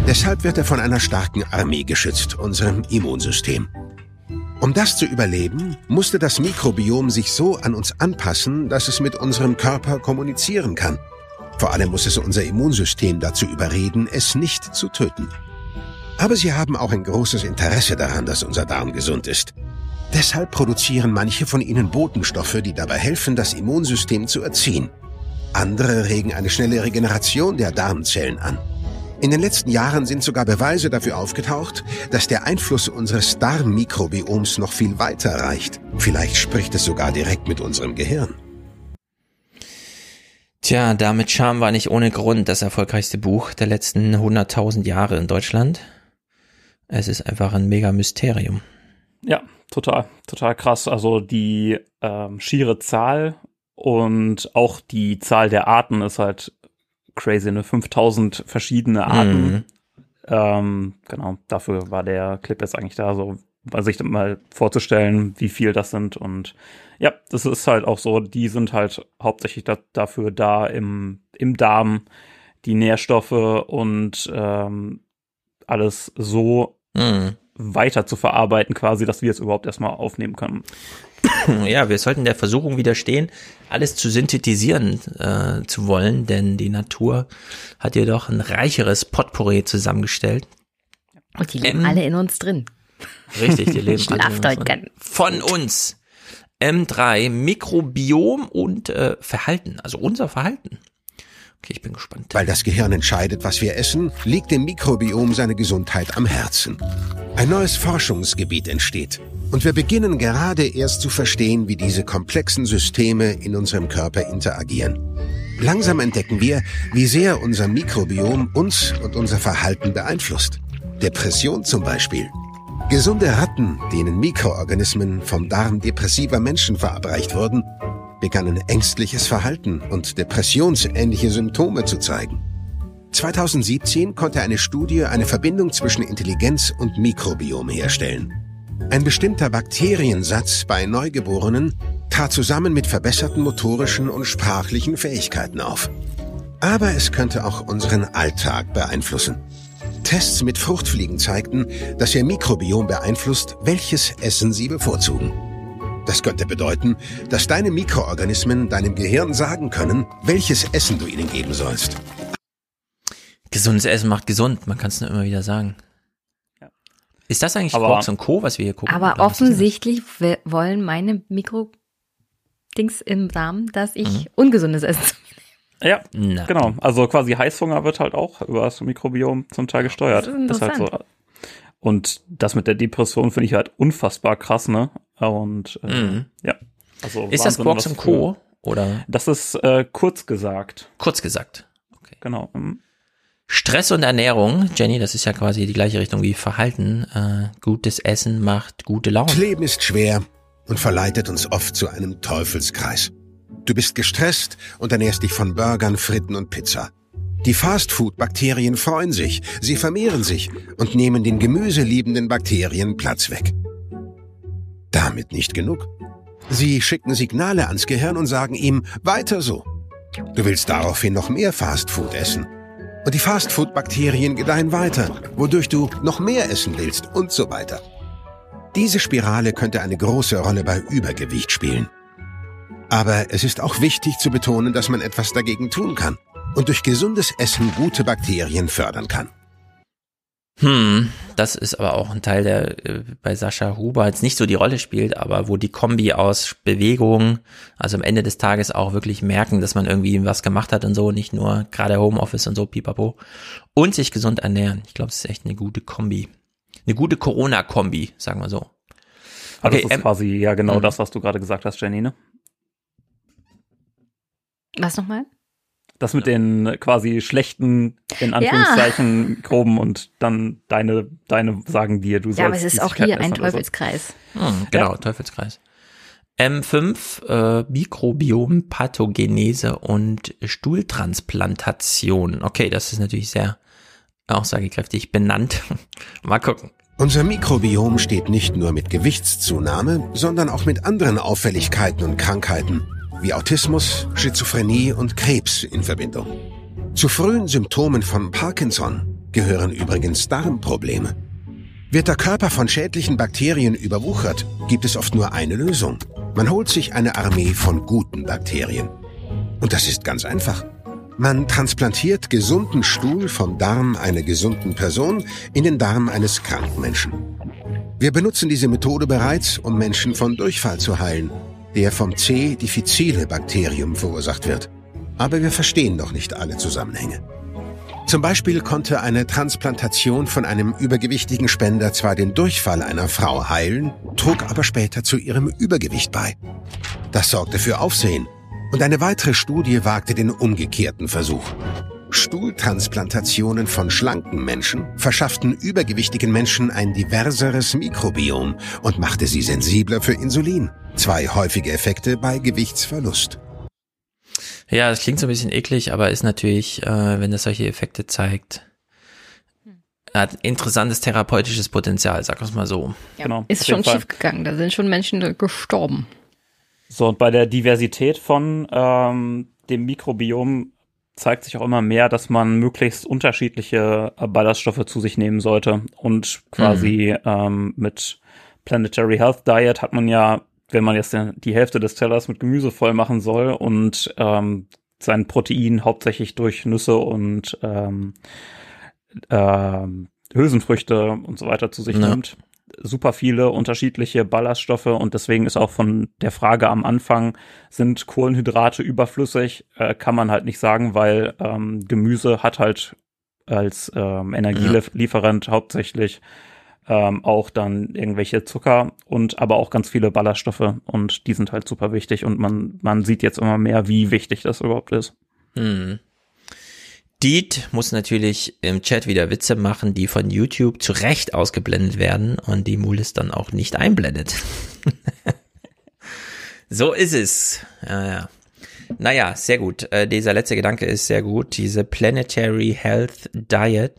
Deshalb wird er von einer starken Armee geschützt, unserem Immunsystem. Um das zu überleben, musste das Mikrobiom sich so an uns anpassen, dass es mit unserem Körper kommunizieren kann. Vor allem muss es unser Immunsystem dazu überreden, es nicht zu töten. Aber sie haben auch ein großes Interesse daran, dass unser Darm gesund ist. Deshalb produzieren manche von ihnen Botenstoffe, die dabei helfen, das Immunsystem zu erziehen. Andere regen eine schnelle Regeneration der Darmzellen an. In den letzten Jahren sind sogar Beweise dafür aufgetaucht, dass der Einfluss unseres Darmmikrobioms noch viel weiter reicht. Vielleicht spricht es sogar direkt mit unserem Gehirn. Tja, damit Charme war nicht ohne Grund das erfolgreichste Buch der letzten 100.000 Jahre in Deutschland. Es ist einfach ein mega Mysterium. Ja, total, total krass. Also die ähm, schiere Zahl und auch die Zahl der Arten ist halt crazy, ne? 5000 verschiedene Arten. Mhm. Ähm, genau, dafür war der Clip jetzt eigentlich da, so sich mal vorzustellen, wie viel das sind. Und ja, das ist halt auch so, die sind halt hauptsächlich da, dafür da im, im Darm, die Nährstoffe und ähm, alles so mhm. weiter zu verarbeiten, quasi, dass wir es überhaupt erstmal aufnehmen können. Ja, wir sollten der Versuchung widerstehen, alles zu synthetisieren äh, zu wollen, denn die Natur hat jedoch ein reicheres Potpourri zusammengestellt. Und die leben M alle in uns drin. Richtig, die leben alle in uns drin. Von uns. M3, Mikrobiom und äh, Verhalten, also unser Verhalten. Okay, ich bin gespannt. Weil das Gehirn entscheidet, was wir essen, liegt dem Mikrobiom seine Gesundheit am Herzen. Ein neues Forschungsgebiet entsteht. Und wir beginnen gerade erst zu verstehen, wie diese komplexen Systeme in unserem Körper interagieren. Langsam entdecken wir, wie sehr unser Mikrobiom uns und unser Verhalten beeinflusst. Depression zum Beispiel. Gesunde Ratten, denen Mikroorganismen vom Darm depressiver Menschen verabreicht wurden, begannen ängstliches Verhalten und depressionsähnliche Symptome zu zeigen. 2017 konnte eine Studie eine Verbindung zwischen Intelligenz und Mikrobiom herstellen. Ein bestimmter Bakteriensatz bei Neugeborenen trat zusammen mit verbesserten motorischen und sprachlichen Fähigkeiten auf. Aber es könnte auch unseren Alltag beeinflussen. Tests mit Fruchtfliegen zeigten, dass ihr Mikrobiom beeinflusst, welches Essen sie bevorzugen. Das könnte bedeuten, dass deine Mikroorganismen deinem Gehirn sagen können, welches Essen du ihnen geben sollst. Gesundes Essen macht gesund, man kann es nur immer wieder sagen. Ist das eigentlich aber, Quarks und Co., was wir hier gucken? Aber offensichtlich wollen meine Mikro-Dings im Darm, dass ich mhm. ungesundes Essen ja, Na. genau. Also quasi Heißhunger wird halt auch über das Mikrobiom zum Teil gesteuert. Das ist, das ist halt so. Und das mit der Depression finde ich halt unfassbar krass, ne? Und äh, mhm. ja. Also ist das Quarks und Co. Oder? Das ist äh, kurz gesagt. Kurz gesagt. Okay. Genau. Mhm. Stress und Ernährung, Jenny, das ist ja quasi die gleiche Richtung wie Verhalten. Äh, gutes Essen macht gute Laune. Das Leben ist schwer und verleitet uns oft zu einem Teufelskreis. Du bist gestresst und ernährst dich von Burgern, Fritten und Pizza. Die Fastfood-Bakterien freuen sich, sie vermehren sich und nehmen den gemüseliebenden Bakterien Platz weg. Damit nicht genug. Sie schicken Signale ans Gehirn und sagen ihm, weiter so. Du willst daraufhin noch mehr Fastfood essen. Und die Fastfood-Bakterien gedeihen weiter, wodurch du noch mehr essen willst und so weiter. Diese Spirale könnte eine große Rolle bei Übergewicht spielen. Aber es ist auch wichtig zu betonen, dass man etwas dagegen tun kann und durch gesundes Essen gute Bakterien fördern kann. Hm, das ist aber auch ein Teil, der äh, bei Sascha Huber jetzt nicht so die Rolle spielt, aber wo die Kombi aus Bewegung, also am Ende des Tages auch wirklich merken, dass man irgendwie was gemacht hat und so, nicht nur gerade Homeoffice und so, pipapo, und sich gesund ernähren. Ich glaube, das ist echt eine gute Kombi. Eine gute Corona-Kombi, sagen wir so. Okay, also das ist ähm, quasi ja genau mhm. das, was du gerade gesagt hast, Jenny, ne? Was nochmal? Das mit den quasi schlechten, in Anführungszeichen, ja. groben und dann deine, deine sagen dir, du sollst. Ja, aber es ist auch hier ein Teufelskreis. So. Hm, genau, ja. Teufelskreis. M5, äh, Mikrobiom, Pathogenese und Stuhltransplantation. Okay, das ist natürlich sehr aussagekräftig benannt. Mal gucken. Unser Mikrobiom steht nicht nur mit Gewichtszunahme, sondern auch mit anderen Auffälligkeiten und Krankheiten wie Autismus, Schizophrenie und Krebs in Verbindung. Zu frühen Symptomen von Parkinson gehören übrigens Darmprobleme. Wird der Körper von schädlichen Bakterien überwuchert, gibt es oft nur eine Lösung. Man holt sich eine Armee von guten Bakterien. Und das ist ganz einfach. Man transplantiert gesunden Stuhl vom Darm einer gesunden Person in den Darm eines kranken Menschen. Wir benutzen diese Methode bereits, um Menschen von Durchfall zu heilen der vom C. difficile Bakterium verursacht wird. Aber wir verstehen noch nicht alle Zusammenhänge. Zum Beispiel konnte eine Transplantation von einem übergewichtigen Spender zwar den Durchfall einer Frau heilen, trug aber später zu ihrem Übergewicht bei. Das sorgte für Aufsehen und eine weitere Studie wagte den umgekehrten Versuch. Stuhltransplantationen von schlanken Menschen verschafften übergewichtigen Menschen ein diverseres Mikrobiom und machte sie sensibler für Insulin. Zwei häufige Effekte bei Gewichtsverlust. Ja, das klingt so ein bisschen eklig, aber ist natürlich, äh, wenn das solche Effekte zeigt, hat interessantes therapeutisches Potenzial, sag es mal so. Ja, genau. Ist schon schief gegangen, da sind schon Menschen gestorben. So, und bei der Diversität von ähm, dem Mikrobiom zeigt sich auch immer mehr, dass man möglichst unterschiedliche Ballaststoffe zu sich nehmen sollte. Und quasi mhm. ähm, mit Planetary Health Diet hat man ja, wenn man jetzt die Hälfte des Tellers mit Gemüse voll machen soll und ähm, sein Protein hauptsächlich durch Nüsse und ähm, äh, Hülsenfrüchte und so weiter zu sich ja. nimmt, super viele unterschiedliche Ballaststoffe und deswegen ist auch von der Frage am Anfang, sind Kohlenhydrate überflüssig, äh, kann man halt nicht sagen, weil ähm, Gemüse hat halt als ähm, Energielieferant ja. hauptsächlich ähm, auch dann irgendwelche Zucker und aber auch ganz viele Ballaststoffe und die sind halt super wichtig und man, man sieht jetzt immer mehr, wie wichtig das überhaupt ist. Hm. Diet muss natürlich im Chat wieder Witze machen, die von YouTube zu Recht ausgeblendet werden und die Mulis dann auch nicht einblendet. so ist es. Ja, ja. Naja, sehr gut. Äh, dieser letzte Gedanke ist sehr gut. Diese Planetary Health Diet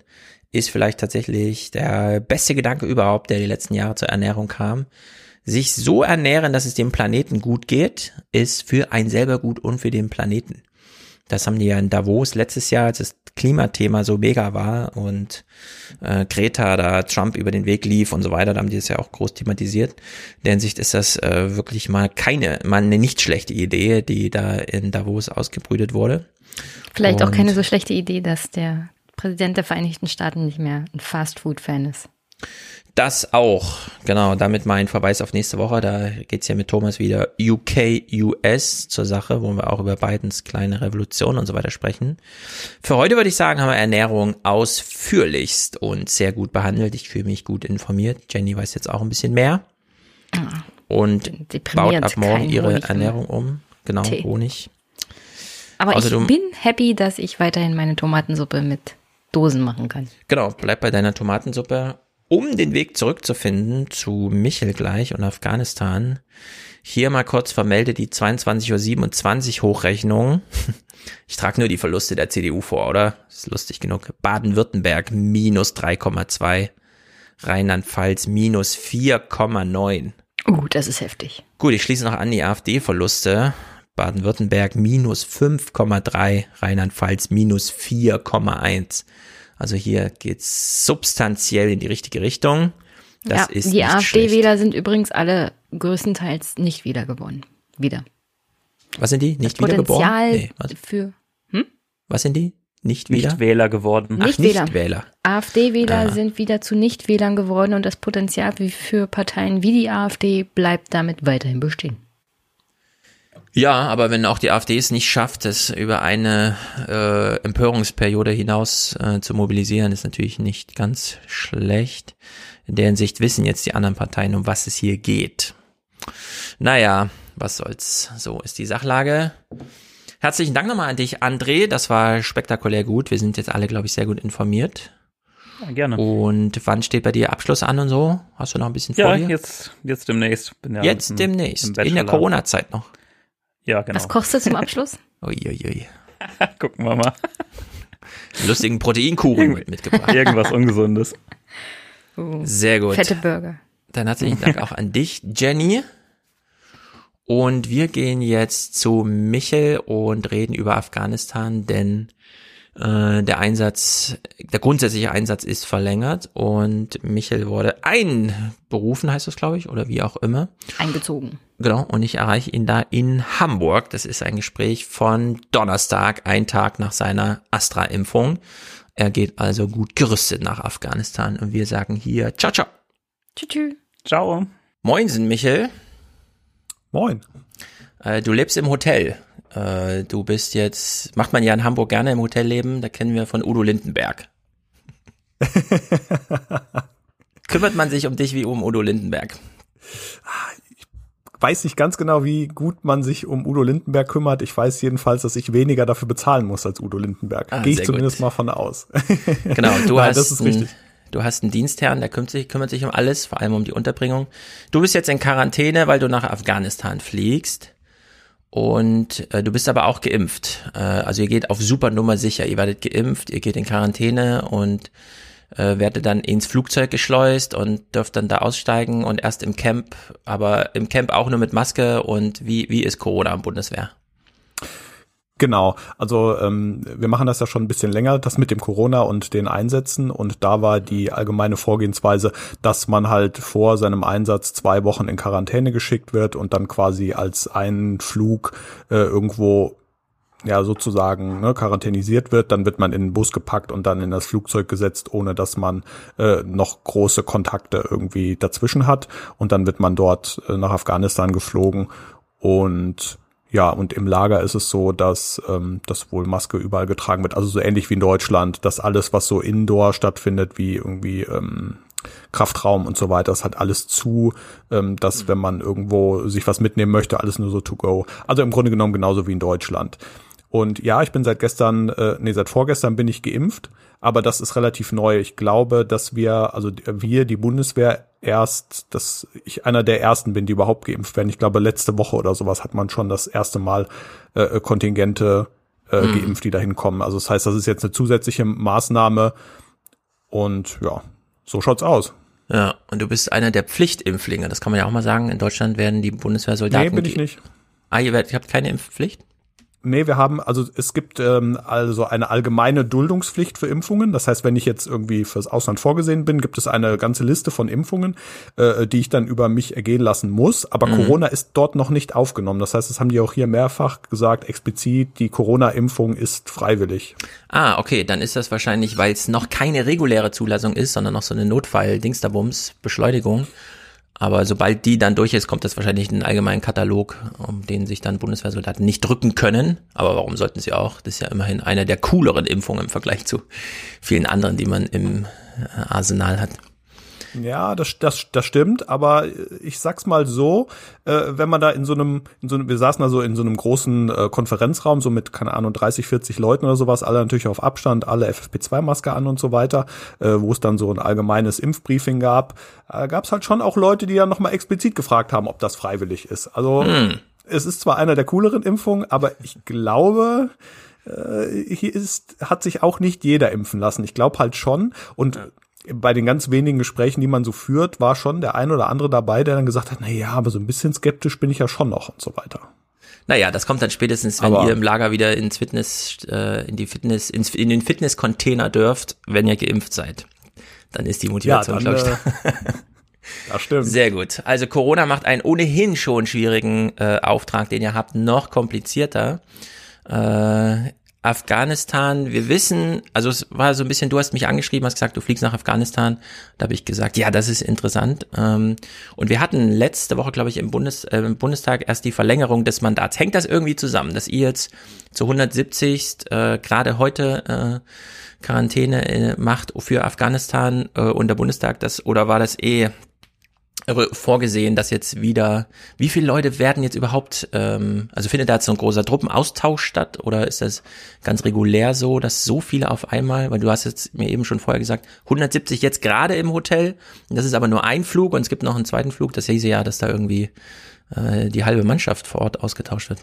ist vielleicht tatsächlich der beste Gedanke überhaupt, der die letzten Jahre zur Ernährung kam. Sich so ernähren, dass es dem Planeten gut geht, ist für einen selber gut und für den Planeten. Das haben die ja in Davos letztes Jahr, als das Klimathema so mega war und äh, Greta da Trump über den Weg lief und so weiter, da haben die es ja auch groß thematisiert. In der Hinsicht ist das äh, wirklich mal keine, mal eine nicht schlechte Idee, die da in Davos ausgebrütet wurde. Vielleicht und auch keine so schlechte Idee, dass der Präsident der Vereinigten Staaten nicht mehr ein Fast-Food-Fan ist. Das auch, genau, damit mein Verweis auf nächste Woche, da geht's ja mit Thomas wieder UK-US zur Sache, wo wir auch über Bidens kleine Revolution und so weiter sprechen. Für heute würde ich sagen, haben wir Ernährung ausführlichst und sehr gut behandelt. Ich fühle mich gut informiert. Jenny weiß jetzt auch ein bisschen mehr und baut ab morgen ihre Ernährung um. Genau, Tee. Honig. Aber Außerdem, ich bin happy, dass ich weiterhin meine Tomatensuppe mit Dosen machen kann. Genau, bleib bei deiner Tomatensuppe. Um den Weg zurückzufinden zu Michel gleich und Afghanistan, hier mal kurz vermelde die 22.27 Uhr Hochrechnung. Ich trage nur die Verluste der CDU vor, oder? ist lustig genug. Baden-Württemberg minus 3,2. Rheinland-Pfalz minus 4,9. Uh, das ist heftig. Gut, ich schließe noch an die AfD-Verluste. Baden-Württemberg minus 5,3, Rheinland-Pfalz minus 4,1. Also hier geht's substanziell in die richtige Richtung. Das ja, ist die AfD-Wähler sind übrigens alle größtenteils nicht wiedergewonnen. Wieder. Was sind die? Nicht wiedergeboren? Nee, für hm? Was sind die? Nicht, wieder? nicht Wähler geworden. Ach, nicht Wähler. AfD-Wähler ah. sind wieder zu Nichtwählern geworden und das Potenzial für Parteien wie die AfD bleibt damit weiterhin bestehen. Ja, aber wenn auch die AfD es nicht schafft, es über eine äh, Empörungsperiode hinaus äh, zu mobilisieren, ist natürlich nicht ganz schlecht. In der Hinsicht wissen jetzt die anderen Parteien, um was es hier geht. Naja, was soll's. So ist die Sachlage. Herzlichen Dank nochmal an dich, André. Das war spektakulär gut. Wir sind jetzt alle, glaube ich, sehr gut informiert. Ja, gerne. Und wann steht bei dir Abschluss an und so? Hast du noch ein bisschen vor ja, dir? Ja, jetzt, jetzt demnächst. Bin ja jetzt im, demnächst. Im in der Corona-Zeit noch. Ja, genau. Was kostet zum Abschluss? Uiuiui. Gucken wir mal. Lustigen Proteinkuchen mitgebracht. Irgendwas Ungesundes. Uh, Sehr gut. Fette Burger. Dann herzlichen Dank auch an dich, Jenny. Und wir gehen jetzt zu Michel und reden über Afghanistan, denn äh, der Einsatz, der grundsätzliche Einsatz ist verlängert und Michel wurde einberufen, heißt das, glaube ich, oder wie auch immer. Eingezogen. Genau, und ich erreiche ihn da in Hamburg. Das ist ein Gespräch von Donnerstag, ein Tag nach seiner Astra-Impfung. Er geht also gut gerüstet nach Afghanistan und wir sagen hier ciao, ciao. Tschüss. Ciao. Moinsen, Michel. Moin. Äh, du lebst im Hotel. Äh, du bist jetzt, macht man ja in Hamburg gerne im Hotel leben, da kennen wir von Udo Lindenberg. Kümmert man sich um dich wie um Udo Lindenberg? Ich weiß nicht ganz genau, wie gut man sich um Udo Lindenberg kümmert. Ich weiß jedenfalls, dass ich weniger dafür bezahlen muss als Udo Lindenberg. Ah, Gehe ich zumindest gut. mal von aus. Genau, du Nein, hast richtig. Du hast einen Dienstherrn, der kümmert sich, kümmert sich um alles, vor allem um die Unterbringung. Du bist jetzt in Quarantäne, weil du nach Afghanistan fliegst. Und äh, du bist aber auch geimpft. Äh, also ihr geht auf super Nummer sicher. Ihr werdet geimpft, ihr geht in Quarantäne und äh, werdet dann ins Flugzeug geschleust und dürft dann da aussteigen und erst im Camp, aber im Camp auch nur mit Maske und wie, wie ist Corona am Bundeswehr? Genau, also ähm, wir machen das ja schon ein bisschen länger, das mit dem Corona und den Einsätzen. Und da war die allgemeine Vorgehensweise, dass man halt vor seinem Einsatz zwei Wochen in Quarantäne geschickt wird und dann quasi als einen Flug äh, irgendwo ja sozusagen ne, quarantänisiert wird, dann wird man in den Bus gepackt und dann in das Flugzeug gesetzt, ohne dass man äh, noch große Kontakte irgendwie dazwischen hat. Und dann wird man dort äh, nach Afghanistan geflogen. Und ja, und im Lager ist es so, dass ähm, das wohl Maske überall getragen wird. Also so ähnlich wie in Deutschland, dass alles, was so indoor stattfindet, wie irgendwie ähm, Kraftraum und so weiter, das hat alles zu, ähm, dass mhm. wenn man irgendwo sich was mitnehmen möchte, alles nur so to go. Also im Grunde genommen genauso wie in Deutschland. Und ja, ich bin seit gestern, äh, nee, seit vorgestern bin ich geimpft, aber das ist relativ neu. Ich glaube, dass wir, also wir, die Bundeswehr, erst, dass ich einer der ersten bin, die überhaupt geimpft werden. Ich glaube, letzte Woche oder sowas hat man schon das erste Mal äh, Kontingente äh, mhm. geimpft, die da hinkommen. Also das heißt, das ist jetzt eine zusätzliche Maßnahme und ja, so schaut's aus. Ja, und du bist einer der Pflichtimpflinge, das kann man ja auch mal sagen. In Deutschland werden die Bundeswehrsoldaten. Nee, bin ich nicht. Ah, ihr, werdet, ihr habt keine Impfpflicht? Nee, wir haben, also es gibt ähm, also eine allgemeine Duldungspflicht für Impfungen. Das heißt, wenn ich jetzt irgendwie fürs Ausland vorgesehen bin, gibt es eine ganze Liste von Impfungen, äh, die ich dann über mich ergehen lassen muss. Aber mhm. Corona ist dort noch nicht aufgenommen. Das heißt, das haben die auch hier mehrfach gesagt, explizit, die Corona-Impfung ist freiwillig. Ah, okay, dann ist das wahrscheinlich, weil es noch keine reguläre Zulassung ist, sondern noch so eine Notfall-Dingsterbums-Beschleunigung. Aber sobald die dann durch ist, kommt das wahrscheinlich in den allgemeinen Katalog, um den sich dann Bundeswehrsoldaten nicht drücken können. Aber warum sollten sie auch? Das ist ja immerhin eine der cooleren Impfungen im Vergleich zu vielen anderen, die man im äh, Arsenal hat. Ja, das, das, das stimmt, aber ich sag's mal so, äh, wenn man da in so einem, in so einem, wir saßen da so in so einem großen äh, Konferenzraum, so mit, keine Ahnung, 30, 40 Leuten oder sowas, alle natürlich auf Abstand, alle FFP2-Maske an und so weiter, äh, wo es dann so ein allgemeines Impfbriefing gab, äh, gab's halt schon auch Leute, die dann nochmal explizit gefragt haben, ob das freiwillig ist. Also hm. es ist zwar einer der cooleren Impfungen, aber ich glaube, äh, hier ist, hat sich auch nicht jeder impfen lassen. Ich glaube halt schon. Und bei den ganz wenigen Gesprächen, die man so führt, war schon der ein oder andere dabei, der dann gesagt hat, na ja, aber so ein bisschen skeptisch bin ich ja schon noch und so weiter. Naja, das kommt dann spätestens, wenn aber ihr im Lager wieder ins Fitness, äh, in die Fitness, ins, in den Fitness-Container dürft, wenn ihr geimpft seid. Dann ist die Motivation, ja, glaube ich. Äh, das stimmt. Sehr gut. Also Corona macht einen ohnehin schon schwierigen äh, Auftrag, den ihr habt, noch komplizierter. Äh, Afghanistan, wir wissen, also es war so ein bisschen, du hast mich angeschrieben, hast gesagt, du fliegst nach Afghanistan. Da habe ich gesagt, ja, das ist interessant. Ähm, und wir hatten letzte Woche, glaube ich, im, Bundes, äh, im Bundestag erst die Verlängerung des Mandats. Hängt das irgendwie zusammen, dass ihr jetzt zu 170 äh, gerade heute äh, Quarantäne äh, macht für Afghanistan äh, und der Bundestag das, oder war das eh vorgesehen, dass jetzt wieder, wie viele Leute werden jetzt überhaupt, ähm, also findet da jetzt so ein großer Truppenaustausch statt oder ist das ganz regulär so, dass so viele auf einmal, weil du hast jetzt mir eben schon vorher gesagt, 170 jetzt gerade im Hotel, das ist aber nur ein Flug und es gibt noch einen zweiten Flug, das hieße ja, dass da irgendwie äh, die halbe Mannschaft vor Ort ausgetauscht wird.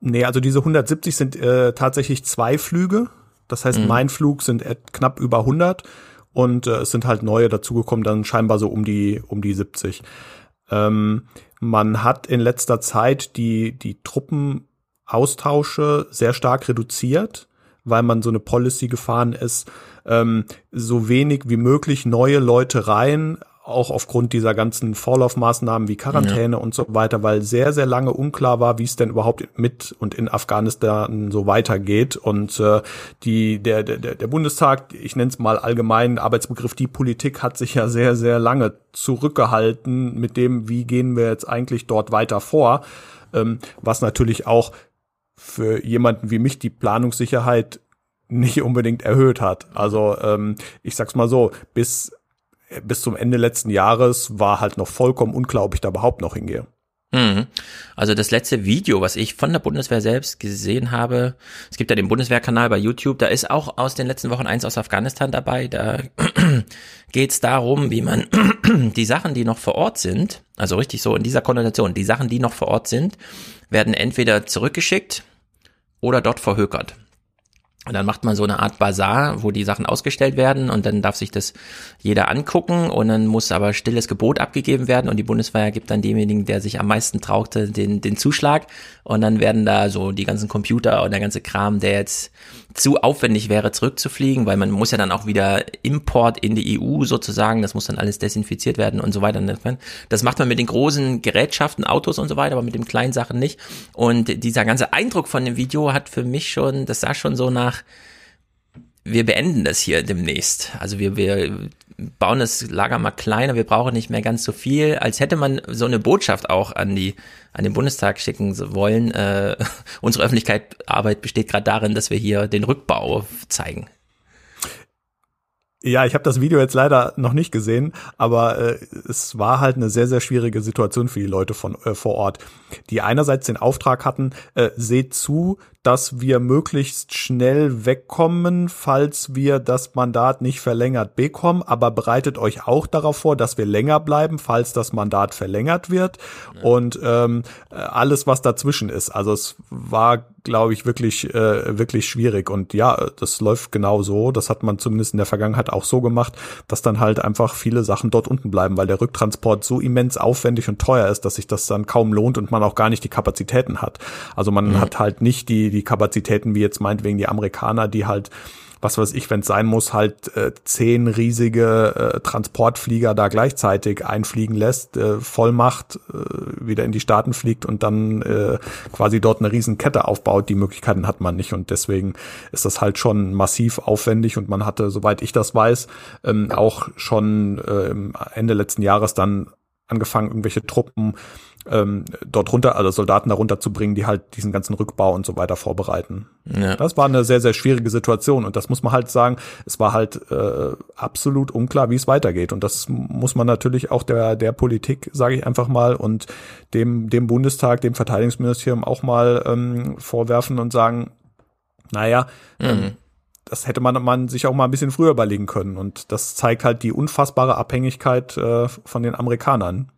Nee, also diese 170 sind äh, tatsächlich zwei Flüge, das heißt, mhm. mein Flug sind knapp über 100 und äh, es sind halt neue dazugekommen, dann scheinbar so um die um die 70. Ähm, man hat in letzter Zeit die die Truppenaustausche sehr stark reduziert, weil man so eine Policy gefahren ist, ähm, so wenig wie möglich neue Leute rein, auch aufgrund dieser ganzen Vorlaufmaßnahmen wie Quarantäne ja. und so weiter, weil sehr, sehr lange unklar war, wie es denn überhaupt mit und in Afghanistan so weitergeht. Und äh, die, der, der, der Bundestag, ich nenne es mal allgemein Arbeitsbegriff, die Politik hat sich ja sehr, sehr lange zurückgehalten mit dem, wie gehen wir jetzt eigentlich dort weiter vor, ähm, was natürlich auch für jemanden wie mich die Planungssicherheit nicht unbedingt erhöht hat. Also ähm, ich sag's mal so, bis bis zum Ende letzten Jahres war halt noch vollkommen unklar, ob ich da überhaupt noch hingehe. Mhm. Also das letzte Video, was ich von der Bundeswehr selbst gesehen habe, es gibt ja den Bundeswehrkanal bei YouTube, da ist auch aus den letzten Wochen eins aus Afghanistan dabei. Da geht es darum, wie man die Sachen, die noch vor Ort sind, also richtig so in dieser Konnotation, die Sachen, die noch vor Ort sind, werden entweder zurückgeschickt oder dort verhökert. Und dann macht man so eine Art Bazar, wo die Sachen ausgestellt werden und dann darf sich das jeder angucken und dann muss aber stilles Gebot abgegeben werden und die Bundeswehr gibt dann demjenigen, der sich am meisten traute, den, den Zuschlag und dann werden da so die ganzen Computer und der ganze Kram, der jetzt zu aufwendig wäre, zurückzufliegen, weil man muss ja dann auch wieder Import in die EU sozusagen, das muss dann alles desinfiziert werden und so weiter. Das macht man mit den großen Gerätschaften, Autos und so weiter, aber mit den kleinen Sachen nicht. Und dieser ganze Eindruck von dem Video hat für mich schon, das sah schon so nach, wir beenden das hier demnächst. Also wir, wir bauen das Lager mal kleiner, wir brauchen nicht mehr ganz so viel, als hätte man so eine Botschaft auch an die an den Bundestag schicken wollen. Äh, unsere Öffentlichkeitsarbeit besteht gerade darin, dass wir hier den Rückbau zeigen. Ja, ich habe das Video jetzt leider noch nicht gesehen, aber äh, es war halt eine sehr, sehr schwierige Situation für die Leute von äh, vor Ort, die einerseits den Auftrag hatten, äh, seht zu, dass wir möglichst schnell wegkommen, falls wir das Mandat nicht verlängert bekommen, aber bereitet euch auch darauf vor, dass wir länger bleiben, falls das Mandat verlängert wird ja. und ähm, alles, was dazwischen ist. Also es war, glaube ich, wirklich, äh, wirklich schwierig und ja, das läuft genau so. Das hat man zumindest in der Vergangenheit auch so gemacht, dass dann halt einfach viele Sachen dort unten bleiben, weil der Rücktransport so immens aufwendig und teuer ist, dass sich das dann kaum lohnt und man auch gar nicht die Kapazitäten hat. Also man mhm. hat halt nicht die, die die Kapazitäten wie jetzt meinetwegen die Amerikaner, die halt was weiß ich, wenn es sein muss, halt äh, zehn riesige äh, Transportflieger da gleichzeitig einfliegen lässt, äh, Vollmacht äh, wieder in die Staaten fliegt und dann äh, quasi dort eine Riesenkette aufbaut. Die Möglichkeiten hat man nicht und deswegen ist das halt schon massiv aufwendig und man hatte, soweit ich das weiß, ähm, auch schon äh, Ende letzten Jahres dann angefangen, irgendwelche Truppen ähm, dort runter, also Soldaten darunter zu bringen, die halt diesen ganzen Rückbau und so weiter vorbereiten. Ja. Das war eine sehr, sehr schwierige Situation und das muss man halt sagen, es war halt äh, absolut unklar, wie es weitergeht und das muss man natürlich auch der, der Politik, sage ich einfach mal, und dem, dem Bundestag, dem Verteidigungsministerium auch mal ähm, vorwerfen und sagen, naja, mhm. ähm, das hätte man, man sich auch mal ein bisschen früher überlegen können. Und das zeigt halt die unfassbare Abhängigkeit äh, von den Amerikanern.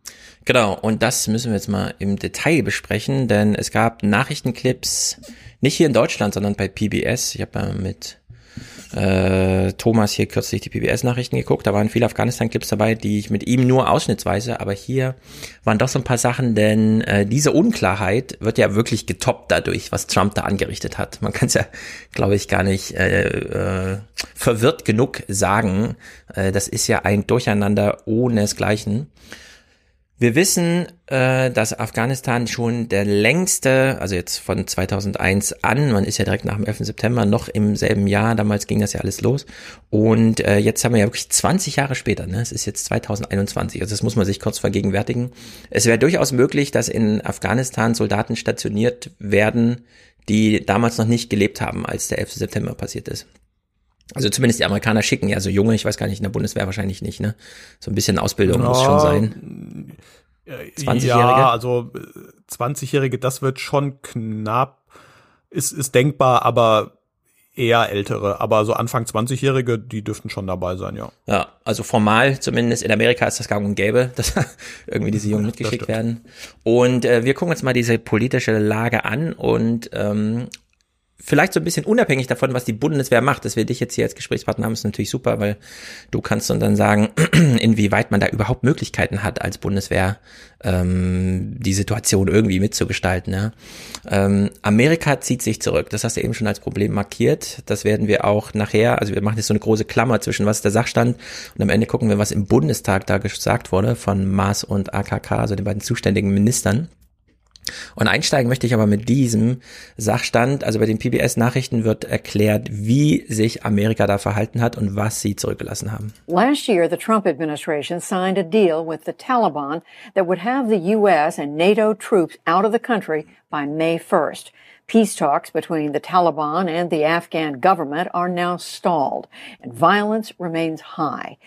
Genau, und das müssen wir jetzt mal im Detail besprechen, denn es gab Nachrichtenclips, nicht hier in Deutschland, sondern bei PBS. Ich habe äh, mit äh, Thomas hier kürzlich die PBS-Nachrichten geguckt. Da waren viele Afghanistan-Clips dabei, die ich mit ihm nur ausschnittsweise, aber hier waren doch so ein paar Sachen, denn äh, diese Unklarheit wird ja wirklich getoppt dadurch, was Trump da angerichtet hat. Man kann es ja, glaube ich, gar nicht äh, äh, verwirrt genug sagen. Äh, das ist ja ein Durcheinander ohnesgleichen. Wir wissen, äh, dass Afghanistan schon der längste, also jetzt von 2001 an, man ist ja direkt nach dem 11. September, noch im selben Jahr, damals ging das ja alles los. Und äh, jetzt haben wir ja wirklich 20 Jahre später, ne? es ist jetzt 2021, also das muss man sich kurz vergegenwärtigen. Es wäre durchaus möglich, dass in Afghanistan Soldaten stationiert werden, die damals noch nicht gelebt haben, als der 11. September passiert ist. Also zumindest die Amerikaner schicken ja so junge, ich weiß gar nicht, in der Bundeswehr wahrscheinlich nicht, ne? So ein bisschen Ausbildung ja, muss schon sein. 20-Jährige? Ja, also 20-Jährige, das wird schon knapp, ist, ist denkbar, aber eher ältere, aber so Anfang 20-Jährige, die dürften schon dabei sein, ja. Ja, also formal zumindest in Amerika ist das gang und gäbe, dass irgendwie diese Jungen mitgeschickt werden. Und äh, wir gucken uns mal diese politische Lage an und ähm, vielleicht so ein bisschen unabhängig davon, was die Bundeswehr macht, dass wir dich jetzt hier als Gesprächspartner haben, ist natürlich super, weil du kannst und dann sagen, inwieweit man da überhaupt Möglichkeiten hat, als Bundeswehr ähm, die Situation irgendwie mitzugestalten. Ja. Ähm, Amerika zieht sich zurück, das hast du eben schon als Problem markiert. Das werden wir auch nachher, also wir machen jetzt so eine große Klammer zwischen was ist der Sachstand und am Ende gucken wir, was im Bundestag da gesagt wurde von Maas und AKK, also den beiden zuständigen Ministern. Und einsteigen möchte ich aber mit diesem Sachstand. Also bei den PBS-Nachrichten wird erklärt, wie sich Amerika da verhalten hat und was sie zurückgelassen haben. Last year, the Trump administration signed a deal with the Taliban that would have the U.S. and NATO troops out of the country by May 1st. Peace talks between the Taliban and the Afghan government are now stalled, and violence remains high.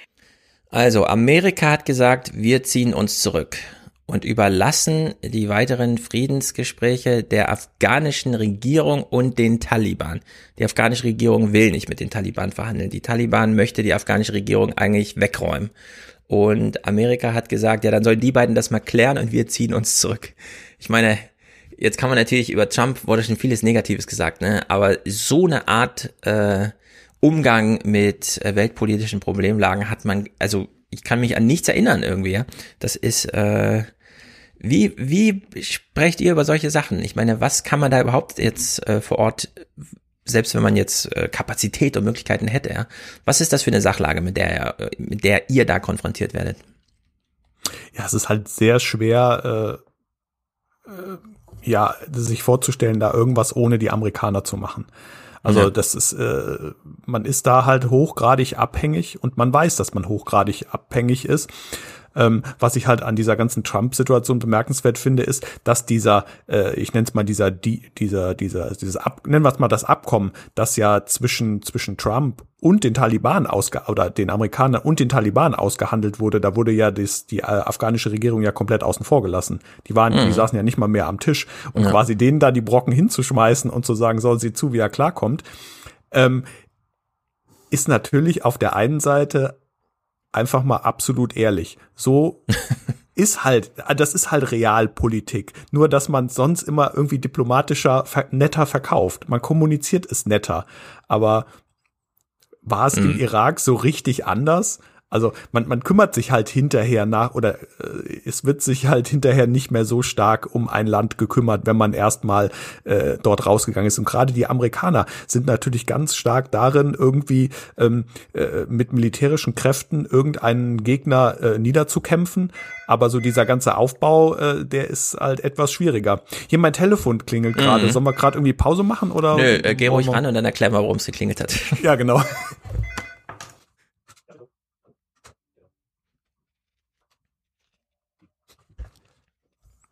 Also, Amerika hat gesagt, wir ziehen uns zurück und überlassen die weiteren Friedensgespräche der afghanischen Regierung und den Taliban. Die afghanische Regierung will nicht mit den Taliban verhandeln. Die Taliban möchte die afghanische Regierung eigentlich wegräumen. Und Amerika hat gesagt, ja, dann sollen die beiden das mal klären und wir ziehen uns zurück. Ich meine, jetzt kann man natürlich über Trump wurde schon vieles Negatives gesagt, ne? Aber so eine Art äh, Umgang mit äh, weltpolitischen Problemlagen hat man, also ich kann mich an nichts erinnern irgendwie. Ja? Das ist, äh, wie, wie sprecht ihr über solche Sachen? Ich meine, was kann man da überhaupt jetzt äh, vor Ort, selbst wenn man jetzt äh, Kapazität und Möglichkeiten hätte, ja? was ist das für eine Sachlage, mit der, äh, mit der ihr da konfrontiert werdet? Ja, es ist halt sehr schwer, äh, äh, ja, sich vorzustellen, da irgendwas ohne die Amerikaner zu machen. Also ja. das ist, äh, man ist da halt hochgradig abhängig und man weiß, dass man hochgradig abhängig ist. Ähm, was ich halt an dieser ganzen Trump-Situation bemerkenswert finde, ist, dass dieser, äh, ich nenne es mal dieser, die, dieser, dieser, dieses Ab, nennen wir es mal das Abkommen, das ja zwischen zwischen Trump und den Taliban ausge oder den Amerikanern und den Taliban ausgehandelt wurde, da wurde ja das, die äh, afghanische Regierung ja komplett außen vor gelassen. Die waren, mhm. die saßen ja nicht mal mehr am Tisch und ja. quasi denen da die Brocken hinzuschmeißen und zu sagen, soll sie zu, wie er klarkommt, ähm, ist natürlich auf der einen Seite einfach mal absolut ehrlich. So ist halt, das ist halt Realpolitik. Nur, dass man sonst immer irgendwie diplomatischer, netter verkauft. Man kommuniziert es netter. Aber war es mhm. im Irak so richtig anders? Also man, man kümmert sich halt hinterher nach oder äh, es wird sich halt hinterher nicht mehr so stark um ein Land gekümmert, wenn man erstmal äh, dort rausgegangen ist. Und gerade die Amerikaner sind natürlich ganz stark darin, irgendwie ähm, äh, mit militärischen Kräften irgendeinen Gegner äh, niederzukämpfen. Aber so dieser ganze Aufbau, äh, der ist halt etwas schwieriger. Hier mein Telefon klingelt gerade. Mhm. Sollen wir gerade irgendwie Pause machen oder? Nö, äh, geh ruhig ran und dann erklär mal, warum es geklingelt hat. Ja, genau.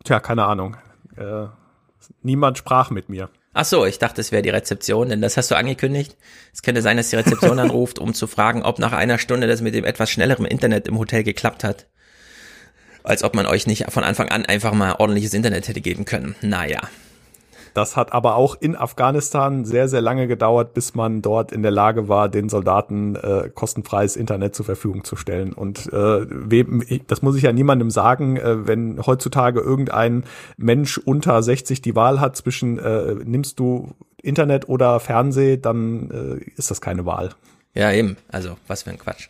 Tja, keine Ahnung. Äh, niemand sprach mit mir. Ach so, ich dachte, es wäre die Rezeption, denn das hast du angekündigt. Es könnte sein, dass die Rezeption anruft, um zu fragen, ob nach einer Stunde das mit dem etwas schnelleren Internet im Hotel geklappt hat. Als ob man euch nicht von Anfang an einfach mal ordentliches Internet hätte geben können. Naja. Das hat aber auch in Afghanistan sehr, sehr lange gedauert, bis man dort in der Lage war, den Soldaten äh, kostenfreies Internet zur Verfügung zu stellen. Und äh, wem, das muss ich ja niemandem sagen, äh, wenn heutzutage irgendein Mensch unter 60 die Wahl hat zwischen äh, nimmst du Internet oder Fernseh, dann äh, ist das keine Wahl. Ja, eben. Also, was für ein Quatsch.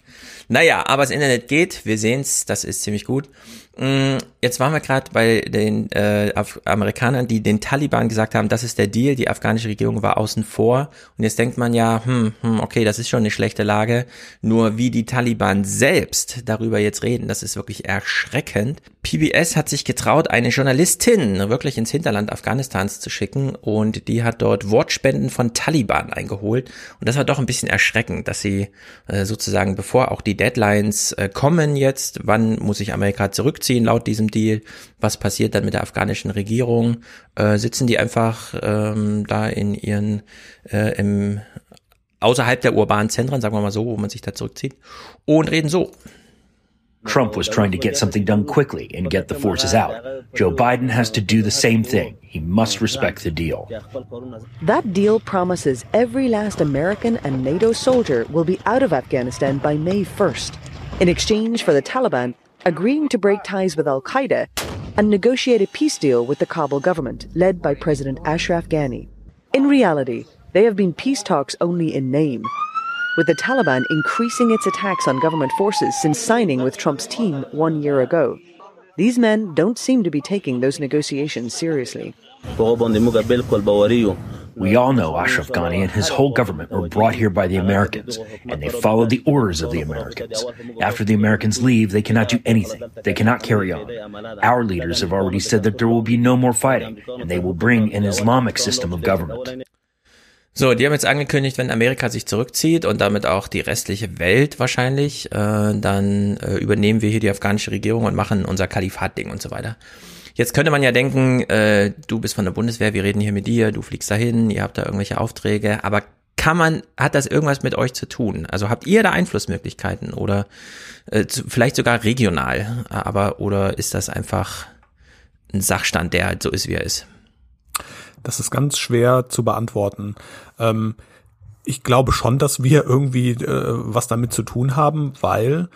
Naja, aber das Internet geht, wir sehen's, das ist ziemlich gut. Mm, jetzt waren wir gerade bei den äh, Amerikanern, die den Taliban gesagt haben, das ist der Deal, die afghanische Regierung war außen vor. Und jetzt denkt man ja, hm, hm, okay, das ist schon eine schlechte Lage. Nur wie die Taliban selbst darüber jetzt reden, das ist wirklich erschreckend. PBS hat sich getraut, eine Journalistin wirklich ins Hinterland Afghanistans zu schicken und die hat dort Wortspenden von Taliban eingeholt. Und das war doch ein bisschen erschreckend, dass sie äh, sozusagen, bevor auch die Deadlines äh, kommen jetzt, wann muss sich Amerika zurück zurückziehen laut diesem Deal. Was passiert dann mit der afghanischen Regierung? Äh, sitzen die einfach ähm, da in ihren äh, im außerhalb der urbanen Zentren, sagen wir mal so, wo man sich da zurückzieht und reden so. Trump was trying to get something done quickly and get the forces out. Joe Biden has to do the same thing. He must respect the deal. That deal promises every last American and NATO soldier will be out of Afghanistan by May 1st. In exchange for the Taliban agreeing to break ties with Al Qaeda and negotiate a peace deal with the Kabul government, led by President Ashraf Ghani. In reality, they have been peace talks only in name, with the Taliban increasing its attacks on government forces since signing with Trump's team one year ago. These men don't seem to be taking those negotiations seriously. We all know Ashraf Ghani and his whole government were brought here by the Americans, and they followed the orders of the Americans. After the Americans leave, they cannot do anything. They cannot carry on. Our leaders have already said that there will be no more fighting, and they will bring an Islamic system of government. So, die haben jetzt angekündigt, wenn Amerika sich zurückzieht und damit auch die restliche Welt wahrscheinlich, äh, dann äh, übernehmen wir hier die afghanische Regierung und machen unser Kalifat-Ding und so weiter. Jetzt könnte man ja denken, äh, du bist von der Bundeswehr, wir reden hier mit dir, du fliegst dahin, ihr habt da irgendwelche Aufträge, aber kann man, hat das irgendwas mit euch zu tun? Also habt ihr da Einflussmöglichkeiten oder äh, zu, vielleicht sogar regional, aber oder ist das einfach ein Sachstand, der halt so ist, wie er ist? Das ist ganz schwer zu beantworten. Ähm, ich glaube schon, dass wir irgendwie äh, was damit zu tun haben, weil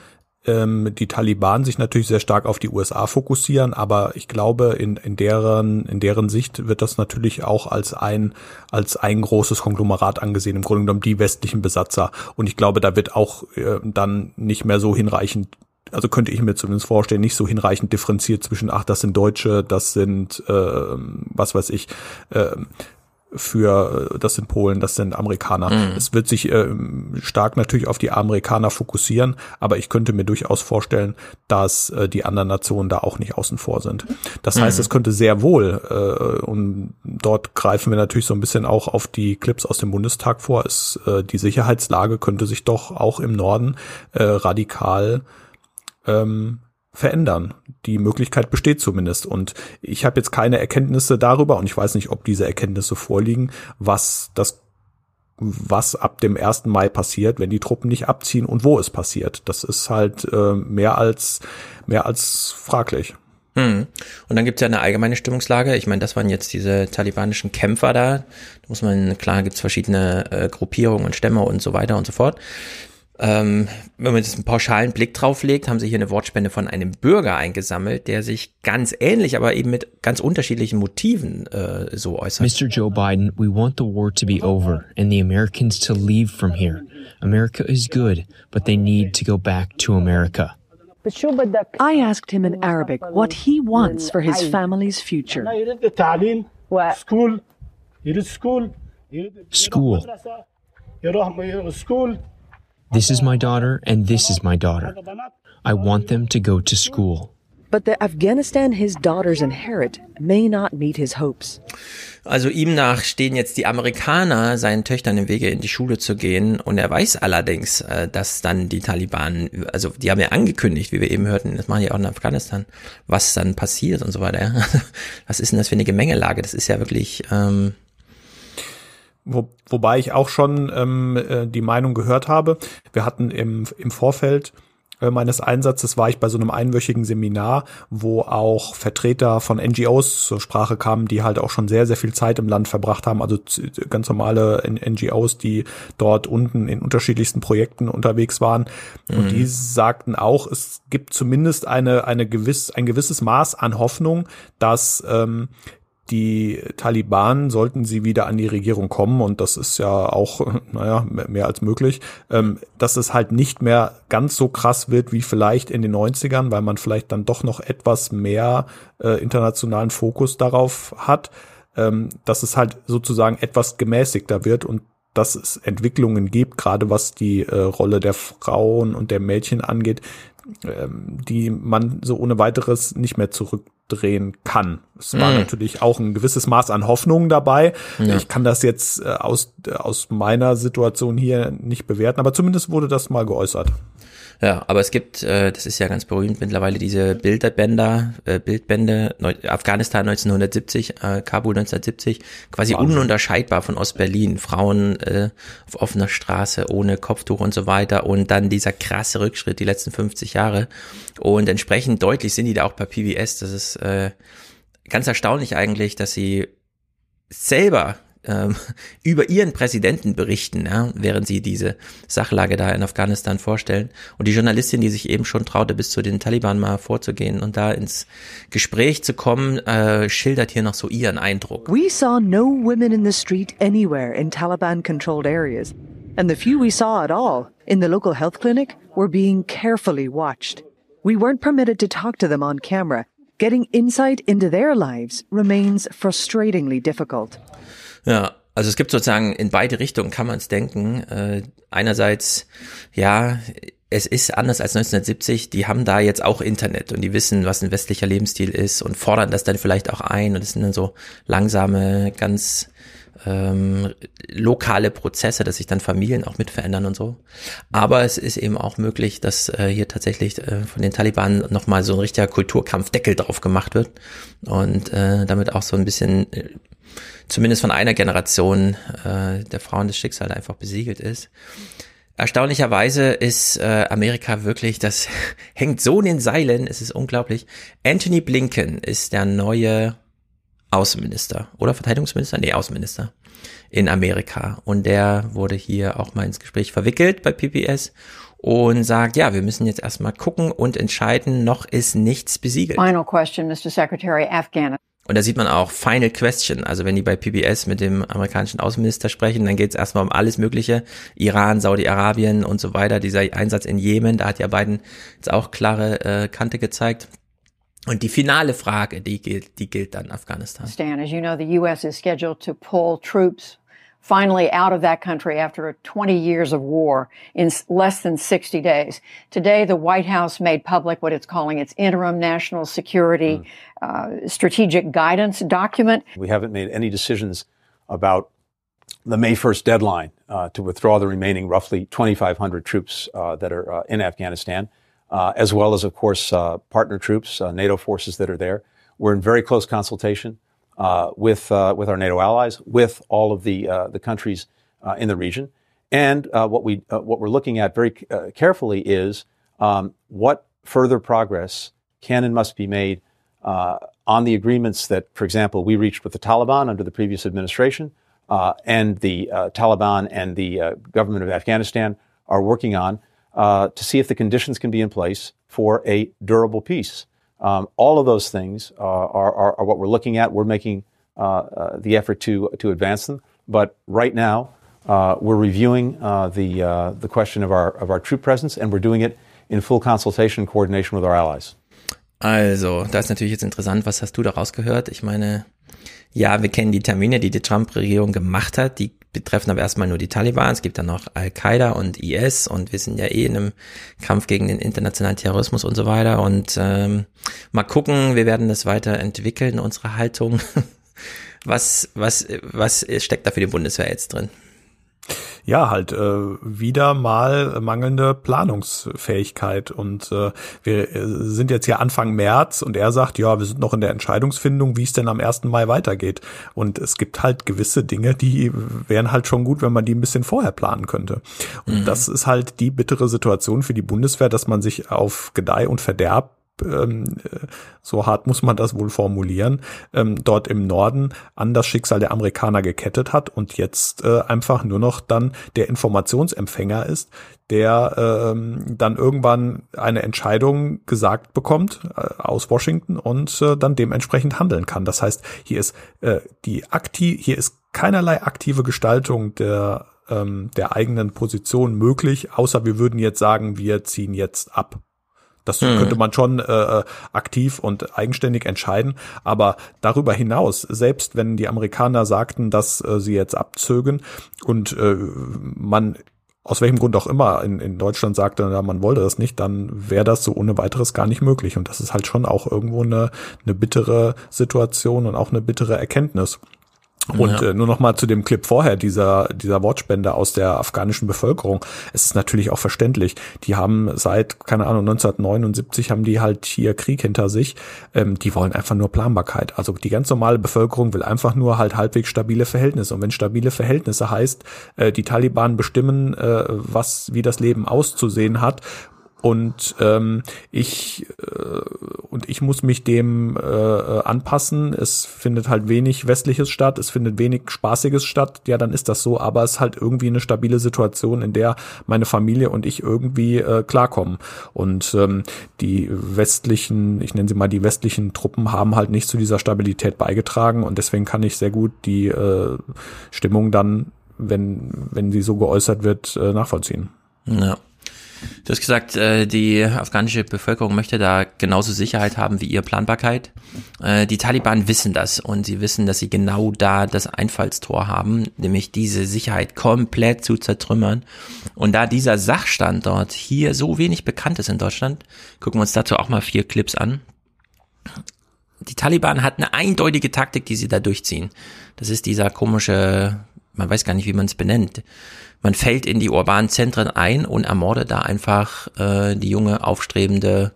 ähm, die Taliban sich natürlich sehr stark auf die USA fokussieren, aber ich glaube, in, in deren, in deren Sicht wird das natürlich auch als ein, als ein großes Konglomerat angesehen, im Grunde genommen die westlichen Besatzer. Und ich glaube, da wird auch äh, dann nicht mehr so hinreichend also könnte ich mir zumindest vorstellen, nicht so hinreichend differenziert zwischen, ach, das sind Deutsche, das sind, äh, was weiß ich, äh, für, das sind Polen, das sind Amerikaner. Mhm. Es wird sich äh, stark natürlich auf die Amerikaner fokussieren, aber ich könnte mir durchaus vorstellen, dass äh, die anderen Nationen da auch nicht außen vor sind. Das mhm. heißt, es könnte sehr wohl, äh, und dort greifen wir natürlich so ein bisschen auch auf die Clips aus dem Bundestag vor, ist, äh, die Sicherheitslage könnte sich doch auch im Norden äh, radikal ähm, verändern. Die Möglichkeit besteht zumindest. Und ich habe jetzt keine Erkenntnisse darüber und ich weiß nicht, ob diese Erkenntnisse vorliegen, was das was ab dem 1. Mai passiert, wenn die Truppen nicht abziehen und wo es passiert. Das ist halt äh, mehr als mehr als fraglich. Hm. Und dann gibt's ja eine allgemeine Stimmungslage. Ich meine, das waren jetzt diese talibanischen Kämpfer da. Da muss man, klar, gibt's verschiedene äh, Gruppierungen und Stämme und so weiter und so fort. Ähm, wenn man jetzt einen pauschalen Blick drauf legt, haben sie hier eine Wortspende von einem Bürger eingesammelt, der sich ganz ähnlich, aber eben mit ganz unterschiedlichen Motiven äh, so äußert. Mr. Joe Biden, we want the war to be over and the Americans to leave from here. America is good, but they need to go back to America. I asked him in Arabic what he wants for his family's future. School. School. This is my daughter and this is my daughter. I want them to go to school. but the Afghanistan his daughters inherit may not meet his hopes. Also ihm nach stehen jetzt die Amerikaner seinen Töchtern im Wege in die Schule zu gehen und er weiß allerdings, äh, dass dann die Taliban, also die haben ja angekündigt, wie wir eben hörten, das machen ja auch in Afghanistan, was dann passiert und so weiter. Was ist denn das für eine Gemengelage? Das ist ja wirklich ähm, wo, wobei ich auch schon ähm, äh, die Meinung gehört habe. Wir hatten im, im Vorfeld äh, meines Einsatzes war ich bei so einem einwöchigen Seminar, wo auch Vertreter von NGOs zur Sprache kamen, die halt auch schon sehr, sehr viel Zeit im Land verbracht haben, also ganz normale NGOs, die dort unten in unterschiedlichsten Projekten unterwegs waren. Mhm. Und die sagten auch, es gibt zumindest eine, eine gewiss, ein gewisses Maß an Hoffnung, dass ähm, die Taliban, sollten sie wieder an die Regierung kommen, und das ist ja auch, naja, mehr als möglich, ähm, dass es halt nicht mehr ganz so krass wird wie vielleicht in den 90ern, weil man vielleicht dann doch noch etwas mehr äh, internationalen Fokus darauf hat, ähm, dass es halt sozusagen etwas gemäßigter wird und dass es Entwicklungen gibt, gerade was die äh, Rolle der Frauen und der Mädchen angeht, ähm, die man so ohne weiteres nicht mehr zurückdrehen kann. Es war mhm. natürlich auch ein gewisses Maß an Hoffnung dabei. Ja. Ich kann das jetzt äh, aus, aus meiner Situation hier nicht bewerten, aber zumindest wurde das mal geäußert. Ja, aber es gibt, äh, das ist ja ganz berühmt mittlerweile, diese Bilderbänder, äh, Bildbände, Neu Afghanistan 1970, äh, Kabul 1970, quasi Wahnsinn. ununterscheidbar von Ostberlin. Frauen äh, auf offener Straße, ohne Kopftuch und so weiter. Und dann dieser krasse Rückschritt, die letzten 50 Jahre. Und entsprechend deutlich sind die da auch bei PBS. Das ist äh, ganz erstaunlich eigentlich, dass sie selber ähm, über ihren Präsidenten berichten, ja, während sie diese Sachlage da in Afghanistan vorstellen. Und die Journalistin, die sich eben schon traute, bis zu den Taliban mal vorzugehen und da ins Gespräch zu kommen, äh, schildert hier noch so ihren Eindruck. We saw no women in the street anywhere in Taliban-controlled areas. And the few we saw at all in the local health clinic were being carefully watched. We weren't permitted to talk to them on camera. Getting insight into their lives remains frustratingly difficult. Ja, also es gibt sozusagen in beide Richtungen kann man es denken. Äh, einerseits, ja, es ist anders als 1970. Die haben da jetzt auch Internet und die wissen, was ein westlicher Lebensstil ist und fordern das dann vielleicht auch ein. Und es sind dann so langsame, ganz ähm, lokale Prozesse, dass sich dann Familien auch mit verändern und so. Aber es ist eben auch möglich, dass äh, hier tatsächlich äh, von den Taliban nochmal so ein richtiger Kulturkampfdeckel drauf gemacht wird und äh, damit auch so ein bisschen äh, zumindest von einer Generation äh, der Frauen das Schicksal einfach besiegelt ist. Erstaunlicherweise ist äh, Amerika wirklich, das hängt so in den Seilen, es ist unglaublich. Anthony Blinken ist der neue Außenminister oder Verteidigungsminister? Nee, Außenminister in Amerika. Und der wurde hier auch mal ins Gespräch verwickelt bei PPS und sagt, ja, wir müssen jetzt erstmal gucken und entscheiden, noch ist nichts besiegelt. Final question, Mr. Secretary, Afghanistan. Und da sieht man auch Final Question. Also wenn die bei PBS mit dem amerikanischen Außenminister sprechen, dann geht es erstmal um alles Mögliche. Iran, Saudi-Arabien und so weiter. Dieser Einsatz in Jemen, da hat ja Biden jetzt auch klare äh, Kante gezeigt. Und die finale Frage, die gilt, die gilt dann Afghanistan. Stan, as you know, the U.S. is scheduled to pull troops finally out of that country after 20 years of war in less than 60 days. Today, the White House made public what it's calling its interim national security mm. uh, strategic guidance document. We haven't made any decisions about the May 1st deadline uh, to withdraw the remaining roughly 2,500 troops uh, that are uh, in Afghanistan, uh, as well as, of course, uh, partner troops, NATO forces that are there. We're in very close consultation with uh, with our NATO allies, with all of the uh, the countries uh, in the region, and uh, what we uh, what we're looking at very carefully is um, what further progress can and must be made on the agreements that, for example, we reached with the Taliban under the previous administration, and the Taliban and the government of Afghanistan are working on to see if the conditions can be in place for a durable peace. Um, all of those things uh, are, are, are, what we're looking at. We're making uh, uh, the effort to, to advance them. But right now, uh, we're reviewing the, the question of our, of our troop presence, and we're doing it in full consultation and coordination with our allies. Also, das ist natürlich jetzt interessant. Was hast du daraus gehört? Ich meine, ja, wir kennen die Termine, die die Trump-Regierung gemacht hat. Die betreffen aber erstmal nur die Taliban. Es gibt dann noch Al-Qaida und IS und wir sind ja eh in einem Kampf gegen den internationalen Terrorismus und so weiter. Und ähm, mal gucken, wir werden das weiterentwickeln, unsere Haltung. Was, was, was steckt da für die Bundeswehr jetzt drin? Ja, halt äh, wieder mal mangelnde Planungsfähigkeit. Und äh, wir äh, sind jetzt hier Anfang März und er sagt, ja, wir sind noch in der Entscheidungsfindung, wie es denn am 1. Mai weitergeht. Und es gibt halt gewisse Dinge, die wären halt schon gut, wenn man die ein bisschen vorher planen könnte. Und mhm. das ist halt die bittere Situation für die Bundeswehr, dass man sich auf Gedeih und Verderb ähm, so hart muss man das wohl formulieren, ähm, dort im Norden an das Schicksal der Amerikaner gekettet hat und jetzt äh, einfach nur noch dann der Informationsempfänger ist, der ähm, dann irgendwann eine Entscheidung gesagt bekommt äh, aus Washington und äh, dann dementsprechend handeln kann. Das heißt, hier ist äh, die aktiv, hier ist keinerlei aktive Gestaltung der ähm, der eigenen Position möglich, außer wir würden jetzt sagen, wir ziehen jetzt ab. Das mhm. könnte man schon äh, aktiv und eigenständig entscheiden. Aber darüber hinaus, selbst wenn die Amerikaner sagten, dass äh, sie jetzt abzögen und äh, man aus welchem Grund auch immer in, in Deutschland sagte, ja, man wollte das nicht, dann wäre das so ohne weiteres gar nicht möglich. Und das ist halt schon auch irgendwo eine, eine bittere Situation und auch eine bittere Erkenntnis. Und ja. äh, nur noch mal zu dem Clip vorher, dieser, dieser Wortspende aus der afghanischen Bevölkerung. Es ist natürlich auch verständlich. Die haben seit, keine Ahnung, 1979 haben die halt hier Krieg hinter sich. Ähm, die wollen einfach nur Planbarkeit. Also die ganz normale Bevölkerung will einfach nur halt halbwegs stabile Verhältnisse. Und wenn stabile Verhältnisse heißt, äh, die Taliban bestimmen, äh, was, wie das Leben auszusehen hat und ähm, ich äh, und ich muss mich dem äh, anpassen. Es findet halt wenig Westliches statt, es findet wenig Spaßiges statt. Ja, dann ist das so, aber es ist halt irgendwie eine stabile Situation, in der meine Familie und ich irgendwie äh, klarkommen. Und ähm, die westlichen, ich nenne sie mal die westlichen Truppen, haben halt nicht zu dieser Stabilität beigetragen und deswegen kann ich sehr gut die äh, Stimmung dann, wenn wenn sie so geäußert wird, äh, nachvollziehen. Ja. Du hast gesagt, äh, die afghanische Bevölkerung möchte da genauso Sicherheit haben wie ihr Planbarkeit. Äh, die Taliban wissen das und sie wissen, dass sie genau da das Einfallstor haben, nämlich diese Sicherheit komplett zu zertrümmern. Und da dieser Sachstand dort hier so wenig bekannt ist in Deutschland, gucken wir uns dazu auch mal vier Clips an. Die Taliban hat eine eindeutige Taktik, die sie da durchziehen. Das ist dieser komische, man weiß gar nicht, wie man es benennt man fällt in die urbanen Zentren ein und ermordet da einfach äh, die junge, aufstrebende,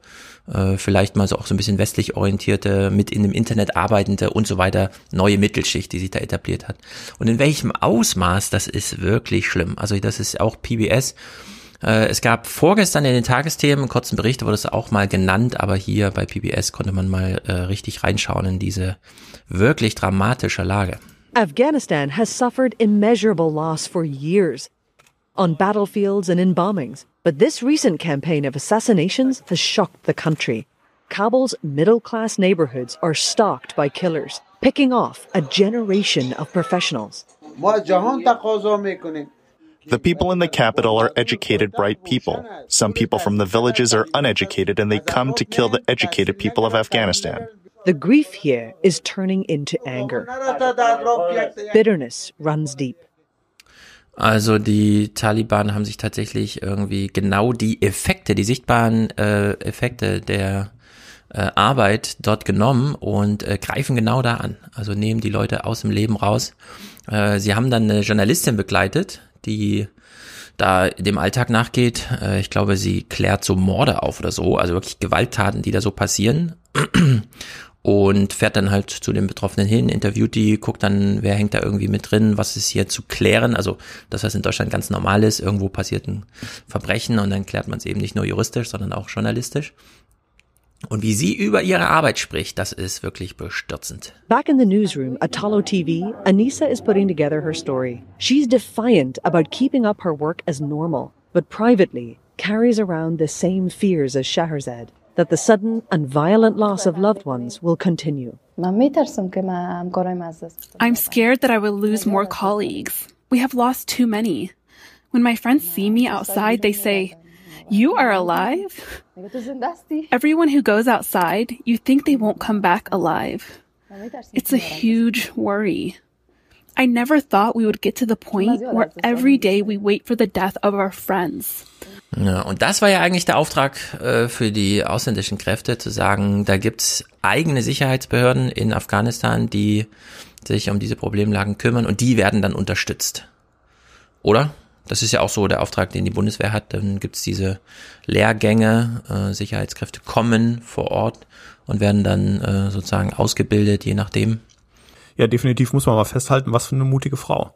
äh, vielleicht mal so auch so ein bisschen westlich orientierte, mit in dem Internet arbeitende und so weiter, neue Mittelschicht, die sich da etabliert hat. Und in welchem Ausmaß, das ist wirklich schlimm. Also das ist auch PBS. Äh, es gab vorgestern in den Tagesthemen einen kurzen Bericht, wurde es auch mal genannt, aber hier bei PBS konnte man mal äh, richtig reinschauen in diese wirklich dramatische Lage. Afghanistan has suffered immeasurable loss for years on battlefields and in bombings, but this recent campaign of assassinations has shocked the country. Kabul's middle class neighborhoods are stalked by killers, picking off a generation of professionals. The people in the capital are educated, bright people. Some people from the villages are uneducated and they come to kill the educated people of Afghanistan. The grief here is turning into anger. Bitterness runs deep. Also die Taliban haben sich tatsächlich irgendwie genau die Effekte, die sichtbaren äh, Effekte der äh, Arbeit dort genommen und äh, greifen genau da an. Also nehmen die Leute aus dem Leben raus. Äh, sie haben dann eine Journalistin begleitet, die da dem Alltag nachgeht. Äh, ich glaube, sie klärt so Morde auf oder so, also wirklich Gewalttaten, die da so passieren und fährt dann halt zu den Betroffenen hin, interviewt die, guckt dann, wer hängt da irgendwie mit drin, was ist hier zu klären. Also das, was in Deutschland ganz normal ist, irgendwo passiert ein Verbrechen und dann klärt man es eben nicht nur juristisch, sondern auch journalistisch. Und wie sie über ihre Arbeit spricht, das ist wirklich bestürzend. Back in the newsroom at Talo TV, Anissa is putting together her story. She's defiant about keeping up her work as normal, but privately carries around the same fears as Shahrzad. That the sudden and violent loss of loved ones will continue. I'm scared that I will lose more colleagues. We have lost too many. When my friends see me outside, they say, You are alive? Everyone who goes outside, you think they won't come back alive. It's a huge worry. I never thought we would get to the point where every day we wait for the death of our friends. Ja, und das war ja eigentlich der Auftrag äh, für die ausländischen Kräfte, zu sagen, da gibt's eigene Sicherheitsbehörden in Afghanistan, die sich um diese Problemlagen kümmern und die werden dann unterstützt. Oder? Das ist ja auch so der Auftrag, den die Bundeswehr hat. Dann gibt's diese Lehrgänge, äh, Sicherheitskräfte kommen vor Ort und werden dann äh, sozusagen ausgebildet, je nachdem. Ja, definitiv muss man mal festhalten, was für eine mutige Frau.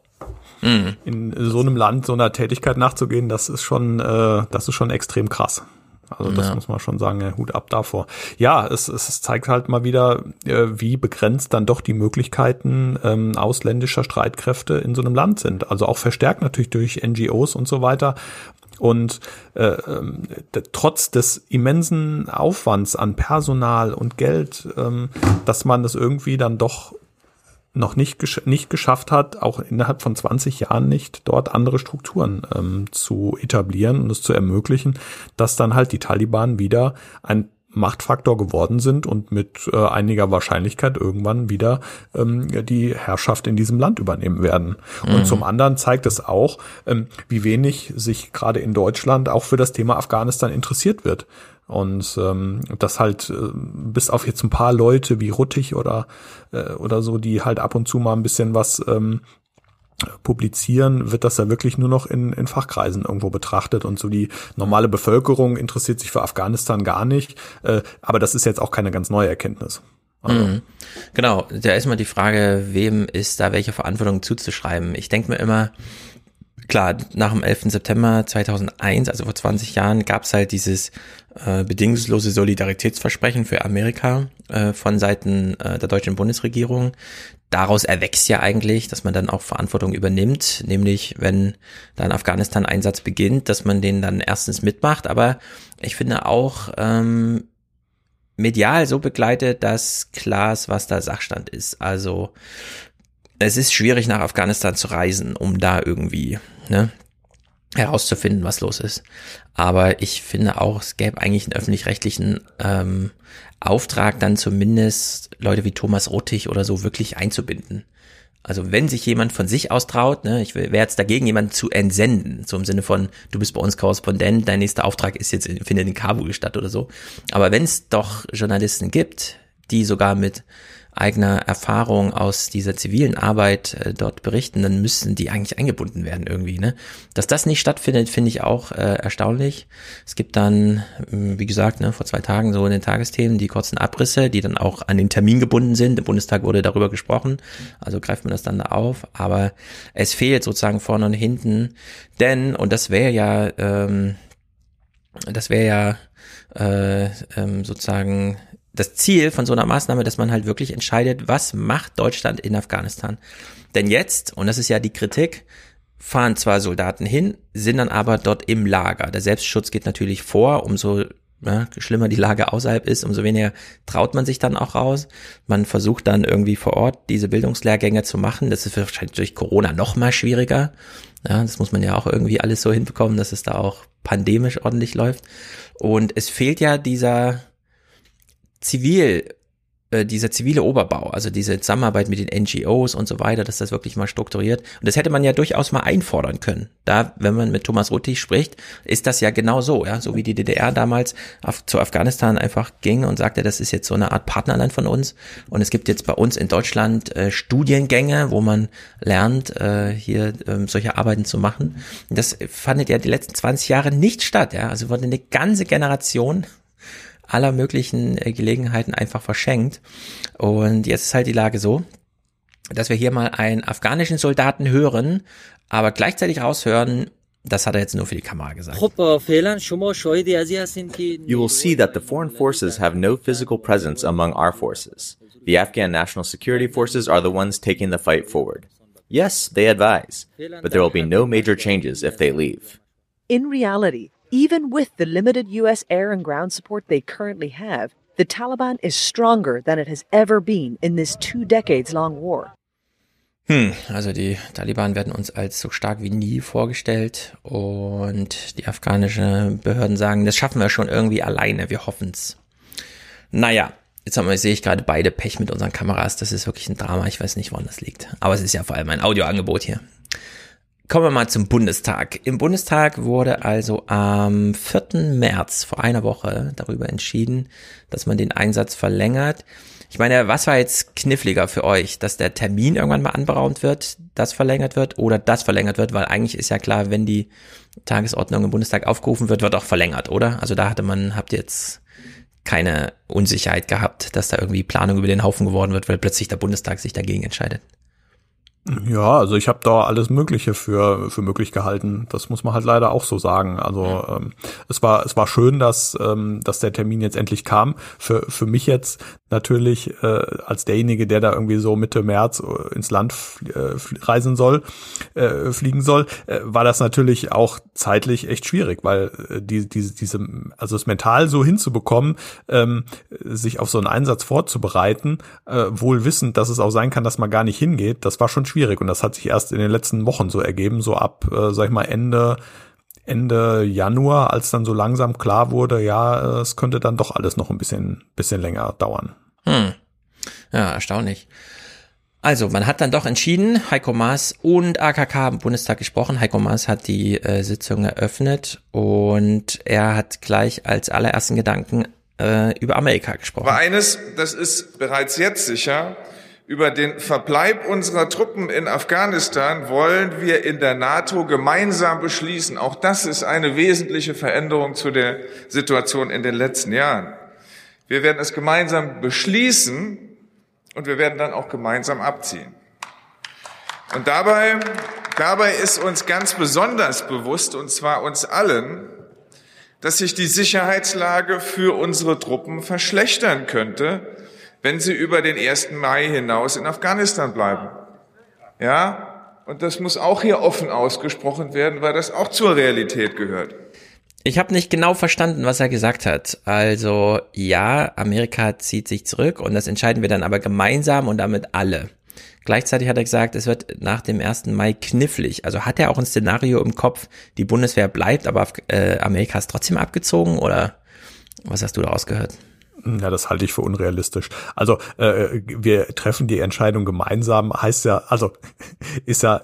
Mhm. In so einem Land so einer Tätigkeit nachzugehen, das ist schon, äh, das ist schon extrem krass. Also das ja. muss man schon sagen, ja, Hut ab davor. Ja, es, es zeigt halt mal wieder, äh, wie begrenzt dann doch die Möglichkeiten ähm, ausländischer Streitkräfte in so einem Land sind. Also auch verstärkt natürlich durch NGOs und so weiter. Und äh, äh, trotz des immensen Aufwands an Personal und Geld, ähm, dass man das irgendwie dann doch noch nicht, gesch nicht geschafft hat, auch innerhalb von 20 Jahren nicht, dort andere Strukturen ähm, zu etablieren und es zu ermöglichen, dass dann halt die Taliban wieder ein Machtfaktor geworden sind und mit äh, einiger Wahrscheinlichkeit irgendwann wieder ähm, die Herrschaft in diesem Land übernehmen werden. Mhm. Und zum anderen zeigt es auch, ähm, wie wenig sich gerade in Deutschland auch für das Thema Afghanistan interessiert wird. Und ähm, das halt äh, bis auf jetzt ein paar Leute wie Ruttig oder äh, oder so, die halt ab und zu mal ein bisschen was ähm, publizieren, wird das ja wirklich nur noch in, in Fachkreisen irgendwo betrachtet und so die normale Bevölkerung interessiert sich für Afghanistan gar nicht. Äh, aber das ist jetzt auch keine ganz neue Erkenntnis. Also. Mhm. Genau, da ist mal die Frage, wem ist da welche Verantwortung zuzuschreiben. Ich denke mir immer, klar, nach dem 11. September 2001, also vor 20 Jahren, gab es halt dieses äh, bedingungslose Solidaritätsversprechen für Amerika äh, von Seiten äh, der deutschen Bundesregierung. Daraus erwächst ja eigentlich, dass man dann auch Verantwortung übernimmt, nämlich wenn da ein Afghanistan-Einsatz beginnt, dass man den dann erstens mitmacht, aber ich finde auch ähm, medial so begleitet, dass klar ist, was da Sachstand ist. Also es ist schwierig nach Afghanistan zu reisen, um da irgendwie ne, herauszufinden, was los ist. Aber ich finde auch, es gäbe eigentlich einen öffentlich-rechtlichen ähm, Auftrag, dann zumindest Leute wie Thomas Rottig oder so wirklich einzubinden. Also wenn sich jemand von sich aus traut, ne, ich wäre jetzt dagegen, jemanden zu entsenden, so im Sinne von, du bist bei uns Korrespondent, dein nächster Auftrag ist jetzt, findet in Kabul statt oder so. Aber wenn es doch Journalisten gibt, die sogar mit eigener Erfahrung aus dieser zivilen Arbeit äh, dort berichten, dann müssen die eigentlich eingebunden werden irgendwie. Ne? Dass das nicht stattfindet, finde ich auch äh, erstaunlich. Es gibt dann, hm, wie gesagt, ne, vor zwei Tagen so in den Tagesthemen die kurzen Abrisse, die dann auch an den Termin gebunden sind. Im Bundestag wurde darüber gesprochen, also greift man das dann da auf. Aber es fehlt sozusagen vorne und hinten, denn, und das wäre ja, ähm, das wäre ja äh, ähm, sozusagen das Ziel von so einer Maßnahme, dass man halt wirklich entscheidet, was macht Deutschland in Afghanistan. Denn jetzt, und das ist ja die Kritik, fahren zwar Soldaten hin, sind dann aber dort im Lager. Der Selbstschutz geht natürlich vor, umso ja, schlimmer die Lage außerhalb ist, umso weniger traut man sich dann auch raus. Man versucht dann irgendwie vor Ort diese Bildungslehrgänge zu machen. Das ist wahrscheinlich durch Corona noch mal schwieriger. Ja, das muss man ja auch irgendwie alles so hinbekommen, dass es da auch pandemisch ordentlich läuft. Und es fehlt ja dieser, zivil äh, dieser zivile Oberbau, also diese Zusammenarbeit mit den NGOs und so weiter, dass das wirklich mal strukturiert. Und das hätte man ja durchaus mal einfordern können. Da, wenn man mit Thomas Ruttig spricht, ist das ja genau so, ja, so wie die DDR damals auf, zu Afghanistan einfach ging und sagte, das ist jetzt so eine Art Partnerland von uns. Und es gibt jetzt bei uns in Deutschland äh, Studiengänge, wo man lernt, äh, hier äh, solche Arbeiten zu machen. Und das fandet ja die letzten 20 Jahre nicht statt, ja. Also wurde eine ganze Generation aller möglichen äh, Gelegenheiten einfach verschenkt. Und jetzt ist halt die Lage so, dass wir hier mal einen afghanischen Soldaten hören, aber gleichzeitig raushören, das hat er jetzt nur für die Kamera gesagt. You will see that the foreign forces have no physical presence among our forces. The Afghan National Security Forces are the ones taking the fight forward. Yes, they advise, but there will be no major changes if they leave. In reality, Even with the limited U.S. air and ground support they currently have, the Taliban is stronger than it has ever been in this two decades long war. Hm, also die Taliban werden uns als so stark wie nie vorgestellt und die afghanische Behörden sagen, das schaffen wir schon irgendwie alleine, wir hoffen's. Naja, Jetzt haben wir, sehe ich gerade beide Pech mit unseren Kameras. Das ist wirklich ein Drama. Ich weiß nicht, woran das liegt. Aber es ist ja vor allem ein Audioangebot hier. Kommen wir mal zum Bundestag. Im Bundestag wurde also am 4. März vor einer Woche darüber entschieden, dass man den Einsatz verlängert. Ich meine, was war jetzt kniffliger für euch, dass der Termin irgendwann mal anberaumt wird, das verlängert wird oder das verlängert wird, weil eigentlich ist ja klar, wenn die Tagesordnung im Bundestag aufgerufen wird, wird auch verlängert, oder? Also da hatte man, habt ihr jetzt keine Unsicherheit gehabt, dass da irgendwie Planung über den Haufen geworden wird, weil plötzlich der Bundestag sich dagegen entscheidet. Ja, also ich habe da alles Mögliche für für möglich gehalten. Das muss man halt leider auch so sagen. Also ähm, es war es war schön, dass ähm, dass der Termin jetzt endlich kam. Für für mich jetzt natürlich äh, als derjenige, der da irgendwie so Mitte März äh, ins Land äh, reisen soll, äh, fliegen soll, äh, war das natürlich auch zeitlich echt schwierig, weil äh, die diese diese also es mental so hinzubekommen, ähm, sich auf so einen Einsatz vorzubereiten, äh, wohl wissend, dass es auch sein kann, dass man gar nicht hingeht. Das war schon schwierig schwierig und das hat sich erst in den letzten Wochen so ergeben, so ab, äh, sag ich mal, Ende Ende Januar, als dann so langsam klar wurde, ja, es könnte dann doch alles noch ein bisschen, bisschen länger dauern. Hm. Ja, erstaunlich. Also, man hat dann doch entschieden, Heiko Maas und AKK haben im Bundestag gesprochen. Heiko Maas hat die äh, Sitzung eröffnet und er hat gleich als allerersten Gedanken äh, über Amerika gesprochen. Aber eines, das ist bereits jetzt sicher, über den Verbleib unserer Truppen in Afghanistan wollen wir in der NATO gemeinsam beschließen. Auch das ist eine wesentliche Veränderung zu der Situation in den letzten Jahren. Wir werden es gemeinsam beschließen und wir werden dann auch gemeinsam abziehen. Und dabei, dabei ist uns ganz besonders bewusst, und zwar uns allen, dass sich die Sicherheitslage für unsere Truppen verschlechtern könnte, wenn sie über den 1. Mai hinaus in Afghanistan bleiben. Ja, und das muss auch hier offen ausgesprochen werden, weil das auch zur Realität gehört. Ich habe nicht genau verstanden, was er gesagt hat. Also ja, Amerika zieht sich zurück und das entscheiden wir dann aber gemeinsam und damit alle. Gleichzeitig hat er gesagt, es wird nach dem 1. Mai knifflig. Also hat er auch ein Szenario im Kopf, die Bundeswehr bleibt, aber äh, Amerika ist trotzdem abgezogen oder was hast du daraus gehört? Ja, das halte ich für unrealistisch. Also äh, wir treffen die Entscheidung gemeinsam, heißt ja, also ist ja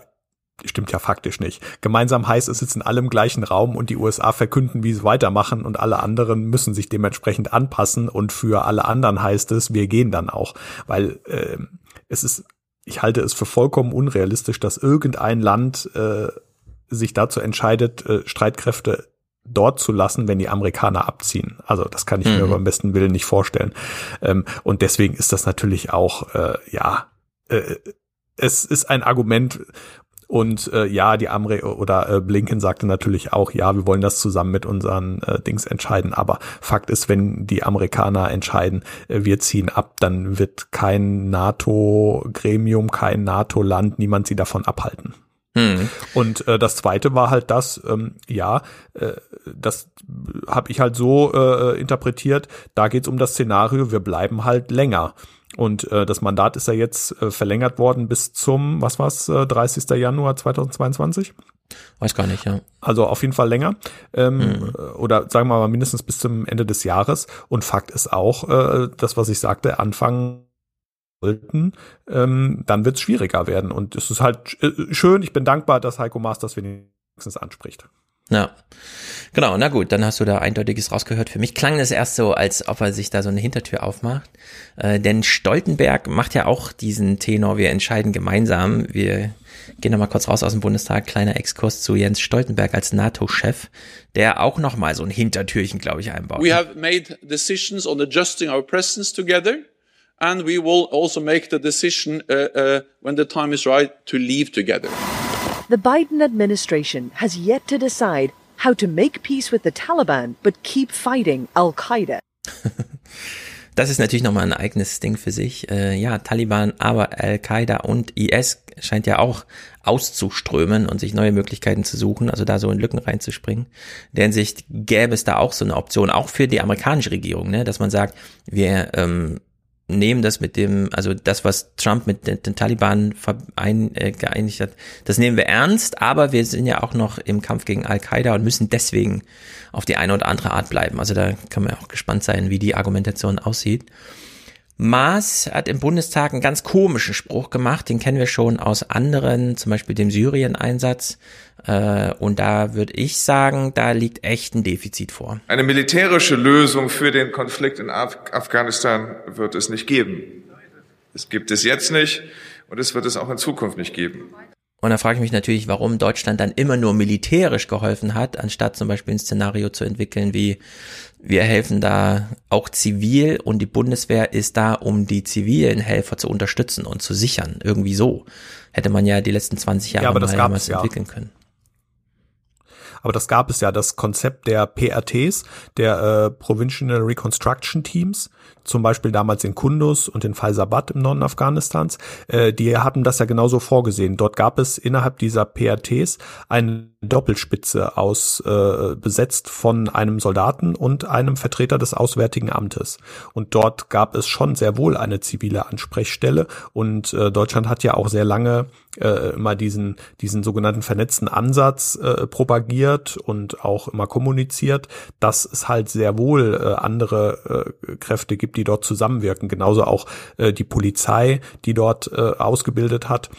stimmt ja faktisch nicht. Gemeinsam heißt, es sitzen alle im gleichen Raum und die USA verkünden, wie sie weitermachen und alle anderen müssen sich dementsprechend anpassen und für alle anderen heißt es, wir gehen dann auch, weil äh, es ist, ich halte es für vollkommen unrealistisch, dass irgendein Land äh, sich dazu entscheidet, äh, Streitkräfte dort zu lassen, wenn die Amerikaner abziehen. Also das kann ich mhm. mir beim besten Willen nicht vorstellen. Ähm, und deswegen ist das natürlich auch, äh, ja, äh, es ist ein Argument, und äh, ja, die Amre oder äh, Blinken sagte natürlich auch, ja, wir wollen das zusammen mit unseren äh, Dings entscheiden. Aber Fakt ist, wenn die Amerikaner entscheiden, äh, wir ziehen ab, dann wird kein NATO-Gremium, kein NATO-Land, niemand sie davon abhalten. Hm. Und äh, das zweite war halt das, ähm, ja, äh, das habe ich halt so äh, interpretiert, da geht's um das Szenario, wir bleiben halt länger. Und äh, das Mandat ist ja jetzt äh, verlängert worden bis zum, was war's, äh, 30. Januar 2022? Weiß gar nicht, ja. Also auf jeden Fall länger. Ähm, mhm. Oder sagen wir mal mindestens bis zum Ende des Jahres. Und Fakt ist auch, äh, das, was ich sagte, Anfang sollten, ähm, dann wird es schwieriger werden. Und es ist halt äh, schön, ich bin dankbar, dass Heiko Maas das wenigstens anspricht. Ja, genau, na gut, dann hast du da eindeutiges rausgehört. Für mich klang es erst so, als ob er sich da so eine Hintertür aufmacht. Äh, denn Stoltenberg macht ja auch diesen Tenor, wir entscheiden gemeinsam. Wir gehen nochmal kurz raus aus dem Bundestag, kleiner Exkurs zu Jens Stoltenberg als NATO-Chef, der auch nochmal so ein Hintertürchen, glaube ich, einbaut. We have made decisions on adjusting our presence together and we will also make the decision uh, uh, when the time is right to leave together. The Biden administration has yet to decide how to make peace with the Taliban but keep fighting Al-Qaeda. Das ist natürlich nochmal ein eigenes Ding für sich. Äh, ja, Taliban, aber Al-Qaida und IS scheint ja auch auszuströmen und sich neue Möglichkeiten zu suchen, also da so in Lücken reinzuspringen. In der Hinsicht gäbe es da auch so eine Option, auch für die amerikanische Regierung, ne, dass man sagt, wir ähm, nehmen das mit dem, also das, was Trump mit den, den Taliban ein, äh, geeinigt hat, das nehmen wir ernst, aber wir sind ja auch noch im Kampf gegen Al-Qaida und müssen deswegen auf die eine oder andere Art bleiben. Also da kann man auch gespannt sein, wie die Argumentation aussieht. Maas hat im Bundestag einen ganz komischen Spruch gemacht, den kennen wir schon aus anderen, zum Beispiel dem Syrien-Einsatz. Äh, und da würde ich sagen, da liegt echt ein Defizit vor. Eine militärische Lösung für den Konflikt in Af Afghanistan wird es nicht geben. Es gibt es jetzt nicht und es wird es auch in Zukunft nicht geben. Und da frage ich mich natürlich, warum Deutschland dann immer nur militärisch geholfen hat, anstatt zum Beispiel ein Szenario zu entwickeln wie wir helfen da auch zivil und die Bundeswehr ist da, um die zivilen Helfer zu unterstützen und zu sichern. Irgendwie so. Hätte man ja die letzten 20 Jahre ja, mal damals ja. entwickeln können. Aber das gab es ja, das Konzept der PRTs, der äh, Provincial Reconstruction Teams, zum Beispiel damals in Kunduz und in Faisabad im Norden Afghanistans, äh, die hatten das ja genauso vorgesehen. Dort gab es innerhalb dieser PRTs eine Doppelspitze aus äh, besetzt von einem Soldaten und einem Vertreter des Auswärtigen Amtes. Und dort gab es schon sehr wohl eine zivile Ansprechstelle. Und äh, Deutschland hat ja auch sehr lange äh, immer diesen diesen sogenannten vernetzten Ansatz äh, propagiert und auch immer kommuniziert, dass es halt sehr wohl äh, andere äh, Kräfte gibt, die dort zusammenwirken. Genauso auch äh, die Polizei, die dort äh, ausgebildet hat.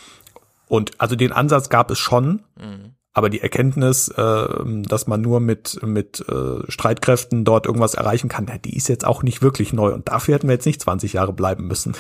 Und also den Ansatz gab es schon. Mhm. Aber die Erkenntnis, äh, dass man nur mit, mit äh, Streitkräften dort irgendwas erreichen kann, die ist jetzt auch nicht wirklich neu. Und dafür hätten wir jetzt nicht 20 Jahre bleiben müssen.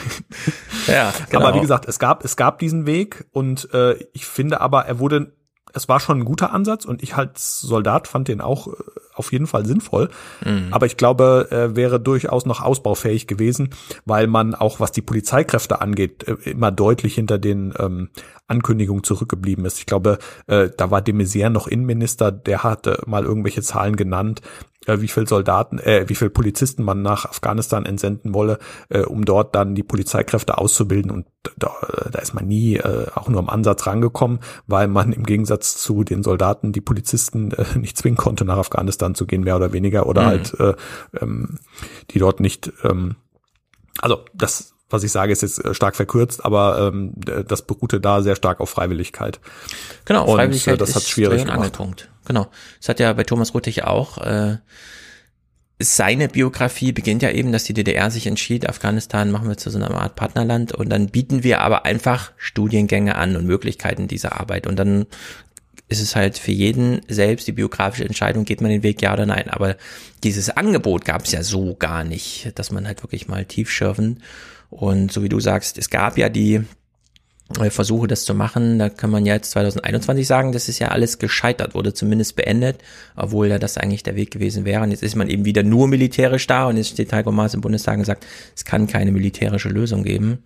Ja, genau. Aber wie gesagt, es gab, es gab diesen Weg und äh, ich finde aber, er wurde es war schon ein guter Ansatz und ich als Soldat fand den auch äh, auf jeden Fall sinnvoll. Mhm. Aber ich glaube, er wäre durchaus noch ausbaufähig gewesen, weil man auch, was die Polizeikräfte angeht, äh, immer deutlich hinter den ähm, Ankündigungen zurückgeblieben ist. Ich glaube, äh, da war de Maizière noch Innenminister, der hatte mal irgendwelche Zahlen genannt, äh, wie viel Soldaten, äh, wie viel Polizisten man nach Afghanistan entsenden wolle, äh, um dort dann die Polizeikräfte auszubilden. Und da, da ist man nie äh, auch nur im Ansatz rangekommen, weil man im Gegensatz zu den Soldaten die Polizisten äh, nicht zwingen konnte, nach Afghanistan zu gehen, mehr oder weniger, oder mhm. halt äh, ähm, die dort nicht ähm, also das was ich sage, ist jetzt äh, stark verkürzt, aber ähm, das beruhte da sehr stark auf Freiwilligkeit. Genau, und, Freiwilligkeit äh, das hat schwierig ein Angelpunkt. Genau. Das hat ja bei Thomas Ruttig auch. Äh, seine Biografie beginnt ja eben, dass die DDR sich entschied, Afghanistan machen wir zu so einer Art Partnerland und dann bieten wir aber einfach Studiengänge an und Möglichkeiten dieser Arbeit und dann ist es halt für jeden selbst die biografische Entscheidung, geht man den Weg ja oder nein. Aber dieses Angebot gab es ja so gar nicht, dass man halt wirklich mal tief schürfen und so wie du sagst, es gab ja die äh, Versuche, das zu machen. Da kann man ja jetzt 2021 sagen, das ist ja alles gescheitert, wurde zumindest beendet, obwohl ja das eigentlich der Weg gewesen wäre. Und jetzt ist man eben wieder nur militärisch da und jetzt steht Heiko Maas im Bundestag und sagt, es kann keine militärische Lösung geben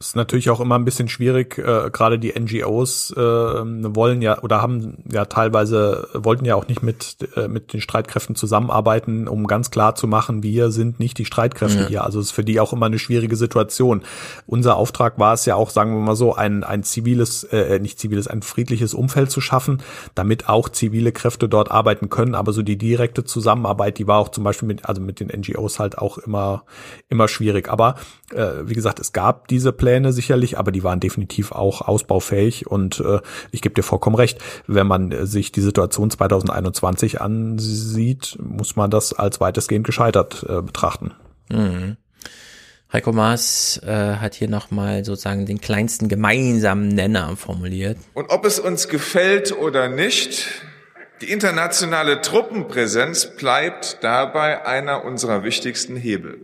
ist natürlich auch immer ein bisschen schwierig. Äh, Gerade die NGOs äh, wollen ja oder haben ja teilweise wollten ja auch nicht mit äh, mit den Streitkräften zusammenarbeiten, um ganz klar zu machen, wir sind nicht die Streitkräfte ja. hier. Also es ist für die auch immer eine schwierige Situation. Unser Auftrag war es ja auch, sagen wir mal so, ein ein ziviles, äh, nicht ziviles, ein friedliches Umfeld zu schaffen, damit auch zivile Kräfte dort arbeiten können. Aber so die direkte Zusammenarbeit, die war auch zum Beispiel mit also mit den NGOs halt auch immer immer schwierig. Aber äh, wie gesagt, es gab diese Pläne Pläne sicherlich, aber die waren definitiv auch ausbaufähig und äh, ich gebe dir vollkommen recht, wenn man sich die Situation 2021 ansieht, muss man das als weitestgehend gescheitert äh, betrachten. Mhm. Heiko Maas äh, hat hier nochmal sozusagen den kleinsten gemeinsamen Nenner formuliert. Und ob es uns gefällt oder nicht, die internationale Truppenpräsenz bleibt dabei einer unserer wichtigsten Hebel.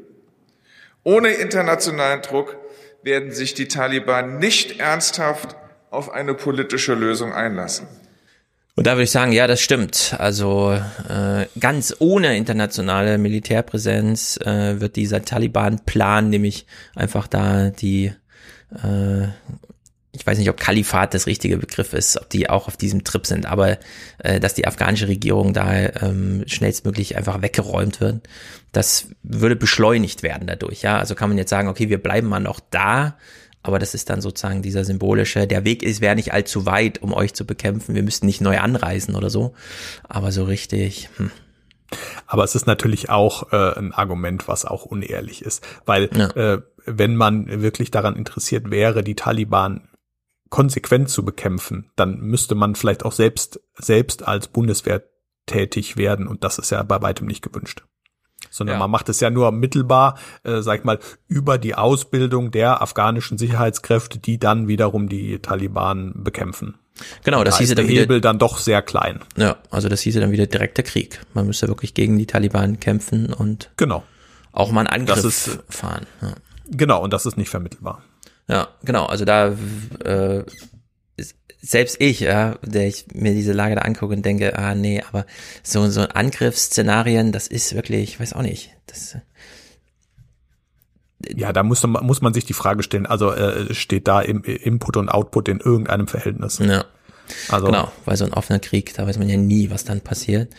Ohne internationalen Druck werden sich die Taliban nicht ernsthaft auf eine politische Lösung einlassen. Und da würde ich sagen, ja, das stimmt. Also äh, ganz ohne internationale Militärpräsenz äh, wird dieser Taliban-Plan, nämlich einfach da die äh, ich weiß nicht, ob Kalifat das richtige Begriff ist, ob die auch auf diesem Trip sind, aber äh, dass die afghanische Regierung da ähm, schnellstmöglich einfach weggeräumt wird, das würde beschleunigt werden dadurch. Ja, also kann man jetzt sagen, okay, wir bleiben mal noch da, aber das ist dann sozusagen dieser symbolische, der Weg ist, wäre nicht allzu weit, um euch zu bekämpfen. Wir müssten nicht neu anreisen oder so. Aber so richtig, hm. Aber es ist natürlich auch äh, ein Argument, was auch unehrlich ist, weil ja. äh, wenn man wirklich daran interessiert wäre, die Taliban konsequent zu bekämpfen, dann müsste man vielleicht auch selbst, selbst als Bundeswehr tätig werden und das ist ja bei weitem nicht gewünscht. sondern ja. man macht es ja nur mittelbar, äh, sag ich mal, über die Ausbildung der afghanischen Sicherheitskräfte, die dann wiederum die Taliban bekämpfen. Genau, das da hieße dann wieder Hebel dann doch sehr klein. Ja, also das hieße dann wieder direkter Krieg. Man müsste wirklich gegen die Taliban kämpfen und genau auch mal einen Angriff ist, fahren. Ja. Genau, und das ist nicht vermittelbar. Ja, genau. Also da äh, selbst ich, ja, der ich mir diese Lage da angucke und denke, ah nee, aber so so Angriffsszenarien, das ist wirklich, ich weiß auch nicht, das ja, da muss, muss man sich die Frage stellen, also äh, steht da im Input und Output in irgendeinem Verhältnis. Ja. Also, genau, weil so ein offener Krieg, da weiß man ja nie, was dann passiert.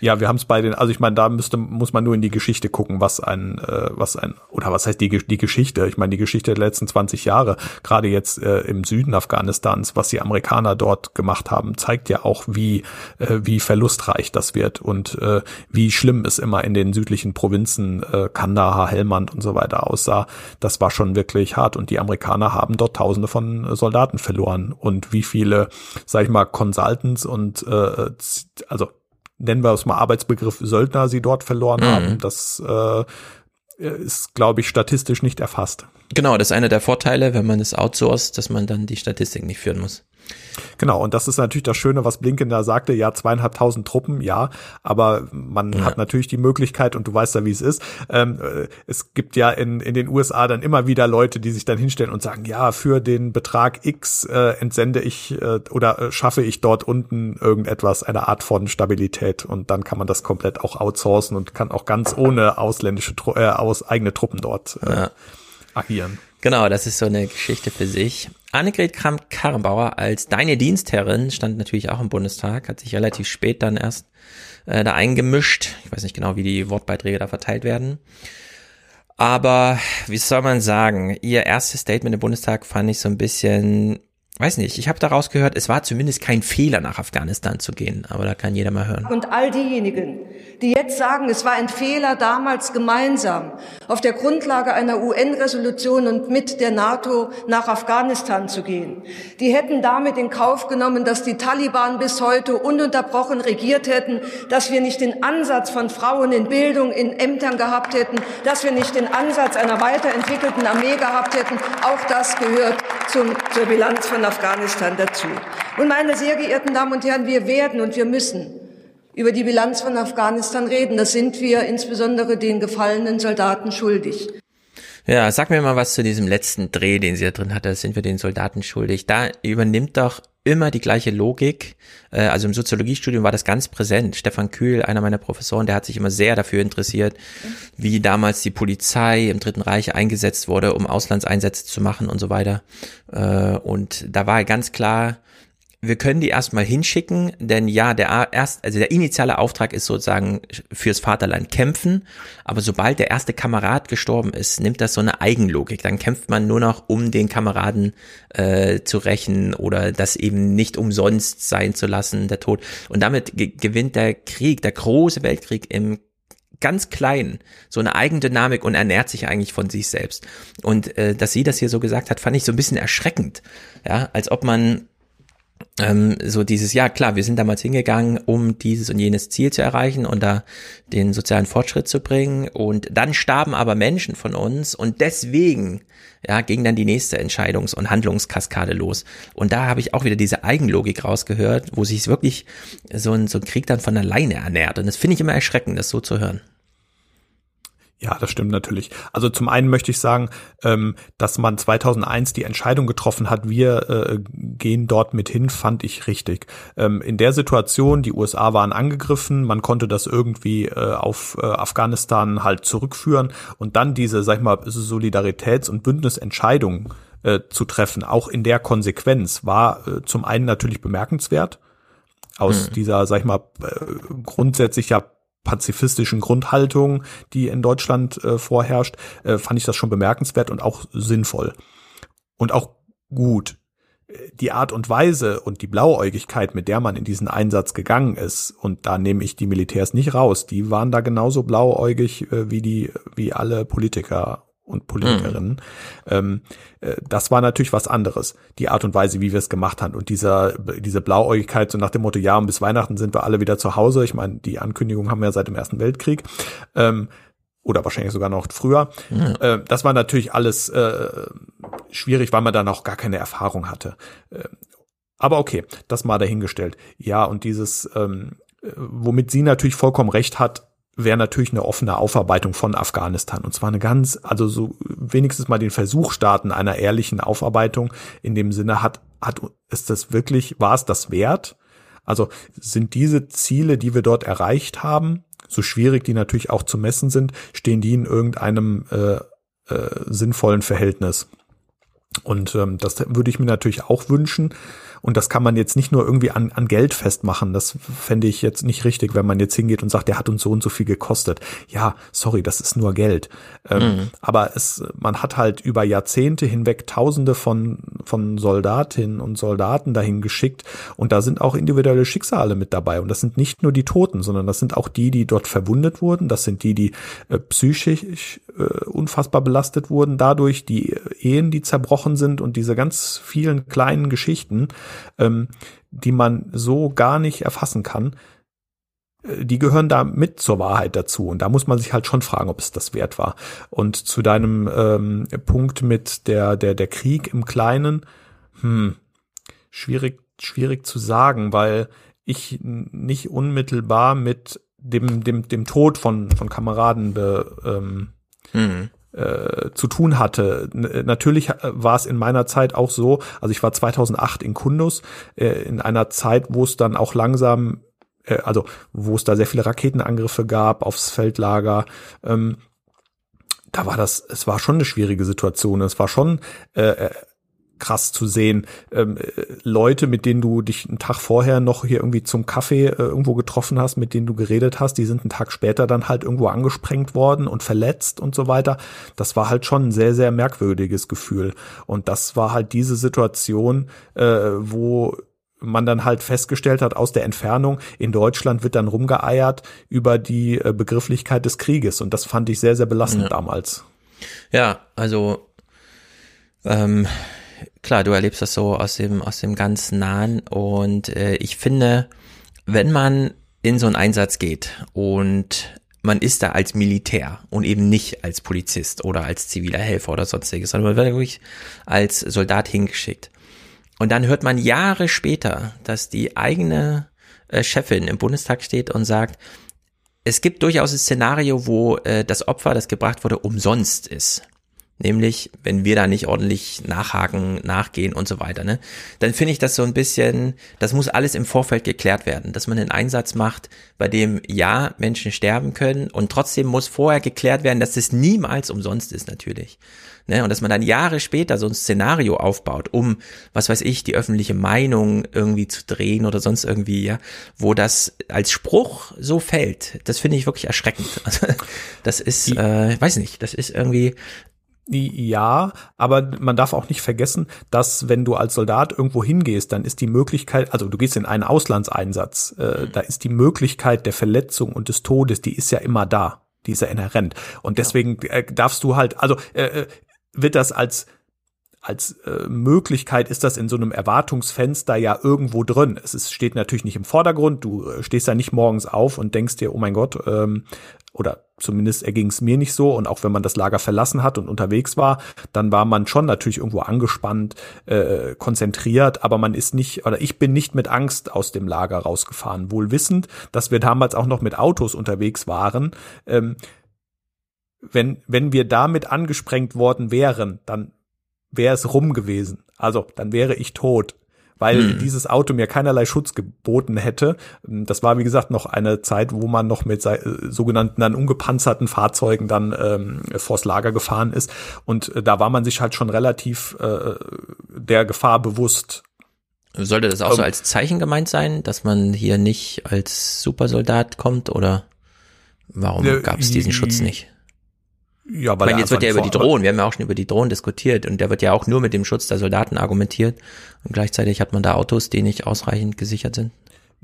Ja, wir haben es bei den, also ich meine, da müsste, muss man nur in die Geschichte gucken, was ein, äh, was ein, oder was heißt die, die Geschichte? Ich meine, die Geschichte der letzten 20 Jahre, gerade jetzt äh, im Süden Afghanistans, was die Amerikaner dort gemacht haben, zeigt ja auch, wie, äh, wie verlustreich das wird und äh, wie schlimm es immer in den südlichen Provinzen äh, Kandahar, Helmand und so weiter aussah. Das war schon wirklich hart und die Amerikaner haben dort Tausende von Soldaten verloren und wie viele sag ich mal, Consultants und äh, also nennen wir es mal Arbeitsbegriff Söldner sie dort verloren mhm. haben. Das äh, ist, glaube ich, statistisch nicht erfasst. Genau, das ist einer der Vorteile, wenn man es outsourced, dass man dann die Statistik nicht führen muss. Genau, und das ist natürlich das Schöne, was Blinken da sagte, ja, zweieinhalbtausend Truppen, ja, aber man ja. hat natürlich die Möglichkeit, und du weißt ja, wie es ist, ähm, äh, es gibt ja in, in den USA dann immer wieder Leute, die sich dann hinstellen und sagen, ja, für den Betrag X äh, entsende ich äh, oder äh, schaffe ich dort unten irgendetwas, eine Art von Stabilität und dann kann man das komplett auch outsourcen und kann auch ganz ohne ausländische, äh, aus eigene Truppen dort äh, ja. agieren. Genau, das ist so eine Geschichte für sich. Annegret Kramp-Karrenbauer als deine Dienstherrin stand natürlich auch im Bundestag, hat sich relativ spät dann erst äh, da eingemischt. Ich weiß nicht genau, wie die Wortbeiträge da verteilt werden. Aber wie soll man sagen, ihr erstes Statement im Bundestag fand ich so ein bisschen weiß nicht, ich habe daraus gehört, es war zumindest kein Fehler, nach Afghanistan zu gehen, aber da kann jeder mal hören. Und all diejenigen, die jetzt sagen, es war ein Fehler, damals gemeinsam auf der Grundlage einer UN-Resolution und mit der NATO nach Afghanistan zu gehen, die hätten damit in Kauf genommen, dass die Taliban bis heute ununterbrochen regiert hätten, dass wir nicht den Ansatz von Frauen in Bildung, in Ämtern gehabt hätten, dass wir nicht den Ansatz einer weiterentwickelten Armee gehabt hätten. Auch das gehört zum, zur Bilanz von Afghanistan dazu. Und meine sehr geehrten Damen und Herren, wir werden und wir müssen über die Bilanz von Afghanistan reden. Das sind wir insbesondere den gefallenen Soldaten schuldig. Ja, sag mir mal was zu diesem letzten Dreh, den sie da drin hatte. Das sind wir den Soldaten schuldig. Da übernimmt doch immer die gleiche Logik. Äh, also im Soziologiestudium war das ganz präsent. Stefan Kühl, einer meiner Professoren, der hat sich immer sehr dafür interessiert, wie damals die Polizei im Dritten Reich eingesetzt wurde, um Auslandseinsätze zu machen und so weiter. Äh, und da war ganz klar, wir können die erstmal hinschicken, denn ja, der erst, also der initiale Auftrag ist sozusagen fürs Vaterland kämpfen, aber sobald der erste Kamerad gestorben ist, nimmt das so eine Eigenlogik. Dann kämpft man nur noch, um den Kameraden äh, zu rächen oder das eben nicht umsonst sein zu lassen, der Tod. Und damit gewinnt der Krieg, der große Weltkrieg im ganz klein, so eine Eigendynamik und ernährt sich eigentlich von sich selbst. Und äh, dass sie das hier so gesagt hat, fand ich so ein bisschen erschreckend. Ja, als ob man ähm, so dieses, ja klar, wir sind damals hingegangen, um dieses und jenes Ziel zu erreichen und da den sozialen Fortschritt zu bringen und dann starben aber Menschen von uns und deswegen ja, ging dann die nächste Entscheidungs- und Handlungskaskade los. Und da habe ich auch wieder diese Eigenlogik rausgehört, wo sich wirklich so ein, so ein Krieg dann von alleine ernährt. Und das finde ich immer erschreckend, das so zu hören. Ja, das stimmt natürlich. Also zum einen möchte ich sagen, ähm, dass man 2001 die Entscheidung getroffen hat, wir äh, gehen dort mit hin, fand ich richtig. Ähm, in der Situation, die USA waren angegriffen, man konnte das irgendwie äh, auf äh, Afghanistan halt zurückführen und dann diese, sag ich mal, Solidaritäts- und Bündnisentscheidung äh, zu treffen, auch in der Konsequenz, war äh, zum einen natürlich bemerkenswert aus mhm. dieser, sag ich mal, äh, grundsätzlich ja pazifistischen Grundhaltung, die in Deutschland äh, vorherrscht, äh, fand ich das schon bemerkenswert und auch sinnvoll. Und auch gut. Die Art und Weise und die Blauäugigkeit, mit der man in diesen Einsatz gegangen ist, und da nehme ich die Militärs nicht raus, die waren da genauso blauäugig äh, wie die, wie alle Politiker und Politikerinnen. Mhm. Ähm, äh, das war natürlich was anderes, die Art und Weise, wie wir es gemacht haben. Und dieser, diese Blauäugigkeit, so nach dem Motto, ja, und bis Weihnachten sind wir alle wieder zu Hause. Ich meine, die Ankündigung haben wir ja seit dem Ersten Weltkrieg. Ähm, oder wahrscheinlich sogar noch früher. Äh, das war natürlich alles äh, schwierig, weil man dann auch gar keine Erfahrung hatte. Äh, aber okay, das mal dahingestellt. Ja, und dieses, ähm, äh, womit sie natürlich vollkommen recht hat, wäre natürlich eine offene Aufarbeitung von Afghanistan. Und zwar eine ganz, also so wenigstens mal den Versuch starten einer ehrlichen Aufarbeitung. In dem Sinne hat, hat, ist das wirklich, war es das wert? Also sind diese Ziele, die wir dort erreicht haben, so schwierig die natürlich auch zu messen sind, stehen die in irgendeinem äh, äh, sinnvollen Verhältnis? Und ähm, das würde ich mir natürlich auch wünschen. Und das kann man jetzt nicht nur irgendwie an, an Geld festmachen. Das fände ich jetzt nicht richtig, wenn man jetzt hingeht und sagt, der hat uns so und so viel gekostet. Ja, sorry, das ist nur Geld. Ähm, mhm. Aber es, man hat halt über Jahrzehnte hinweg Tausende von, von Soldatinnen und Soldaten dahin geschickt. Und da sind auch individuelle Schicksale mit dabei. Und das sind nicht nur die Toten, sondern das sind auch die, die dort verwundet wurden. Das sind die, die äh, psychisch äh, unfassbar belastet wurden dadurch, die Ehen, die zerbrochen sind und diese ganz vielen kleinen Geschichten ähm, die man so gar nicht erfassen kann, äh, die gehören da mit zur Wahrheit dazu. Und da muss man sich halt schon fragen, ob es das wert war. Und zu deinem ähm, Punkt mit der, der, der Krieg im Kleinen, hm, schwierig, schwierig zu sagen, weil ich nicht unmittelbar mit dem, dem, dem Tod von, von Kameraden be, ähm, mhm äh, zu tun hatte. N natürlich äh, war es in meiner Zeit auch so, also ich war 2008 in Kundus, äh, in einer Zeit, wo es dann auch langsam, äh, also wo es da sehr viele Raketenangriffe gab aufs Feldlager. Ähm, da war das, es war schon eine schwierige Situation. Es war schon äh, äh krass zu sehen. Ähm, äh, Leute, mit denen du dich einen Tag vorher noch hier irgendwie zum Kaffee äh, irgendwo getroffen hast, mit denen du geredet hast, die sind einen Tag später dann halt irgendwo angesprengt worden und verletzt und so weiter. Das war halt schon ein sehr, sehr merkwürdiges Gefühl. Und das war halt diese Situation, äh, wo man dann halt festgestellt hat aus der Entfernung, in Deutschland wird dann rumgeeiert über die äh, Begrifflichkeit des Krieges. Und das fand ich sehr, sehr belastend ja. damals. Ja, also ähm, klar, du erlebst das so aus dem, aus dem ganz Nahen und äh, ich finde, wenn man in so einen Einsatz geht und man ist da als Militär und eben nicht als Polizist oder als ziviler Helfer oder sonstiges, sondern man wird wirklich als Soldat hingeschickt. Und dann hört man Jahre später, dass die eigene äh, Chefin im Bundestag steht und sagt, es gibt durchaus ein Szenario, wo äh, das Opfer, das gebracht wurde, umsonst ist nämlich wenn wir da nicht ordentlich nachhaken, nachgehen und so weiter, ne, dann finde ich das so ein bisschen, das muss alles im Vorfeld geklärt werden, dass man einen Einsatz macht, bei dem ja Menschen sterben können und trotzdem muss vorher geklärt werden, dass das niemals umsonst ist natürlich. Ne, und dass man dann Jahre später so ein Szenario aufbaut, um, was weiß ich, die öffentliche Meinung irgendwie zu drehen oder sonst irgendwie, ja, wo das als Spruch so fällt, das finde ich wirklich erschreckend. Also, das ist, äh, weiß nicht, das ist irgendwie, ja, aber man darf auch nicht vergessen, dass wenn du als Soldat irgendwo hingehst, dann ist die Möglichkeit, also du gehst in einen Auslandseinsatz, äh, mhm. da ist die Möglichkeit der Verletzung und des Todes, die ist ja immer da, die ist ja inhärent. Und deswegen äh, darfst du halt, also äh, äh wird das als als äh, Möglichkeit ist das in so einem Erwartungsfenster ja irgendwo drin. Es ist, steht natürlich nicht im Vordergrund. Du äh, stehst da nicht morgens auf und denkst dir, oh mein Gott, ähm, oder zumindest erging es mir nicht so. Und auch wenn man das Lager verlassen hat und unterwegs war, dann war man schon natürlich irgendwo angespannt, äh, konzentriert, aber man ist nicht, oder ich bin nicht mit Angst aus dem Lager rausgefahren, wohl wissend, dass wir damals auch noch mit Autos unterwegs waren. Ähm, wenn, wenn wir damit angesprengt worden wären, dann wäre es rum gewesen. Also, dann wäre ich tot weil hm. dieses Auto mir keinerlei Schutz geboten hätte. Das war, wie gesagt, noch eine Zeit, wo man noch mit sogenannten dann ungepanzerten Fahrzeugen dann ähm, vors Lager gefahren ist. Und äh, da war man sich halt schon relativ äh, der Gefahr bewusst. Sollte das auch ähm, so als Zeichen gemeint sein, dass man hier nicht als Supersoldat kommt oder warum gab es diesen Schutz nicht? Ja, weil ich meine, jetzt wird ja über die Drohnen, wir haben ja auch schon über die Drohnen diskutiert und der wird ja auch nur mit dem Schutz der Soldaten argumentiert und gleichzeitig hat man da Autos, die nicht ausreichend gesichert sind.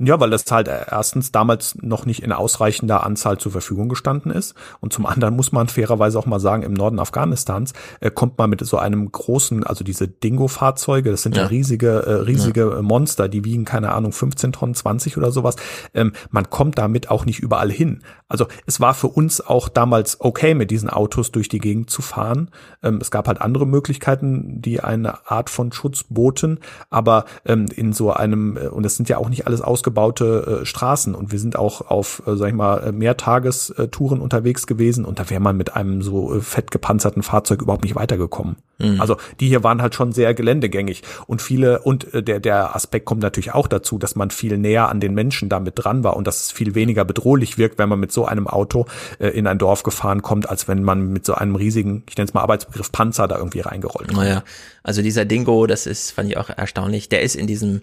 Ja, weil das halt erstens damals noch nicht in ausreichender Anzahl zur Verfügung gestanden ist. Und zum anderen muss man fairerweise auch mal sagen, im Norden Afghanistans äh, kommt man mit so einem großen, also diese Dingo-Fahrzeuge, das sind ja, ja riesige, äh, riesige ja. Monster, die wiegen, keine Ahnung, 15 Tonnen, 20 oder sowas. Ähm, man kommt damit auch nicht überall hin. Also es war für uns auch damals okay, mit diesen Autos durch die Gegend zu fahren. Ähm, es gab halt andere Möglichkeiten, die eine Art von Schutz boten, aber ähm, in so einem, äh, und das sind ja auch nicht alles ausgebaut, ausgebaute äh, Straßen und wir sind auch auf, äh, sag ich mal, Mehrtagestouren unterwegs gewesen und da wäre man mit einem so äh, fett gepanzerten Fahrzeug überhaupt nicht weitergekommen. Mhm. Also die hier waren halt schon sehr geländegängig und viele und äh, der der Aspekt kommt natürlich auch dazu, dass man viel näher an den Menschen damit dran war und dass es viel weniger bedrohlich wirkt, wenn man mit so einem Auto äh, in ein Dorf gefahren kommt, als wenn man mit so einem riesigen, ich nenne es mal Arbeitsbegriff Panzer da irgendwie reingerollt kommt. Naja, also dieser Dingo, das ist fand ich auch erstaunlich. Der ist in diesem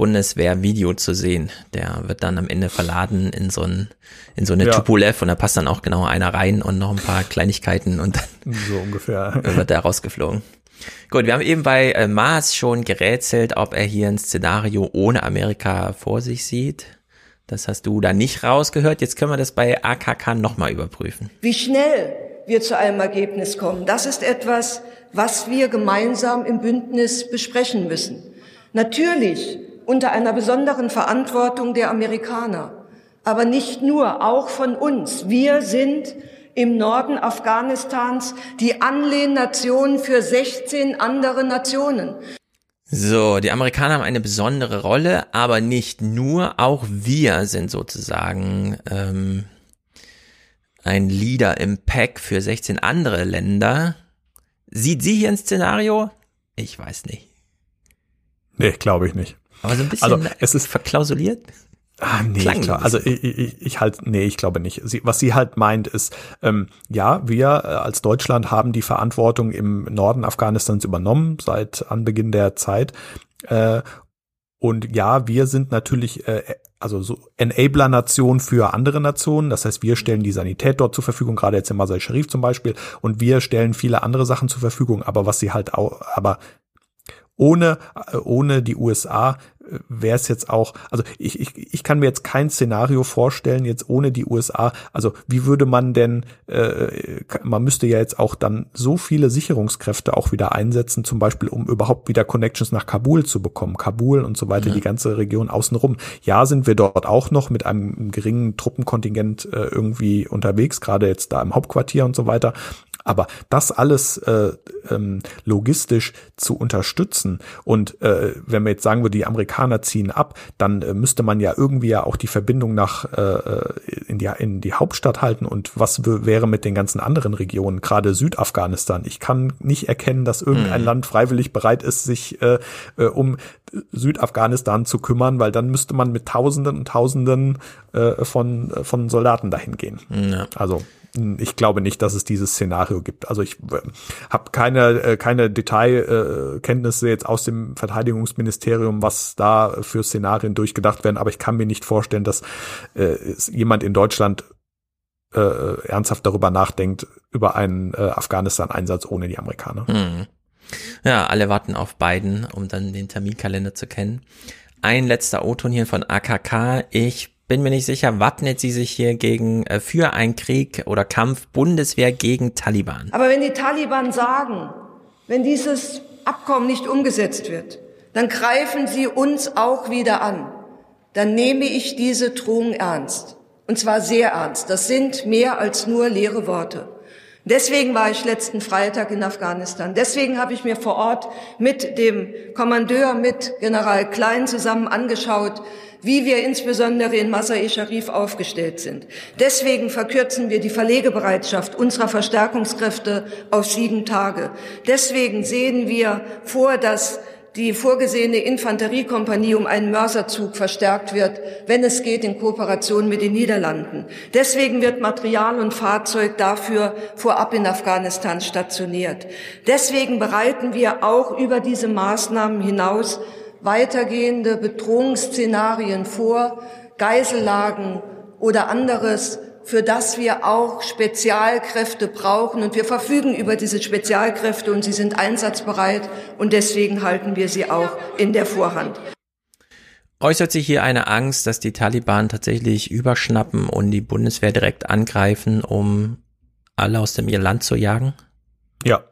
Bundeswehr-Video zu sehen. Der wird dann am Ende verladen in so ein in so eine ja. Tupolev und da passt dann auch genau einer rein und noch ein paar Kleinigkeiten und dann so ungefähr wird der rausgeflogen. Gut, wir haben eben bei äh, Mars schon gerätselt, ob er hier ein Szenario ohne Amerika vor sich sieht. Das hast du da nicht rausgehört. Jetzt können wir das bei AKK nochmal überprüfen. Wie schnell wir zu einem Ergebnis kommen, das ist etwas, was wir gemeinsam im Bündnis besprechen müssen. Natürlich unter einer besonderen Verantwortung der Amerikaner. Aber nicht nur, auch von uns. Wir sind im Norden Afghanistans die Anlehnnation für 16 andere Nationen. So, die Amerikaner haben eine besondere Rolle, aber nicht nur, auch wir sind sozusagen ähm, ein Leader im Pack für 16 andere Länder. Sieht sie hier ein Szenario? Ich weiß nicht. Nee, glaube ich nicht. Aber so ein bisschen also, es ist verklausuliert. Ah, nee, klar. Also ich, ich, ich halt, nee, ich glaube nicht. Sie, was sie halt meint, ist, ähm, ja, wir äh, als Deutschland haben die Verantwortung im Norden Afghanistans übernommen seit Anbeginn der Zeit. Äh, und ja, wir sind natürlich äh, also so Enabler-Nation für andere Nationen. Das heißt, wir stellen die Sanität dort zur Verfügung, gerade jetzt in Masai Sharif zum Beispiel, und wir stellen viele andere Sachen zur Verfügung. Aber was sie halt auch, aber ohne, äh, ohne die USA äh, wäre es jetzt auch, also ich, ich, ich kann mir jetzt kein Szenario vorstellen, jetzt ohne die USA. Also wie würde man denn, äh, man müsste ja jetzt auch dann so viele Sicherungskräfte auch wieder einsetzen, zum Beispiel, um überhaupt wieder Connections nach Kabul zu bekommen. Kabul und so weiter, ja. die ganze Region außenrum. Ja, sind wir dort auch noch mit einem geringen Truppenkontingent äh, irgendwie unterwegs, gerade jetzt da im Hauptquartier und so weiter. Aber das alles äh, ähm, logistisch zu unterstützen und äh, wenn wir jetzt sagen würde, die Amerikaner ziehen ab, dann äh, müsste man ja irgendwie ja auch die Verbindung nach äh, in, die, in die Hauptstadt halten und was wäre mit den ganzen anderen Regionen, gerade Südafghanistan. Ich kann nicht erkennen, dass irgendein mhm. Land freiwillig bereit ist, sich äh, äh, um Südafghanistan zu kümmern, weil dann müsste man mit Tausenden und Tausenden äh, von, von Soldaten dahin gehen. Ja. Also ich glaube nicht, dass es dieses Szenario gibt. Also ich äh, habe keine, äh, keine Detailkenntnisse jetzt aus dem Verteidigungsministerium, was da für Szenarien durchgedacht werden, aber ich kann mir nicht vorstellen, dass äh, jemand in Deutschland äh, ernsthaft darüber nachdenkt, über einen äh, Afghanistan-Einsatz ohne die Amerikaner. Hm. Ja, alle warten auf Biden, um dann den Terminkalender zu kennen. Ein letzter O-Ton hier von AKK. Ich bin mir nicht sicher, wappnet sie sich hier gegen äh, für einen Krieg oder Kampf Bundeswehr gegen Taliban. Aber wenn die Taliban sagen, wenn dieses Abkommen nicht umgesetzt wird, dann greifen sie uns auch wieder an. Dann nehme ich diese Drohung ernst. Und zwar sehr ernst. Das sind mehr als nur leere Worte. Deswegen war ich letzten Freitag in Afghanistan. Deswegen habe ich mir vor Ort mit dem Kommandeur, mit General Klein zusammen angeschaut, wie wir insbesondere in Masai Sharif aufgestellt sind. Deswegen verkürzen wir die Verlegebereitschaft unserer Verstärkungskräfte auf sieben Tage. Deswegen sehen wir vor, dass die vorgesehene Infanteriekompanie um einen Mörserzug verstärkt wird, wenn es geht, in Kooperation mit den Niederlanden. Deswegen wird Material und Fahrzeug dafür vorab in Afghanistan stationiert. Deswegen bereiten wir auch über diese Maßnahmen hinaus weitergehende Bedrohungsszenarien vor, Geisellagen oder anderes, für das wir auch Spezialkräfte brauchen. Und wir verfügen über diese Spezialkräfte und sie sind einsatzbereit und deswegen halten wir sie auch in der Vorhand. Äußert sich hier eine Angst, dass die Taliban tatsächlich überschnappen und die Bundeswehr direkt angreifen, um alle aus dem ihr Land zu jagen? Ja,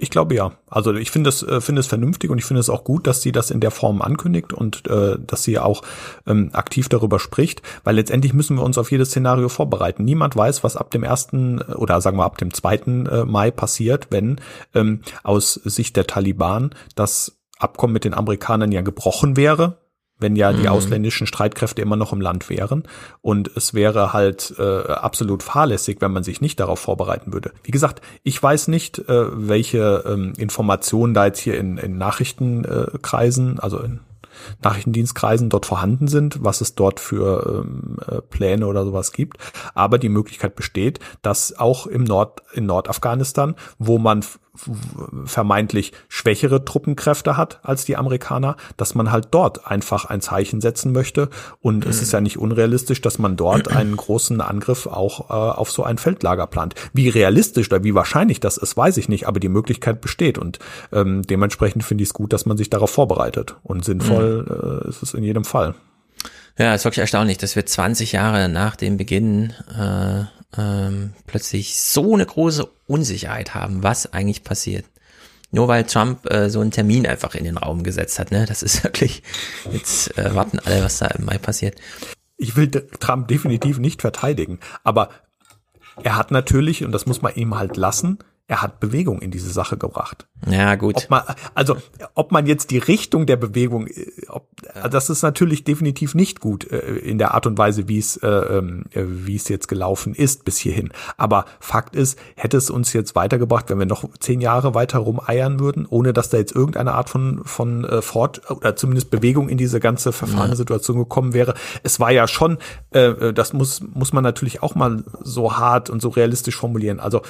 ich glaube ja. Also ich finde es äh, finde es vernünftig und ich finde es auch gut, dass sie das in der Form ankündigt und äh, dass sie auch ähm, aktiv darüber spricht, weil letztendlich müssen wir uns auf jedes Szenario vorbereiten. Niemand weiß, was ab dem ersten oder sagen wir ab dem zweiten äh, Mai passiert, wenn ähm, aus Sicht der Taliban das Abkommen mit den Amerikanern ja gebrochen wäre wenn ja die mhm. ausländischen Streitkräfte immer noch im Land wären. Und es wäre halt äh, absolut fahrlässig, wenn man sich nicht darauf vorbereiten würde. Wie gesagt, ich weiß nicht, äh, welche ähm, Informationen da jetzt hier in, in Nachrichtenkreisen, also in Nachrichtendienstkreisen dort vorhanden sind, was es dort für ähm, äh, Pläne oder sowas gibt. Aber die Möglichkeit besteht, dass auch im Nord, in Nordafghanistan, wo man vermeintlich schwächere Truppenkräfte hat als die Amerikaner, dass man halt dort einfach ein Zeichen setzen möchte. Und mhm. es ist ja nicht unrealistisch, dass man dort einen großen Angriff auch äh, auf so ein Feldlager plant. Wie realistisch oder wie wahrscheinlich das ist, weiß ich nicht, aber die Möglichkeit besteht. Und ähm, dementsprechend finde ich es gut, dass man sich darauf vorbereitet. Und sinnvoll mhm. äh, ist es in jedem Fall. Ja, ist wirklich erstaunlich, dass wir 20 Jahre nach dem Beginn äh, ähm, plötzlich so eine große Unsicherheit haben, was eigentlich passiert. Nur weil Trump äh, so einen Termin einfach in den Raum gesetzt hat, ne? Das ist wirklich, jetzt äh, warten alle, was da im Mai passiert. Ich will Trump definitiv nicht verteidigen, aber er hat natürlich, und das muss man ihm halt lassen, er hat Bewegung in diese Sache gebracht. Ja, gut. Ob man, also, ob man jetzt die Richtung der Bewegung, äh, ob, das ist natürlich definitiv nicht gut äh, in der Art und Weise, wie es, äh, ähm, äh, wie es jetzt gelaufen ist bis hierhin. Aber Fakt ist, hätte es uns jetzt weitergebracht, wenn wir noch zehn Jahre weiter rumeiern würden, ohne dass da jetzt irgendeine Art von, von äh, Fort oder zumindest Bewegung in diese ganze verfahrene Situation gekommen wäre. Es war ja schon, äh, das muss, muss man natürlich auch mal so hart und so realistisch formulieren. Also,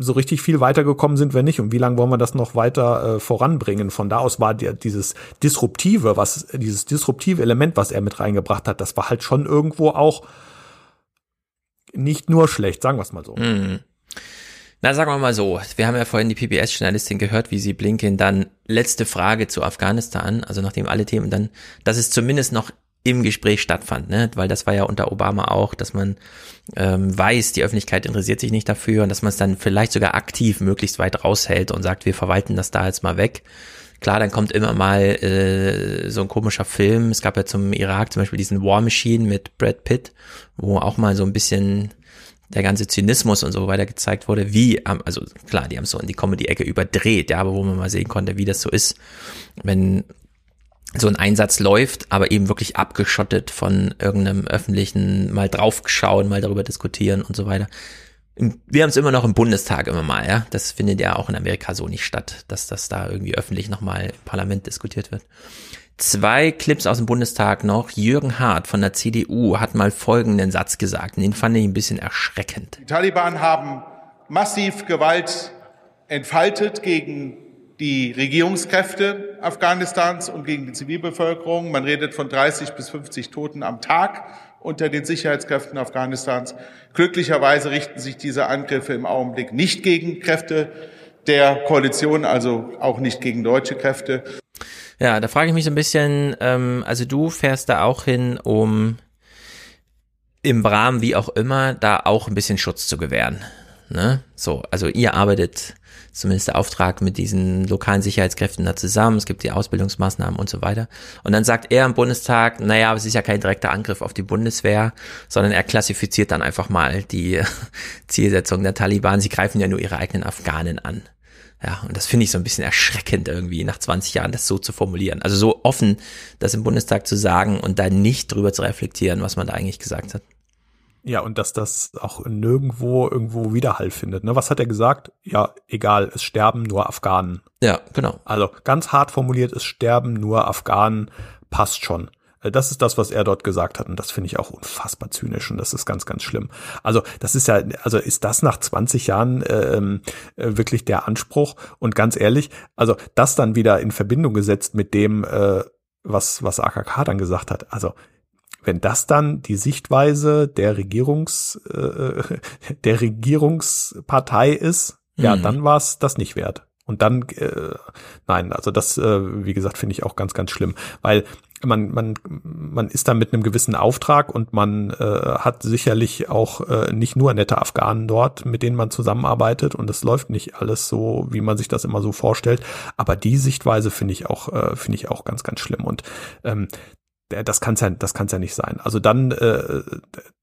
so richtig viel weitergekommen sind wir nicht. Und wie lange wollen wir das noch weiter äh, voranbringen? Von da aus war der, dieses disruptive, was, dieses disruptive Element, was er mit reingebracht hat, das war halt schon irgendwo auch nicht nur schlecht, sagen wir es mal so. Mhm. Na, sagen wir mal so, wir haben ja vorhin die PBS-Journalistin gehört, wie sie Blinken dann letzte Frage zu Afghanistan, also nachdem alle Themen dann, dass es zumindest noch im Gespräch stattfand, ne? weil das war ja unter Obama auch, dass man ähm, weiß, die Öffentlichkeit interessiert sich nicht dafür und dass man es dann vielleicht sogar aktiv möglichst weit raushält und sagt, wir verwalten das da jetzt mal weg. Klar, dann kommt immer mal äh, so ein komischer Film. Es gab ja zum Irak zum Beispiel diesen War Machine mit Brad Pitt, wo auch mal so ein bisschen der ganze Zynismus und so weiter gezeigt wurde, wie, also klar, die haben so in die Comedy-Ecke überdreht, ja, aber wo man mal sehen konnte, wie das so ist, wenn so ein Einsatz läuft, aber eben wirklich abgeschottet von irgendeinem öffentlichen, mal draufgeschauen, mal darüber diskutieren und so weiter. Wir haben es immer noch im Bundestag immer mal, ja. Das findet ja auch in Amerika so nicht statt, dass das da irgendwie öffentlich nochmal im Parlament diskutiert wird. Zwei Clips aus dem Bundestag noch. Jürgen Hart von der CDU hat mal folgenden Satz gesagt, den fand ich ein bisschen erschreckend. Die Taliban haben massiv Gewalt entfaltet gegen die Regierungskräfte Afghanistans und gegen die Zivilbevölkerung. Man redet von 30 bis 50 Toten am Tag unter den Sicherheitskräften Afghanistans. Glücklicherweise richten sich diese Angriffe im Augenblick nicht gegen Kräfte der Koalition, also auch nicht gegen deutsche Kräfte. Ja, da frage ich mich so ein bisschen, ähm, also du fährst da auch hin, um im Rahmen wie auch immer da auch ein bisschen Schutz zu gewähren. Ne? So, also ihr arbeitet zumindest der Auftrag mit diesen lokalen Sicherheitskräften da zusammen, es gibt die Ausbildungsmaßnahmen und so weiter. Und dann sagt er im Bundestag, naja, es ist ja kein direkter Angriff auf die Bundeswehr, sondern er klassifiziert dann einfach mal die Zielsetzung der Taliban. Sie greifen ja nur ihre eigenen Afghanen an. Ja, und das finde ich so ein bisschen erschreckend irgendwie, nach 20 Jahren das so zu formulieren. Also so offen, das im Bundestag zu sagen und da nicht drüber zu reflektieren, was man da eigentlich gesagt hat. Ja, und dass das auch nirgendwo irgendwo Widerhall findet. Ne? Was hat er gesagt? Ja, egal, es sterben nur Afghanen. Ja, genau. Also ganz hart formuliert, es sterben nur Afghanen, passt schon. Äh, das ist das, was er dort gesagt hat. Und das finde ich auch unfassbar zynisch und das ist ganz, ganz schlimm. Also, das ist ja, also ist das nach 20 Jahren ähm, äh, wirklich der Anspruch? Und ganz ehrlich, also das dann wieder in Verbindung gesetzt mit dem, äh, was, was AKK dann gesagt hat. Also, wenn das dann die Sichtweise der Regierungs äh, der Regierungspartei ist, mhm. ja, dann war es das nicht wert. Und dann, äh, nein, also das, äh, wie gesagt, finde ich auch ganz, ganz schlimm, weil man, man, man ist da mit einem gewissen Auftrag und man äh, hat sicherlich auch äh, nicht nur nette Afghanen dort, mit denen man zusammenarbeitet und es läuft nicht alles so, wie man sich das immer so vorstellt. Aber die Sichtweise finde ich auch, äh, finde ich auch ganz, ganz schlimm. Und ähm, das kann's ja, das kann's ja nicht sein. Also dann, äh,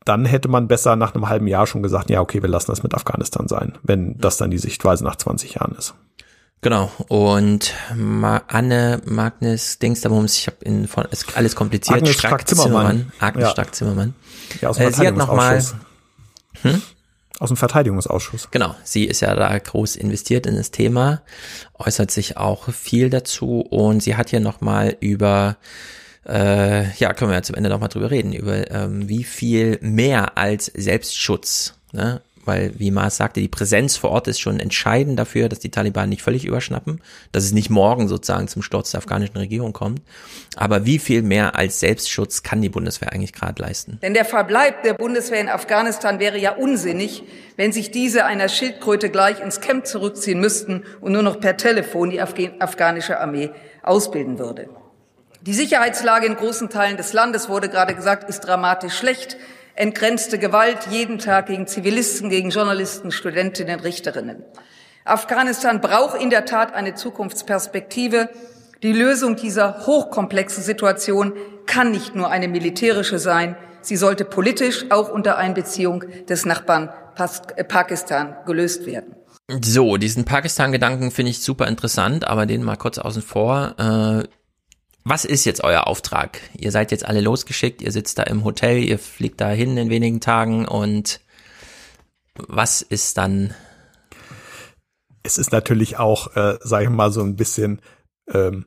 dann hätte man besser nach einem halben Jahr schon gesagt, ja, okay, wir lassen das mit Afghanistan sein, wenn das dann die Sichtweise nach 20 Jahren ist. Genau. Und Ma Anne Magnus Dingsterbums, ich habe in von ist alles kompliziert. Agnes Strack-Zimmermann. Agnes ja. Strack-Zimmermann. Ja, aus dem äh, sie hat noch mal, hm? Aus dem Verteidigungsausschuss. Genau, sie ist ja da groß investiert in das Thema, äußert sich auch viel dazu und sie hat hier nochmal über, äh, ja, können wir ja zum Ende nochmal drüber reden, über ähm, wie viel mehr als Selbstschutz ne, weil, wie Maas sagte, die Präsenz vor Ort ist schon entscheidend dafür, dass die Taliban nicht völlig überschnappen, dass es nicht morgen sozusagen zum Sturz der afghanischen Regierung kommt. Aber wie viel mehr als Selbstschutz kann die Bundeswehr eigentlich gerade leisten? Denn der Verbleib der Bundeswehr in Afghanistan wäre ja unsinnig, wenn sich diese einer Schildkröte gleich ins Camp zurückziehen müssten und nur noch per Telefon die afghanische Armee ausbilden würde. Die Sicherheitslage in großen Teilen des Landes, wurde gerade gesagt, ist dramatisch schlecht entgrenzte Gewalt jeden Tag gegen Zivilisten, gegen Journalisten, Studentinnen, Richterinnen. Afghanistan braucht in der Tat eine Zukunftsperspektive. Die Lösung dieser hochkomplexen Situation kann nicht nur eine militärische sein. Sie sollte politisch auch unter Einbeziehung des Nachbarn Pakistan gelöst werden. So, diesen Pakistan-Gedanken finde ich super interessant, aber den mal kurz außen vor. Äh, was ist jetzt euer Auftrag? Ihr seid jetzt alle losgeschickt, ihr sitzt da im Hotel, ihr fliegt da hin in wenigen Tagen und was ist dann? Es ist natürlich auch, äh, sage ich mal, so ein bisschen ähm,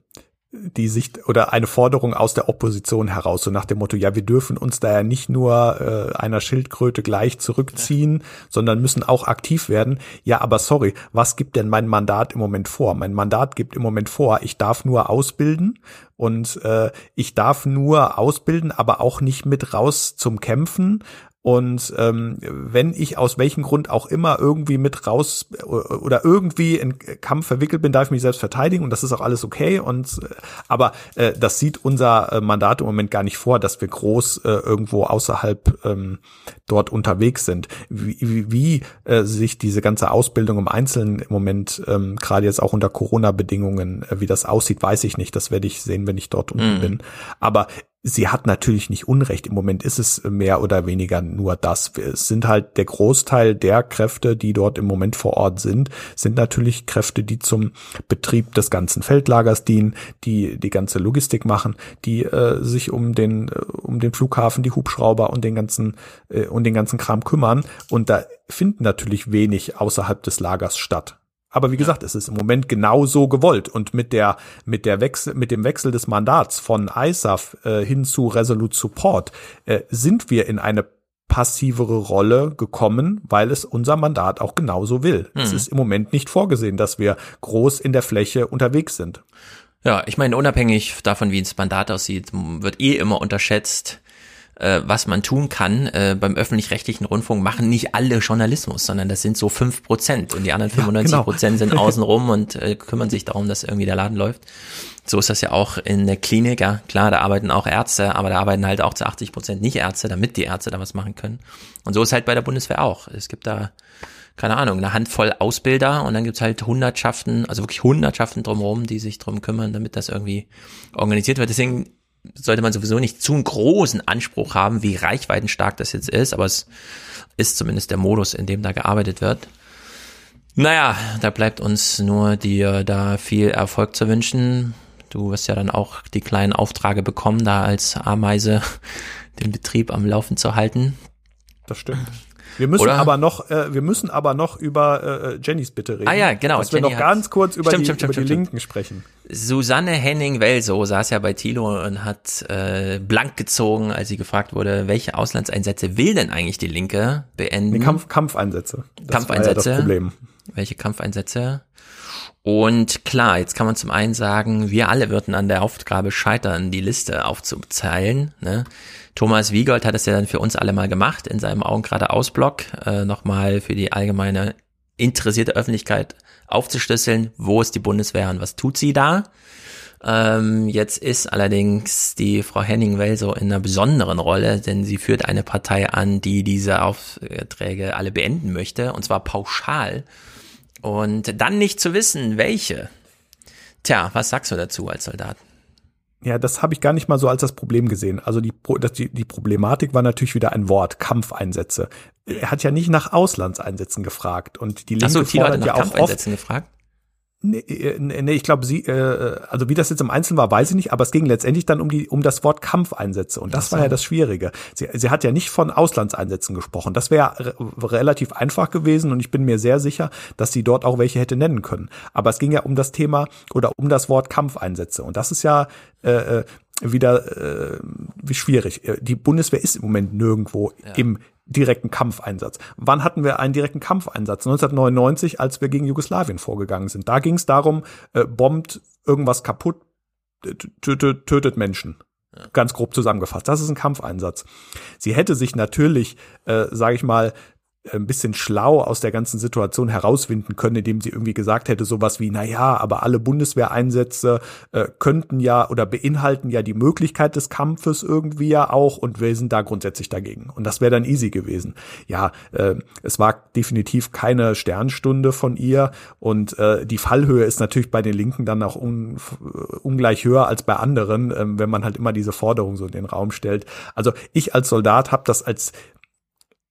die Sicht oder eine Forderung aus der Opposition heraus, so nach dem Motto, ja, wir dürfen uns da ja nicht nur äh, einer Schildkröte gleich zurückziehen, ja. sondern müssen auch aktiv werden. Ja, aber sorry, was gibt denn mein Mandat im Moment vor? Mein Mandat gibt im Moment vor, ich darf nur ausbilden und äh, ich darf nur ausbilden, aber auch nicht mit raus zum Kämpfen und ähm, wenn ich aus welchem Grund auch immer irgendwie mit raus oder irgendwie in Kampf verwickelt bin, darf ich mich selbst verteidigen und das ist auch alles okay. Und äh, aber äh, das sieht unser äh, Mandat im Moment gar nicht vor, dass wir groß äh, irgendwo außerhalb ähm, dort unterwegs sind. Wie, wie, wie äh, sich diese ganze Ausbildung im Einzelnen im Moment ähm, gerade jetzt auch unter Corona-Bedingungen, äh, wie das aussieht, weiß ich nicht. Das werde ich sehen, wenn ich dort unten mhm. bin. Aber sie hat natürlich nicht Unrecht. Im Moment ist es mehr oder weniger nur das. Es sind halt der Großteil der Kräfte, die dort im Moment vor Ort sind, sind natürlich Kräfte, die zum Betrieb des ganzen Feldlagers dienen, die die ganze Logistik machen, die äh, sich um den äh, um den Flughafen, die Hubschrauber und den ganzen äh, und den ganzen Kram kümmern. Und da finden natürlich wenig außerhalb des Lagers statt. Aber wie gesagt, es ist im Moment genau so gewollt und mit der mit der Wechsel mit dem Wechsel des Mandats von ISAF äh, hin zu Resolute Support äh, sind wir in eine passivere Rolle gekommen, weil es unser Mandat auch genauso will. Hm. Es ist im Moment nicht vorgesehen, dass wir groß in der Fläche unterwegs sind. Ja, ich meine, unabhängig davon, wie das Mandat aussieht, wird eh immer unterschätzt, äh, was man tun kann. Äh, beim öffentlich-rechtlichen Rundfunk machen nicht alle Journalismus, sondern das sind so fünf Prozent und die anderen 95 Prozent ja, genau. sind außenrum und äh, kümmern sich darum, dass irgendwie der Laden läuft. So ist das ja auch in der Klinik, ja. Klar, da arbeiten auch Ärzte, aber da arbeiten halt auch zu 80 Prozent nicht Ärzte, damit die Ärzte da was machen können. Und so ist halt bei der Bundeswehr auch. Es gibt da, keine Ahnung, eine Handvoll Ausbilder und dann gibt's halt Hundertschaften, also wirklich Hundertschaften drumherum, die sich drum kümmern, damit das irgendwie organisiert wird. Deswegen sollte man sowieso nicht zu einen großen Anspruch haben, wie reichweitenstark das jetzt ist, aber es ist zumindest der Modus, in dem da gearbeitet wird. Naja, da bleibt uns nur dir da viel Erfolg zu wünschen. Du wirst ja dann auch die kleinen Aufträge bekommen, da als Ameise den Betrieb am Laufen zu halten. Das stimmt. Wir müssen Oder? aber noch, äh, wir müssen aber noch über äh, Jennys Bitte reden. Ah ja, genau. Dass wir noch ganz kurz über stimmt, die, stimmt, über stimmt, die Linken sprechen. Susanne Henning-Welso saß ja bei Thilo und hat äh, blank gezogen, als sie gefragt wurde, welche Auslandseinsätze will denn eigentlich die Linke beenden? Nee, Kampf, Kampfeinsätze. Das Kampfeinsätze. Ja das Problem. Welche Kampfeinsätze? Und klar, jetzt kann man zum einen sagen, wir alle würden an der Aufgabe scheitern, die Liste aufzuzeilen. Ne? Thomas Wiegold hat es ja dann für uns alle mal gemacht in seinem Augen geradeaus Blog, äh, nochmal für die allgemeine interessierte Öffentlichkeit aufzuschlüsseln, wo ist die Bundeswehr und was tut sie da. Ähm, jetzt ist allerdings die Frau Henning-Well so in einer besonderen Rolle, denn sie führt eine Partei an, die diese Aufträge alle beenden möchte, und zwar pauschal. Und dann nicht zu wissen, welche. Tja, was sagst du dazu als Soldat? Ja, das habe ich gar nicht mal so als das Problem gesehen. Also die, die, die Problematik war natürlich wieder ein Wort, Kampfeinsätze. Er hat ja nicht nach Auslandseinsätzen gefragt und die Linke Ach so, Thilo fordert hat nach ja auch Kampfeinsätzen oft, gefragt? Nee, äh, nee ich glaube, sie, äh, also wie das jetzt im Einzelnen war, weiß ich nicht, aber es ging letztendlich dann um die, um das Wort Kampfeinsätze und das so. war ja das Schwierige. Sie, sie hat ja nicht von Auslandseinsätzen gesprochen. Das wäre re relativ einfach gewesen und ich bin mir sehr sicher, dass sie dort auch welche hätte nennen können. Aber es ging ja um das Thema oder um das Wort Kampfeinsätze und das ist ja äh, äh wieder äh, wie schwierig. Äh, die Bundeswehr ist im Moment nirgendwo Ja. im direkten Kampfeinsatz. Wann hatten wir einen direkten Kampfeinsatz? 1999, als wir gegen Jugoslawien vorgegangen sind. Da ging es darum, äh, bombt irgendwas kaputt, tötet, tötet Menschen. Ganz grob zusammengefasst. Das ist ein Kampfeinsatz. Sie hätte sich natürlich, äh, sage ich mal, ein bisschen schlau aus der ganzen Situation herauswinden können, indem sie irgendwie gesagt hätte, sowas wie, na ja, aber alle Bundeswehreinsätze äh, könnten ja oder beinhalten ja die Möglichkeit des Kampfes irgendwie ja auch und wir sind da grundsätzlich dagegen. Und das wäre dann easy gewesen. Ja, äh, es war definitiv keine Sternstunde von ihr und äh, die Fallhöhe ist natürlich bei den Linken dann auch un, ungleich höher als bei anderen, äh, wenn man halt immer diese Forderung so in den Raum stellt. Also ich als Soldat habe das als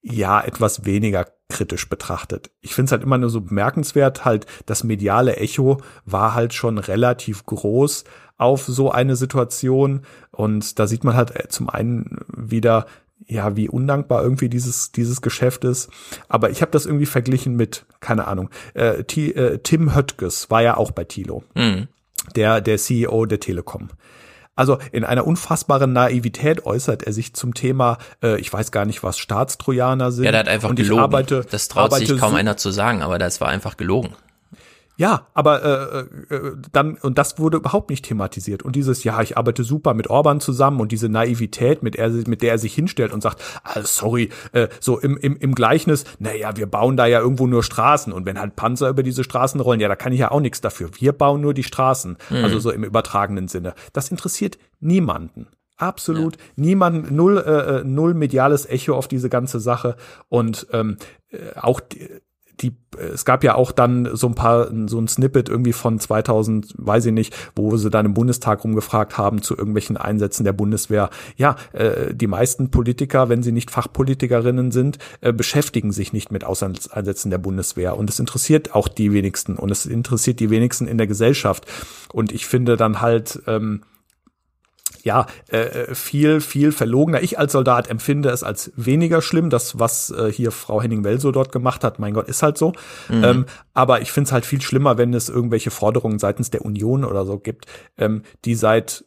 ja etwas weniger kritisch betrachtet. Ich finde es halt immer nur so bemerkenswert, halt das mediale Echo war halt schon relativ groß auf so eine Situation und da sieht man halt äh, zum einen wieder ja, wie undankbar irgendwie dieses dieses Geschäft ist. Aber ich habe das irgendwie verglichen mit, keine Ahnung, äh, T, äh, Tim Höttges war ja auch bei Tilo, Mhm. der der CEO der Telekom. Also in einer unfassbaren Naivität äußert er sich zum Thema, äh, ich weiß gar nicht, was Staatstrojaner sind. Ja, der hat einfach und ich gelogen. Arbeite, das traut sich kaum so- einer zu sagen, aber das war einfach gelogen. Ja, aber äh, äh, dann und das wurde überhaupt nicht thematisiert und dieses ja, ich arbeite super mit Orban zusammen und diese Naivität, mit, er, mit der er sich hinstellt und sagt, ah, sorry, äh, so im, im, im Gleichnis, naja, wir bauen da ja irgendwo nur Straßen und wenn halt Panzer über diese Straßen rollen, ja, da kann ich ja auch nichts dafür. Wir bauen nur die Straßen, Mhm. also so im übertragenen Sinne. Das interessiert niemanden. Absolut niemand, null, äh, äh, null mediales Echo auf diese ganze Sache und ähm, äh, auch die, die, es gab ja auch dann so ein paar, so ein Snippet irgendwie von 2000, weiß ich nicht, wo sie dann im Bundestag rumgefragt haben zu irgendwelchen Einsätzen der Bundeswehr. Ja, äh, die meisten Politiker, wenn sie nicht Fachpolitikerinnen sind, äh, beschäftigen sich nicht mit Auslandseinsätzen der Bundeswehr. Und es interessiert auch die wenigsten und es interessiert die wenigsten in der Gesellschaft. Und ich finde dann halt, ähm, ja, äh, viel, viel verlogener. Ich als Soldat empfinde es als weniger schlimm. Das, was äh, hier Frau Henning-Well so dort gemacht hat, mein Gott, ist halt so. Mhm. Ähm, aber ich finde es halt viel schlimmer, wenn es irgendwelche Forderungen seitens der Union oder so gibt, ähm, die seit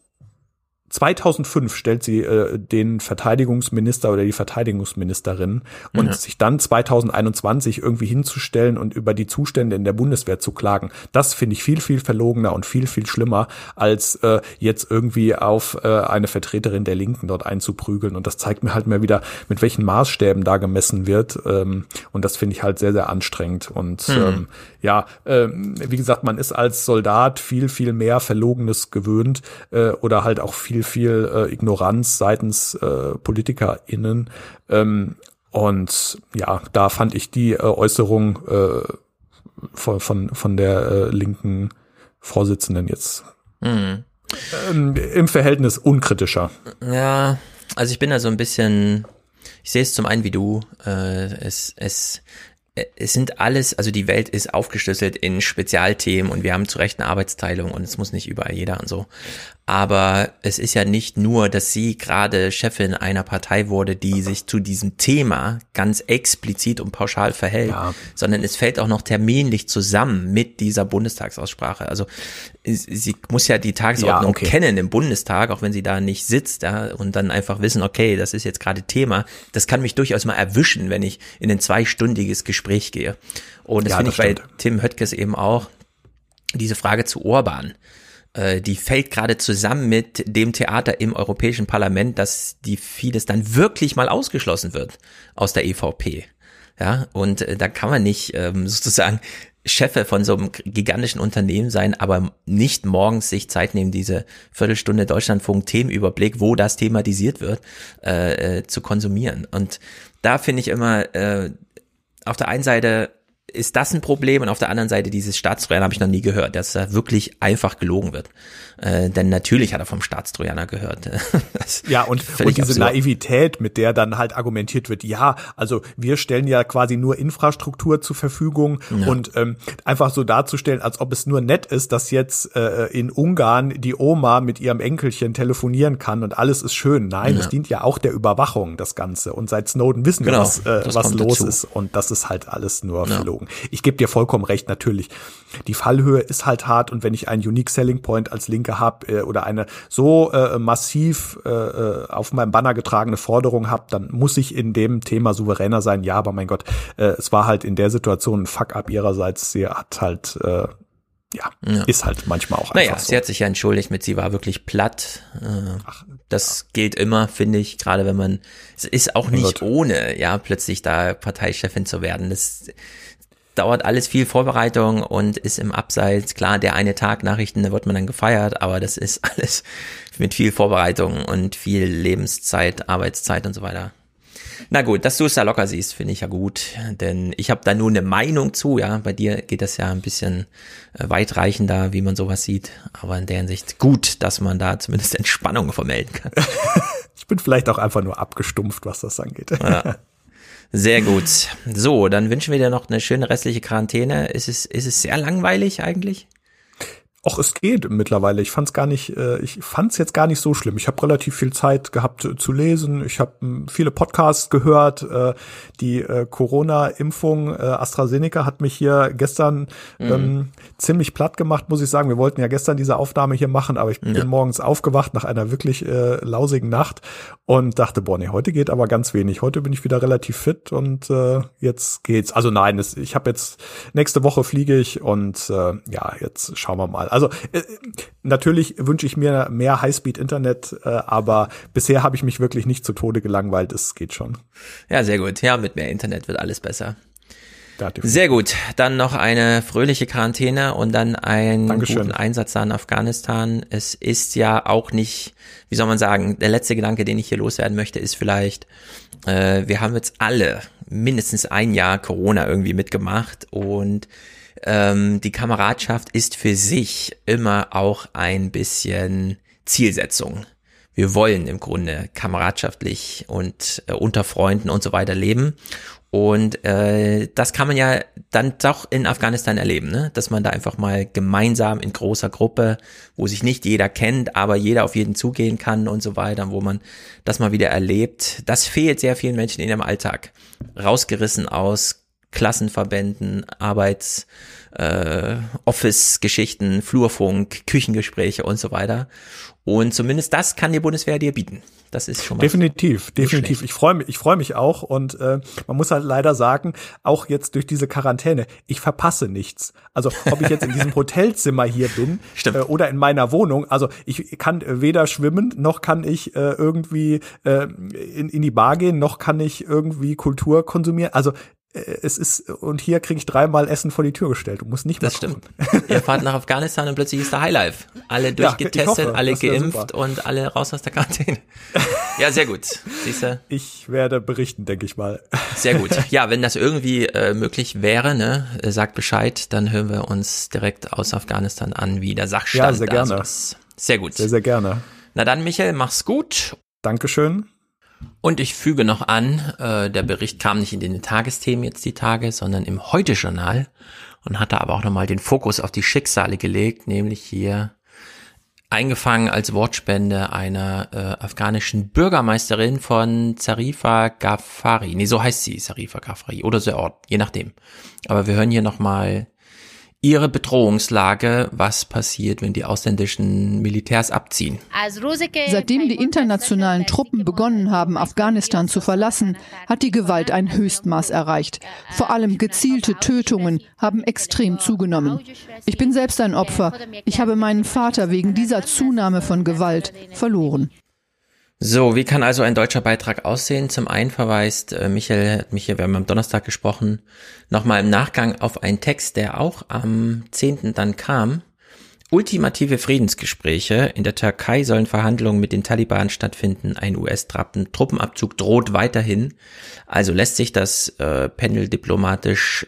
2005 stellt sie äh, den Verteidigungsminister oder die Verteidigungsministerin und Ja. sich dann 2021 irgendwie hinzustellen und über die Zustände in der Bundeswehr zu klagen, das finde ich viel, viel verlogener und viel, viel schlimmer, als äh, jetzt irgendwie auf äh, eine Vertreterin der Linken dort einzuprügeln. Und das zeigt mir halt mal wieder, mit welchen Maßstäben da gemessen wird. Ähm, und das finde ich halt sehr, sehr anstrengend. Und Hm. ähm, ja, ähm, wie gesagt, man ist als Soldat viel, viel mehr Verlogenes gewöhnt äh, oder halt auch viel, viel äh, Ignoranz seitens äh, PolitikerInnen. Ähm, und ja, da fand ich die äh, Äußerung äh, von, von, von der äh, linken Vorsitzenden jetzt Mhm. ähm, im Verhältnis unkritischer. Ja, also ich bin da so ein bisschen, ich sehe es zum einen wie du, äh, es, es, es sind alles, also die Welt ist aufgeschlüsselt in Spezialthemen und wir haben zu Recht eine Arbeitsteilung und es muss nicht überall jeder und so. Aber es ist ja nicht nur, dass sie gerade Chefin einer Partei wurde, die sich zu diesem Thema ganz explizit und pauschal verhält, sondern es fällt auch noch terminlich zusammen mit dieser Bundestagsaussprache. Also sie muss ja die Tagesordnung Ja, okay. kennen im Bundestag, auch wenn sie da nicht sitzt, ja, und dann einfach wissen, okay, das ist jetzt gerade Thema. Das kann mich durchaus mal erwischen, wenn ich in ein zweistündiges Gespräch gehe. Und das Ja, finde ich bei stimmt. Tim Höttges eben auch. Diese Frage zu Orban, äh, die fällt gerade zusammen mit dem Theater im Europäischen Parlament, dass die vieles dann wirklich mal ausgeschlossen wird aus der EVP. Ja, und äh, da kann man nicht ähm, sozusagen Chefe von so einem gigantischen Unternehmen sein, aber nicht morgens sich Zeit nehmen, diese Viertelstunde Deutschlandfunk Themenüberblick, wo das thematisiert wird, äh, äh, zu konsumieren. Und da finde ich immer, äh, auf der einen Seite ist das ein Problem und auf der anderen Seite dieses Staatstrojaner habe ich noch nie gehört, dass da wirklich einfach gelogen wird. Äh, denn natürlich hat er vom Staatstrojaner gehört. ja, und, und diese absurd. Naivität, mit der dann halt argumentiert wird, ja, also wir stellen ja quasi nur Infrastruktur zur Verfügung ja. und ähm, einfach so darzustellen, als ob es nur nett ist, dass jetzt äh, in Ungarn die Oma mit ihrem Enkelchen telefonieren kann und alles ist schön. Nein, es dient ja auch der Überwachung, das Ganze. Und seit Snowden wissen genau, wir, was, äh, was los dazu. ist. Und das ist halt alles nur ja. verlogen. Ich gebe dir vollkommen recht, natürlich. Die Fallhöhe ist halt hart und wenn ich einen Unique Selling Point als Linke habe äh, oder eine so äh, massiv äh, äh, auf meinem Banner getragene Forderung habe, dann muss ich in dem Thema souveräner sein. Ja, aber mein Gott, äh, es war halt in der Situation ein Fuck-up ihrerseits. Sie hat halt äh, ja, ja, ist halt manchmal auch naja, einfach so. sie hat sich ja entschuldigt mit, sie war wirklich platt. Äh, Ach, das ja. gilt immer, finde ich, gerade wenn man, es ist auch nicht ohne, ja, plötzlich da Parteichefin zu werden. Das dauert alles viel Vorbereitung und ist im Abseits. Klar, der eine Tag Nachrichten, da wird man dann gefeiert, aber das ist alles mit viel Vorbereitung und viel Lebenszeit, Arbeitszeit und so weiter. Na gut, dass du es da locker siehst, finde ich ja gut, denn ich habe da nur eine Meinung zu, ja, bei dir geht das ja ein bisschen äh, weitreichender, wie man sowas sieht, aber in der Hinsicht gut, dass man da zumindest Entspannung vermelden kann. ich bin vielleicht auch einfach nur abgestumpft, was das angeht. Ja. Sehr gut. So, dann wünschen wir dir noch eine schöne restliche Quarantäne. Ist es, ist es sehr langweilig eigentlich? Och, es geht mittlerweile. Ich fand's gar nicht, äh, ich fand's jetzt gar nicht so schlimm. Ich habe relativ viel Zeit gehabt äh, zu lesen. Ich habe hm, viele Podcasts gehört. Äh, die äh, Corona-Impfung äh, AstraZeneca hat mich hier gestern mhm. ähm, ziemlich platt gemacht, muss ich sagen. Wir wollten ja gestern diese Aufnahme hier machen, aber ich bin ja. morgens aufgewacht nach einer wirklich äh, lausigen Nacht und dachte, boah, nee, heute geht aber ganz wenig. Heute bin ich wieder relativ fit und äh, jetzt geht's. Also nein, es, ich habe jetzt nächste Woche fliege ich und äh, ja, jetzt schauen wir mal. Also äh, natürlich wünsche ich mir mehr Highspeed-Internet, äh, aber bisher habe ich mich wirklich nicht zu Tode gelangweilt. Es geht schon. Ja, sehr gut. Ja, mit mehr Internet wird alles besser. Sehr gut. Dann noch eine fröhliche Quarantäne und dann einen Dankeschön. guten Einsatz da in Afghanistan. Es ist ja auch nicht, wie soll man sagen, der letzte Gedanke, den ich hier loswerden möchte, ist vielleicht, äh, wir haben jetzt alle mindestens ein Jahr Corona irgendwie mitgemacht und ähm, die Kameradschaft ist für sich immer auch ein bisschen Zielsetzung. Wir wollen im Grunde kameradschaftlich und äh, unter Freunden und so weiter leben. Und äh, das kann man ja dann doch in Afghanistan erleben, ne? dass man da einfach mal gemeinsam in großer Gruppe, wo sich nicht jeder kennt, aber jeder auf jeden zugehen kann und so weiter, wo man das mal wieder erlebt. Das fehlt sehr vielen Menschen in ihrem Alltag. Rausgerissen aus Klassenverbänden, Arbeits, äh, Office-Geschichten, Flurfunk, Küchengespräche und so weiter. Und zumindest das kann die Bundeswehr dir bieten. Das ist schon mal definitiv, definitiv. Ich freue mich, ich freue mich auch und äh, man muss halt leider sagen, auch jetzt durch diese Quarantäne, ich verpasse nichts. Also ob ich jetzt in diesem Hotelzimmer hier bin äh, oder in meiner Wohnung, also ich kann weder schwimmen noch kann ich äh, irgendwie äh, in, in die Bar gehen, noch kann ich irgendwie Kultur konsumieren. Also äh, es ist, und hier kriege ich dreimal Essen vor die Tür gestellt. Du musst nicht mehr Das stimmt. Ihr fahrt nach Afghanistan und plötzlich ist da Highlife. Alle durchgetestet, ja, hoffe, alle geimpft super. und alle raus aus der Quarantäne. Ja, sehr gut. Siehste? Ich werde berichten, denke ich mal. Sehr gut. Ja, wenn das irgendwie äh, möglich wäre, ne, sagt Bescheid, dann hören wir uns direkt aus Afghanistan an, wie der Sachstand ja, sehr gerne. ist. Sehr gut. Sehr, sehr gerne. Na dann, Michael, mach's gut. Dankeschön. Und ich füge noch an, äh, der Bericht kam nicht in den Tagesthemen jetzt die Tage, sondern im Heute-Journal und hatte aber auch nochmal den Fokus auf die Schicksale gelegt, nämlich hier eingefangen als Wortspende einer äh, afghanischen Bürgermeisterin von Zarifa Ghaffari. Nee, so heißt sie, Zarifa Ghaffari oder so Ort, je nachdem. Aber wir hören hier nochmal ihre Bedrohungslage, was passiert, wenn die ausländischen Militärs abziehen. Seitdem die internationalen Truppen begonnen haben, Afghanistan zu verlassen, hat die Gewalt ein Höchstmaß erreicht. Vor allem gezielte Tötungen haben extrem zugenommen. Ich bin selbst ein Opfer. Ich habe meinen Vater wegen dieser Zunahme von Gewalt verloren. So, wie kann also ein deutscher Beitrag aussehen? Zum einen verweist äh, Michael, Michael, wir haben am Donnerstag gesprochen, nochmal im Nachgang auf einen Text, der auch am 10. dann kam. Ultimative Friedensgespräche. In der Türkei sollen Verhandlungen mit den Taliban stattfinden. Ein US-Truppenabzug droht weiterhin. Also lässt sich das äh, Panel diplomatisch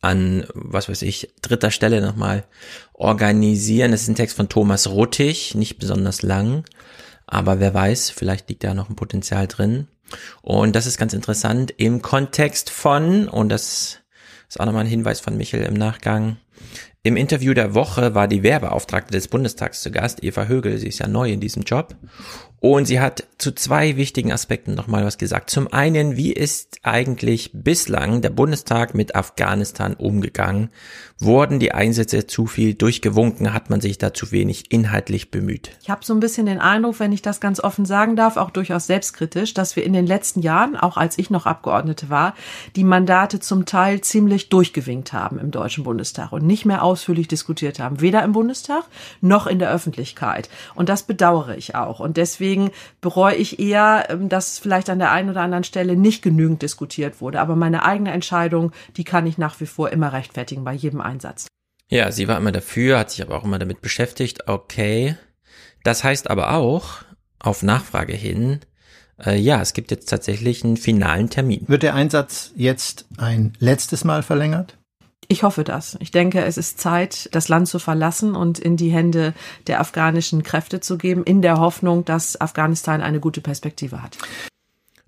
an, was weiß ich, dritter Stelle nochmal organisieren. Das ist ein Text von Thomas Ruttig, nicht besonders lang. Aber wer weiß, vielleicht liegt da noch ein Potenzial drin. Und das ist ganz interessant im Kontext von, und das ist auch nochmal ein Hinweis von Michel im Nachgang, im Interview der Woche war die Wehrbeauftragte des Bundestags zu Gast, Eva Högel. Sie ist ja neu in diesem Job. Und sie hat zu zwei wichtigen Aspekten nochmal was gesagt. Zum einen, wie ist eigentlich bislang der Bundestag mit Afghanistan umgegangen? Wurden die Einsätze zu viel durchgewunken? Hat man sich da zu wenig inhaltlich bemüht? Ich habe so ein bisschen den Eindruck, wenn ich das ganz offen sagen darf, auch durchaus selbstkritisch, dass wir in den letzten Jahren, auch als ich noch Abgeordnete war, die Mandate zum Teil ziemlich durchgewinkt haben im Deutschen Bundestag und nicht mehr ausführlich diskutiert haben. Weder im Bundestag noch in der Öffentlichkeit. Und das bedauere ich auch. Und deswegen deswegen bereue ich eher, ähm, dass vielleicht an der einen oder anderen Stelle nicht genügend diskutiert wurde. Aber meine eigene Entscheidung, die kann ich nach wie vor immer rechtfertigen bei jedem Einsatz. Ja, sie war immer dafür, hat sich aber auch immer damit beschäftigt. Okay. Das heißt aber auch, auf Nachfrage hin, äh, ja, es gibt jetzt tatsächlich einen finalen Termin. Wird der Einsatz jetzt ein letztes Mal verlängert? Ich hoffe das. Ich denke, es ist Zeit, das Land zu verlassen und in die Hände der afghanischen Kräfte zu geben, in der Hoffnung, dass Afghanistan eine gute Perspektive hat.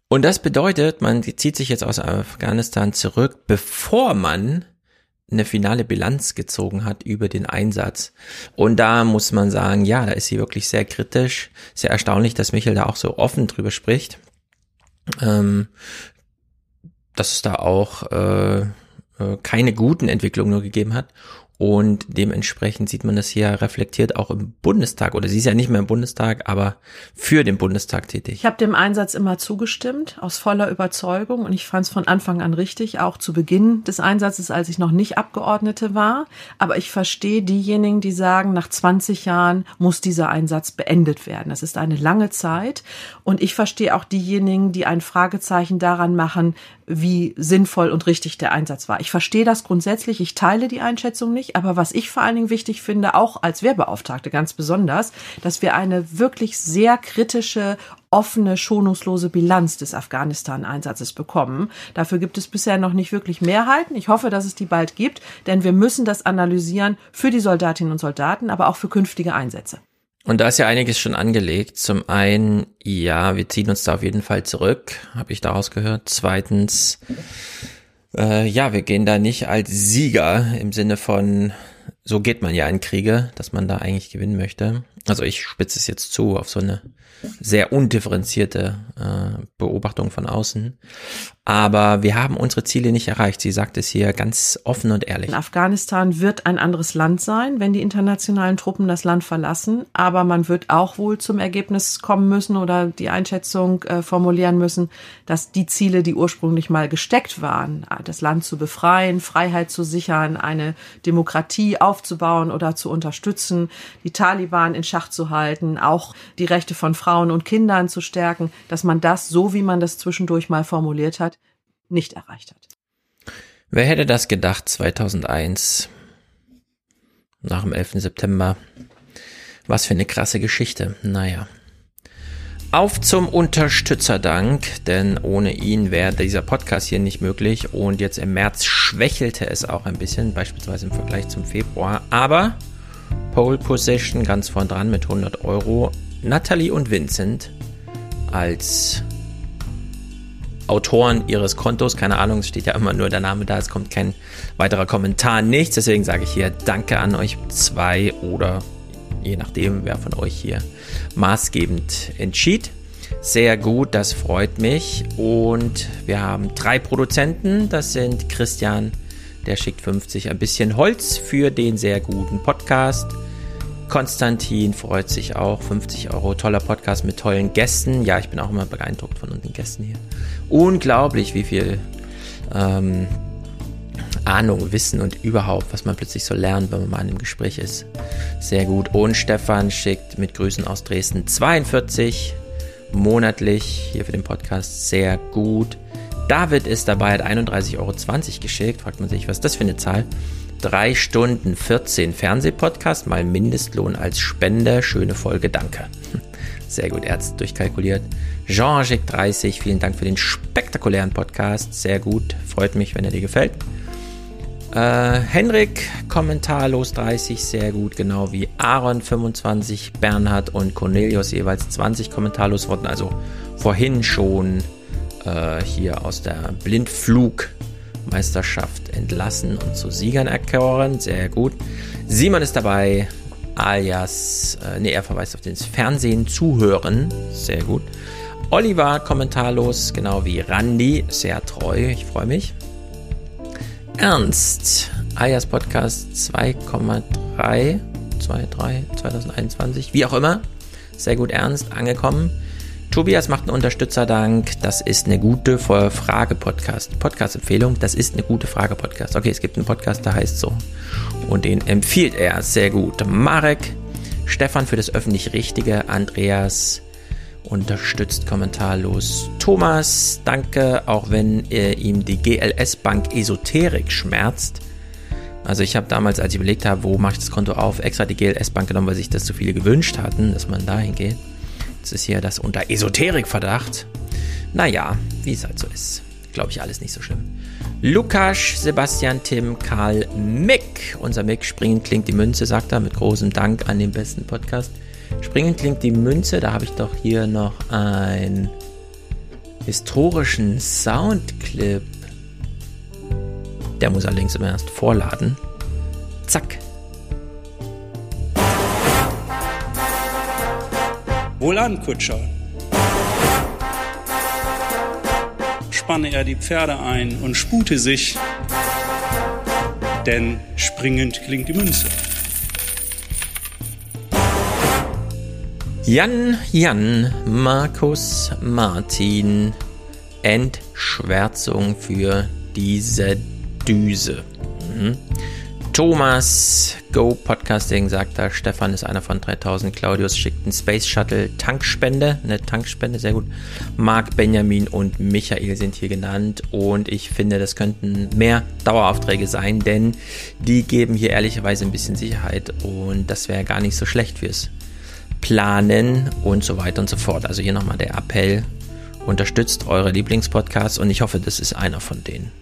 Und das bedeutet, man zieht sich jetzt aus Afghanistan zurück, bevor man eine finale Bilanz gezogen hat über den Einsatz. Und da muss man sagen, ja, da ist sie wirklich sehr kritisch. Sehr erstaunlich, dass Michael da auch so offen drüber spricht. Ähm, dass es da auch äh, äh, keine guten Entwicklungen nur gegeben hat. Und dementsprechend sieht man das hier reflektiert auch im Bundestag. Oder sie ist ja nicht mehr im Bundestag, aber für den Bundestag tätig. Ich habe dem Einsatz immer zugestimmt, aus voller Überzeugung. Und ich fand es von Anfang an richtig, auch zu Beginn des Einsatzes, als ich noch nicht Abgeordnete war. Aber ich verstehe diejenigen, die sagen, nach 20 Jahren muss dieser Einsatz beendet werden. Das ist eine lange Zeit. Und ich verstehe auch diejenigen, die ein Fragezeichen daran machen, wie sinnvoll und richtig der Einsatz war. Ich verstehe das grundsätzlich, ich teile die Einschätzung nicht, aber was ich vor allen Dingen wichtig finde, auch als Wehrbeauftragte ganz besonders, dass wir eine wirklich sehr kritische, offene, schonungslose Bilanz des Afghanistan-Einsatzes bekommen. Dafür gibt es bisher noch nicht wirklich Mehrheiten. Ich hoffe, dass es die bald gibt, denn wir müssen das analysieren für die Soldatinnen und Soldaten, aber auch für künftige Einsätze. Und da ist ja einiges schon angelegt. Zum einen, ja, wir ziehen uns da auf jeden Fall zurück, habe ich daraus gehört. Zweitens, äh, ja, wir gehen da nicht als Sieger im Sinne von, so geht man ja in Kriege, dass man da eigentlich gewinnen möchte. Also ich spitze es jetzt zu auf so eine sehr undifferenzierte äh, Beobachtung von außen. Aber wir haben unsere Ziele nicht erreicht. Sie sagt es hier ganz offen und ehrlich. Afghanistan wird ein anderes Land sein, wenn die internationalen Truppen das Land verlassen. Aber man wird auch wohl zum Ergebnis kommen müssen oder die Einschätzung äh, formulieren müssen, dass die Ziele, die ursprünglich mal gesteckt waren, das Land zu befreien, Freiheit zu sichern, eine Demokratie aufzubauen oder zu unterstützen, die Taliban in Schach zu halten, auch die Rechte von Frauen und Kindern zu stärken, dass man das, so wie man das zwischendurch mal formuliert hat, nicht erreicht hat. Wer hätte das gedacht 2001, nach dem 11. September? Was für eine krasse Geschichte. Naja. Auf zum Unterstützerdank, denn ohne ihn wäre dieser Podcast hier nicht möglich und jetzt im März schwächelte es auch ein bisschen, beispielsweise im Vergleich zum Februar. Aber Pole Position ganz vorn dran mit 100 Euro. Natalie und Vincent als Autoren ihres Kontos. Keine Ahnung, es steht ja immer nur der Name da, es kommt kein weiterer Kommentar, nichts. Deswegen sage ich hier Danke an euch zwei oder je nachdem, wer von euch hier maßgebend entschied. Sehr gut, das freut mich. Und wir haben drei Produzenten. Das sind Christian, der schickt 50 ein bisschen Holz für den sehr guten Podcast. Konstantin freut sich auch. 50 Euro, toller Podcast mit tollen Gästen. Ja, ich bin auch immer beeindruckt von unseren Gästen hier. Unglaublich, wie viel ähm, Ahnung, Wissen und überhaupt, was man plötzlich so lernt, wenn man mal in einem Gespräch ist. Sehr gut. Und Stefan schickt mit Grüßen aus Dresden 42 monatlich hier für den Podcast sehr gut. David ist dabei, hat 31,20 Euro geschickt. Fragt man sich, was das für eine Zahl? 3 Stunden 14 Fernsehpodcast mal Mindestlohn als Spender. Schöne Folge, danke. Sehr gut, er hat es durchkalkuliert. Jean-Jacques30, vielen Dank für den spektakulären Podcast. Sehr gut, freut mich, wenn er dir gefällt. Äh, Henrik, kommentarlos 30, sehr gut, genau wie Aaron 25, Bernhard und Cornelius jeweils 20 kommentarlos wurden also vorhin schon äh, hier aus der Blindflugmeisterschaft entlassen und zu Siegern erkoren. Sehr gut. Simon ist dabei, alias, äh, nee, er verweist auf das Fernsehen zuhören. Sehr gut. Oliver kommentarlos, genau wie Randy, sehr treu, ich freue mich. Ernst, alias Podcast 2,3, 2,3, 2021, wie auch immer. Sehr gut ernst, angekommen. Tobias macht einen Unterstützerdank. Das ist eine gute Frage-Podcast. Podcast-Empfehlung. Das ist eine gute Frage-Podcast. Okay, es gibt einen Podcast, der heißt so. Und den empfiehlt er sehr gut. Marek, Stefan für das öffentlich Richtige, Andreas unterstützt kommentarlos. Thomas, danke, auch wenn er ihm die GLS Bank Esoterik schmerzt. Also ich habe damals, als ich überlegt habe, wo mache ich das Konto auf, extra die GLS Bank genommen, weil sich das so viele gewünscht hatten, dass man dahin geht. Jetzt ist hier das unter Esoterik-Verdacht. Naja, wie es halt so ist. Glaube ich alles nicht so schlimm. Lukas, Sebastian, Tim, Karl, Mick. Unser Mick, springend klingt die Münze, sagt er, mit großem Dank an den besten Podcast. Springend klingt die Münze, da habe ich doch hier noch einen historischen Soundclip. Der muss allerdings immer erst vorladen. Zack, Wohlan, Kutscher. Spanne er die Pferde ein und spute sich, denn springend klingt die Münze. Jan, Jan, Markus, Martin, Entschwärzung für diese Düse. Mhm. Thomas, Go Podcasting sagt da, Stefan ist einer von 3000, Claudius schickt einen Space Shuttle Tankspende, eine Tankspende, sehr gut. Marc, Benjamin und Michael sind hier genannt und ich finde, das könnten mehr Daueraufträge sein, denn die geben hier ehrlicherweise ein bisschen Sicherheit und das wäre gar nicht so schlecht fürs Planen und so weiter und so fort. Also hier nochmal der Appell, unterstützt eure Lieblingspodcasts und ich hoffe, das ist einer von denen.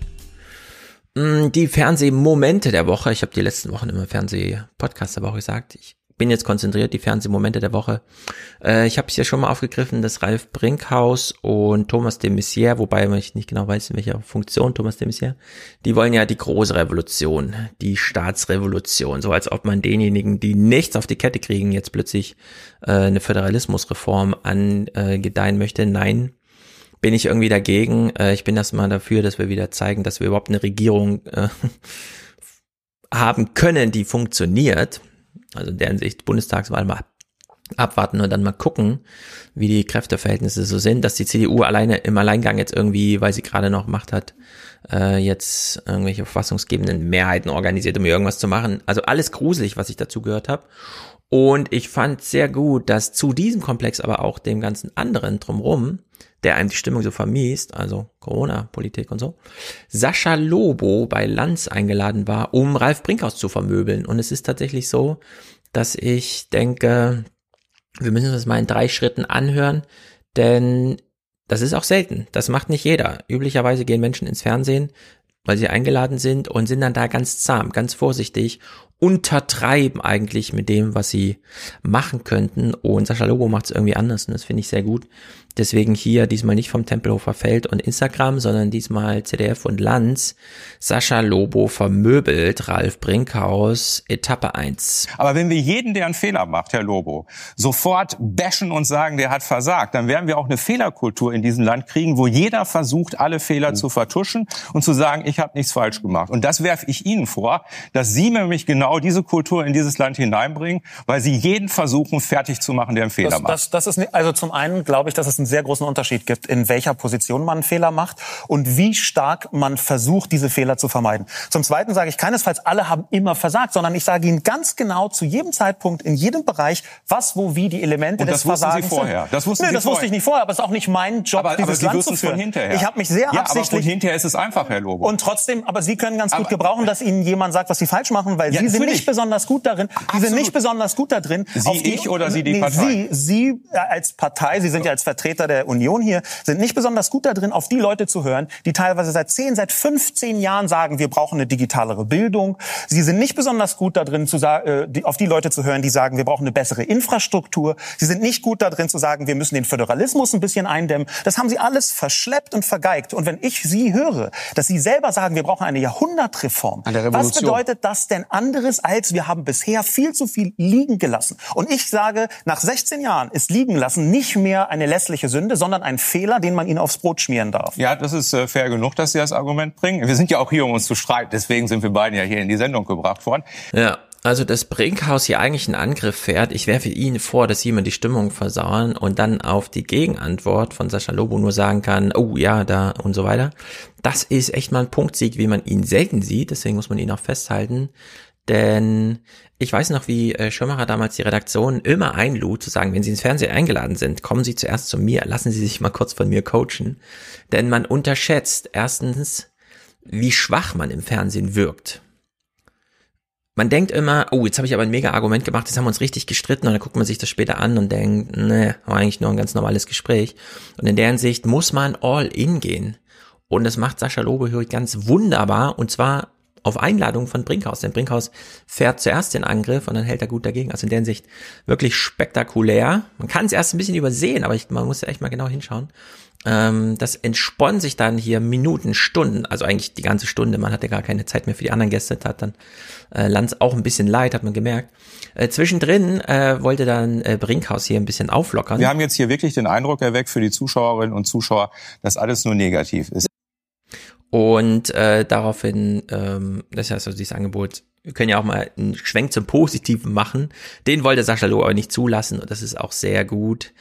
Mm, die Fernsehmomente der Woche. Ich habe die letzten Wochen immer Fernsehpodcast der Woche gesagt. Ich bin jetzt konzentriert, die Fernsehmomente der Woche. Äh, ich habe es ja schon mal aufgegriffen, das Ralf Brinkhaus und Thomas de Maizière, wobei ich nicht genau weiß, in welcher Funktion Thomas de Maizière. Die wollen ja die große Revolution, die Staatsrevolution, so als ob man denjenigen, die nichts auf die Kette kriegen, jetzt plötzlich äh, eine Föderalismusreform angedeihen möchte. Nein, bin ich irgendwie dagegen. Äh, ich bin erstmal dafür, dass wir wieder zeigen, dass wir überhaupt eine Regierung äh, haben können, die funktioniert. Also in deren Sicht Bundestagswahl mal abwarten und dann mal gucken, wie die Kräfteverhältnisse so sind, dass die CDU alleine im Alleingang jetzt irgendwie, weil sie gerade noch Macht hat, äh, jetzt irgendwelche verfassungsgebenden Mehrheiten organisiert, um irgendwas zu machen. Also alles gruselig, was ich dazu gehört habe. Und ich fand sehr gut, dass zu diesem Komplex, aber auch dem ganzen anderen drumrum, der einem die Stimmung so vermiest, also Corona-Politik und so, Sascha Lobo bei Lanz eingeladen war, um Ralf Brinkhaus zu vermöbeln. Und es ist tatsächlich so, dass ich denke, wir müssen uns das mal in drei Schritten anhören, denn das ist auch selten. Das macht nicht jeder. Üblicherweise gehen Menschen ins Fernsehen, weil sie eingeladen sind und sind dann da ganz zahm, ganz vorsichtig untertreiben eigentlich mit dem, was sie machen könnten. Und Sascha Lobo macht es irgendwie anders und das finde ich sehr gut. Deswegen hier diesmal nicht vom Tempelhofer Feld und Instagram, sondern diesmal CDF und Lanz. Sascha Lobo vermöbelt Ralf Brinkhaus, Etappe 1. Aber wenn wir jeden, der einen Fehler macht, Herr Lobo, sofort bashen und sagen, der hat versagt, dann werden wir auch eine Fehlerkultur in diesem Land kriegen, wo jeder versucht, alle Fehler mhm. zu vertuschen und zu sagen, ich habe nichts falsch gemacht. Und das werfe ich Ihnen vor, dass Sie nämlich genau diese Kultur in dieses Land hineinbringen, weil sie jeden versuchen, fertig zu machen, der einen Fehler das, macht. Das, das ist, also zum einen glaube ich, dass es einen sehr großen Unterschied gibt, in welcher Position man einen Fehler macht und wie stark man versucht, diese Fehler zu vermeiden. Zum Zweiten sage ich keinesfalls, alle haben immer versagt, sondern ich sage Ihnen ganz genau zu jedem Zeitpunkt, in jedem Bereich, was, wo, wie die Elemente des das wussten Sie Versagens vorher? sind. Das wussten Nö, Sie das wusste vorher? ich nicht vorher, aber es ist auch nicht mein Job, aber, aber dieses Sie Land zu führen. hinterher. Ich habe mich sehr ja, aber absichtlich von hinterher ist es einfach, Herr Lobo. und trotzdem, aber Sie können ganz gut gebrauchen, dass Ihnen jemand sagt, was Sie falsch machen, weil Ja, Sie sind nicht besonders gut darin. Sie sind nicht besonders gut da drin. Sie, die- ich oder Sie, die nee, Partei? Sie, Sie äh, als Partei, Sie sind ja als Vertreter der Union hier, sind nicht besonders gut da drin, auf die Leute zu hören, die teilweise seit 10, seit 15 Jahren sagen, wir brauchen eine digitalere Bildung. Sie sind nicht besonders gut da drin, zu äh, auf die Leute zu hören, die sagen, wir brauchen eine bessere Infrastruktur. Sie sind nicht gut da drin zu sagen, wir müssen den Föderalismus ein bisschen eindämmen. Das haben Sie alles verschleppt und vergeigt. Und wenn ich Sie höre, dass Sie selber sagen, wir brauchen eine Jahrhundertreform, Eine was bedeutet das denn anderes, als wir haben bisher viel zu viel liegen gelassen? Und ich sage, nach 16 Jahren ist liegen lassen nicht mehr eine lässliche Sünde, sondern ein Fehler, den man Ihnen aufs Brot schmieren darf. Ja, das ist äh, fair genug, dass Sie das Argument bringen. Wir sind ja auch hier, um uns zu streiten. Deswegen sind wir beiden ja hier in die Sendung gebracht worden. Ja, also das Brinkhaus hier eigentlich einen Angriff fährt. Ich werfe Ihnen vor, dass Sie immer die Stimmung versauern und dann auf die Gegenantwort von Sascha Lobo nur sagen kann, oh ja, da und so weiter. Das ist echt mal ein Punktsieg, wie man ihn selten sieht. Deswegen muss man ihn auch festhalten. Denn ich weiß noch, wie äh, Schirmacher damals die Redaktion immer einlud, zu sagen, wenn Sie ins Fernsehen eingeladen sind, kommen Sie zuerst zu mir, lassen Sie sich mal kurz von mir coachen. Denn man unterschätzt erstens, wie schwach man im Fernsehen wirkt. Man denkt immer, oh, jetzt habe ich aber ein mega Argument gemacht, jetzt haben wir uns richtig gestritten und dann guckt man sich das später an und denkt, ne, war eigentlich nur ein ganz normales Gespräch. Und in der Hinsicht muss man all in gehen. Und das macht Sascha Lobe ganz wunderbar und zwar auf Einladung von Brinkhaus. Denn Brinkhaus fährt zuerst den Angriff und dann hält er gut dagegen. Also in der Hinsicht wirklich spektakulär. Man kann es erst ein bisschen übersehen, aber ich, man muss ja echt mal genau hinschauen. Ähm, das entspannt sich dann hier Minuten, Stunden, also eigentlich die ganze Stunde. Man hatte gar keine Zeit mehr für die anderen Gäste, hat dann äh, Lanz auch ein bisschen leid, hat man gemerkt. Äh, zwischendrin äh, wollte dann äh, Brinkhaus hier ein bisschen auflockern. Wir haben jetzt hier wirklich den Eindruck erweckt für die Zuschauerinnen und Zuschauer, dass alles nur negativ ist. Und äh, daraufhin, ähm, das ist ja so dieses Angebot, wir können ja auch mal einen Schwenk zum Positiven machen. Den wollte Sascha Loh aber nicht zulassen und das ist auch sehr gut.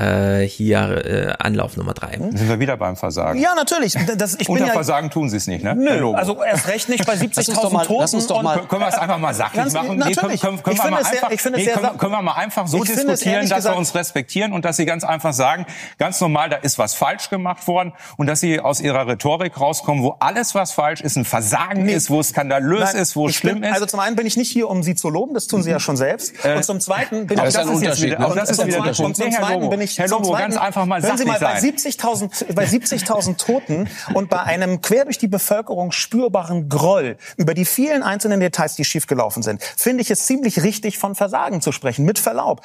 Äh, hier äh, Anlauf Nummer drei. Sind wir wieder beim Versagen? Ja, natürlich. Das, ich bin Unter ja, Versagen tun Sie es nicht, ne? Nö, also erst recht nicht bei Lass uns doch 70.000 mal- Toten. lass uns doch und- mal- können wir es einfach mal sachlich Ganz- machen? Nee, Natürlich. können, können, können ich wir finde mal es sehr, einfach, ich finde es nee, sehr, können, können wir mal einfach so diskutieren, dass wir gesagt- uns respektieren und dass Sie ganz einfach sagen, ganz normal, da ist was falsch gemacht worden und dass Sie aus Ihrer Rhetorik rauskommen, wo alles, was falsch ist, ein Versagen Nee. ist, wo es skandalös Nein, ist, wo es schlimm bin, ist. Also zum einen bin ich nicht hier, um Sie zu loben, das tun Sie ja schon selbst. Äh, und zum zweiten bin ich das ist jetzt wieder- auch und das ist zum wieder der zweiten- Punkt. und zum zweiten bin ich Herr zum Lobo, ganz einfach mal Hören Sie mal, bei sein. 70.000 bei 70.000 Toten und bei einem quer durch die Bevölkerung spürbaren Groll über die vielen einzelnen Details, die schiefgelaufen sind, finde ich es ziemlich richtig, von Versagen zu sprechen, mit Verlaub.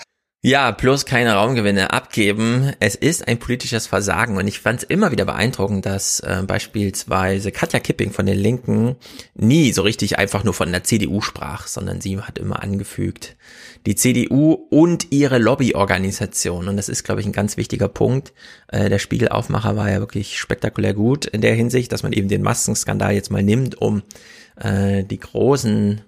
Ja, bloß keine Raumgewinne abgeben. Es ist ein politisches Versagen und ich fand es immer wieder beeindruckend, dass äh, beispielsweise Katja Kipping von den Linken nie so richtig einfach nur von der CDU sprach, sondern sie hat immer angefügt, die CDU und ihre Lobbyorganisation. Und das ist, glaube ich, ein ganz wichtiger Punkt. Äh, der Spiegelaufmacher war ja wirklich spektakulär gut in der Hinsicht, dass man eben den Maskenskandal jetzt mal nimmt, um äh, die großen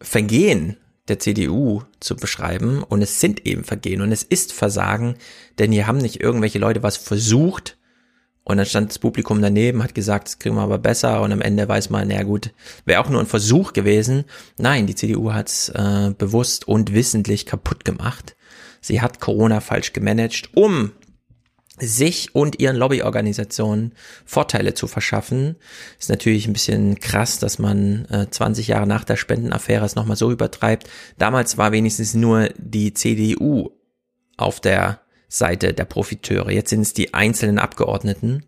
Vergehen der CDU zu beschreiben. Und es sind eben Vergehen und es ist Versagen, denn hier haben nicht irgendwelche Leute was versucht und dann stand das Publikum daneben, hat gesagt, das kriegen wir aber besser und am Ende weiß man, na gut, wäre auch nur ein Versuch gewesen. Nein, die CDU hat es äh, bewusst und wissentlich kaputt gemacht. Sie hat Corona falsch gemanagt, um sich und ihren Lobbyorganisationen Vorteile zu verschaffen. Ist natürlich ein bisschen krass, dass man äh, 20 Jahre nach der Spendenaffäre es nochmal so übertreibt. Damals war wenigstens nur die CDU auf der Seite der Profiteure. Jetzt sind es die einzelnen Abgeordneten,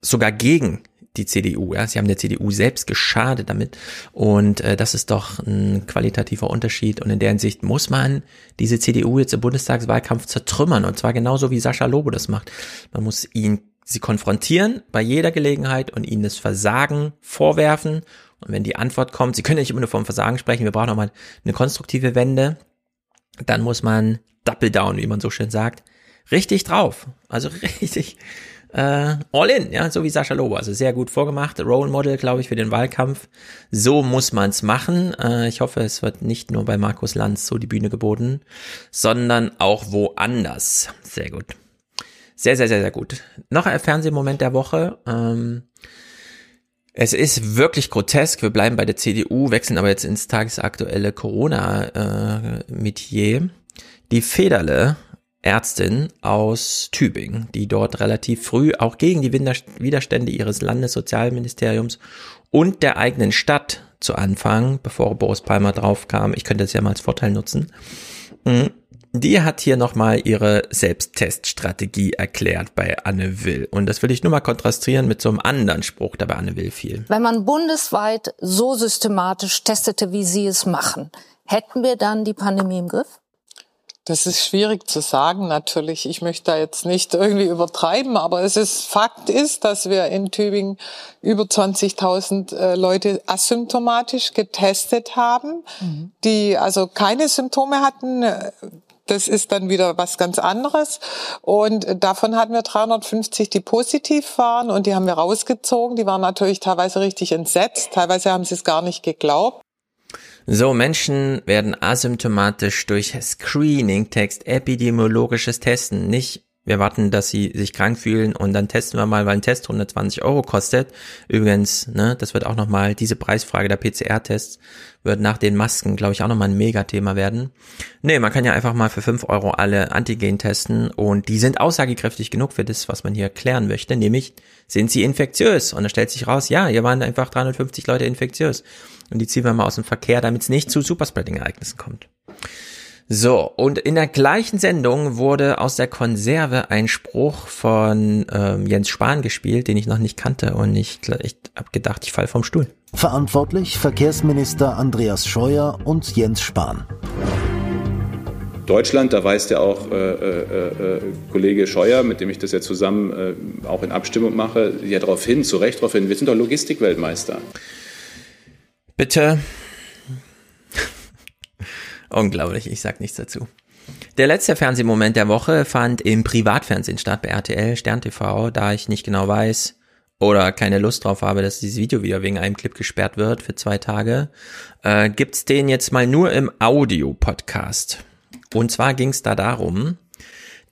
sogar gegen die CDU. Ja, sie haben der CDU selbst geschadet damit und äh, das ist doch ein qualitativer Unterschied und in der Hinsicht muss man diese CDU jetzt im Bundestagswahlkampf zertrümmern und zwar genauso wie Sascha Lobo das macht. Man muss ihn sie konfrontieren bei jeder Gelegenheit und ihnen das Versagen vorwerfen und wenn die Antwort kommt, sie können ja nicht immer nur vom Versagen sprechen, wir brauchen auch mal eine konstruktive Wende, dann muss man Double Down, wie man so schön sagt, richtig drauf. Also richtig äh, all in, ja, so wie Sascha Lobo. Also sehr gut vorgemacht. Role Model, glaube ich, für den Wahlkampf. So muss man's machen. Äh, ich hoffe, es wird nicht nur bei Markus Lanz so die Bühne geboten, sondern auch woanders. Sehr gut. Sehr, sehr, sehr, sehr gut. Noch ein Fernsehmoment der Woche. Ähm, es ist wirklich grotesk. Wir bleiben bei der CDU, wechseln aber jetzt ins tagesaktuelle Corona-Metier. Äh, die Federle Ärztin aus Tübingen, die dort relativ früh auch gegen die Widerstände ihres Landessozialministeriums und der eigenen Stadt zu Anfang, bevor Boris Palmer draufkam, ich könnte das ja mal als Vorteil nutzen, mhm, die hat hier nochmal ihre Selbstteststrategie erklärt bei Anne Will. Und das will ich nur mal kontrastieren mit so einem anderen Spruch, der bei Anne Will fiel. Wenn man bundesweit so systematisch testete, wie Sie es machen, hätten wir dann die Pandemie im Griff? Das ist schwierig zu sagen, natürlich. Ich möchte da jetzt nicht irgendwie übertreiben, aber es ist, Fakt ist, dass wir in Tübingen über 20.000 äh, Leute asymptomatisch getestet haben, mhm. die also keine Symptome hatten. Das ist dann wieder was ganz anderes. Und davon hatten wir 350, die positiv waren und die haben wir rausgezogen. Die waren natürlich teilweise richtig entsetzt. Teilweise haben sie es gar nicht geglaubt. So, Menschen werden asymptomatisch durch Screening, Text, epidemiologisches Testen, nicht wir warten, dass sie sich krank fühlen und dann testen wir mal, weil ein Test 120 Euro kostet. Übrigens, ne, das wird auch nochmal, diese Preisfrage der PCR-Tests wird nach den Masken, glaube ich, auch nochmal ein Megathema werden. Nee, man kann ja einfach mal für 5 Euro alle Antigen testen und die sind aussagekräftig genug für das, was man hier klären möchte, nämlich sind sie infektiös? Und da stellt sich raus, ja, hier waren einfach 350 Leute infektiös. Und die ziehen wir mal aus dem Verkehr, damit es nicht zu Superspreading-Ereignissen kommt. So, und in der gleichen Sendung wurde aus der Konserve ein Spruch von ähm, Jens Spahn gespielt, den ich noch nicht kannte und ich, ich habe gedacht, ich fall vom Stuhl. Verantwortlich Verkehrsminister Andreas Scheuer und Jens Spahn. Deutschland, da weist ja auch äh, äh, äh, Kollege Scheuer, mit dem ich das ja zusammen äh, auch in Abstimmung mache, ja darauf hin, zu Recht darauf hin, wir sind doch Logistikweltmeister. Bitte Unglaublich, ich sag nichts dazu. Der letzte Fernsehmoment der Woche fand im Privatfernsehen statt, bei RTL, Stern TV, da ich nicht genau weiß oder keine Lust drauf habe, dass dieses Video wieder wegen einem Clip gesperrt wird für zwei Tage, äh, gibt's den jetzt mal nur im Audio-Podcast. Und zwar ging's da darum,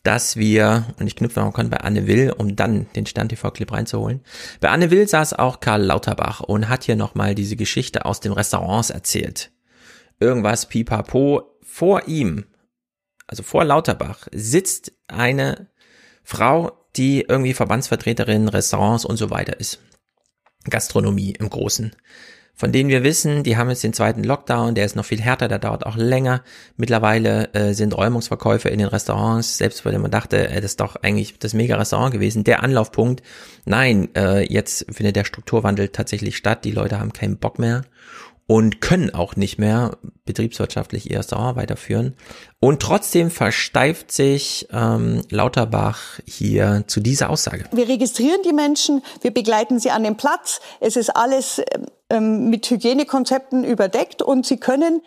dass wir, und ich knüpfe noch bei Anne Will, um dann den Stern TV-Clip reinzuholen. Bei Anne Will saß auch Karl Lauterbach und hat hier nochmal diese Geschichte aus den Restaurants erzählt irgendwas pipapo. Vor ihm, also vor Lauterbach, sitzt eine Frau, die irgendwie Verbandsvertreterin, Restaurants und so weiter ist. Gastronomie im Großen. Von denen wir wissen, die haben jetzt den zweiten Lockdown, der ist noch viel härter, der dauert auch länger. Mittlerweile äh, sind Räumungsverkäufe in den Restaurants, selbst weil man dachte, äh, das ist doch eigentlich das Mega-Restaurant gewesen, der Anlaufpunkt. Nein, äh, jetzt findet der Strukturwandel tatsächlich statt, die Leute haben keinen Bock mehr und können auch nicht mehr betriebswirtschaftlich ihr Restaurant weiterführen. Und trotzdem versteift sich ähm, Lauterbach hier zu dieser Aussage. Wir registrieren die Menschen, wir begleiten sie an den Platz. Es ist alles ähm, mit Hygienekonzepten überdeckt und sie können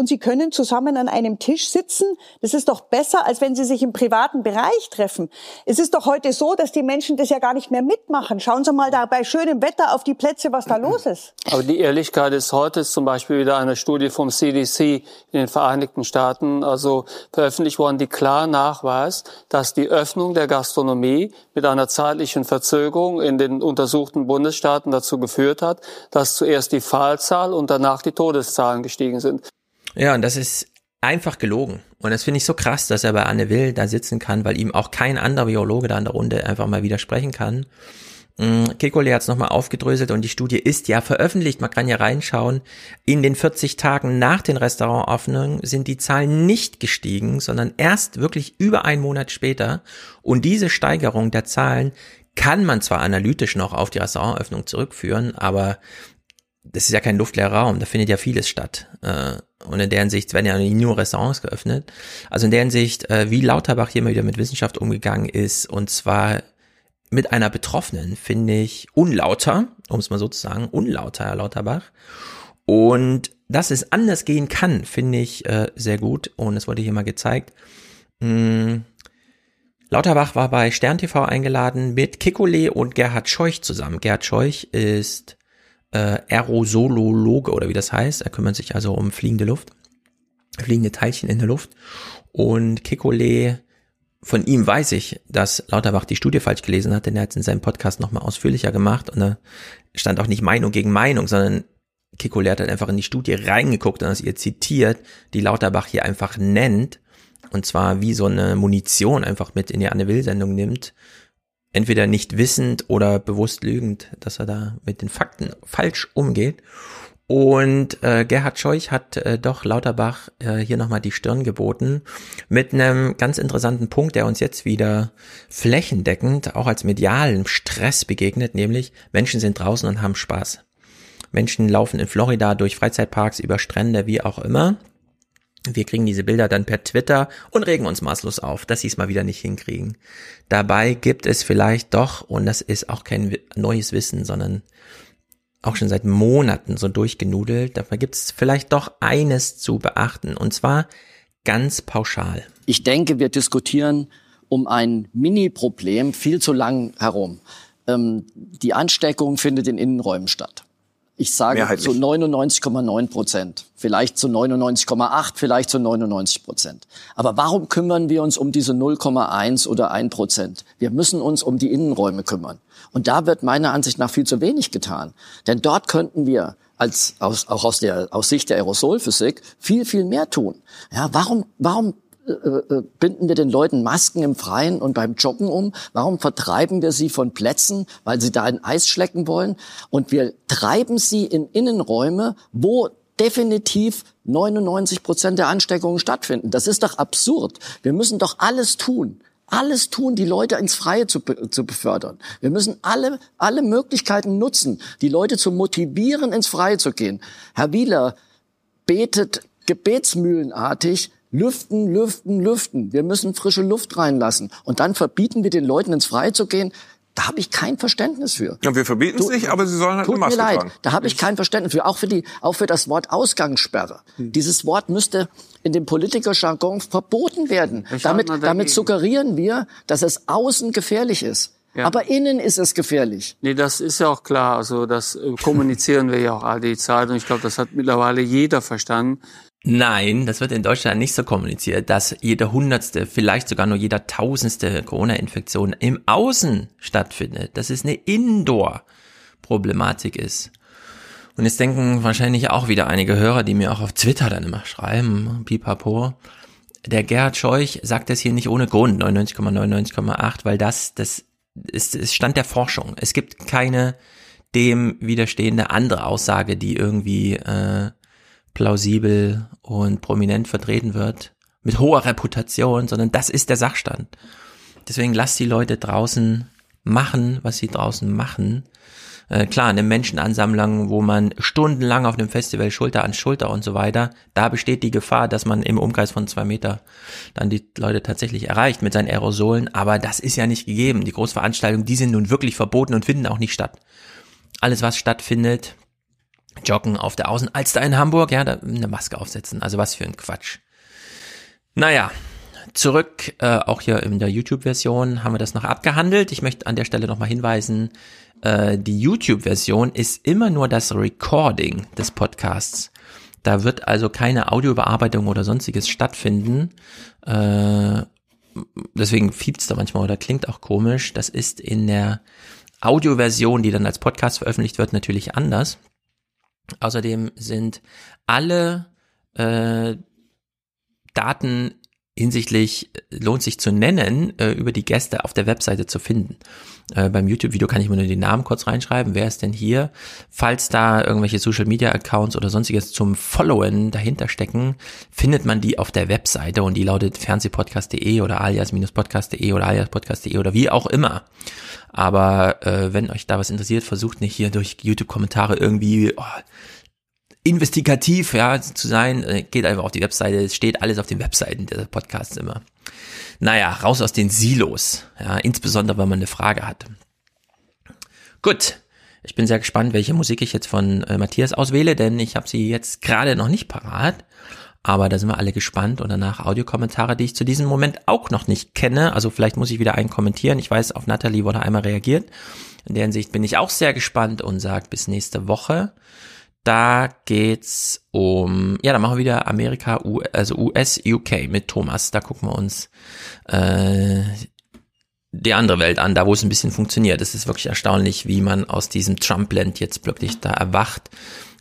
und Sie können zusammen an einem Tisch sitzen. Das ist doch besser, als wenn Sie sich im privaten Bereich treffen. Es ist doch heute so, dass die Menschen das ja gar nicht mehr mitmachen. Schauen Sie mal da bei schönem Wetter auf die Plätze, was da los ist. Aber die Ehrlichkeit ist heute zum Beispiel wieder eine Studie vom CDC in den Vereinigten Staaten, also veröffentlicht worden, die klar nachweist, dass die Öffnung der Gastronomie mit einer zeitlichen Verzögerung in den untersuchten Bundesstaaten dazu geführt hat, dass zuerst die Fallzahl und danach die Todeszahlen gestiegen sind. Ja, und das ist einfach gelogen. Und das finde ich so krass, dass er bei Anne Will da sitzen kann, weil ihm auch kein anderer Biologe da in der Runde einfach mal widersprechen kann. Mm, Kekulé hat es nochmal aufgedröselt und die Studie ist ja veröffentlicht. Man kann ja reinschauen. In den 40 Tagen nach den Restaurantöffnungen sind die Zahlen nicht gestiegen, sondern erst wirklich über einen Monat später. Und diese Steigerung der Zahlen kann man zwar analytisch noch auf die Restaurantöffnung zurückführen, aber das ist ja kein luftleerer Raum, da findet ja vieles statt. Und in der Hinsicht werden ja nur Restaurants geöffnet. Also in der Hinsicht, äh, wie Lauterbach hier mal wieder mit Wissenschaft umgegangen ist, und zwar mit einer Betroffenen, finde ich unlauter, um es mal so zu sagen, unlauter, Herr Lauterbach. Und dass es anders gehen kann, finde ich äh, sehr gut. Und es wurde hier mal gezeigt. Mh, hm, Lauterbach war bei Stern TV eingeladen mit Kikole und Gerhard Scheuch zusammen. Gerhard Scheuch ist äh, Aerosolologe oder wie das heißt. Er kümmert sich also um fliegende Luft, fliegende Teilchen in der Luft. Und Kikole, von ihm weiß ich, dass Lauterbach die Studie falsch gelesen hat, denn er hat es in seinem Podcast nochmal ausführlicher gemacht und da stand auch nicht Meinung gegen Meinung, sondern Kikole hat halt einfach in die Studie reingeguckt und das ihr zitiert, die Lauterbach hier einfach nennt und zwar wie so eine Munition einfach mit in die Anne Will-Sendung nimmt. Entweder nicht wissend oder bewusst lügend, dass er da mit den Fakten falsch umgeht. Und äh, Gerhard Scheuch hat äh, doch Lauterbach äh, hier nochmal die Stirn geboten mit einem ganz interessanten Punkt, der uns jetzt wieder flächendeckend auch als medialen Stress begegnet, nämlich Menschen sind draußen und haben Spaß. Menschen laufen in Florida durch Freizeitparks, über Strände, wie auch immer. Wir kriegen diese Bilder dann per Twitter und regen uns maßlos auf, dass sie es mal wieder nicht hinkriegen. Dabei gibt es vielleicht doch, und das ist auch kein neues Wissen, sondern auch schon seit Monaten so durchgenudelt, dabei gibt es vielleicht doch eines zu beachten, und zwar ganz pauschal. Ich denke, wir diskutieren um ein Mini-Problem viel zu lang herum. Ähm, die Ansteckung findet in Innenräumen statt. Ich sage zu 99,9 Prozent, vielleicht zu 99,8, vielleicht zu 99 Prozent. Aber warum kümmern wir uns um diese 0,1 oder 1 Prozent? Wir müssen uns um die Innenräume kümmern. Und da wird meiner Ansicht nach viel zu wenig getan. Denn dort könnten wir als, aus, auch aus, der, aus Sicht der Aerosolphysik viel, viel mehr tun. Ja, warum, warum äh, äh, binden wir den Leuten Masken im Freien und beim Joggen um? Warum vertreiben wir sie von Plätzen, weil sie da ein Eis schlecken wollen? Und wir treiben sie in Innenräume, wo definitiv 99 Prozent der Ansteckungen stattfinden. Das ist doch absurd. Wir müssen doch alles tun. Alles tun, die Leute ins Freie zu, zu befördern. Wir müssen alle, alle Möglichkeiten nutzen, die Leute zu motivieren, ins Freie zu gehen. Herr Wieler betet gebetsmühlenartig, Lüften, lüften, lüften. Wir müssen frische Luft reinlassen. Und dann verbieten wir den Leuten ins Freie zu gehen. Da habe ich kein Verständnis für. Ja, wir verbieten es nicht, aber sie sollen halt tut eine Maske mir leid, tragen. Da habe ich kein Verständnis für. Auch für die, auch für das Wort Ausgangssperre. Hm. Dieses Wort müsste in dem Politikerjargon verboten werden. Damit, damit suggerieren wir, dass es außen gefährlich ist. Ja. Aber innen ist es gefährlich. Nee, das ist ja auch klar. Also das äh, kommunizieren wir ja auch all die Zeit und ich glaube, das hat mittlerweile jeder verstanden. Nein, das wird in Deutschland nicht so kommuniziert, dass jede hundertste, vielleicht sogar nur jeder tausendste Corona-Infektion im Außen stattfindet, dass es eine Indoor-Problematik ist. Und jetzt denken wahrscheinlich auch wieder einige Hörer, die mir auch auf Twitter dann immer schreiben, pipapo, der Gerhard Scheuch sagt das hier nicht ohne Grund, 99,99,8, weil das, das ist, ist Stand der Forschung. Es gibt keine dem widerstehende andere Aussage, die irgendwie äh, plausibel und prominent vertreten wird, mit hoher Reputation, sondern das ist der Sachstand. Deswegen lasst die Leute draußen machen, was sie draußen machen. Äh, klar, eine Menschenansammlung, wo man stundenlang auf einem Festival Schulter an Schulter und so weiter, da besteht die Gefahr, dass man im Umkreis von zwei Meter dann die Leute tatsächlich erreicht mit seinen Aerosolen. Aber das ist ja nicht gegeben. Die Großveranstaltungen, die sind nun wirklich verboten und finden auch nicht statt. Alles, was stattfindet, Joggen auf der Außenalster in Hamburg, ja, da eine Maske aufsetzen. Also was für ein Quatsch. Naja, zurück, äh, auch hier in der YouTube-Version haben wir das noch abgehandelt. Ich möchte an der Stelle nochmal hinweisen, äh, die YouTube-Version ist immer nur das Recording des Podcasts. Da wird also keine Audiobearbeitung oder sonstiges stattfinden. Äh, deswegen fiebt's da manchmal oder klingt auch komisch. Das ist in der Audioversion, die dann als Podcast veröffentlicht wird, natürlich anders. Außerdem sind alle äh, Daten hinsichtlich äh, lohnt sich zu nennen, äh, über die Gäste auf der Webseite zu finden. Äh, beim YouTube-Video kann ich mir nur den Namen kurz reinschreiben. Wer ist denn hier? Falls da irgendwelche Social-Media-Accounts oder sonstiges zum Followen dahinter stecken, findet man die auf der Webseite und die lautet fernsehpodcast.de oder alias-podcast.de oder aliaspodcast.de oder wie auch immer. Aber äh, wenn euch da was interessiert, versucht nicht hier durch YouTube-Kommentare irgendwie oh, investigativ ja, zu sein. Äh, Geht einfach auf die Webseite, es steht alles auf den Webseiten der Podcasts immer. Naja, raus aus den Silos, ja, insbesondere wenn man eine Frage hat. Gut, ich bin sehr gespannt, welche Musik ich jetzt von äh, Matthias auswähle, denn ich habe sie jetzt gerade noch nicht parat. Aber da sind wir alle gespannt und danach Audiokommentare, die ich zu diesem Moment auch noch nicht kenne. Also vielleicht muss ich wieder einen kommentieren. Ich weiß, auf Natalie wurde einmal reagiert. In der Hinsicht bin ich auch sehr gespannt und sage bis nächste Woche. Da geht's um, ja, da machen wir wieder Amerika, also US, UK mit Thomas. Da gucken wir uns äh, die andere Welt an, da wo es ein bisschen funktioniert. Es ist wirklich erstaunlich, wie man aus diesem Trump-Land jetzt wirklich da erwacht.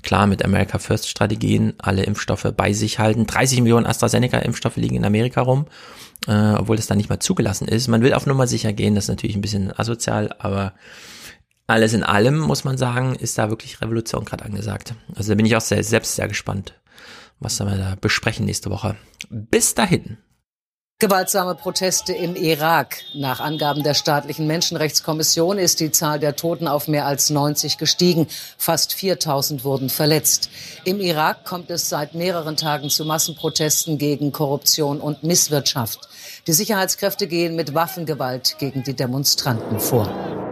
Klar, mit America First Strategien, alle Impfstoffe bei sich halten. 30 Millionen AstraZeneca-Impfstoffe liegen in Amerika rum, äh, obwohl das da nicht mal zugelassen ist. Man will auf Nummer sicher gehen, das ist natürlich ein bisschen asozial, aber alles in allem, muss man sagen, ist da wirklich Revolution gerade angesagt. Also da bin ich auch sehr, selbst sehr gespannt, was wir da besprechen nächste Woche. Bis dahin. Gewaltsame Proteste im Irak. Nach Angaben der staatlichen Menschenrechtskommission ist die Zahl der Toten auf mehr als 90 gestiegen. Fast 4000 wurden verletzt. Im Irak kommt es seit mehreren Tagen zu Massenprotesten gegen Korruption und Misswirtschaft. Die Sicherheitskräfte gehen mit Waffengewalt gegen die Demonstranten vor.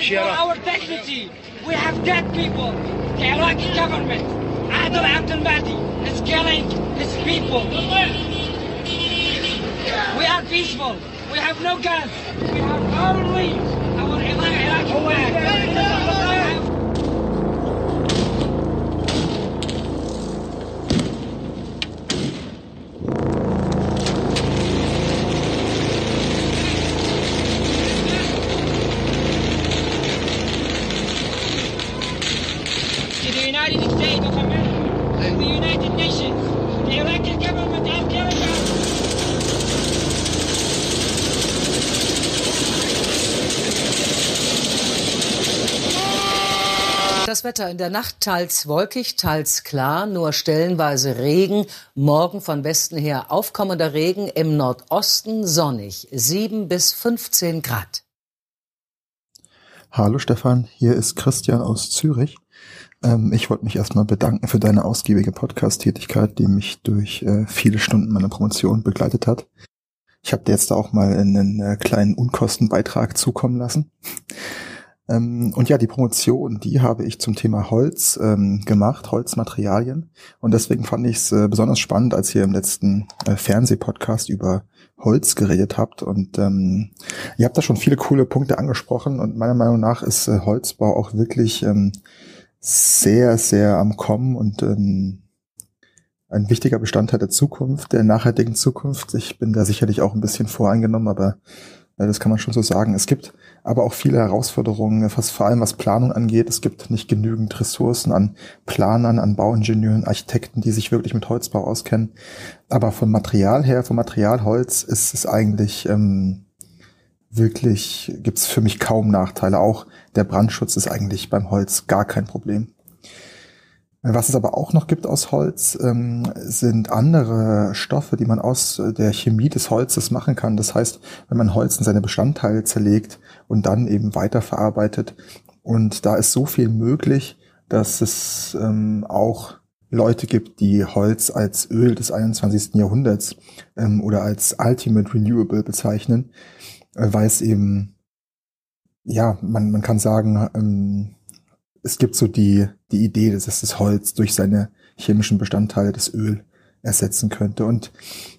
Cheer up. Wetter in der Nacht teils wolkig, teils klar, nur stellenweise Regen. Morgen von Westen her aufkommender Regen, im Nordosten sonnig, 7 bis 15 Grad. Hallo Stefan, hier ist Christian aus Zürich. Ähm, ich wollte mich erstmal bedanken für deine ausgiebige Podcast-Tätigkeit, die mich durch äh, viele Stunden meiner Promotion begleitet hat. Ich habe dir jetzt auch mal einen äh, kleinen Unkostenbeitrag zukommen lassen. Ähm, und ja, die Promotion, die habe ich zum Thema Holz ähm, gemacht, Holzmaterialien. Und deswegen fand ich es äh, besonders spannend, als ihr im letzten äh, Fernsehpodcast über Holz geredet habt. Und ähm, ihr habt da schon viele coole Punkte angesprochen. Und meiner Meinung nach ist äh, Holzbau auch wirklich ähm, sehr, sehr am Kommen und ähm, ein wichtiger Bestandteil der Zukunft, der nachhaltigen Zukunft. Ich bin da sicherlich auch ein bisschen voreingenommen, aber das kann man schon so sagen. Es gibt aber auch viele Herausforderungen, was vor allem was Planung angeht. Es gibt nicht genügend Ressourcen an Planern, an Bauingenieuren, Architekten, die sich wirklich mit Holzbau auskennen. Aber vom Material her, vom Material Holz ist es eigentlich ähm, wirklich, gibt es für mich kaum Nachteile. Auch der Brandschutz ist eigentlich beim Holz gar kein Problem. Was es aber auch noch gibt aus Holz, ähm, sind andere Stoffe, die man aus der Chemie des Holzes machen kann. Das heißt, wenn man Holz in seine Bestandteile zerlegt und dann eben weiterverarbeitet. Und da ist so viel möglich, dass es ähm, auch Leute gibt, die Holz als Öl des 21. Jahrhunderts ähm, oder als Ultimate Renewable bezeichnen, äh, weil es eben, ja, man, man kann sagen, ähm, es gibt so die, die Idee, dass das Holz durch seine chemischen Bestandteile das Öl ersetzen könnte. Und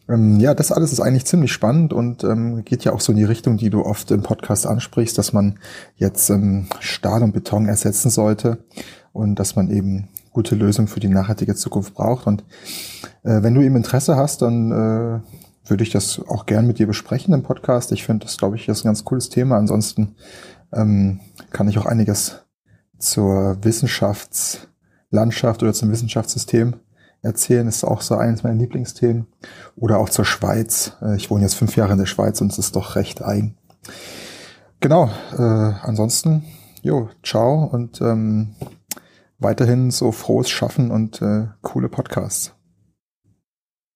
ähm, ja, das alles ist eigentlich ziemlich spannend und ähm, geht ja auch so in die Richtung, die du oft im Podcast ansprichst, dass man jetzt ähm, Stahl und Beton ersetzen sollte und dass man eben gute Lösungen für die nachhaltige Zukunft braucht. Und äh, wenn du eben Interesse hast, dann äh, würde ich das auch gern mit dir besprechen im Podcast. Ich finde das, glaube ich, ist ein ganz cooles Thema. Ansonsten ähm, kann ich auch einiges zur Wissenschaftslandschaft oder zum Wissenschaftssystem erzählen. Ist auch so eines meiner Lieblingsthemen. Oder auch zur Schweiz. Äh, ich wohne jetzt fünf Jahre in der Schweiz und es ist doch recht eigen. Genau. Äh, ansonsten, jo, ciao und ähm, weiterhin so frohes Schaffen und äh, coole Podcasts.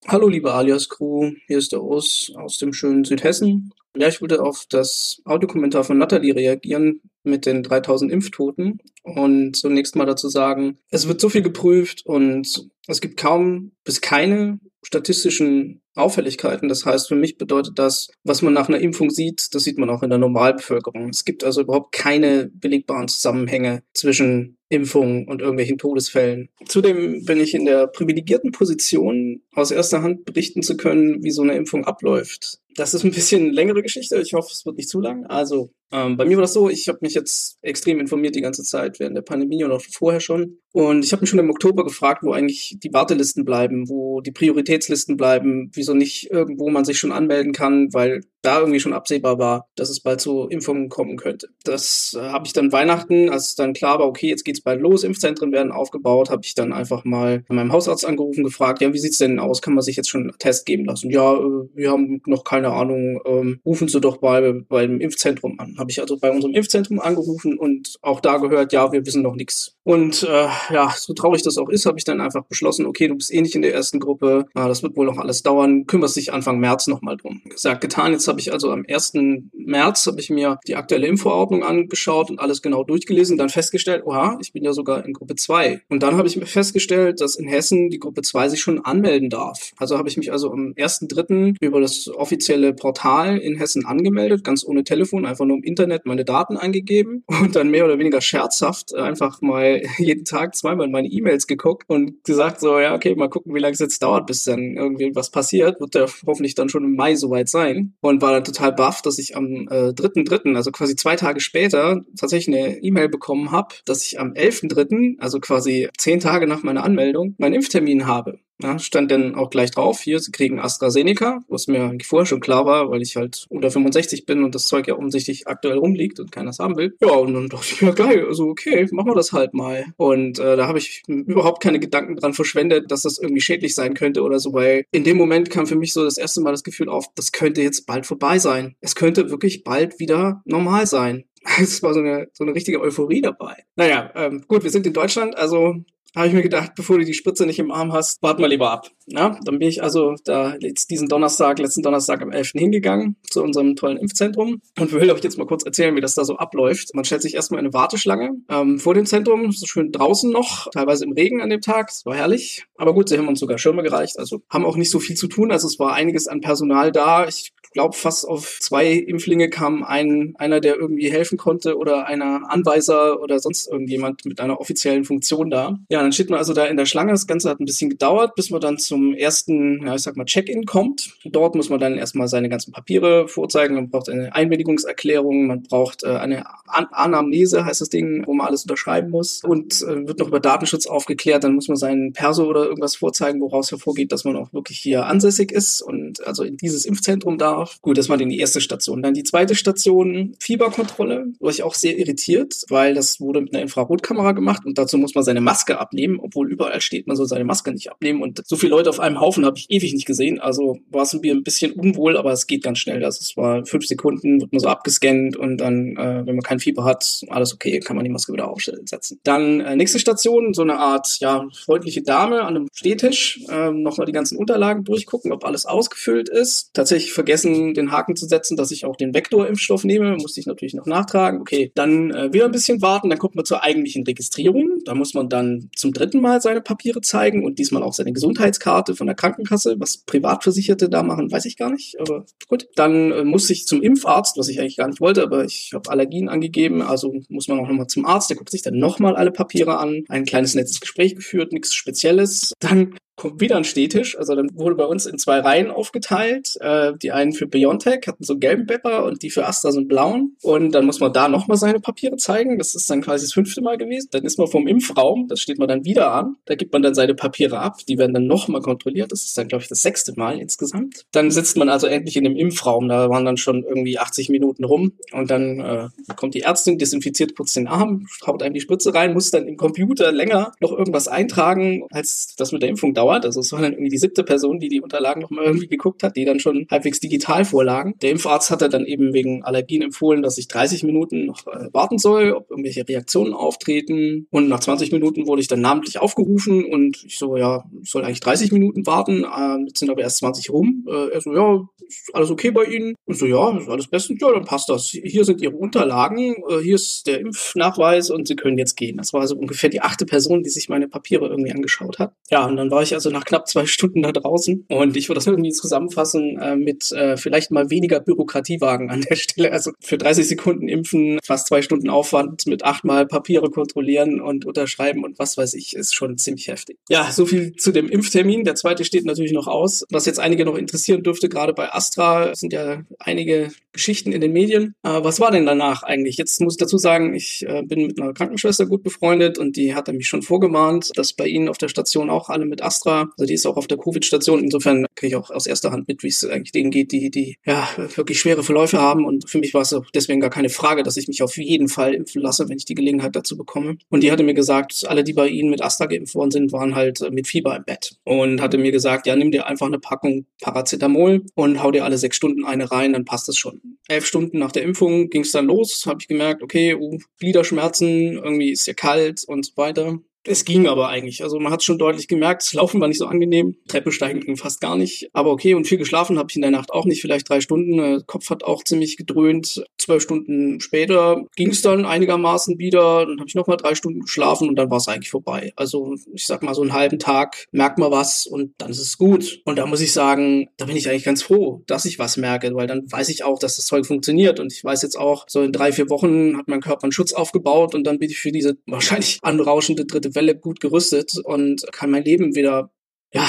Hallo liebe Alias Crew, hier ist der Urs aus dem schönen Südhessen. Ja, ich wollte auf das Audiokommentar von Nathalie reagieren mit den 3000 Impftoten und zunächst mal dazu sagen, es wird so viel geprüft und es gibt kaum bis keine statistischen Auffälligkeiten. Das heißt, für mich bedeutet das, was man nach einer Impfung sieht, das sieht man auch in der Normalbevölkerung. Es gibt also überhaupt keine belegbaren Zusammenhänge zwischen Impfungen und irgendwelchen Todesfällen. Zudem bin ich in der privilegierten Position, aus erster Hand berichten zu können, wie so eine Impfung abläuft. Das ist ein bisschen längere Geschichte. Ich hoffe, es wird nicht zu lang. Also ähm, bei mir war das so, ich habe mich jetzt extrem informiert die ganze Zeit während der Pandemie und auch vorher schon. Und ich habe mich schon im Oktober gefragt, wo eigentlich die Wartelisten bleiben, wo die Prioritätslisten bleiben, wieso nicht irgendwo man sich schon anmelden kann, weil da irgendwie schon absehbar war, dass es bald zu Impfungen kommen könnte. Das äh, habe ich dann Weihnachten, als dann klar war, okay, jetzt geht's bald los, Impfzentren werden aufgebaut, habe ich dann einfach mal bei meinem Hausarzt angerufen, gefragt, ja, wie sieht's denn aus? Kann man sich jetzt schon einen Test geben lassen? Ja, äh, wir haben noch keine Ahnung, ähm, rufen Sie doch mal beim Impfzentrum an. Habe ich also bei unserem Impfzentrum angerufen und auch da gehört, ja, wir wissen noch nichts. Und äh, ja, so traurig das auch ist, habe ich dann einfach beschlossen, okay, du bist eh nicht in der ersten Gruppe, ah, das wird wohl noch alles dauern, kümmerst dich Anfang März nochmal drum. Gesagt, getan, jetzt habe ich also am 1. März habe ich mir die aktuelle Impfverordnung angeschaut und alles genau durchgelesen, dann festgestellt, oha, ich bin ja sogar in Gruppe 2. Und dann habe ich mir festgestellt, dass in Hessen die Gruppe 2 sich schon anmelden darf. Also habe ich mich also am 1.3. über das offizielle Portal in Hessen angemeldet, ganz ohne Telefon, einfach nur im Internet meine Daten eingegeben und dann mehr oder weniger scherzhaft einfach mal jeden Tag zweimal in meine E-Mails geguckt und gesagt so, ja, okay, mal gucken, wie lange es jetzt dauert, bis dann irgendwie was passiert. Wird ja hoffentlich dann schon im Mai soweit sein. Und war dann total baff, dass ich am äh, 3.3., also quasi zwei Tage später, tatsächlich eine E-Mail bekommen habe, dass ich am 11.3., also quasi zehn Tage nach meiner Anmeldung, meinen Impftermin habe. Ja, stand dann auch gleich drauf, hier, sie kriegen AstraZeneca, was mir vorher schon klar war, weil ich halt unter 65 bin und das Zeug ja offensichtlich aktuell rumliegt und keiner es haben will. Ja, und dann dachte ich mir, geil, also okay, machen wir das halt mal. Und äh, da habe ich überhaupt keine Gedanken dran verschwendet, dass das irgendwie schädlich sein könnte oder so, weil in dem Moment kam für mich so das erste Mal das Gefühl auf, das könnte jetzt bald vorbei sein. Es könnte wirklich bald wieder normal sein. Es war so eine, so eine richtige Euphorie dabei. Naja, ähm, gut, wir sind in Deutschland, also habe ich mir gedacht, bevor du die Spritze nicht im Arm hast, wart mal lieber ab. Ja, dann bin ich also da jetzt diesen Donnerstag, letzten Donnerstag am 11. hingegangen zu unserem tollen Impfzentrum und will euch jetzt mal kurz erzählen, wie das da so abläuft. Man stellt sich erstmal eine Warteschlange ähm, vor dem Zentrum, so schön draußen noch, teilweise im Regen an dem Tag, es war herrlich. Aber gut, sie haben uns sogar Schirme gereicht, also haben auch nicht so viel zu tun, also es war einiges an Personal da. Ich glaube, fast auf zwei Impflinge kam ein, einer, der irgendwie helfen konnte oder einer Anweiser oder sonst irgendjemand mit einer offiziellen Funktion da. Ja, dann steht man also da in der Schlange. Das Ganze hat ein bisschen gedauert, bis man dann zum ersten, ja, ich sag mal, Check-in kommt. Dort muss man dann erstmal seine ganzen Papiere vorzeigen. Man braucht eine Einwilligungserklärung, man braucht äh, eine An Anamnese, heißt das Ding, wo man alles unterschreiben muss. Und äh, wird noch über Datenschutz aufgeklärt. Dann muss man seinen Perso oder irgendwas vorzeigen, woraus hervorgeht, dass man auch wirklich hier ansässig ist und also in dieses Impfzentrum da darf. Gut, das war dann die erste Station. Dann die zweite Station, Fieberkontrolle, war ich auch sehr irritiert, weil das wurde mit einer Infrarotkamera gemacht und dazu muss man seine Maske abnehmen, obwohl überall steht, man soll seine Maske nicht abnehmen. Und so viele Leute auf einem Haufen habe ich ewig nicht gesehen. Also war es ein bisschen unwohl, aber es geht ganz schnell. Also es war fünf Sekunden, wird man so abgescannt und dann, äh, wenn man kein Fieber hat, alles okay, kann man die Maske wieder aufsetzen. Dann äh, nächste Station, so eine Art, ja, freundliche Dame an einem Stehtisch, äh, nochmal die ganzen Unterlagen durchgucken, ob alles ausgefüllt ist. Tatsächlich vergessen, vergessen, den Haken zu setzen, dass ich auch den Vektorimpfstoff nehme. Musste ich natürlich noch nachtragen. Okay, dann äh, wieder ein bisschen warten. Dann kommt man zur eigentlichen Registrierung. Da muss man dann zum dritten Mal seine Papiere zeigen und diesmal auch seine Gesundheitskarte von der Krankenkasse. Was Privatversicherte da machen, weiß ich gar nicht. Aber gut. Dann äh, muss ich zum Impfarzt, was ich eigentlich gar nicht wollte, aber ich habe Allergien angegeben. Also muss man auch nochmal zum Arzt. Der guckt sich dann nochmal alle Papiere an. Ein kleines nettes Gespräch geführt, nichts Spezielles. Dann kommt wieder ein Stehtisch. Also dann wurde bei uns in zwei Reihen aufgeteilt. Äh, die einen für Biontech hatten so einen gelben Pepper und die für Astra so einen blauen. Und dann muss man da nochmal seine Papiere zeigen. Das ist dann quasi das fünfte Mal gewesen. Dann ist man vom Impfraum, das steht man dann wieder an. Da gibt man dann seine Papiere ab. Die werden dann nochmal kontrolliert. Das ist dann, glaube ich, das sechste Mal insgesamt. Dann sitzt man also endlich in dem Impfraum. Da waren dann schon irgendwie 80 Minuten rum. Und dann äh, kommt die Ärztin, desinfiziert kurz den Arm, haut einem die Spritze rein, muss dann im Computer länger noch irgendwas eintragen, als das mit der Impfung dauert dauert. Also es war dann irgendwie die siebte Person, die die Unterlagen nochmal irgendwie geguckt hat, die dann schon halbwegs digital vorlagen. Der Impfarzt hatte dann eben wegen Allergien empfohlen, dass ich 30 Minuten noch äh, warten soll, ob irgendwelche Reaktionen auftreten. Und nach 20 Minuten wurde ich dann namentlich aufgerufen und ich so, ja, ich soll eigentlich 30 Minuten warten. Äh, jetzt sind aber erst 20 rum. Äh, er so, ja, ist alles okay bei Ihnen? Und so, ja, ist alles bestens. Ja, dann passt das. Hier sind Ihre Unterlagen. Äh, hier ist der Impfnachweis und Sie können jetzt gehen. Das war also ungefähr die achte Person, die sich meine Papiere irgendwie angeschaut hat. Ja, und dann war ich also nach knapp zwei Stunden da draußen. Und ich würde das irgendwie zusammenfassen äh, mit äh, vielleicht mal weniger Bürokratiewagen an der Stelle. Also für 30 Sekunden impfen, fast zwei Stunden Aufwand mit achtmal Papiere kontrollieren und unterschreiben und was weiß ich, ist schon ziemlich heftig. Ja, so viel zu dem Impftermin. Der zweite steht natürlich noch aus. Was jetzt einige noch interessieren dürfte, gerade bei Astra sind ja einige Geschichten in den Medien. Äh, was war denn danach eigentlich? Jetzt muss ich dazu sagen, ich äh, bin mit einer Krankenschwester gut befreundet und die hat mich schon vorgemahnt, dass bei ihnen auf der Station auch alle mit Astra also die ist auch auf der Covid-Station. Insofern kriege ich auch aus erster Hand mit, wie es eigentlich denen geht, die, die ja wirklich schwere Verläufe haben. Und für mich war es deswegen gar keine Frage, dass ich mich auf jeden Fall impfen lasse, wenn ich die Gelegenheit dazu bekomme. Und die hatte mir gesagt, alle, die bei ihnen mit Astra geimpft worden sind, waren halt mit Fieber im Bett. Und hatte mir gesagt, ja, nimm dir einfach eine Packung Paracetamol und hau dir alle sechs Stunden eine rein, dann passt das schon. Elf Stunden nach der Impfung ging es dann los, habe ich gemerkt, okay, uh, Gliederschmerzen, irgendwie ist ja kalt und so weiter. Es ging aber eigentlich. Also man hat schon deutlich gemerkt, das Laufen war nicht so angenehm. Treppe steigen ging fast gar nicht. Aber okay, und viel geschlafen habe ich in der Nacht auch nicht, vielleicht drei Stunden. Der Kopf hat auch ziemlich gedröhnt. Zwölf Stunden später ging es dann einigermaßen wieder. Dann habe ich nochmal drei Stunden geschlafen und dann war es eigentlich vorbei. Also ich sag mal, so einen halben Tag merkt man was und dann ist es gut. Und da muss ich sagen, da bin ich eigentlich ganz froh, dass ich was merke, weil dann weiß ich auch, dass das Zeug funktioniert. Und ich weiß jetzt auch, so in drei, vier Wochen hat mein Körper einen Schutz aufgebaut und dann bin ich für diese wahrscheinlich anrauschende dritte Welle gut gerüstet und kann mein Leben wieder, ja,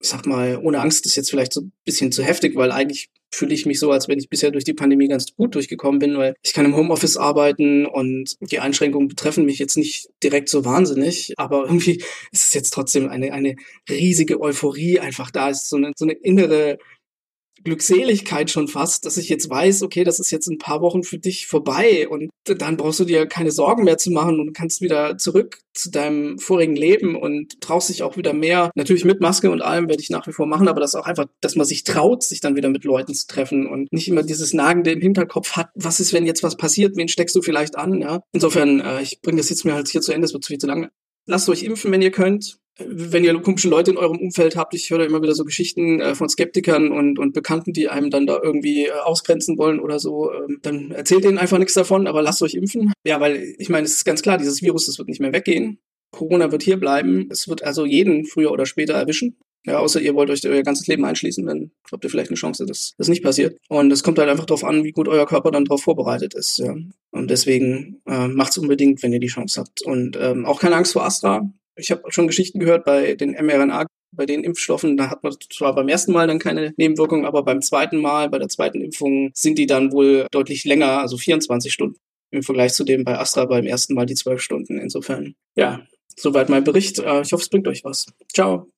ich sag mal, ohne Angst ist jetzt vielleicht so ein bisschen zu heftig, weil eigentlich fühle ich mich so, als wenn ich bisher durch die Pandemie ganz gut durchgekommen bin, weil ich kann im Homeoffice arbeiten und die Einschränkungen betreffen mich jetzt nicht direkt so wahnsinnig, aber irgendwie ist es jetzt trotzdem eine, eine riesige Euphorie einfach da. Ist, so eine, so eine innere Glückseligkeit schon fast, dass ich jetzt weiß, okay, das ist jetzt ein paar Wochen für dich vorbei und dann brauchst du dir keine Sorgen mehr zu machen und kannst wieder zurück zu deinem vorigen Leben und traust dich auch wieder mehr. Natürlich mit Maske und allem werde ich nach wie vor machen, aber das auch einfach, dass man sich traut, sich dann wieder mit Leuten zu treffen und nicht immer dieses Nagende im Hinterkopf hat, was ist, wenn jetzt was passiert, wen steckst du vielleicht an, ja. Insofern, äh, ich bringe das jetzt mir halt hier zu Ende, es wird viel zu lange. Lasst euch impfen, wenn ihr könnt wenn ihr komische Leute in eurem Umfeld habt, ich höre immer wieder so Geschichten äh, von Skeptikern und, und Bekannten, die einem dann da irgendwie äh, ausgrenzen wollen oder so, ähm, dann erzählt denen einfach nichts davon, aber lasst euch impfen. Ja, weil ich meine, es ist ganz klar, dieses Virus, das wird nicht mehr weggehen. Corona wird hier bleiben. Es wird also jeden früher oder später erwischen. Ja, außer ihr wollt euch euer ganzes Leben einschließen, dann habt ihr vielleicht eine Chance, dass das nicht passiert. Und es kommt halt einfach darauf an, wie gut euer Körper dann darauf vorbereitet ist. Ja. Und deswegen äh, macht's unbedingt, wenn ihr die Chance habt. Und ähm, auch keine Angst vor Astra. Ich habe schon Geschichten gehört bei den mRNA, bei den Impfstoffen, da hat man zwar beim ersten Mal dann keine Nebenwirkungen, aber beim zweiten Mal, bei der zweiten Impfung sind die dann wohl deutlich länger, also 24 Stunden im Vergleich zu dem bei Astra beim ersten Mal die 12 Stunden. Insofern, ja, soweit mein Bericht. Äh, ich hoffe, es bringt euch was. Ciao.